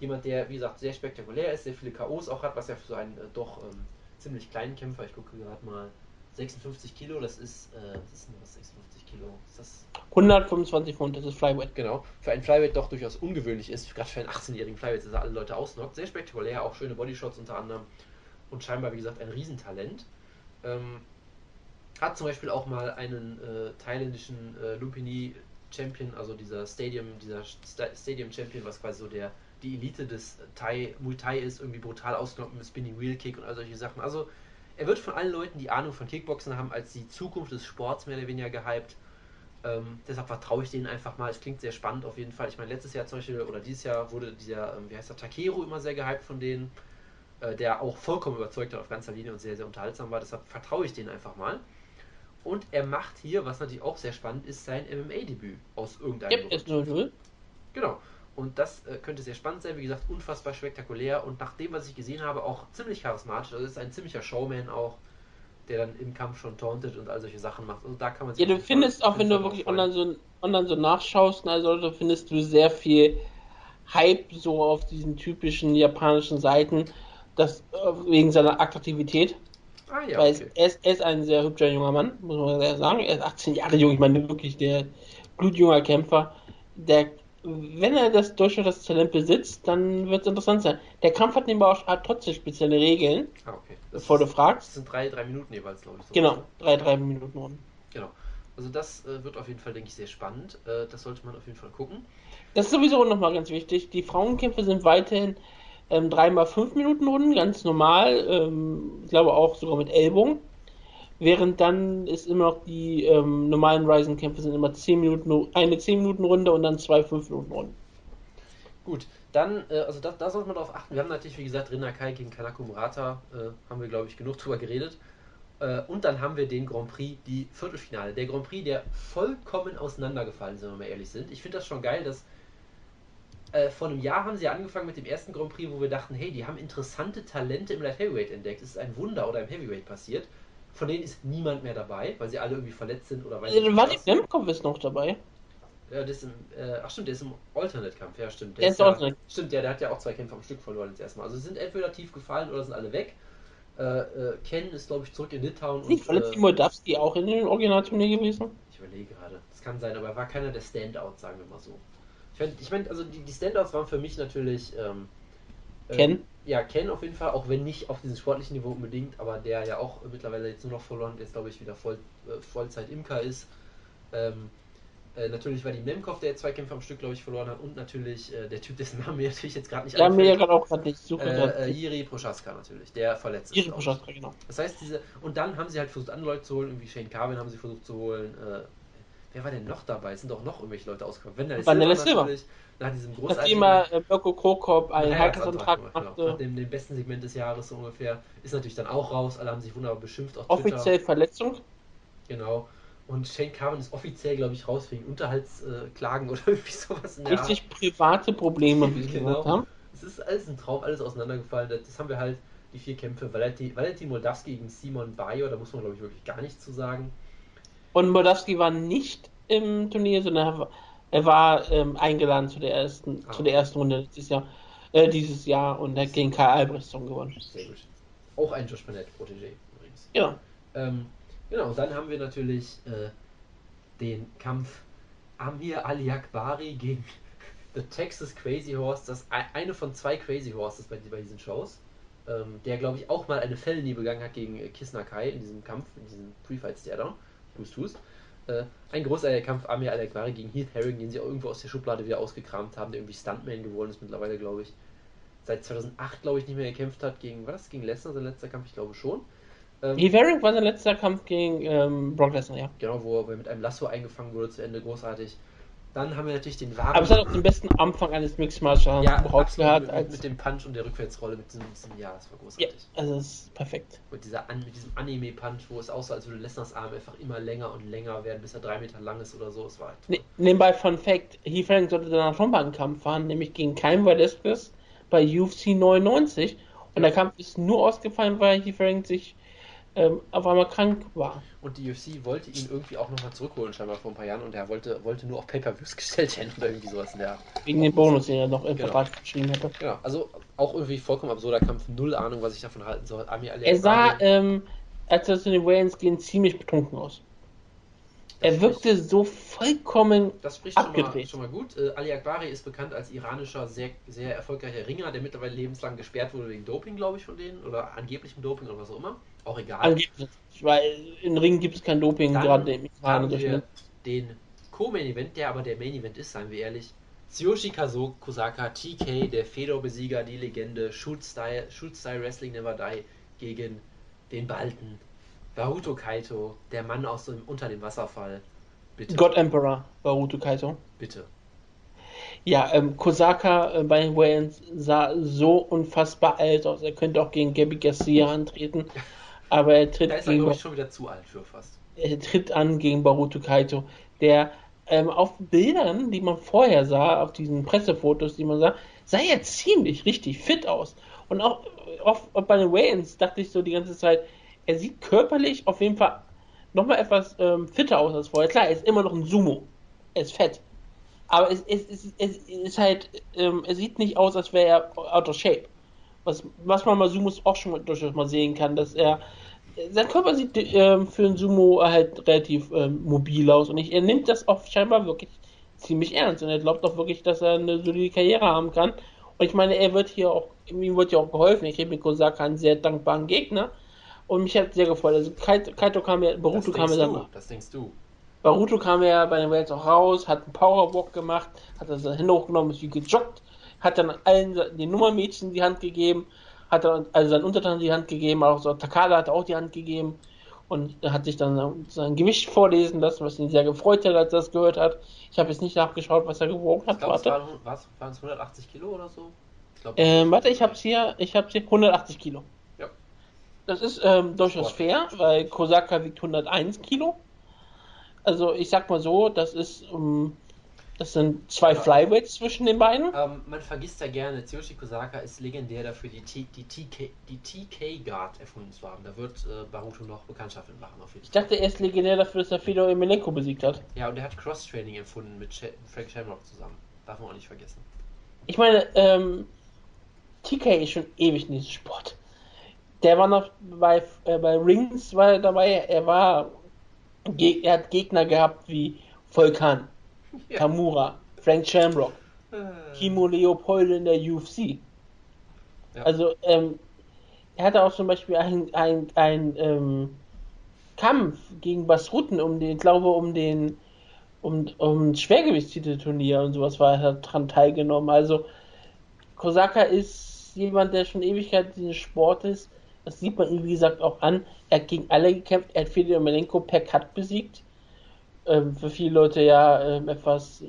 jemand, der, wie gesagt, sehr spektakulär ist, sehr viele KOs auch hat, was ja für so einen äh, doch ähm, ziemlich kleinen Kämpfer, ich gucke gerade mal, 56 Kilo, das ist, äh, was ist denn das, 56 Kilo? Ist das 125 Pfund, das ist Flyweight. Genau. Für einen Flyweight doch durchaus ungewöhnlich ist, gerade für einen 18-jährigen Flyweight, dass er alle Leute ausnockt. Sehr spektakulär, auch schöne Bodyshots unter anderem. Und scheinbar, wie gesagt, ein Riesentalent. Ähm, hat zum Beispiel auch mal einen äh, thailändischen äh, Lumpini Champion, also dieser Stadium, dieser Sta Stadium Champion, was quasi so der die Elite des Thai, Muay Thai ist, irgendwie brutal ausgenommen mit Spinning Wheel Kick und all solche Sachen. Also er wird von allen Leuten, die Ahnung von Kickboxen haben, als die Zukunft des Sports mehr oder weniger gehypt. Ähm, deshalb vertraue ich denen einfach mal. Es klingt sehr spannend auf jeden Fall. Ich meine, letztes Jahr zum Beispiel, oder dieses Jahr wurde dieser, ähm, wie heißt der, Takeru immer sehr gehypt von denen, äh, der auch vollkommen überzeugt hat auf ganzer Linie und sehr, sehr unterhaltsam war. Deshalb vertraue ich denen einfach mal. Und er macht hier, was natürlich auch sehr spannend ist, sein MMA-Debüt aus irgendeinem 0 Genau. Und das äh, könnte sehr spannend sein. Wie gesagt, unfassbar spektakulär und nach dem, was ich gesehen habe, auch ziemlich charismatisch. Also ist ein ziemlicher Showman auch, der dann im Kampf schon tauntet und all solche Sachen macht. Also da kann man Ja, du findest auch, wenn du wirklich online so, online so nachschaust, also findest du sehr viel Hype so auf diesen typischen japanischen Seiten, das äh, wegen seiner Attraktivität. Ah, ja, Weil okay. er, ist, er ist ein sehr hübscher junger Mann, muss man sehr sagen. Er ist 18 Jahre jung, ich meine wirklich der blutjunger Kämpfer. Der, wenn er das durchaus das Talent besitzt, dann wird es interessant sein. Der Kampf hat nebenbei auch hat trotzdem spezielle Regeln, Ah, okay. Das, bevor du ist, fragst. das sind drei, drei Minuten jeweils, glaube ich. so. Genau, drei, drei Minuten Runden. Genau. Also das äh, wird auf jeden Fall, denke ich, sehr spannend. Äh, das sollte man auf jeden Fall gucken. Das ist sowieso nochmal ganz wichtig. Die Frauenkämpfe sind weiterhin ähm, 3x5 Minuten Runden, ganz normal. Ähm, ich glaube auch sogar mit Ellbogen. Während dann ist immer noch die ähm, normalen Ryzen-Kämpfe sind immer 10 Minuten, eine 10 Minuten Runde und dann zwei 5 Minuten Runden. Gut, dann, äh, also da, da sollte man darauf achten. Wir haben natürlich, wie gesagt, Rinnakai gegen Kanako Murata, äh, haben wir, glaube ich, genug drüber geredet. Äh, und dann haben wir den Grand Prix, die Viertelfinale. Der Grand Prix, der vollkommen auseinandergefallen ist, wenn wir mal ehrlich sind. Ich finde das schon geil, dass äh, vor einem Jahr haben sie angefangen mit dem ersten Grand Prix, wo wir dachten, hey, die haben interessante Talente im Light Heavyweight entdeckt. Es ist ein Wunder oder im Heavyweight passiert. Von denen ist niemand mehr dabei, weil sie alle irgendwie verletzt sind oder nicht Warte, was. Nemkov ist noch dabei. Ja, das ist im, äh, ach stimmt, der ist im Alternate-Kampf, ja stimmt. Der ist ja, Alternate. Stimmt, ja, der hat ja auch zwei Kämpfe am Stück verloren jetzt erstmal. Also sind entweder tief gefallen oder sind alle weg. Äh, äh, Ken ist, glaube ich, zurück in Litauen. Nicht und, äh, Moldawski auch in dem Originalturnier gewesen? ich überlege gerade. Das kann sein, aber er war keiner der Standouts, sagen wir mal so. Ich meine, ich mein, also die, die Standouts waren für mich natürlich ähm, äh, Ken? Ja, Ken auf jeden Fall, auch wenn nicht auf diesem sportlichen Niveau unbedingt, aber der ja auch mittlerweile jetzt nur noch verloren, jetzt glaube ich wieder voll, äh, Vollzeit-Imker ist. Ähm, äh, natürlich war die Nemkov, der zwei Kämpfe am Stück, glaube ich, verloren hat. Und natürlich äh, der Typ, dessen Name mir natürlich jetzt gerade nicht Ja, mir gerade auch gerade nicht. Ich suche Äh, äh. Jiri Prochaska natürlich, der verletzt ist. Ich. Prochaska, genau. Das heißt, diese. Und dann haben sie halt versucht, andere Leute zu holen, irgendwie Shane Carvin haben sie versucht zu holen. Äh, wer war denn noch dabei? Es sind doch noch irgendwelche Leute ausgekommen. Vanilla Vanilla Silver Silver. natürlich. Nach diesem großartigen. immer äh, Mirko Krokop einen Heiratsantrag gemacht, genau. Nach machte. dem, dem besten Segment des Jahres so ungefähr. Ist natürlich dann auch raus. Alle haben sich wunderbar beschimpft auf Twitter. Offiziell Verletzung. Genau. Und Shane Carvin ist offiziell, glaube ich, raus wegen Unterhaltsklagen oder irgendwie sowas in der Art. Richtig private Probleme, wie Genau. gesagt haben. Es ist alles ein Traum, alles auseinandergefallen. Das haben wir halt, die vier Kämpfe. Valentin, Valentin Moldavski gegen Simon Bayo, da muss man, glaube ich, wirklich gar nichts zu sagen. Und Moldawski war nicht im Turnier, sondern Er war ähm, eingeladen zu der ersten, Ah. zu der ersten Runde dieses Jahr, äh, dieses Jahr und hat gegen Karl Albrechtsson gewonnen. Sehr gut. Auch ein Josh Barnett Protégé übrigens. Ja. Ähm, genau, dann haben wir natürlich äh, den Kampf Amir Ali Akbari gegen The Texas Crazy Horse. Das eine von zwei Crazy Horses bei, bei diesen Shows. Ähm, der, glaube ich, auch mal eine Felony begangen hat gegen äh, Kisnakai in diesem Kampf, in diesem Pre-Fight Stare-Down. Tust, tust. Äh, ein großartiger Kampf Amir Ali Akbari gegen Heath Herring, den sie auch irgendwo aus der Schublade wieder ausgekramt haben, der irgendwie Stuntman geworden ist mittlerweile, glaube ich. Seit 2008, glaube ich, nicht mehr gekämpft hat gegen, was? Gegen Lesnar, sein letzter Kampf, ich glaube schon. Ähm, Heath Herring war sein letzter Kampf gegen ähm, Brock Lesnar, ja. Genau, wo er mit einem Lasso eingefangen wurde zu Ende, großartig. Dann haben wir natürlich den wahren. Aber es hat auch den besten Anfang eines Mixed Martial ja, absolut, gehabt. mit, Als, mit dem Punch und der Rückwärtsrolle, mit diesem, diesem ja, das war ja, großartig. also es ist perfekt. Und dieser mit diesem Anime-Punch, wo es aussah, als würde Lesners Arm einfach immer länger und länger werden, bis er drei Meter lang ist oder so. Es war halt Ne, nebenbei Fun Fact, Heath Herring sollte danach schon mal einen Kampf fahren, nämlich gegen Cain Velasquez bei UFC 99 und der Kampf ist nur ausgefallen, weil Heath Herring sich ähm, auf einmal krank war. Und die UFC wollte ihn irgendwie auch nochmal zurückholen, scheinbar vor ein paar Jahren, und er wollte, wollte nur auf Pay-Per-Views gestellt werden oder irgendwie sowas in der. Wegen dem Bonus, den er noch im Genau. Vertrag geschrieben hätte. Genau, also auch irgendwie vollkommen absurder Kampf, null Ahnung, was ich davon halten soll. Amir Ali Er sah, ähm, als er zu den Wayans ging, ziemlich betrunken aus. Er wirkte so vollkommen Das spricht schon mal, abgedreht. schon mal gut. Äh, Ali Akbari ist bekannt als iranischer, sehr, sehr erfolgreicher Ringer, der mittlerweile lebenslang gesperrt wurde wegen Doping, glaube ich, von denen. Oder angeblichem Doping oder was auch immer. Auch egal. angeblich, weil in Ringen gibt es kein Doping, Dann gerade im Iran den- Co-Main-Event, der aber der Main-Event ist, seien wir ehrlich. Tsuyoshi Kazo Kosaka, TK, der Fedor-Besieger, die Legende, Shoot-Style Shoot -Style Wrestling Never Die gegen den Balten. Baruto Kaito, der Mann aus dem, unter dem Wasserfall. Bitte, God Emperor, Baruto Kaito. bitte. Ja, ähm, Kosaka äh, bei den Wayans sah so unfassbar alt aus. Er könnte auch gegen Gabby Garcia antreten, aber er tritt, Da ist er, gegen, glaube ich, schon wieder zu alt für fast. er tritt an gegen Baruto Kaito, der ähm, auf Bildern, die man vorher sah, auf diesen Pressefotos, die man sah, sah er ziemlich richtig fit aus. Und auch, auch bei den Wayans dachte ich so die ganze Zeit, er sieht körperlich auf jeden Fall nochmal etwas ähm, fitter aus als vorher. Klar, er ist immer noch ein Sumo. Er ist fett. Aber es, es, es, es ist halt, ähm, er sieht nicht aus, als wäre er out of shape. Was, was man bei Sumos auch schon mal, durchaus mal sehen kann, dass er, sein Körper sieht ähm, für einen Sumo halt relativ ähm, mobil aus und ich, er nimmt das auch scheinbar wirklich ziemlich ernst und er glaubt auch wirklich, dass er eine solide Karriere haben kann. Und ich meine, er wird hier auch, ihm wird ja auch geholfen. Ich kriege mit Kosaka einen sehr dankbaren Gegner und mich hat sehr gefreut. Also Kaito, Kaito kam ja, Das Baruto kam ja dann du, das denkst du. Baruto kam ja bei den Wales auch raus, hat einen Powerwalk gemacht, hat dann seine Hände hochgenommen, ist wie gejoggt, hat dann allen den Nummermädchen die Hand gegeben, hat dann also seinen Untertanen die Hand gegeben, auch so Takada hat auch die Hand gegeben und er hat sich dann sein Gewicht vorlesen lassen, was ihn sehr gefreut hat, als er das gehört hat. Ich habe jetzt nicht nachgeschaut, was er gewogen Ich hat. glaube, es Warte, waren, was, waren es 180 Kilo oder so? Ich glaube, ähm, warte, ich habe hier, ich habe hier 180 Kilo. Das ist ähm, durchaus Sport. fair, weil Kosaka wiegt 101 Kilo. Also ich sag mal so, das ist, ähm, das sind zwei Ja. Flyweights zwischen den beiden. Ähm, man vergisst ja gerne, Tsuyoshi Kosaka ist legendär dafür, die, T die, TK, die TK Guard erfunden zu haben. Da wird äh, Baruto noch Bekanntschaft mit machen, auf jeden Ich dachte, er ist legendär dafür, dass er Fedor Emelianenko besiegt hat. Ja, und er hat Cross-Training erfunden mit Sh Frank Shamrock zusammen. Darf man auch nicht vergessen. Ich meine, ähm, TK ist schon ewig in diesem Sport. Der war noch bei, äh, bei Rings war er dabei, er war, er hat Gegner gehabt wie Volkan, Ja. Kamura, Frank Shamrock. Äh, Kimo Leopoldo in der UFC. Ja. Also, ähm, er hatte auch zum Beispiel einen ein, ein, ähm, Kampf gegen Basruten um den, ich glaube, um den, um, um Schwergewichtstitelturnier und sowas war er hat dran teilgenommen. Also, Kosaka ist jemand, der schon Ewigkeit in diesem Sport ist. Das sieht man ihm, wie gesagt, auch an. Er hat gegen alle gekämpft. Er hat Fedor Emelianenko per Cut besiegt. Ähm, für viele Leute ja ähm, etwas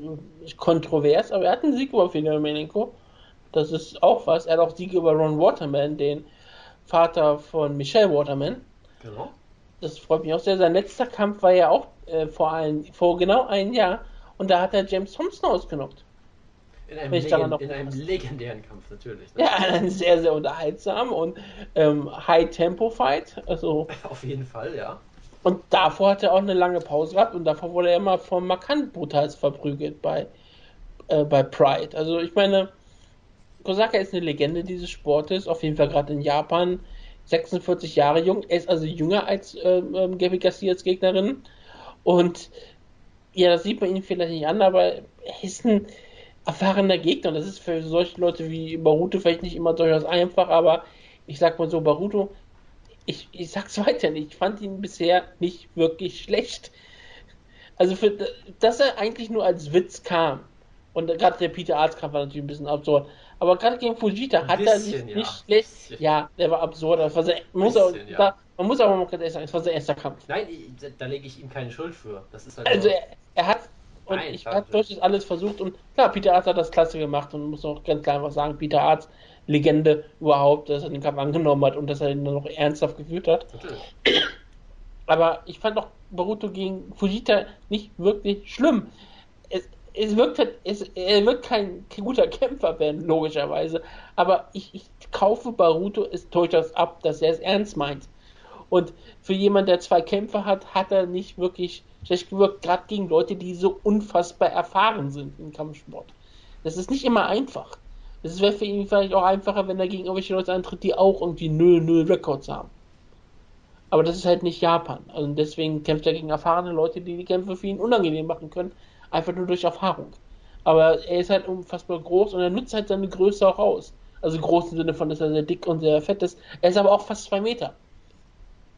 kontrovers, aber er hat einen Sieg über Fedor Emelianenko. Das ist auch was. Er hat auch Siege über Ron Waterman, den Vater von Michelle Waterman. Genau. Das freut mich auch sehr. Sein letzter Kampf war ja auch äh, vor, ein, vor genau einem Jahr und da hat er James Thompson ausgenockt. In einem, Legend in einem legendären Kampf natürlich. Ne? Ja, ein sehr, sehr unterhaltsam und ähm, High-Tempo-Fight. Also, Auf jeden Fall, ja. Und davor hat er auch eine lange Pause gehabt und davor wurde er immer vom markant brutal verprügelt bei, äh, bei Pride. Also ich meine, Kosaka ist eine Legende dieses Sportes, auf jeden Fall gerade in Japan. 46 Jahre jung, er ist also jünger als äh, äh, Gabby Garcias Gegnerin. Und ja, das sieht man ihn vielleicht nicht an, aber er ist ein erfahrener Gegner. Das ist für solche Leute wie Baruto vielleicht nicht immer durchaus einfach, aber ich sag mal so, Baruto, ich, ich sag's weiter nicht, ich fand ihn bisher nicht wirklich schlecht. Also für dass er eigentlich nur als Witz kam. Und gerade der Peter Arztkampf war natürlich ein bisschen absurd. Aber gerade gegen Fujita Ein hat er bisschen, sich ja. nicht schlecht. Bisschen. Ja, der war absurd. Das war sehr, man, muss auch, Bisschen, ja. da, man muss aber mal ganz ehrlich sagen, es war sein erster Kampf. Nein, da, lege ich ihm keine Schuld für. Das ist halt Also so. er, er hat und Nein, ich habe durchaus alles versucht und klar, Peter Arzt hat das klasse gemacht und muss auch ganz klar einfach sagen, Peter Arzt, Legende überhaupt, dass er den Kampf angenommen hat und dass er ihn dann noch ernsthaft geführt hat. Natürlich. Aber ich fand auch Baruto gegen Fujita nicht wirklich schlimm. Es, es wirkt halt, es, er wird kein, kein guter Kämpfer werden, logischerweise. Aber ich, ich kaufe Baruto es durchaus ab, dass er es ernst meint. Und für jemanden, der zwei Kämpfe hat, hat er nicht wirklich schlecht gewirkt, gerade gegen Leute, die so unfassbar erfahren sind im Kampfsport. Das ist nicht immer einfach. Es wäre für ihn vielleicht auch einfacher, wenn er gegen irgendwelche Leute antritt, die auch irgendwie 0-0 Records haben. Aber das ist halt nicht Japan. Also deswegen kämpft er gegen erfahrene Leute, die die Kämpfe für ihn unangenehm machen können. Einfach nur durch Erfahrung. Aber er ist halt unfassbar groß und er nutzt halt seine Größe auch aus. Also groß im Sinne von, dass er sehr dick und sehr fett ist. Er ist aber auch fast zwei Meter.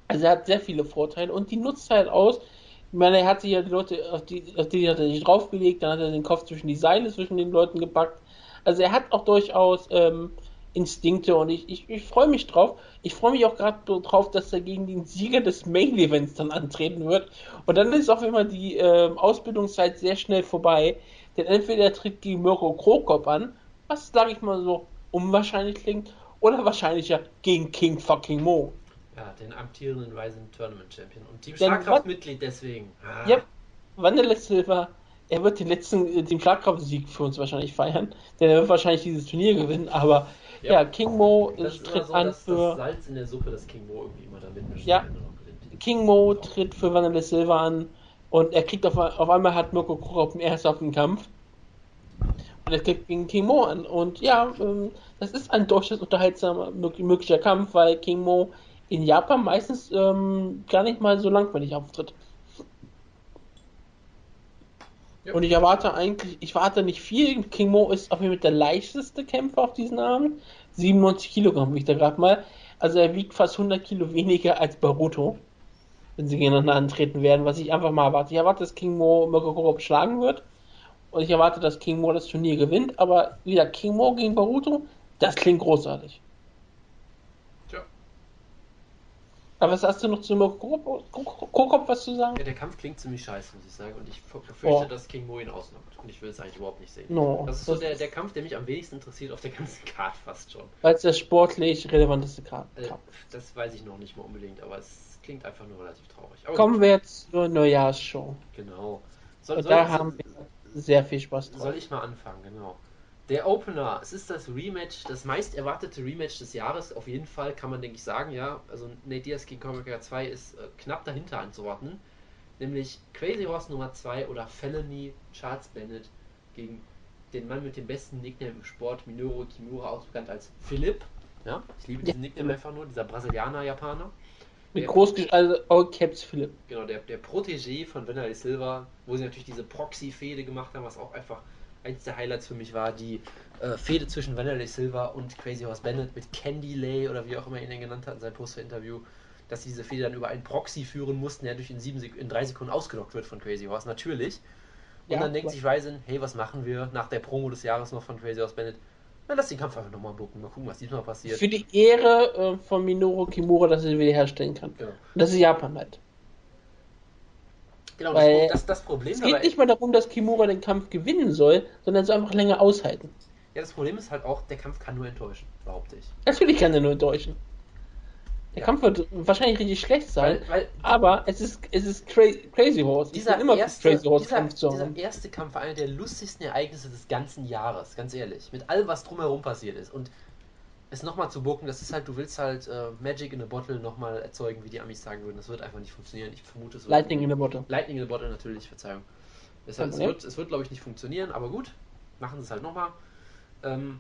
Also er hat sehr viele Vorteile und die nutzt er halt aus. Ich meine, er hat sich ja die Leute, auf die, auf die hat er sich draufgelegt, dann hat er den Kopf zwischen die Seile zwischen den Leuten gepackt. Also er hat auch durchaus ähm, Instinkte und ich, ich, ich freue mich drauf. Ich freue mich auch gerade drauf, dass er gegen den Sieger des Main Events dann antreten wird. Und dann ist auch immer die ähm, Ausbildungszeit sehr schnell vorbei. Denn entweder er tritt gegen Mirko Krokop an, was sage ich mal so unwahrscheinlich klingt, oder wahrscheinlicher gegen King fucking Mo. Ja, den amtierenden Rising Tournament Champion. Und Team Schlagkraft-Mitglied deswegen. Ah. Ja, Wanderlei Silva, er wird den letzten, äh, den Schlagkraftsieg für uns wahrscheinlich feiern, denn er wird wahrscheinlich dieses Turnier gewinnen, aber Ja. ja, King Mo Das tritt so, an dass für das Salz in der Suppe, das King Mo irgendwie immer da mitmischt. Ja. King Mo tritt für Wanderlei Silva an und er kriegt auf, auf einmal hat Mirko Krokop einen ernsthaften Kampf und er kriegt gegen King Mo an und ja, ähm, das ist ein durchaus unterhaltsamer mög- möglicher Kampf, weil King Mo in Japan meistens ähm, gar nicht mal so langweilig auftritt. Ja. Und ich erwarte eigentlich, ich warte nicht viel. King Mo ist auf jeden Fall der leichteste Kämpfer auf diesen Abend. 97 Kilogramm wiegt er gerade mal. Also er wiegt fast 100 Kilo weniger als Baruto, wenn sie gegeneinander antreten werden, was ich einfach mal erwarte. Ich erwarte, dass King Mo Mirko Krokop schlagen wird. Und ich erwarte, dass King Mo das Turnier gewinnt. Aber wieder King Mo gegen Baruto, das klingt großartig. Tja. Aber was hast du noch zu Krokop- was zu sagen? Ja, der Kampf klingt ziemlich scheiße, muss ich sagen. Und ich befürchte, Oh. dass King Mo ihn ausnockt. Und ich will es eigentlich überhaupt nicht sehen. No, das ist so das der, ist- der Kampf, der mich am wenigsten interessiert auf der ganzen Card fast schon. Weil es der sportlich relevanteste Kampf. Äh, das weiß ich noch nicht mal unbedingt, aber es klingt einfach nur relativ traurig. Aber Kommen wir jetzt zur Neujahrsshow. gut, Genau. Soll, soll, da haben wir sehr viel Spaß drauf. soll ich mal anfangen, genau. Der Opener, es ist das Rematch, das meist erwartete Rematch des Jahres, auf jeden Fall, kann man denke ich sagen, ja. Also Nate Diaz gegen Conor 2 ist äh, knapp dahinter anzuordnen. Nämlich Crazy Horse Nummer 2 oder Felony Charles Bennett gegen den Mann mit dem besten Nickname im Sport, Minoru Kimura, auch bekannt als Philipp. Ja, ich liebe diesen Ja. Nickname einfach nur, dieser Brasilianer-Japaner. Mit groß, also All Caps Philipp. Genau, der, der Protégé von Wanderlei Silva, wo sie natürlich diese Proxy-Fehde gemacht haben, was auch einfach eins der Highlights für mich war, die äh, Fehde zwischen Wanderlei Silva und Crazy Horse Bennett mit Candy Lay oder wie auch immer ihn genannt hat in seinem Poster-Interview, dass sie diese Fehde dann über einen Proxy führen mussten, der durch in, sieben Sek in drei Sekunden ausgelockt wird von Crazy Horse, natürlich. Und Ja, dann denkt sich Ryzen, hey, was machen wir nach der Promo des Jahres noch von Crazy Horse Bennett? Na, lass den Kampf einfach nochmal bucken, mal gucken, was diesmal passiert. Für die Ehre äh, von Minoru Kimura, dass er sie wiederherstellen kann. Genau, das ist Japan halt. Genau Weil- das, das, das Problem Es geht nicht mal darum, dass Kimura den Kampf gewinnen soll, sondern es einfach länger aushalten. Ja, das Problem ist halt auch, der Kampf kann nur enttäuschen, behaupte ich. Natürlich kann er nur enttäuschen. Der Ja. Kampf wird wahrscheinlich richtig schlecht sein, Weil, weil aber es ist, es ist cra Crazy Horse. Dieser, immer erste, Crazy Horse dieser, Kampf zu dieser haben. erste Kampf war einer der lustigsten Ereignisse des ganzen Jahres, ganz ehrlich. Mit allem, was drumherum passiert ist. Und es nochmal zu bucken, das ist halt, du willst halt äh, Magic in a Bottle nochmal erzeugen, wie die Amis sagen würden. Das wird einfach nicht funktionieren. Ich vermute, es wird. Lightning in the Bottle. Lightning in a Bottle natürlich, Verzeihung. Es, es wird, es wird glaube ich, nicht funktionieren, aber gut, machen sie es halt nochmal. Ähm,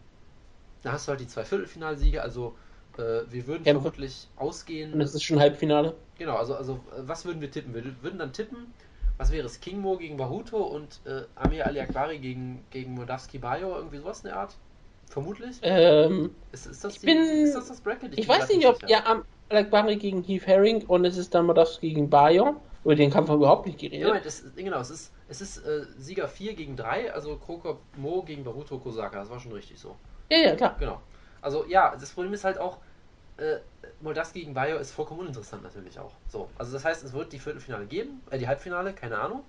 da hast du halt die zwei Viertelfinalsiege, also äh, wir würden Kämpfe. vermutlich ausgehen. Und es ist schon Halbfinale. Genau, also, also was würden wir tippen? Wir würden dann tippen, was wäre es? King Mo gegen Bahuto und äh, Amir Ali Akbari gegen, gegen Moldavski Bayo, irgendwie sowas in der Art? Vermutlich? Ähm, Ist, ist, das ich bin- ist das das Bracket? ich bin weiß nicht, ob ja am Alakbari gegen Heath Herring und es ist dann Modowski gegen Bayo. Über den Kampf haben wir überhaupt nicht Ja, geredet. Moment, es, genau, es ist, es ist äh, Sieger 4 gegen 3, also Krokop Mo gegen Baruto Kosaka, das war schon richtig so. Ja, ja, klar. Genau. Also ja, das Problem ist halt auch, äh, Moldavski gegen Bayo ist vollkommen uninteressant natürlich auch. So, also das heißt, es wird die Viertelfinale geben, äh, die Halbfinale, keine Ahnung.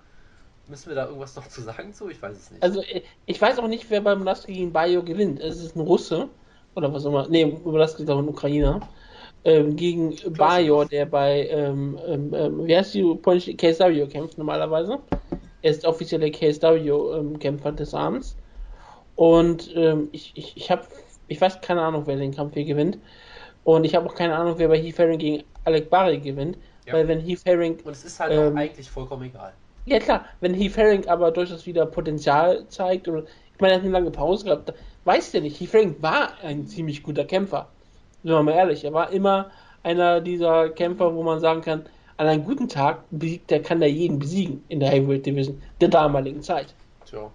Müssen wir da irgendwas noch zu sagen zu? Ich weiß es nicht. Also ich- ich weiß auch nicht, wer beim Modowski gegen Bayo gewinnt. Es ist ein Russe oder was auch immer. Nee, Modowski ist auch ein Ukrainer. Ähm, gegen Bayo, der bei, ähm, ähm, ähm, wie heißt die polnische KSW kämpft normalerweise. Er ist offizieller KSW-Kämpfer des Abends. Und ähm, ich, ich, ich habe, ich weiß keine Ahnung, wer den Kampf hier gewinnt. Und ich habe auch keine Ahnung, wer bei Heath Herring gegen Alec Barry gewinnt. Ja. Weil wenn Heath Herring Und es ist halt ähm, auch eigentlich vollkommen egal. Ja klar, wenn Heath Herring aber durchaus wieder Potenzial zeigt, oder ich meine, er hat eine lange Pause gehabt, weiß der nicht. Heath Herring war ein ziemlich guter Kämpfer. Sind wir mal ehrlich, er war immer einer dieser Kämpfer, wo man sagen kann, an einem guten Tag besiegt der, kann der jeden besiegen in der Heavyweight Division der damaligen Zeit. Tja.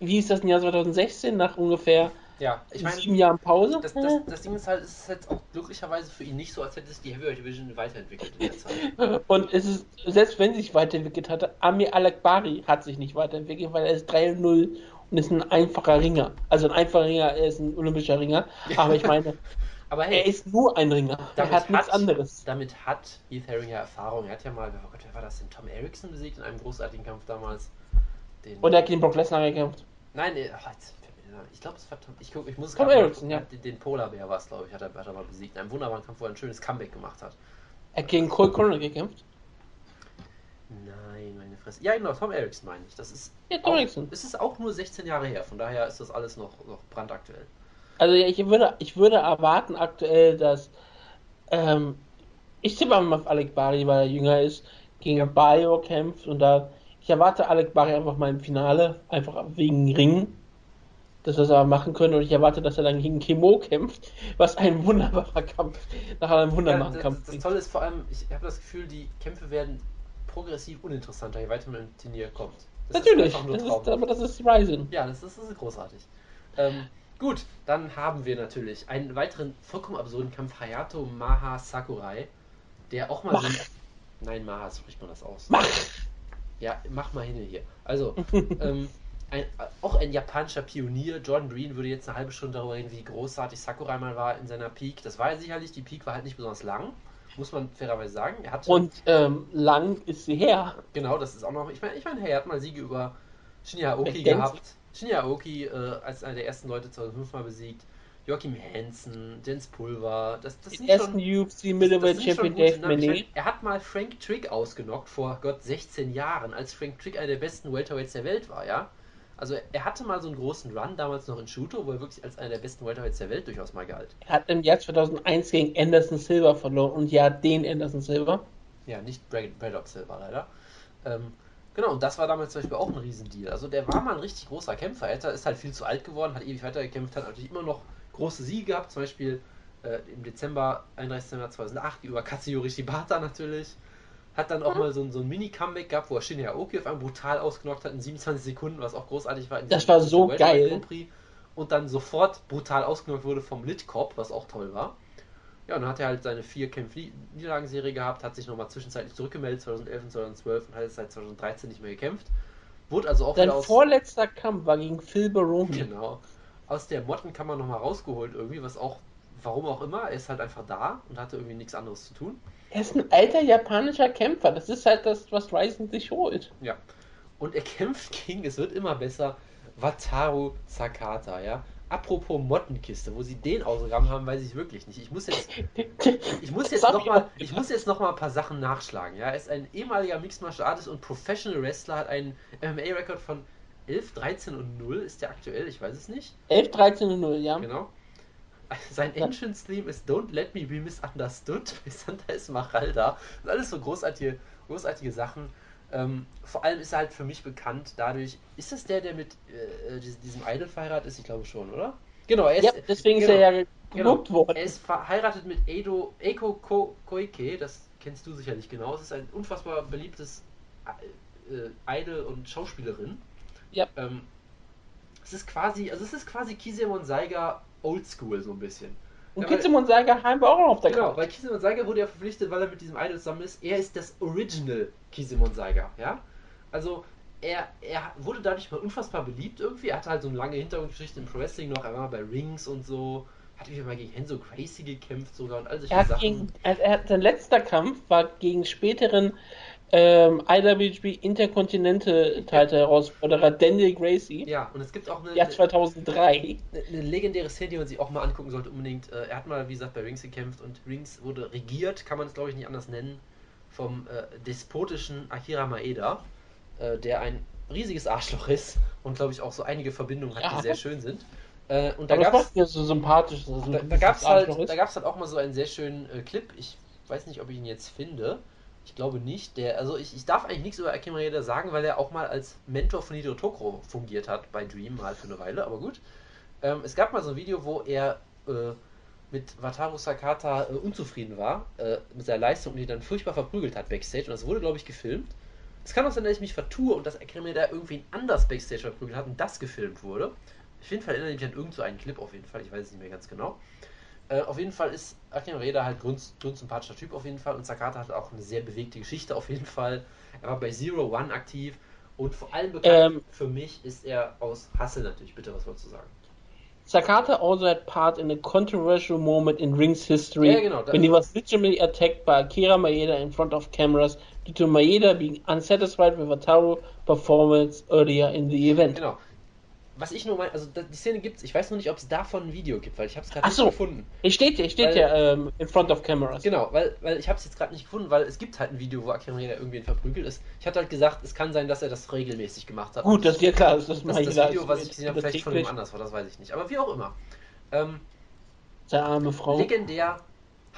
Wie ist das im Jahr 2016, nach ungefähr Ja, ich meine, sieben Jahren Pause? das, das, das Ding ist halt, es ist jetzt auch glücklicherweise für ihn nicht so, als hätte es die Heavyweight Division weiterentwickelt in der Zeit. Und es ist, selbst wenn sich weiterentwickelt hatte, Amir Alakbari hat sich nicht weiterentwickelt, weil er ist 3-0 und ist ein einfacher Ringer. Also ein einfacher Ringer, er ist ein olympischer Ringer. Aber ich meine, Aber er hey, ist nur ein Ringer. Er Damit hat nichts hat- anderes. damit hat Heath Herring ja Erfahrung. Er hat ja mal, oh Gott, wer war das denn? Tom Erickson besiegt in einem großartigen Kampf damals. Den, Und er hat gegen Brock Lesnar gekämpft. Nein, nee, ach, jetzt ich glaube, es war Tom. Ich, guck, ich muss Tom Erickson, ja. Den, den Polarbär war es, glaube ich, hat er, hat er mal besiegt. In einem wunderbaren Kampf, wo er ein schönes Comeback gemacht hat. Er hat gegen Cole Conner gekämpft. Nein, meine Fresse. Ja, genau, Tom Erickson meine ich. Das ist. Ja, Tom auch, Erickson. Es ist auch nur 16 Jahre her, von daher ist das alles noch, noch brandaktuell. Also ja, ich würde, ich würde erwarten aktuell, dass ähm, ich tippe mal auf Alec Bari, weil er jünger ist, gegen Ja. Bayo kämpft und da ich erwarte Alec Bari einfach mal im Finale, einfach wegen Ringen, dass wir das aber machen können und ich erwarte, dass er dann gegen Kimo kämpft, was ein wunderbarer Kampf nach einem Ja, wunderbaren das, Kampf das Tolle ist vor allem, ich habe das Gefühl, die Kämpfe werden progressiv uninteressanter, je weiter man im Turnier kommt. Das Natürlich, Ist das ist, aber das ist Ryzen. Ja, das ist, das ist großartig. Ähm, gut, dann haben wir natürlich einen weiteren vollkommen absurden Kampf Hayato Maha Sakurai, der auch mal Mach. Nein, Maha spricht man das aus. Mach! Ja, mach mal hin hier. Also, ähm, ein, auch ein japanischer Pionier, Jordan Green, würde jetzt eine halbe Stunde darüber reden, wie großartig Sakurai mal war in seiner Peak. Das war er sicherlich, die Peak war halt nicht besonders lang, muss man fairerweise sagen. Er hat Und ähm, lang ist sie her. Genau, das ist auch noch. Ich meine, ich mein, hey, er hat mal Siege über Shinya kennt's? gehabt. Shinya Aoki äh, als einer der ersten Leute 2005 mal besiegt. Joachim Hansen, Jens Pulver. Das, das sind ersten schon. UFC Middleweight Champion Dave mein, Er hat mal Frank Trick ausgenockt vor Gott 16 Jahren, als Frank Trick einer der besten Welterweights der Welt war, ja. Also er hatte mal so einen großen Run damals noch in Shooto, wo er wirklich als einer der besten Welterweights der Welt durchaus mal galt. Er hat im Jahr 2001 gegen Anderson Silva verloren und ja, den Anderson Silva. Ja, nicht Brad- Braddock Silver leider. Ähm, genau, und das war damals zum Beispiel auch ein Riesendeal. Also der war mal ein richtig großer Kämpfer. Er ist halt viel zu alt geworden, hat ewig weitergekämpft, hat natürlich immer noch große Siege gehabt, zum Beispiel äh, im Dezember, 31. Dezember 2008 über Katsuyori Shibata natürlich. Hat dann auch mal so, ein- so ein Mini-Comeback gehabt, wo er Shinya Aoki auf einmal brutal ausgenockt hat in 27 Sekunden, was auch großartig war. in Das war so geil. Und dann sofort brutal ausgenockt wurde vom Litkop, was auch toll war. Ja, und dann hat er halt seine vier Kämpf-Niederlagenserie gehabt, hat sich nochmal zwischenzeitlich zurückgemeldet, 2011 und 2012 und hat jetzt seit 2013 nicht mehr gekämpft. Wurde also auch Sein wieder aus, vorletzter Kampf war gegen Phil Baroni. genau, aus der Mottenkammer nochmal rausgeholt irgendwie, was auch, warum auch immer, er ist halt einfach da und hatte irgendwie nichts anderes zu tun. Er ist ein alter japanischer Kämpfer. Das ist halt das, was Ryzen sich holt. Ja. Und er kämpft gegen, es wird immer besser, Wataru Sakata, ja. Apropos Mottenkiste, wo sie den ausgegraben haben, weiß ich wirklich nicht. Ich muss jetzt Ich muss jetzt noch mal, ich muss jetzt noch mal ein paar Sachen nachschlagen. Ja, er ist ein ehemaliger Mixed Martial Artist und Professional Wrestler, hat einen MMA-Rekord von 11, 13 und 0. Ist der aktuell? Ich weiß es nicht. 11, 13 und 0, ja. Genau. Sein Entrance-Theme ist Don't Let Me Be Misunderstood Santa Esmeralda. Das sind alles so großartige, großartige Sachen. Ähm, vor allem ist er halt für mich bekannt dadurch. Ist das der, der mit äh, diesem Idol verheiratet ist? Ich glaube schon, oder? Genau, er ist, ja, deswegen genau, ist er ja gelobt genau, worden. Er ist verheiratet mit Edo, Eiko Ko, Koike, das kennst du sicherlich genau. Es ist ein unfassbar beliebtes äh, Idol und Schauspielerin. Ja. Ähm, es ist quasi, also es ist quasi Kisemon Saiga Oldschool so ein bisschen. Und ja, Kisemon Saiga haben wir auch noch auf der Genau, Karte. weil Kisemon Saiga wurde ja verpflichtet, weil er mit diesem Idol zusammen ist. Er ist das Original Kisemon Saiga, ja? Also er, er wurde dadurch mal unfassbar beliebt irgendwie. Er hatte halt so eine lange Hintergrundgeschichte im Pro Wrestling noch. Er war bei Rings und so. Hat irgendwie mal gegen Enzo Crazy gekämpft sogar und all solche er Sachen. Gegen, er hat, sein letzter Kampf war gegen späteren ähm, IWGP Intercontinental Title Herausforderer Daniel Gracie. Ja, und es gibt auch eine. Jahr 2003. Eine, eine, legendäre Szene, die man sich auch mal angucken sollte, unbedingt. Äh, er hat mal, wie gesagt, bei Rings gekämpft und Rings wurde regiert, kann man es glaube ich nicht anders nennen, vom äh, despotischen Akira Maeda, äh, der ein riesiges Arschloch ist und glaube ich auch so einige Verbindungen hat, ja. die sehr schön sind. Äh, und da gab es so sympathisch. Da, da gab es halt, halt auch mal so einen sehr schönen äh, Clip. Ich weiß nicht, ob ich ihn jetzt finde. Ich glaube nicht. Der, also ich, ich darf eigentlich nichts über Akira Maeda sagen, weil er auch mal als Mentor von Hideo Tokro fungiert hat bei Dream mal für eine Weile, aber gut. Ähm, es gab mal so ein Video, wo er äh, mit Wataru Sakata äh, unzufrieden war äh, mit seiner Leistung und ihn dann furchtbar verprügelt hat backstage und das wurde, glaube ich, gefilmt. Es kann auch sein, dass ich mich vertue und dass Akira irgendwie anders backstage verprügelt hat und das gefilmt wurde. Auf jeden Fall erinnere ich mich an irgendeinen so Clip auf jeden Fall, ich weiß es nicht mehr ganz genau. Äh, auf jeden Fall ist Akira Reda halt grundsympathischer Typ auf jeden Fall und Sakata hat auch eine sehr bewegte Geschichte auf jeden Fall. Er war bei Zero One aktiv und vor allem bekannt ähm, für mich ist er aus Hustle natürlich. Bitte, was wolltest du sagen? Sakata also had part in a controversial moment in Rings history ja, genau, when he was literally attacked by Akira Maeda in front of cameras due to Maeda being unsatisfied with Wataru performance earlier in the event. Genau, was ich nur meine, also die Szene gibt's, ich weiß nur nicht, ob es davon ein Video gibt, weil ich habe es gerade nicht so, gefunden. Es steht, es steht weil, ja ähm, in front of cameras. Genau, weil, weil ich habe es jetzt gerade nicht gefunden, weil es gibt halt ein Video, wo Akira Maeda irgendwie verprügelt ist. Ich hatte halt gesagt, es kann sein, dass er das regelmäßig gemacht hat. Gut, das ist ja klar, das ist das, das Video, was ich gesehen habe, vielleicht von ihm anders war, das weiß ich nicht. Aber wie auch immer. Ähm, Seine arme Frau. Legendär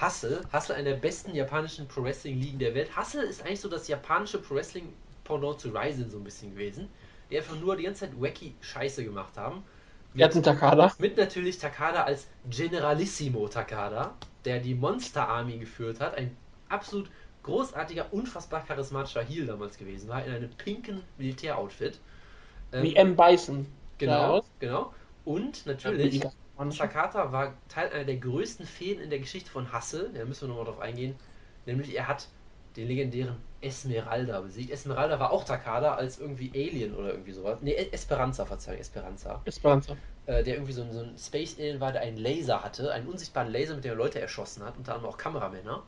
Hustle, Hustle einer der besten japanischen Pro Wrestling Ligen der Welt. Hustle ist eigentlich so das japanische Pro Wrestling Pendant zu Ryzen so ein bisschen gewesen, die einfach nur die ganze Zeit wacky Scheiße gemacht haben Jetzt ein Takada. Mit natürlich Takada als Generalissimo Takada, der die Monster Army geführt hat. Ein absolut großartiger, unfassbar charismatischer Heel damals gewesen war, in einem pinken Militäroutfit. Ähm, Wie M. Bison. Genau, genau. Und natürlich, Takata war Teil einer der größten Feen in der Geschichte von Hustle. Da müssen wir nochmal drauf eingehen. Nämlich, er hat den legendären Esmeralda besiegt. Esmeralda war auch Takada als irgendwie Alien oder irgendwie sowas. Ne, Esperanza, Verzeihung, Esperanza. Esperanza. Äh, der irgendwie so ein, so ein Space Alien war, der einen Laser hatte, einen unsichtbaren Laser, mit dem er Leute erschossen hat, unter anderem auch Kameramänner.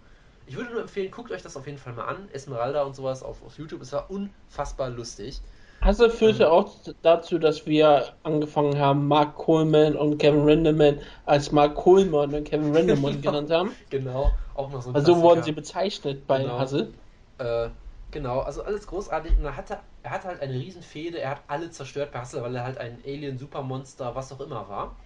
Ich würde nur empfehlen, guckt euch das auf jeden Fall mal an. Esmeralda und sowas auf, auf YouTube. Es war unfassbar lustig. Also führte ähm, auch dazu, dass wir angefangen haben, Mark Coleman und Kevin Renderman als Mark Coleman und Kevin Renderman genau, genannt haben. Genau, auch noch so ein Also wurden sie bezeichnet bei genau. Hassel. Äh, genau, also alles großartig. Und er hatte, er hatte halt eine Riesenfehde, er hat alle zerstört bei Hustle, weil er halt ein Alien, Supermonster, was auch immer war.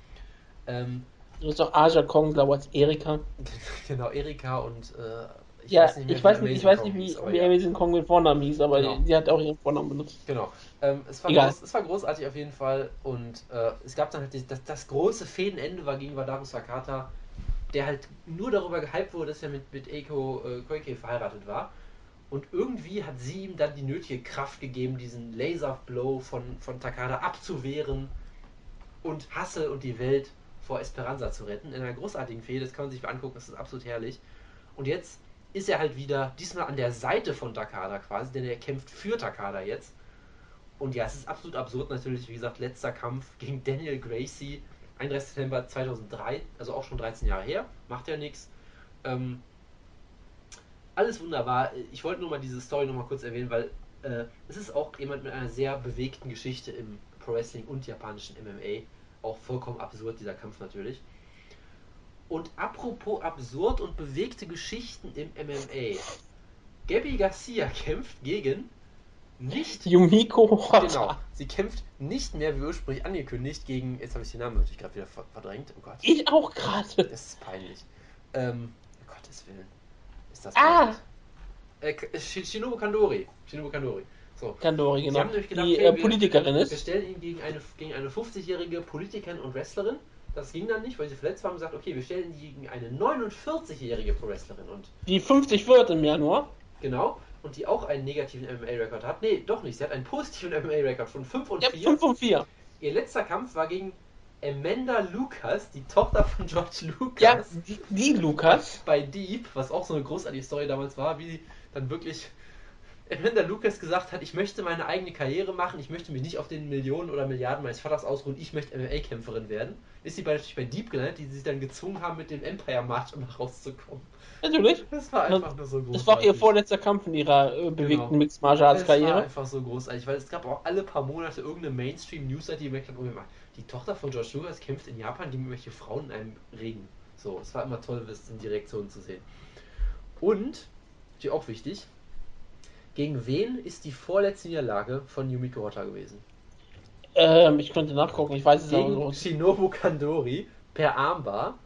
Ähm, du hast auch Aja Kong, glaube als Erika. genau, Erika und äh, ich ja, weiß nicht mehr, ich, weiß nicht, ich weiß nicht, wie, hieß, wie ja. Amazing Kong mit Vornamen hieß, aber genau. sie hat auch ihren Vornamen benutzt. Genau. Ähm, es, war groß, es war großartig auf jeden Fall und äh, es gab dann halt die, das, das große Fädenende war gegen Wadaru Sakata, der halt nur darüber gehypt wurde, dass er mit, mit Eiko äh, Koike verheiratet war. Und irgendwie hat sie ihm dann die nötige Kraft gegeben, diesen Laserblow von, von Takada abzuwehren und Hassel und die Welt vor Esperanza zu retten. In einer großartigen Fehde, das kann man sich mal angucken, das ist absolut herrlich. Und jetzt ist er halt wieder, diesmal an der Seite von Takada quasi, denn er kämpft für Takada jetzt. Und ja, es ist absolut absurd natürlich, wie gesagt, letzter Kampf gegen Daniel Gracie, 31. September 2003, also auch schon 13 Jahre her, macht ja nichts. Ähm, alles wunderbar. Ich wollte nur mal diese Story noch mal kurz erwähnen, weil äh, es ist auch jemand mit einer sehr bewegten Geschichte im Pro Wrestling und japanischen MMA. Auch vollkommen absurd, dieser Kampf natürlich. Und apropos absurd und bewegte Geschichten im MMA. Gabby Garcia kämpft gegen nicht Yumiko Hotta. Genau. Sie kämpft nicht mehr wie ursprünglich angekündigt gegen. Jetzt habe ich den Namen natürlich gerade wieder ver- verdrängt. Oh Gott. Ich auch gerade. Das ist peinlich. Ähm, um Gottes Willen. Ist das Ah! Äh, Sh- Shinobu Kandori. Shinobu Kandori. So. Kandori, Sie genau. gedacht, Die okay, äh, wir- Politikerin Wir ist. stellen ihn gegen eine, gegen eine 50-jährige Politikerin und Wrestlerin. Das ging dann nicht, weil sie verletzt war und gesagt, okay, wir stellen ihn gegen eine 49-jährige Pro-Wrestlerin. Und Die 50 wird im Januar. genau, und die auch einen negativen MMA-Rekord hat. Nee, doch nicht. Sie hat einen positiven MMA-Rekord von 5 und Ja, 4. 5 und 4. Ihr letzter Kampf war gegen Amanda Lucas, die Tochter von George Lucas. Ja, die, die Lukas. bei Deep, was auch so eine großartige Story damals war, wie dann wirklich Amanda Lucas gesagt hat, ich möchte meine eigene Karriere machen, ich möchte mich nicht auf den Millionen oder Milliarden meines Vaters ausruhen, ich möchte MMA-Kämpferin werden. Ist sie bei, natürlich bei Deep gelandet, die sich dann gezwungen haben, mit dem Empire-March immer rauszukommen. Natürlich. Das war einfach nur so großartig. Das war ihr vorletzter Kampf in ihrer äh, bewegten Genau. Mixed Martial Arts Das war Karriere. einfach so großartig, weil es gab auch alle paar Monate irgendeine Mainstream-News, die gemerkt hat, Moment mal, die Tochter von George Lucas kämpft in Japan gegen irgendwelche Frauen in einem Regen. So, es war immer toll, das in die Reaktionen zu sehen. Und, natürlich auch wichtig, gegen wen ist die vorletzte Niederlage von Yumiko Hotta gewesen? Ähm, ich könnte nachgucken, ich weiß es Gegen so. Shinobu Kandori per Armbar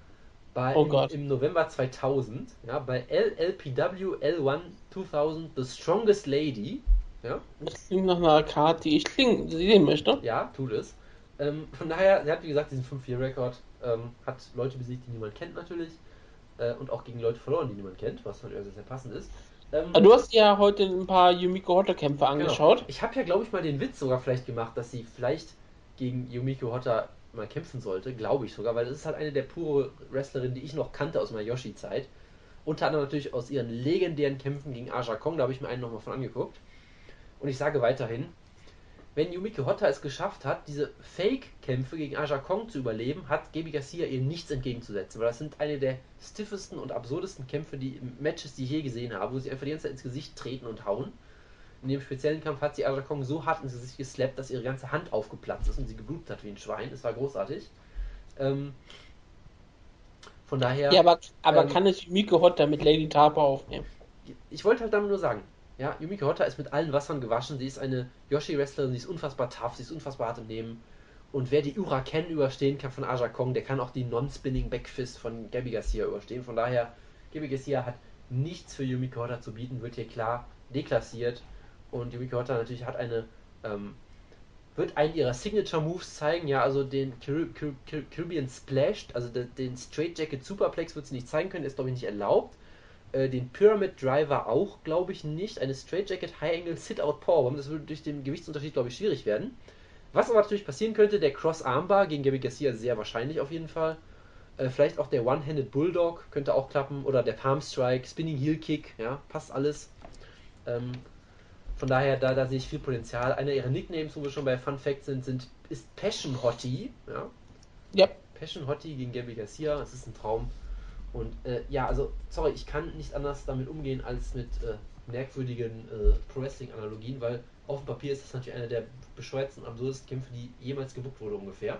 bei, Oh im, im November 2000, ja, bei LLPW L1 2000 The Strongest Lady, ja, Das klingt nach einer Karte, die ich sehen möchte. Ja, tut es. Ähm, von daher, er hat wie gesagt diesen 5-4-Rekord, ähm, hat Leute besiegt, die niemand kennt natürlich. Äh, und auch gegen Leute verloren, die niemand kennt, was natürlich sehr, sehr passend ist. Ähm, Aber Du hast ja heute ein paar Yumiko Hotta Kämpfe genau. angeschaut. Ich habe ja, glaube ich, mal den Witz sogar vielleicht gemacht, dass sie vielleicht gegen Yumiko Hotta mal kämpfen sollte, glaube ich sogar, weil das ist halt eine der pure Wrestlerinnen, die ich noch kannte aus meiner Yoshi-Zeit. Unter anderem natürlich aus ihren legendären Kämpfen gegen Aja Kong, da habe ich mir einen nochmal von angeguckt. Und ich sage weiterhin, wenn Yumiko Hotta es geschafft hat, diese Fake-Kämpfe gegen Aja Kong zu überleben, hat Gabi Garcia ihr nichts entgegenzusetzen, weil das sind eine der stiffesten und absurdesten Kämpfe, die Matches, die ich je gesehen habe, wo sie einfach die ganze Zeit ins Gesicht treten und hauen. In dem speziellen Kampf hat sie Aja Kong so hart ins Gesicht geslappt, dass ihre ganze Hand aufgeplatzt ist und sie geblutet hat wie ein Schwein. Es war großartig. Ähm, von daher, Ja, aber, aber Ähm, kann es Yumiko Hotta mit Lady Tapa aufnehmen? ich wollte halt damit nur sagen, ja, Yumiko Hotta ist mit allen Wassern gewaschen. Sie ist eine Yoshi-Wrestlerin, sie ist unfassbar tough, sie ist unfassbar hart im Nehmen. Und wer die Uraken überstehen kann von Aja Kong, der kann auch die Non-Spinning Backfist von Gabi Garcia überstehen. Von daher, Gabi Garcia hat nichts für Yumiko Hotta zu bieten, wird hier klar deklassiert. Und Yumiko Hotta natürlich hat eine, ähm, wird einen ihrer Signature Moves zeigen, ja, also den Carib- Carib- Carib- Caribbean Splash, also de- den Straight Jacket Superplex wird sie nicht zeigen können, ist glaube ich nicht erlaubt. Äh, den Pyramid Driver auch, glaube ich, nicht. Eine Straight Jacket High Angle Sit-Out Powerbomb, das würde durch den Gewichtsunterschied, glaube ich, schwierig werden. Was aber natürlich passieren könnte, der Cross Armbar gegen Gabi Garcia sehr wahrscheinlich auf jeden Fall. Äh, vielleicht auch der One-Handed Bulldog könnte auch klappen. Oder der Palm Strike, Spinning Heel Kick, ja, passt alles. Ähm, von daher, da, da sehe ich viel Potenzial. Einer ihrer Nicknames, wo wir schon bei Fun Facts sind, sind ist Passion Hottie. Ja? Ja. Passion Hottie gegen Gabi Garcia, das ist ein Traum. Und äh, ja, also, sorry, ich kann nicht anders damit umgehen als mit äh, merkwürdigen äh, Pro-Wrestling-Analogien, weil auf dem Papier ist das natürlich einer der bescheuertsten, absurdesten Kämpfe, die jemals gebuckt wurde, ungefähr.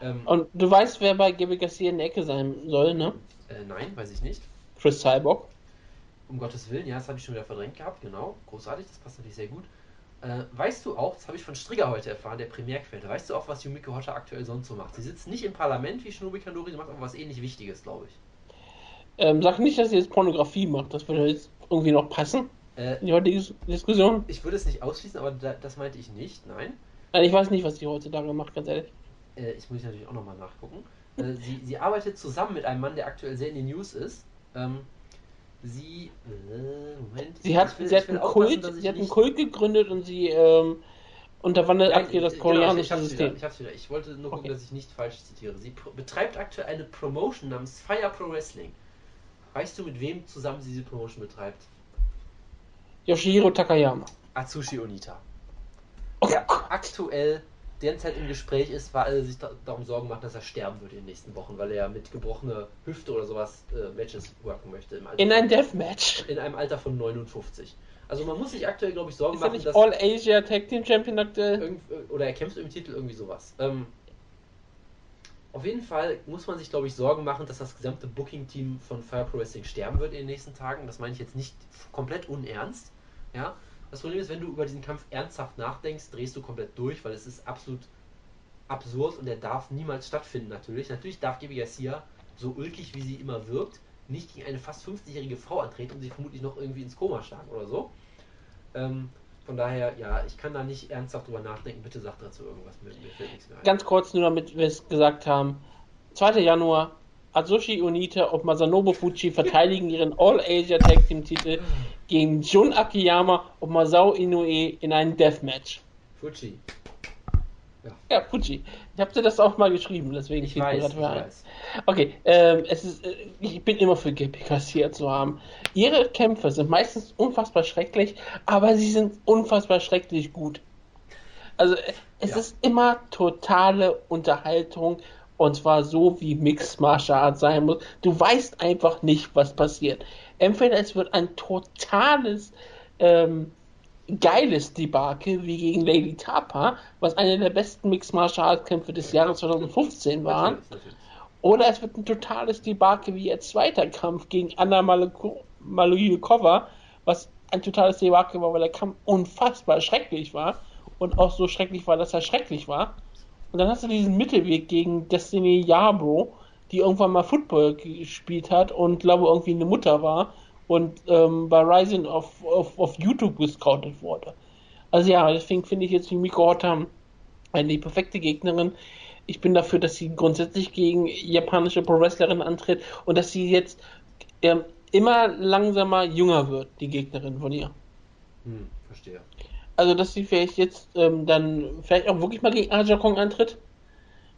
Ähm, Und du weißt, wer bei Gabi Garcia in der Ecke sein soll, ne? äh, nein, weiß ich nicht. Chris Cyborg. Um Gottes Willen, ja, das habe ich schon wieder verdrängt gehabt, genau. Großartig, das passt natürlich sehr gut. Äh, weißt du auch, das habe ich von Strigger heute erfahren, der Primärquelle, weißt du auch, was Yumiko Hotta aktuell sonst so macht? Sie sitzt nicht im Parlament wie Shinobi Kandori, sie macht aber was ähnlich Wichtiges, glaube ich. Ähm, sag nicht, dass sie jetzt Pornografie macht. Das würde jetzt irgendwie noch passen Äh, in die heutige Dis- Diskussion. ich würde es nicht ausschließen, aber da, das meinte ich nicht, nein. Nein, ich weiß nicht, was sie heutzutage macht, ganz ehrlich. Äh, ich muss natürlich auch nochmal nachgucken. Äh, sie, sie arbeitet zusammen mit einem Mann, der aktuell sehr in den News ist. Ähm, sie. Äh, Moment. Sie hat, will- sie hat einen Kult, sie hat einen Kult gegründet und sie ähm, unterwandert Ja, aktuell das ich- koreanische genau, ich System. Wieder, ich hab's wieder. Ich wollte nur gucken, Okay. dass ich nicht falsch zitiere. Sie betreibt aktuell eine Promotion namens Fire Pro Wrestling. Weißt du, mit wem zusammen sie diese Promotion betreibt? Yoshihiro Takayama. Atsushi Onita. Oh Der aktuell derzeit im Gespräch ist, weil er sich da, darum Sorgen macht, dass er sterben wird in den nächsten Wochen, weil er ja mit gebrochener Hüfte oder sowas äh, Matches worken möchte. Im Alter In ein von- Deathmatch. in einem Alter von 59. Also man muss sich aktuell, glaube ich, Sorgen Ist machen, nicht dass All Asia Tag Team Champion aktuell? irgend, oder er kämpft im Titel irgendwie sowas. Ähm, auf jeden Fall muss man sich, glaube ich, Sorgen machen, dass das gesamte Booking-Team von Fire Pro Wrestling sterben wird in den nächsten Tagen. Das meine ich jetzt nicht komplett unernst. Ja, Das Problem ist, wenn du über diesen Kampf ernsthaft nachdenkst, drehst du komplett durch, weil es ist absolut absurd und der darf niemals stattfinden natürlich. Natürlich darf Gabi Garcia, so ulkig wie sie immer wirkt, nicht gegen eine fast 50-jährige Frau antreten und sie vermutlich noch irgendwie ins Koma schlagen oder so. Ähm, von daher, ja, ich kann da nicht ernsthaft drüber nachdenken. Bitte sag dazu irgendwas. Mir, mir fällt nichts mehr ein. Ganz kurz, nur damit wir es gesagt haben. 2. Januar, Atsushi Onita und Masanobu Fuji verteidigen ihren All-Asia Tag Team Titel gegen Jun Akiyama und Masao Inoue in einem Deathmatch. Fuji. Ja, Fuji. Ich habe dir das auch mal geschrieben, deswegen Ich weiß, gerade ich weiß. Okay, ähm, es ist, äh, ich bin immer für Gabi Garcia zu haben. Ihre Kämpfe sind meistens unfassbar schrecklich, aber sie sind unfassbar schrecklich gut. Also äh, es Ja. ist immer totale Unterhaltung und zwar so wie Mixed Martial Arts sein muss. Du weißt einfach nicht, was passiert. Entweder es wird ein totales ähm, geiles Debakel wie gegen Lady Tapa, was einer der besten Mixed Martial Arts Kämpfe des Jahres 2015 war. Natürlich, natürlich. Oder es wird ein totales Debakel wie ihr zweiter Kampf gegen Anna Malujakova, was ein totales Debakel war, weil der Kampf unfassbar schrecklich war und auch so schrecklich war, dass er schrecklich war. Und dann hast du diesen Mittelweg gegen Destiny Yarbrough, die irgendwann mal Football gespielt hat und glaube irgendwie eine Mutter war und ähm, bei Ryzen auf, auf, auf YouTube gescoutet wurde. Also ja, deswegen finde ich jetzt wie Miko Hotam eine perfekte Gegnerin. Ich bin dafür, dass sie grundsätzlich gegen japanische Pro-Wrestlerinnen antritt und dass sie jetzt ähm, immer langsamer jünger wird, die Gegnerin von ihr. Hm, verstehe. Also, dass sie vielleicht jetzt ähm, dann vielleicht auch wirklich mal gegen Aja Kong antritt.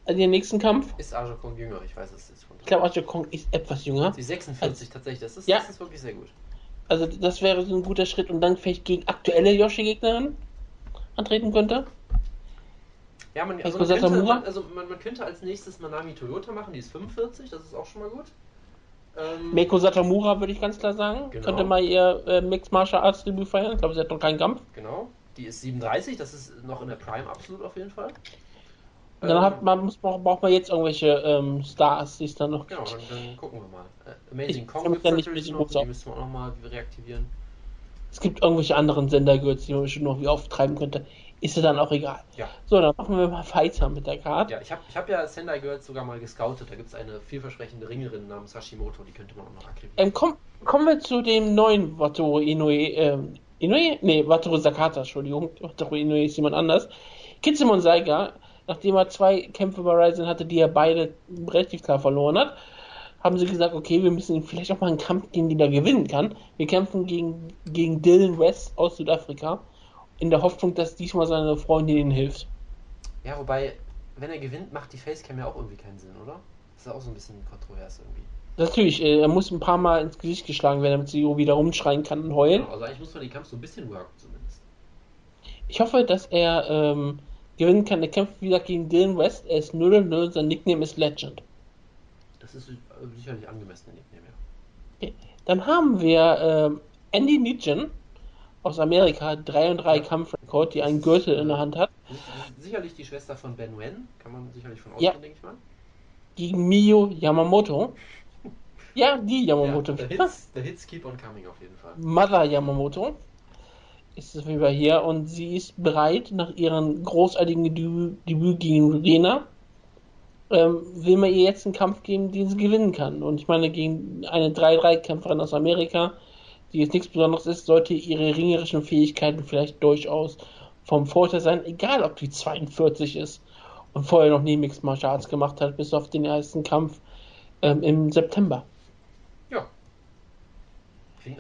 Also den nächsten Kampf. Ist Aja Kong jünger? Ich weiß es. Ich glaube, Aja Kong ist etwas jünger. Sie ist 46 tatsächlich. Das ist, Ja. das ist wirklich sehr gut. Also, das wäre so ein guter Schritt und dann vielleicht gegen aktuelle Yoshi-Gegnerin antreten könnte. Ja, man, also man, könnte, man, also man, man könnte als nächstes Manami Toyota machen, die ist 45, das ist auch schon mal gut. Ähm, Meiko Satomura würde ich ganz klar sagen. Genau. Könnte mal ihr äh, Mixed Martial Arts Debüt feiern. Ich glaube, sie hat noch keinen Kampf. Genau, die ist 37, das ist noch in der Prime absolut auf jeden Fall. Dann Ähm, hat man, muss, braucht man jetzt irgendwelche ähm, Stars, die es dann noch Genau, dann, dann gucken wir mal. Äh, Amazing Ich Kong gibt natürlich noch, die müssen wir auch nochmal reaktivieren. Es gibt irgendwelche anderen Sendergürtel, die man bestimmt noch wie auftreiben könnte. Ist ja dann auch egal. Ja. So, dann machen wir mal weiter mit der Karte. Ja, ich habe ich hab ja Sendai Girls sogar mal gescoutet, da gibt es eine vielversprechende Ringerin namens Hashimoto, die könnte man auch noch akquirieren. Ähm, komm, kommen wir zu dem neuen Wataru Inoue. Ähm, Inoue? Nee, Wataru Sakata, Entschuldigung. Wataru Inoue ist jemand anders. Kitsumon Saiga, nachdem er zwei Kämpfe bei Ryzen hatte, die er beide relativ klar verloren hat, haben sie gesagt, okay, wir müssen vielleicht auch mal einen Kampf gegen den er gewinnen kann. Wir kämpfen gegen, gegen Dylan West aus Südafrika, in der Hoffnung, dass diesmal seine Freundin ihnen hilft. Ja, wobei, wenn er gewinnt, macht die Facecam ja auch irgendwie keinen Sinn, oder? Das ist auch so ein bisschen kontrovers irgendwie. Natürlich, äh, er muss ein paar Mal ins Gesicht geschlagen werden, damit sie wieder rumschreien kann und heulen. Genau, also eigentlich muss man den Kampf so ein bisschen worken zumindest. Ich hoffe, dass er ähm, gewinnen kann. Er kämpft wieder gegen Dylan West. Er ist 0-0. Sein Nickname ist Legend. Das ist äh, sicherlich angemessen, der Nickname, ja. Dann haben wir ähm, Andy Nugent aus Amerika, 3 und 3 Ja. Kampfrekord, die einen Gürtel in der Hand hat, ist Sicherlich die Schwester von Ben Wen, kann man sicherlich von Ja. ausgehen, denke ich mal. gegen Mio Yamamoto. Ja, die Yamamoto. Ja, der, Hits, der Hits keep on coming auf jeden Fall. Mother Yamamoto ist es wieder hier und sie ist bereit nach ihrem großartigen Debüt, Debüt gegen Rena. Ähm, will man ihr jetzt einen Kampf geben, den sie gewinnen kann. Und ich meine, gegen eine 3-3-Kämpferin aus Amerika, die jetzt nichts Besonderes ist, sollte ihre ringerischen Fähigkeiten vielleicht durchaus vom Vorteil sein, egal ob die 42 ist und vorher noch nie Mixed Martial Arts gemacht hat, bis auf den ersten Kampf ähm, im September. Ja.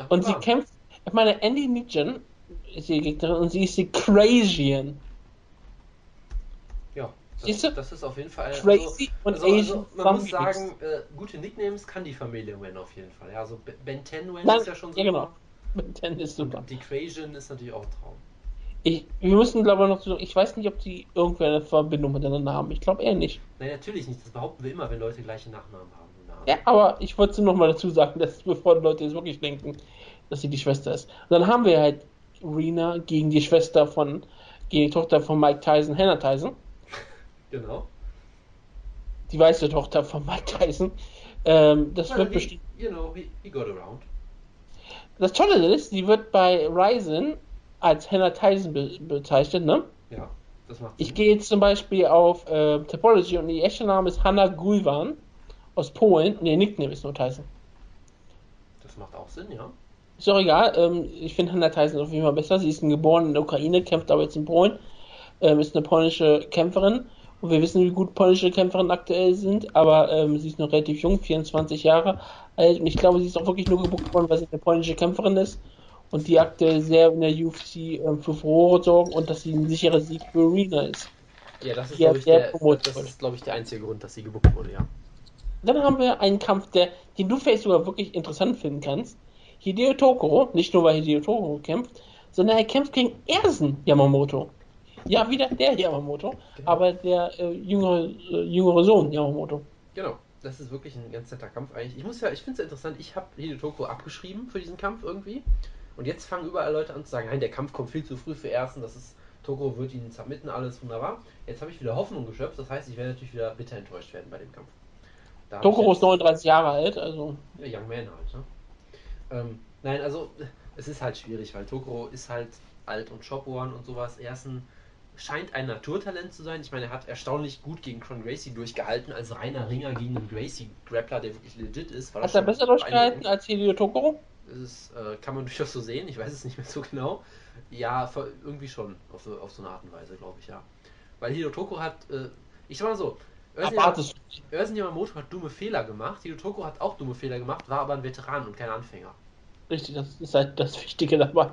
Und sie Plan. kämpft, ich meine, Andy Nugent ist die Gegnerin und sie ist die Crazian. Ja, das, das ist auf jeden Fall. Crazy und also, Asian also, man muss sagen, äh, gute Nicknames kann die Familie Wen auf jeden Fall. Ja, also Ben- Ben Ten Wen Nein, ist ja schon ja, super. genau. Mit Ten ist super. Und die Quasian ist natürlich auch ein Traum. Ich, wir müssen, glaube ich, noch ich weiß nicht, ob die irgendwer eine Verbindung miteinander haben. Ich glaube eher nicht. Nein, natürlich nicht. Das behaupten wir immer, wenn Leute gleiche Nachnamen haben. Ja, aber ich wollte noch mal dazu sagen, dass bevor die Leute jetzt wirklich denken, dass sie die Schwester ist. Und dann haben wir halt Rena gegen die Schwester von, gegen die Tochter von Mike Tyson, Hannah Tyson. Genau. Die weiße Tochter von Mike Tyson. Ähm, das Well, wird bestimmt. you know, he, he got around. Das Tolle ist, sie wird bei Ryzen als Hannah Tyson be bezeichnet, ne? Ja, das macht Ich Sinn. gehe jetzt zum Beispiel auf äh, Topology und ihr echter Name ist Hanna Gulwan aus Polen und ihr Nickname ist nur Tyson. Das macht auch Sinn, ja. Ist doch egal, ähm, ich finde Hannah Tyson auf jeden Fall besser. Sie ist geboren in der Ukraine, kämpft aber jetzt in Polen, ähm, ist eine polnische Kämpferin und wir wissen, wie gut polnische Kämpferinnen aktuell sind, aber ähm, sie ist noch relativ jung, 24 Jahre alt und ich glaube, sie ist auch wirklich nur gebucht worden, weil sie eine polnische Kämpferin ist und die aktuell sehr in der UFC ähm, für Furore sorgen und dass sie ein sicherer Sieg für Arena ist. Ja, das ist, glaube ich, sehr der, das ist, glaube ich, der einzige Grund, dass sie gebucht wurde, ja. Dann haben wir einen Kampf, der, den du vielleicht sogar wirklich interessant finden kannst. Hideo Tokoro, nicht nur weil Hideo Tokoro kämpft, sondern er kämpft gegen Ersen Yamamoto. Ja, wieder der Yamamoto, Genau. aber der äh, jüngere, äh, jüngere Sohn Yamamoto. Genau. Das ist wirklich ein ganz netter Kampf eigentlich. Ich muss ja, ich finde es ja interessant, ich habe Hidetoko abgeschrieben für diesen Kampf irgendwie. Und jetzt fangen überall Leute an zu sagen, nein, der Kampf kommt viel zu früh für Ersten, das ist, Toko wird ihn submitten, alles wunderbar. Jetzt habe ich wieder Hoffnung geschöpft, das heißt, ich werde natürlich wieder bitter enttäuscht werden bei dem Kampf. Da jetzt- ist 39 Jahre alt, also Ja, Young Man halt, ne? Ähm, nein, also es ist halt schwierig, weil Tokoro ist halt alt und Shopworn und sowas. Er ist ein, scheint ein Naturtalent zu sein. Ich meine, er hat erstaunlich gut gegen Con Gracie durchgehalten, als reiner Ringer gegen einen Gracie-Grappler, der wirklich legit ist. hat er besser durchgehalten als Hideo Tokoro? Das ist, äh, kann man durchaus so sehen, ich weiß es nicht mehr so genau. Ja, irgendwie schon, auf so, auf so eine Art und Weise, glaube ich, ja. Weil Hideo Toko hat, äh, ich sag mal so, Erwartest du. Ersin Yamamoto hat dumme Fehler gemacht, Hideo Toko hat auch dumme Fehler gemacht, war aber ein Veteran und kein Anfänger. Richtig, das ist halt das Wichtige dabei.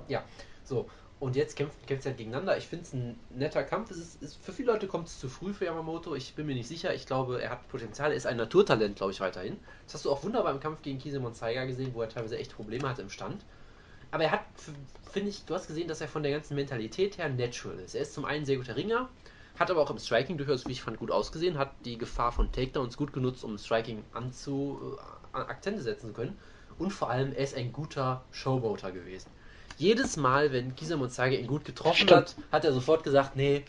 So, und jetzt kämpft kämpft sie halt gegeneinander. Ich finde es ein netter Kampf. Es ist, ist, für viele Leute kommt es zu früh für Yamamoto. Ich bin mir nicht sicher. Ich glaube, er hat Potenzial. Er ist ein Naturtalent, glaube ich, weiterhin. Das hast du auch wunderbar im Kampf gegen Kisemon Zeiger gesehen, wo er teilweise echt Probleme hatte im Stand. Aber er hat, finde ich, du hast gesehen, dass er von der ganzen Mentalität her natural ist. Er ist zum einen ein sehr guter Ringer, hat aber auch im Striking durchaus, wie ich fand, gut ausgesehen, hat die Gefahr von Takedowns gut genutzt, um Striking anzu, äh, Akzente setzen zu können. Und vor allem, er ist ein guter Showboater gewesen. Jedes Mal, wenn Kisa Monzage ihn gut getroffen hat, hat er sofort gesagt, nee,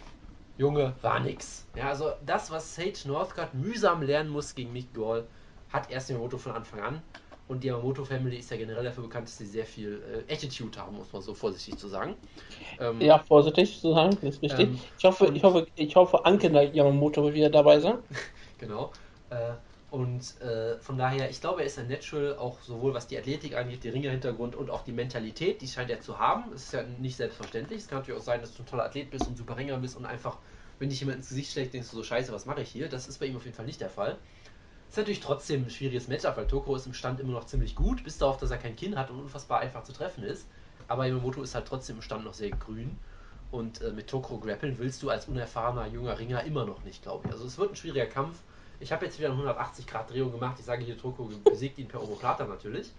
Junge, war nix. Ja, also das, was Sage Northcutt mühsam lernen muss gegen Mick Gall, hat erst Yamamoto von Anfang an. Und die Yamamoto-Family ist ja generell dafür bekannt, dass sie sehr viel äh, Attitude haben, muss man so vorsichtig zu sagen. Ähm, Ja, vorsichtig zu sagen, das ist richtig. Ähm, ich hoffe, ich hoffe, ich hoffe, Anke Yamamoto wird wieder dabei sein. Genau. Äh, und äh, von daher, ich glaube, er ist ein Natural, auch sowohl was die Athletik angeht, die Ringerhintergrund und auch die Mentalität, die scheint er zu haben. Es ist ja nicht selbstverständlich. Es kann natürlich auch sein, dass du ein toller Athlet bist und super Ringer bist und einfach, wenn dich jemand ins Gesicht schlägt, denkst du so, scheiße, was mache ich hier? Das ist bei ihm auf jeden Fall nicht der Fall. Ist natürlich trotzdem ein schwieriges Matchup, weil Toko ist im Stand immer noch ziemlich gut, bis darauf, dass er kein Kinn hat und unfassbar einfach zu treffen ist. Aber Yamamoto ist halt trotzdem im Stand noch sehr grün. Und äh, mit Tokoro grappeln willst du als unerfahrener junger Ringer immer noch nicht, glaube ich. Also es wird ein schwieriger Kampf. Ich habe jetzt wieder eine 180-Grad-Drehung gemacht. Ich sage hier, Toko besiegt ihn per Omoplata natürlich.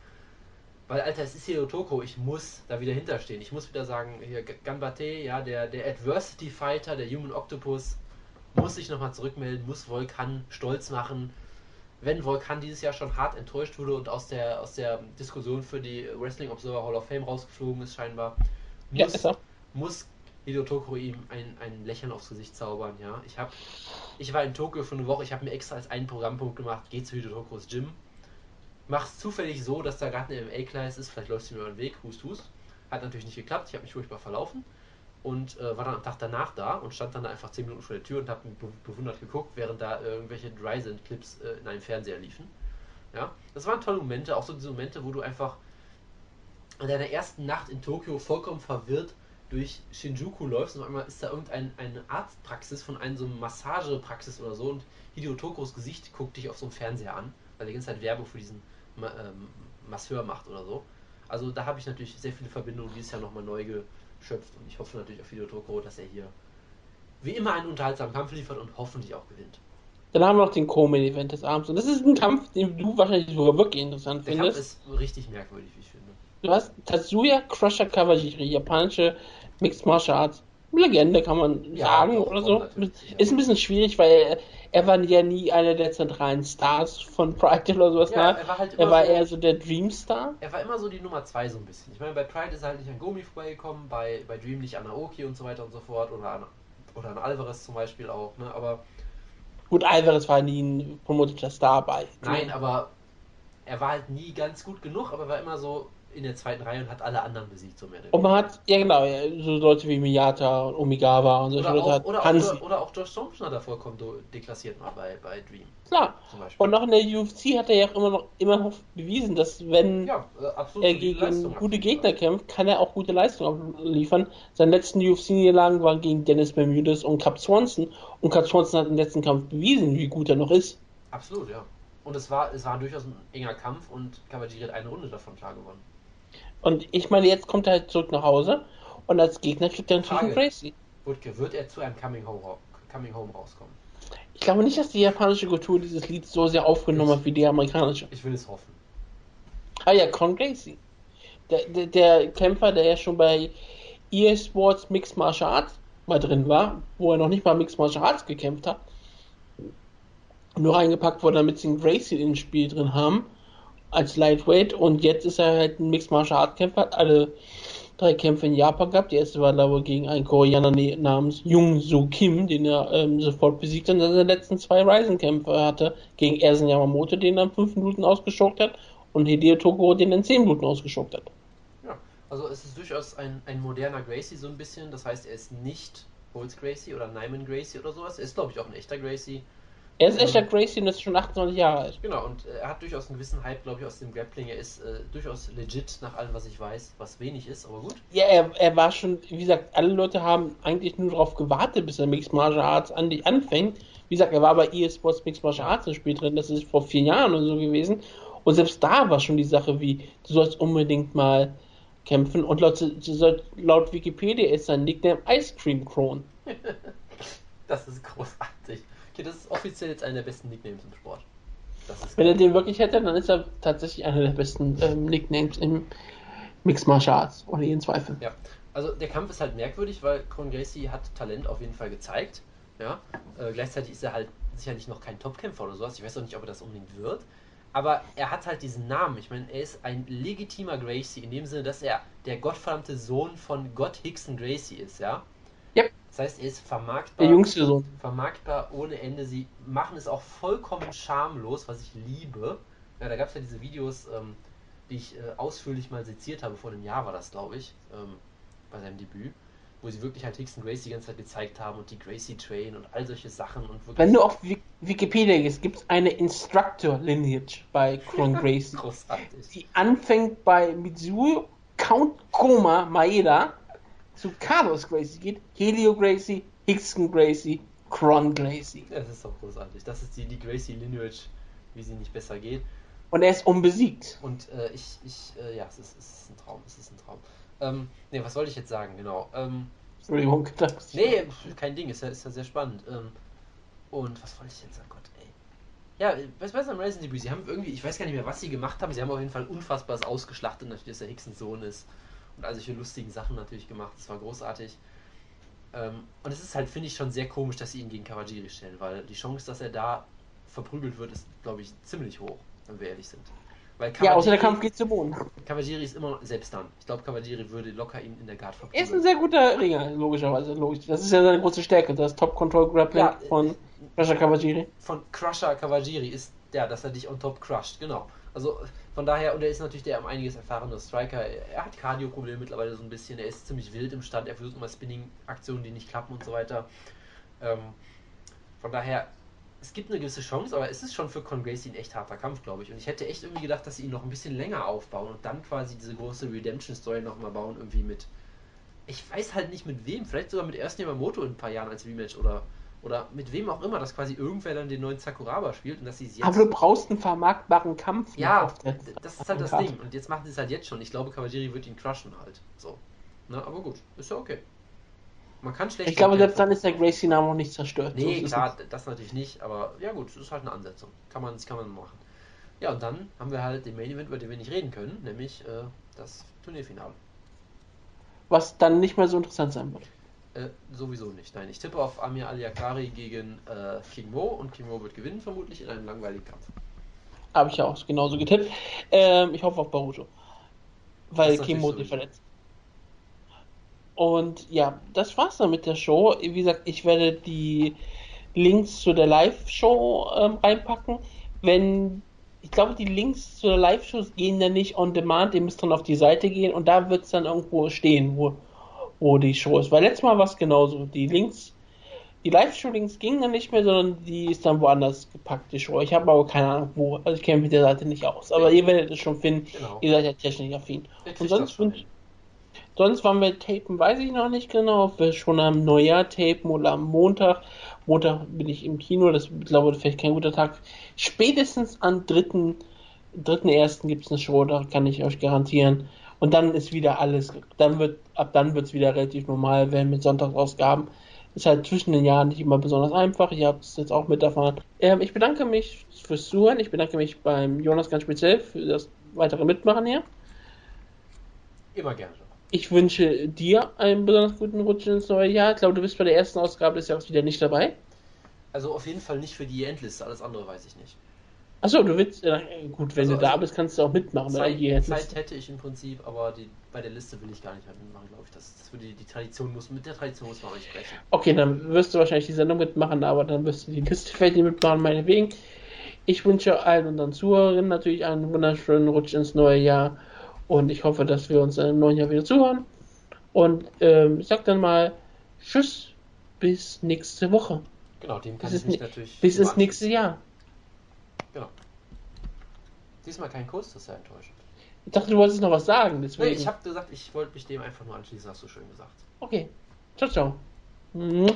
Weil, Alter, es ist hier Toko. Ich muss da wieder hinterstehen. Ich muss wieder sagen, hier Gambate, ja, der, der Adversity-Fighter, der Human Octopus, muss sich nochmal zurückmelden, muss Volkan stolz machen. Wenn Volkan dieses Jahr schon hart enttäuscht wurde und aus der, aus der Diskussion für die Wrestling Observer Hall of Fame rausgeflogen ist, scheinbar, Ja, muss, er. muss Hideo Tokoro ihm ein, ein Lächeln aufs Gesicht zaubern, ja. Ich hab, ich war in Tokio für eine Woche, ich habe mir extra als einen Programmpunkt gemacht, geh zu Hideo Tokoros Gym. Mach's zufällig so, dass da gerade eine MA-Class ist, vielleicht läufst du mir über den Weg, hust, hust. Hat natürlich nicht geklappt, ich habe mich furchtbar verlaufen und äh, war dann am Tag danach da und stand dann da einfach 10 Minuten vor der Tür und habe be bewundert geguckt, während da irgendwelche Dryzen-Clips äh, in einem Fernseher liefen. Ja, das waren tolle Momente, auch so diese Momente, wo du einfach an deiner ersten Nacht in Tokio vollkommen verwirrt durch Shinjuku läufst und auf einmal ist da irgendeine eine Arztpraxis von einem so Massagepraxis oder so und Hideo Tokoros Gesicht guckt dich auf so einem Fernseher an, weil die ganze Zeit Werbung für diesen ähm, Masseur macht oder so. Also da habe ich natürlich sehr viele Verbindungen dieses Jahr nochmal neu geschöpft und ich hoffe natürlich auf Hideo Tokoro, dass er hier wie immer einen unterhaltsamen Kampf liefert und hoffentlich auch gewinnt. Dann haben wir noch den Co-Main-Event des Abends. Und das ist ein Kampf, den du wahrscheinlich sogar wirklich interessant Der Kampf findest. ist richtig merkwürdig, wie ich finde. Du hast Tatsuya Crusher Kawajiri, japanische Mixed Martial Arts. Legende kann man Ja, sagen doch, oder so. natürlich. Ist ein bisschen schwierig, weil er war ja nie einer der zentralen Stars von Pride oder sowas. Ja, ne? er war halt er war so- eher so der Dreamstar. Er war immer so die Nummer 2 so ein bisschen. Ich meine, bei Pride ist er halt nicht an Gomi vorbeigekommen, bei, bei Dream nicht an Naoki und so weiter und so fort oder an, oder an Alvarez zum Beispiel auch, ne? Aber Gut, Alvarez war nie ein promoteter Star bei. nein, aber er war halt nie ganz gut genug, aber war immer so in der zweiten Reihe und hat alle anderen besiegt, so mehr oder Und man hat, ja genau, so Leute wie Miyata und Omigawa und solche Oder Leute auch, hat oder, auch, Hansi. oder, auch Josh Thompson hat er vollkommen deklassiert mal bei, bei Dream Klar. zum Beispiel. Und noch in der UFC hat er ja auch immer noch, immer noch bewiesen, dass wenn ja, äh, er gegen Leistung gute Gegner Fall. kämpft, kann er auch gute Leistungen liefern. Seine letzten UFC-Niederlagen waren gegen Dennis Bermudez und Cap Swanson. Und Cap Swanson hat im letzten Kampf bewiesen, wie gut er noch ist. Absolut, ja. Und es war, es war durchaus ein enger Kampf und Kawajiri hat eine Runde davon klar gewonnen. Und ich meine, jetzt kommt er halt zurück nach Hause und als Gegner kriegt er natürlich einen. Gracie. Wutke, wird er zu einem Coming Home, Coming Home rauskommen? Ich glaube nicht, dass die japanische Kultur dieses Lied so sehr aufgenommen hat wie die amerikanische. Ich will es hoffen. Ah ja, Con Gracie. Der, der, der Kämpfer, der ja schon bei EA Sports Mixed Martial Arts mal drin war, wo er noch nicht mal Mixed Martial Arts gekämpft hat. Nur reingepackt wurde, damit sie einen Gracie ins Spiel drin haben. Als Lightweight. Und jetzt ist er halt ein Mixed Martial Arts Kämpfer. Hat alle drei Kämpfe in Japan gehabt. Die erste war glaube ich gegen einen Koreaner ne- namens Jung Soo Kim, den er ähm, sofort besiegt hat. Und dann seine letzten zwei Ryzen-Kämpfe hatte gegen Ersen Yamamoto, den er in fünf Minuten ausgeschockt hat. Und Hideo Tokoro, den er in zehn Minuten ausgeschockt hat. Ja, also es ist durchaus ein, ein moderner Gracie so ein bisschen. Das heißt, er ist nicht Holz Gracie oder Nyman Gracie oder sowas. Er ist, glaube ich, auch ein echter Gracie. Er ist echter Gracie und ist schon 28 Jahre alt. Genau, und äh, er hat durchaus einen gewissen Hype, glaube ich, aus dem Grappling. Er ist äh, durchaus legit nach allem, was ich weiß, was wenig ist, aber gut. Ja, er, er war schon, wie gesagt, alle Leute haben eigentlich nur darauf gewartet, bis er Mixed Martial Arts an die anfängt. Wie gesagt, er war bei EA Sports Mixed Martial Arts im Spiel drin, das ist vor vier Jahren oder so gewesen. Und selbst da war schon die Sache wie, du sollst unbedingt mal kämpfen. Und laut, laut Wikipedia ist sein Nickname Ice Cream Crone. Das ist großartig. Okay, das ist offiziell jetzt einer der besten Nicknames im Sport. Wenn er den wirklich hätte, dann ist er tatsächlich einer der besten ähm, Nicknames im Mixed Martial Arts, ohne jeden Zweifel. Ja, also der Kampf ist halt merkwürdig, weil Con Gracie hat Talent auf jeden Fall gezeigt. Ja, äh, gleichzeitig ist er halt sicherlich noch kein Topkämpfer oder sowas. Ich weiß auch nicht, ob er das unbedingt wird. Aber er hat halt diesen Namen. Ich meine, er ist ein legitimer Gracie in dem Sinne, dass er der gottverdammte Sohn von Gott Hickson Gracie ist, ja. Yep. Das heißt, er ist vermarktbar. Der jüngste Sohn. vermarktbar ohne Ende. Sie machen es auch vollkommen schamlos, was ich liebe. Ja, da gab es ja diese Videos, ähm, die ich äh, ausführlich mal seziert habe. Vor einem Jahr war das, glaube ich, ähm, bei seinem Debüt. Wo sie wirklich halt Hickson Gracie die ganze Zeit gezeigt haben und die Gracie Train und all solche Sachen und wirklich Wenn du auf Wik- Wikipedia gehst, gibt es eine Instructor Lineage bei Kron Gracie, großartig. die anfängt bei Mitsuo Count Koma Maeda zu Carlos Gracie geht, Helio Gracie, Hickson Gracie, Kron Gracie. Das ist doch großartig. Das ist die, die Gracie Lineage, wie sie nicht besser geht. Und er ist unbesiegt. Und äh, ich, ich, äh, ja, es ist, es ist ein Traum, es ist ein Traum. Ähm, ne, was wollte ich jetzt sagen, genau. Ähm, Entschuldigung, Nee, kein Ding, ist ja, ist ja sehr spannend. Ähm, und was wollte ich jetzt sagen? Gott, ey. Ja, was weiß am Resident Debüt? Sie haben irgendwie, ich weiß gar nicht mehr, was sie gemacht haben. Sie haben auf jeden Fall unfassbares ausgeschlachtet, natürlich, dass der Hicksens Sohn ist. Und all solche lustigen Sachen natürlich gemacht. Das war großartig. Ähm, und es ist halt, finde ich, schon sehr komisch, dass sie ihn gegen Kawajiri stellen, weil die Chance, dass er da verprügelt wird, ist, glaube ich, ziemlich hoch, wenn wir ehrlich sind. Weil Ja, außer der Kampf geht zu Boden. Kawajiri ist immer, selbst dann. Ich glaube, Kawajiri würde locker ihn in der Guard Er ist ein verprügeln. sehr guter Ringer, logischerweise. Logisch. Das ist ja seine große Stärke, das Top-Control-Grappling Ja, von Rasha Kawajiri. von Crusher Kawajiri ist der, dass er dich on top crusht, genau. Also von daher, und er ist natürlich der um einiges erfahrene Striker. Er hat Cardio-Probleme mittlerweile so ein bisschen, er ist ziemlich wild im Stand, er versucht immer Spinning-Aktionen, die nicht klappen und so weiter. Ähm, von daher, es gibt eine gewisse Chance, aber es ist schon für Con Gracie ein echt harter Kampf, glaube ich. Und ich hätte echt irgendwie gedacht, dass sie ihn noch ein bisschen länger aufbauen und dann quasi diese große Redemption-Story nochmal bauen, irgendwie mit. Ich weiß halt nicht mit wem, vielleicht sogar mit erst Yamamoto in ein paar Jahren als Rematch oder, oder mit wem auch immer, dass quasi irgendwer dann den neuen Sakuraba spielt und dass sie es jetzt. Aber du brauchst einen vermarktbaren Kampf. ja, das ist halt das. Ding. Und jetzt machen sie es halt jetzt schon. Ich glaube, Kawajiri wird ihn crushen halt. So. Na, aber gut, ist ja okay. Man kann schlecht. Ich glaube, selbst dann ist der Gracie-Name noch nicht zerstört. So Nee, es klar, das natürlich nicht, aber ja gut, das ist halt eine Ansetzung. Kann man, das kann man machen. Ja, und dann haben wir halt den Main Event, über den wir nicht reden können, nämlich äh, das Turnierfinale. Was dann nicht mehr so interessant sein wird. Äh, sowieso nicht. Nein, ich tippe auf Amir Aliakari gegen äh, King Mo und King Mo wird gewinnen, vermutlich in einem langweiligen Kampf. Habe ich ja auch genauso getippt. Ähm, ich hoffe auf Baruto. Weil Kimo natürlich sich verletzt. Und ja, das war's dann mit der Show. Wie gesagt, ich werde die Links zu der Live-Show ähm, reinpacken. Wenn ich glaube, die Links zu der Live-Shows gehen dann nicht on demand, ihr müsst dann auf die Seite gehen und da wird es dann irgendwo stehen, wo, wo die Show ist. Weil letztes Mal war es genauso. Die Links, die Live-Show-Links gingen dann nicht mehr, sondern die ist dann woanders gepackt, die Show. Ich habe aber keine Ahnung wo. Also ich kenne mich mit der Seite nicht aus. Aber ihr werdet es schon finden. Genau. Ihr seid ja technisch affin. Und sonst, schon wünsch- hin? sonst waren wir tapen, weiß ich noch nicht genau, ob wir schon am Neujahr tapen oder am Montag. Montag bin ich im Kino, das glaube ich vielleicht kein guter Tag. Spätestens am dritten, dritten ersten gibt es eine Show, da kann ich euch garantieren. Und dann ist wieder alles, dann wird, ab dann wird es wieder relativ normal werden mit Sonntagsausgaben. Ist halt zwischen den Jahren nicht immer besonders einfach. Ich habe es jetzt auch mit erfahren. Ähm, ich bedanke mich fürs Zuhören. Ich bedanke mich beim Jonas ganz speziell für das weitere Mitmachen hier. Immer gerne. Ich wünsche dir einen besonders guten Rutsch ins neue Jahr. Ich glaube, du bist bei der ersten Ausgabe des Jahres wieder nicht dabei. Also auf jeden Fall nicht für die Endliste, alles andere weiß ich nicht. Achso, du willst. Äh, gut, wenn Also- du da also- bist, kannst du auch mitmachen. Zeit, der Zeit hätte ich im Prinzip, aber die, bei der Liste will ich gar nicht mehr mitmachen, glaube ich. Das, das würde die, die Tradition muss, mit der Tradition muss man auch nicht brechen. Okay, dann wirst du wahrscheinlich die Sendung mitmachen, aber dann wirst du die Liste vielleicht nicht mitmachen, meinetwegen. Ich wünsche allen unseren Zuhörern natürlich einen wunderschönen Rutsch ins neue Jahr und ich hoffe, dass wir uns im neuen Jahr wieder zuhören. Und ähm, ich sag dann mal Tschüss, bis nächste Woche. Genau, dem kann Bis ich mich natürlich. Bis ins nächste Jahr. Genau. Diesmal kein Kuss, das ist ja enttäuschend. Ich dachte, du wolltest noch was sagen, Nee, deswegen. ich habe gesagt, ich wollte mich dem einfach nur anschließen, hast du schön gesagt. Okay. Ciao, ciao. Mhm.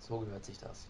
So gehört sich das.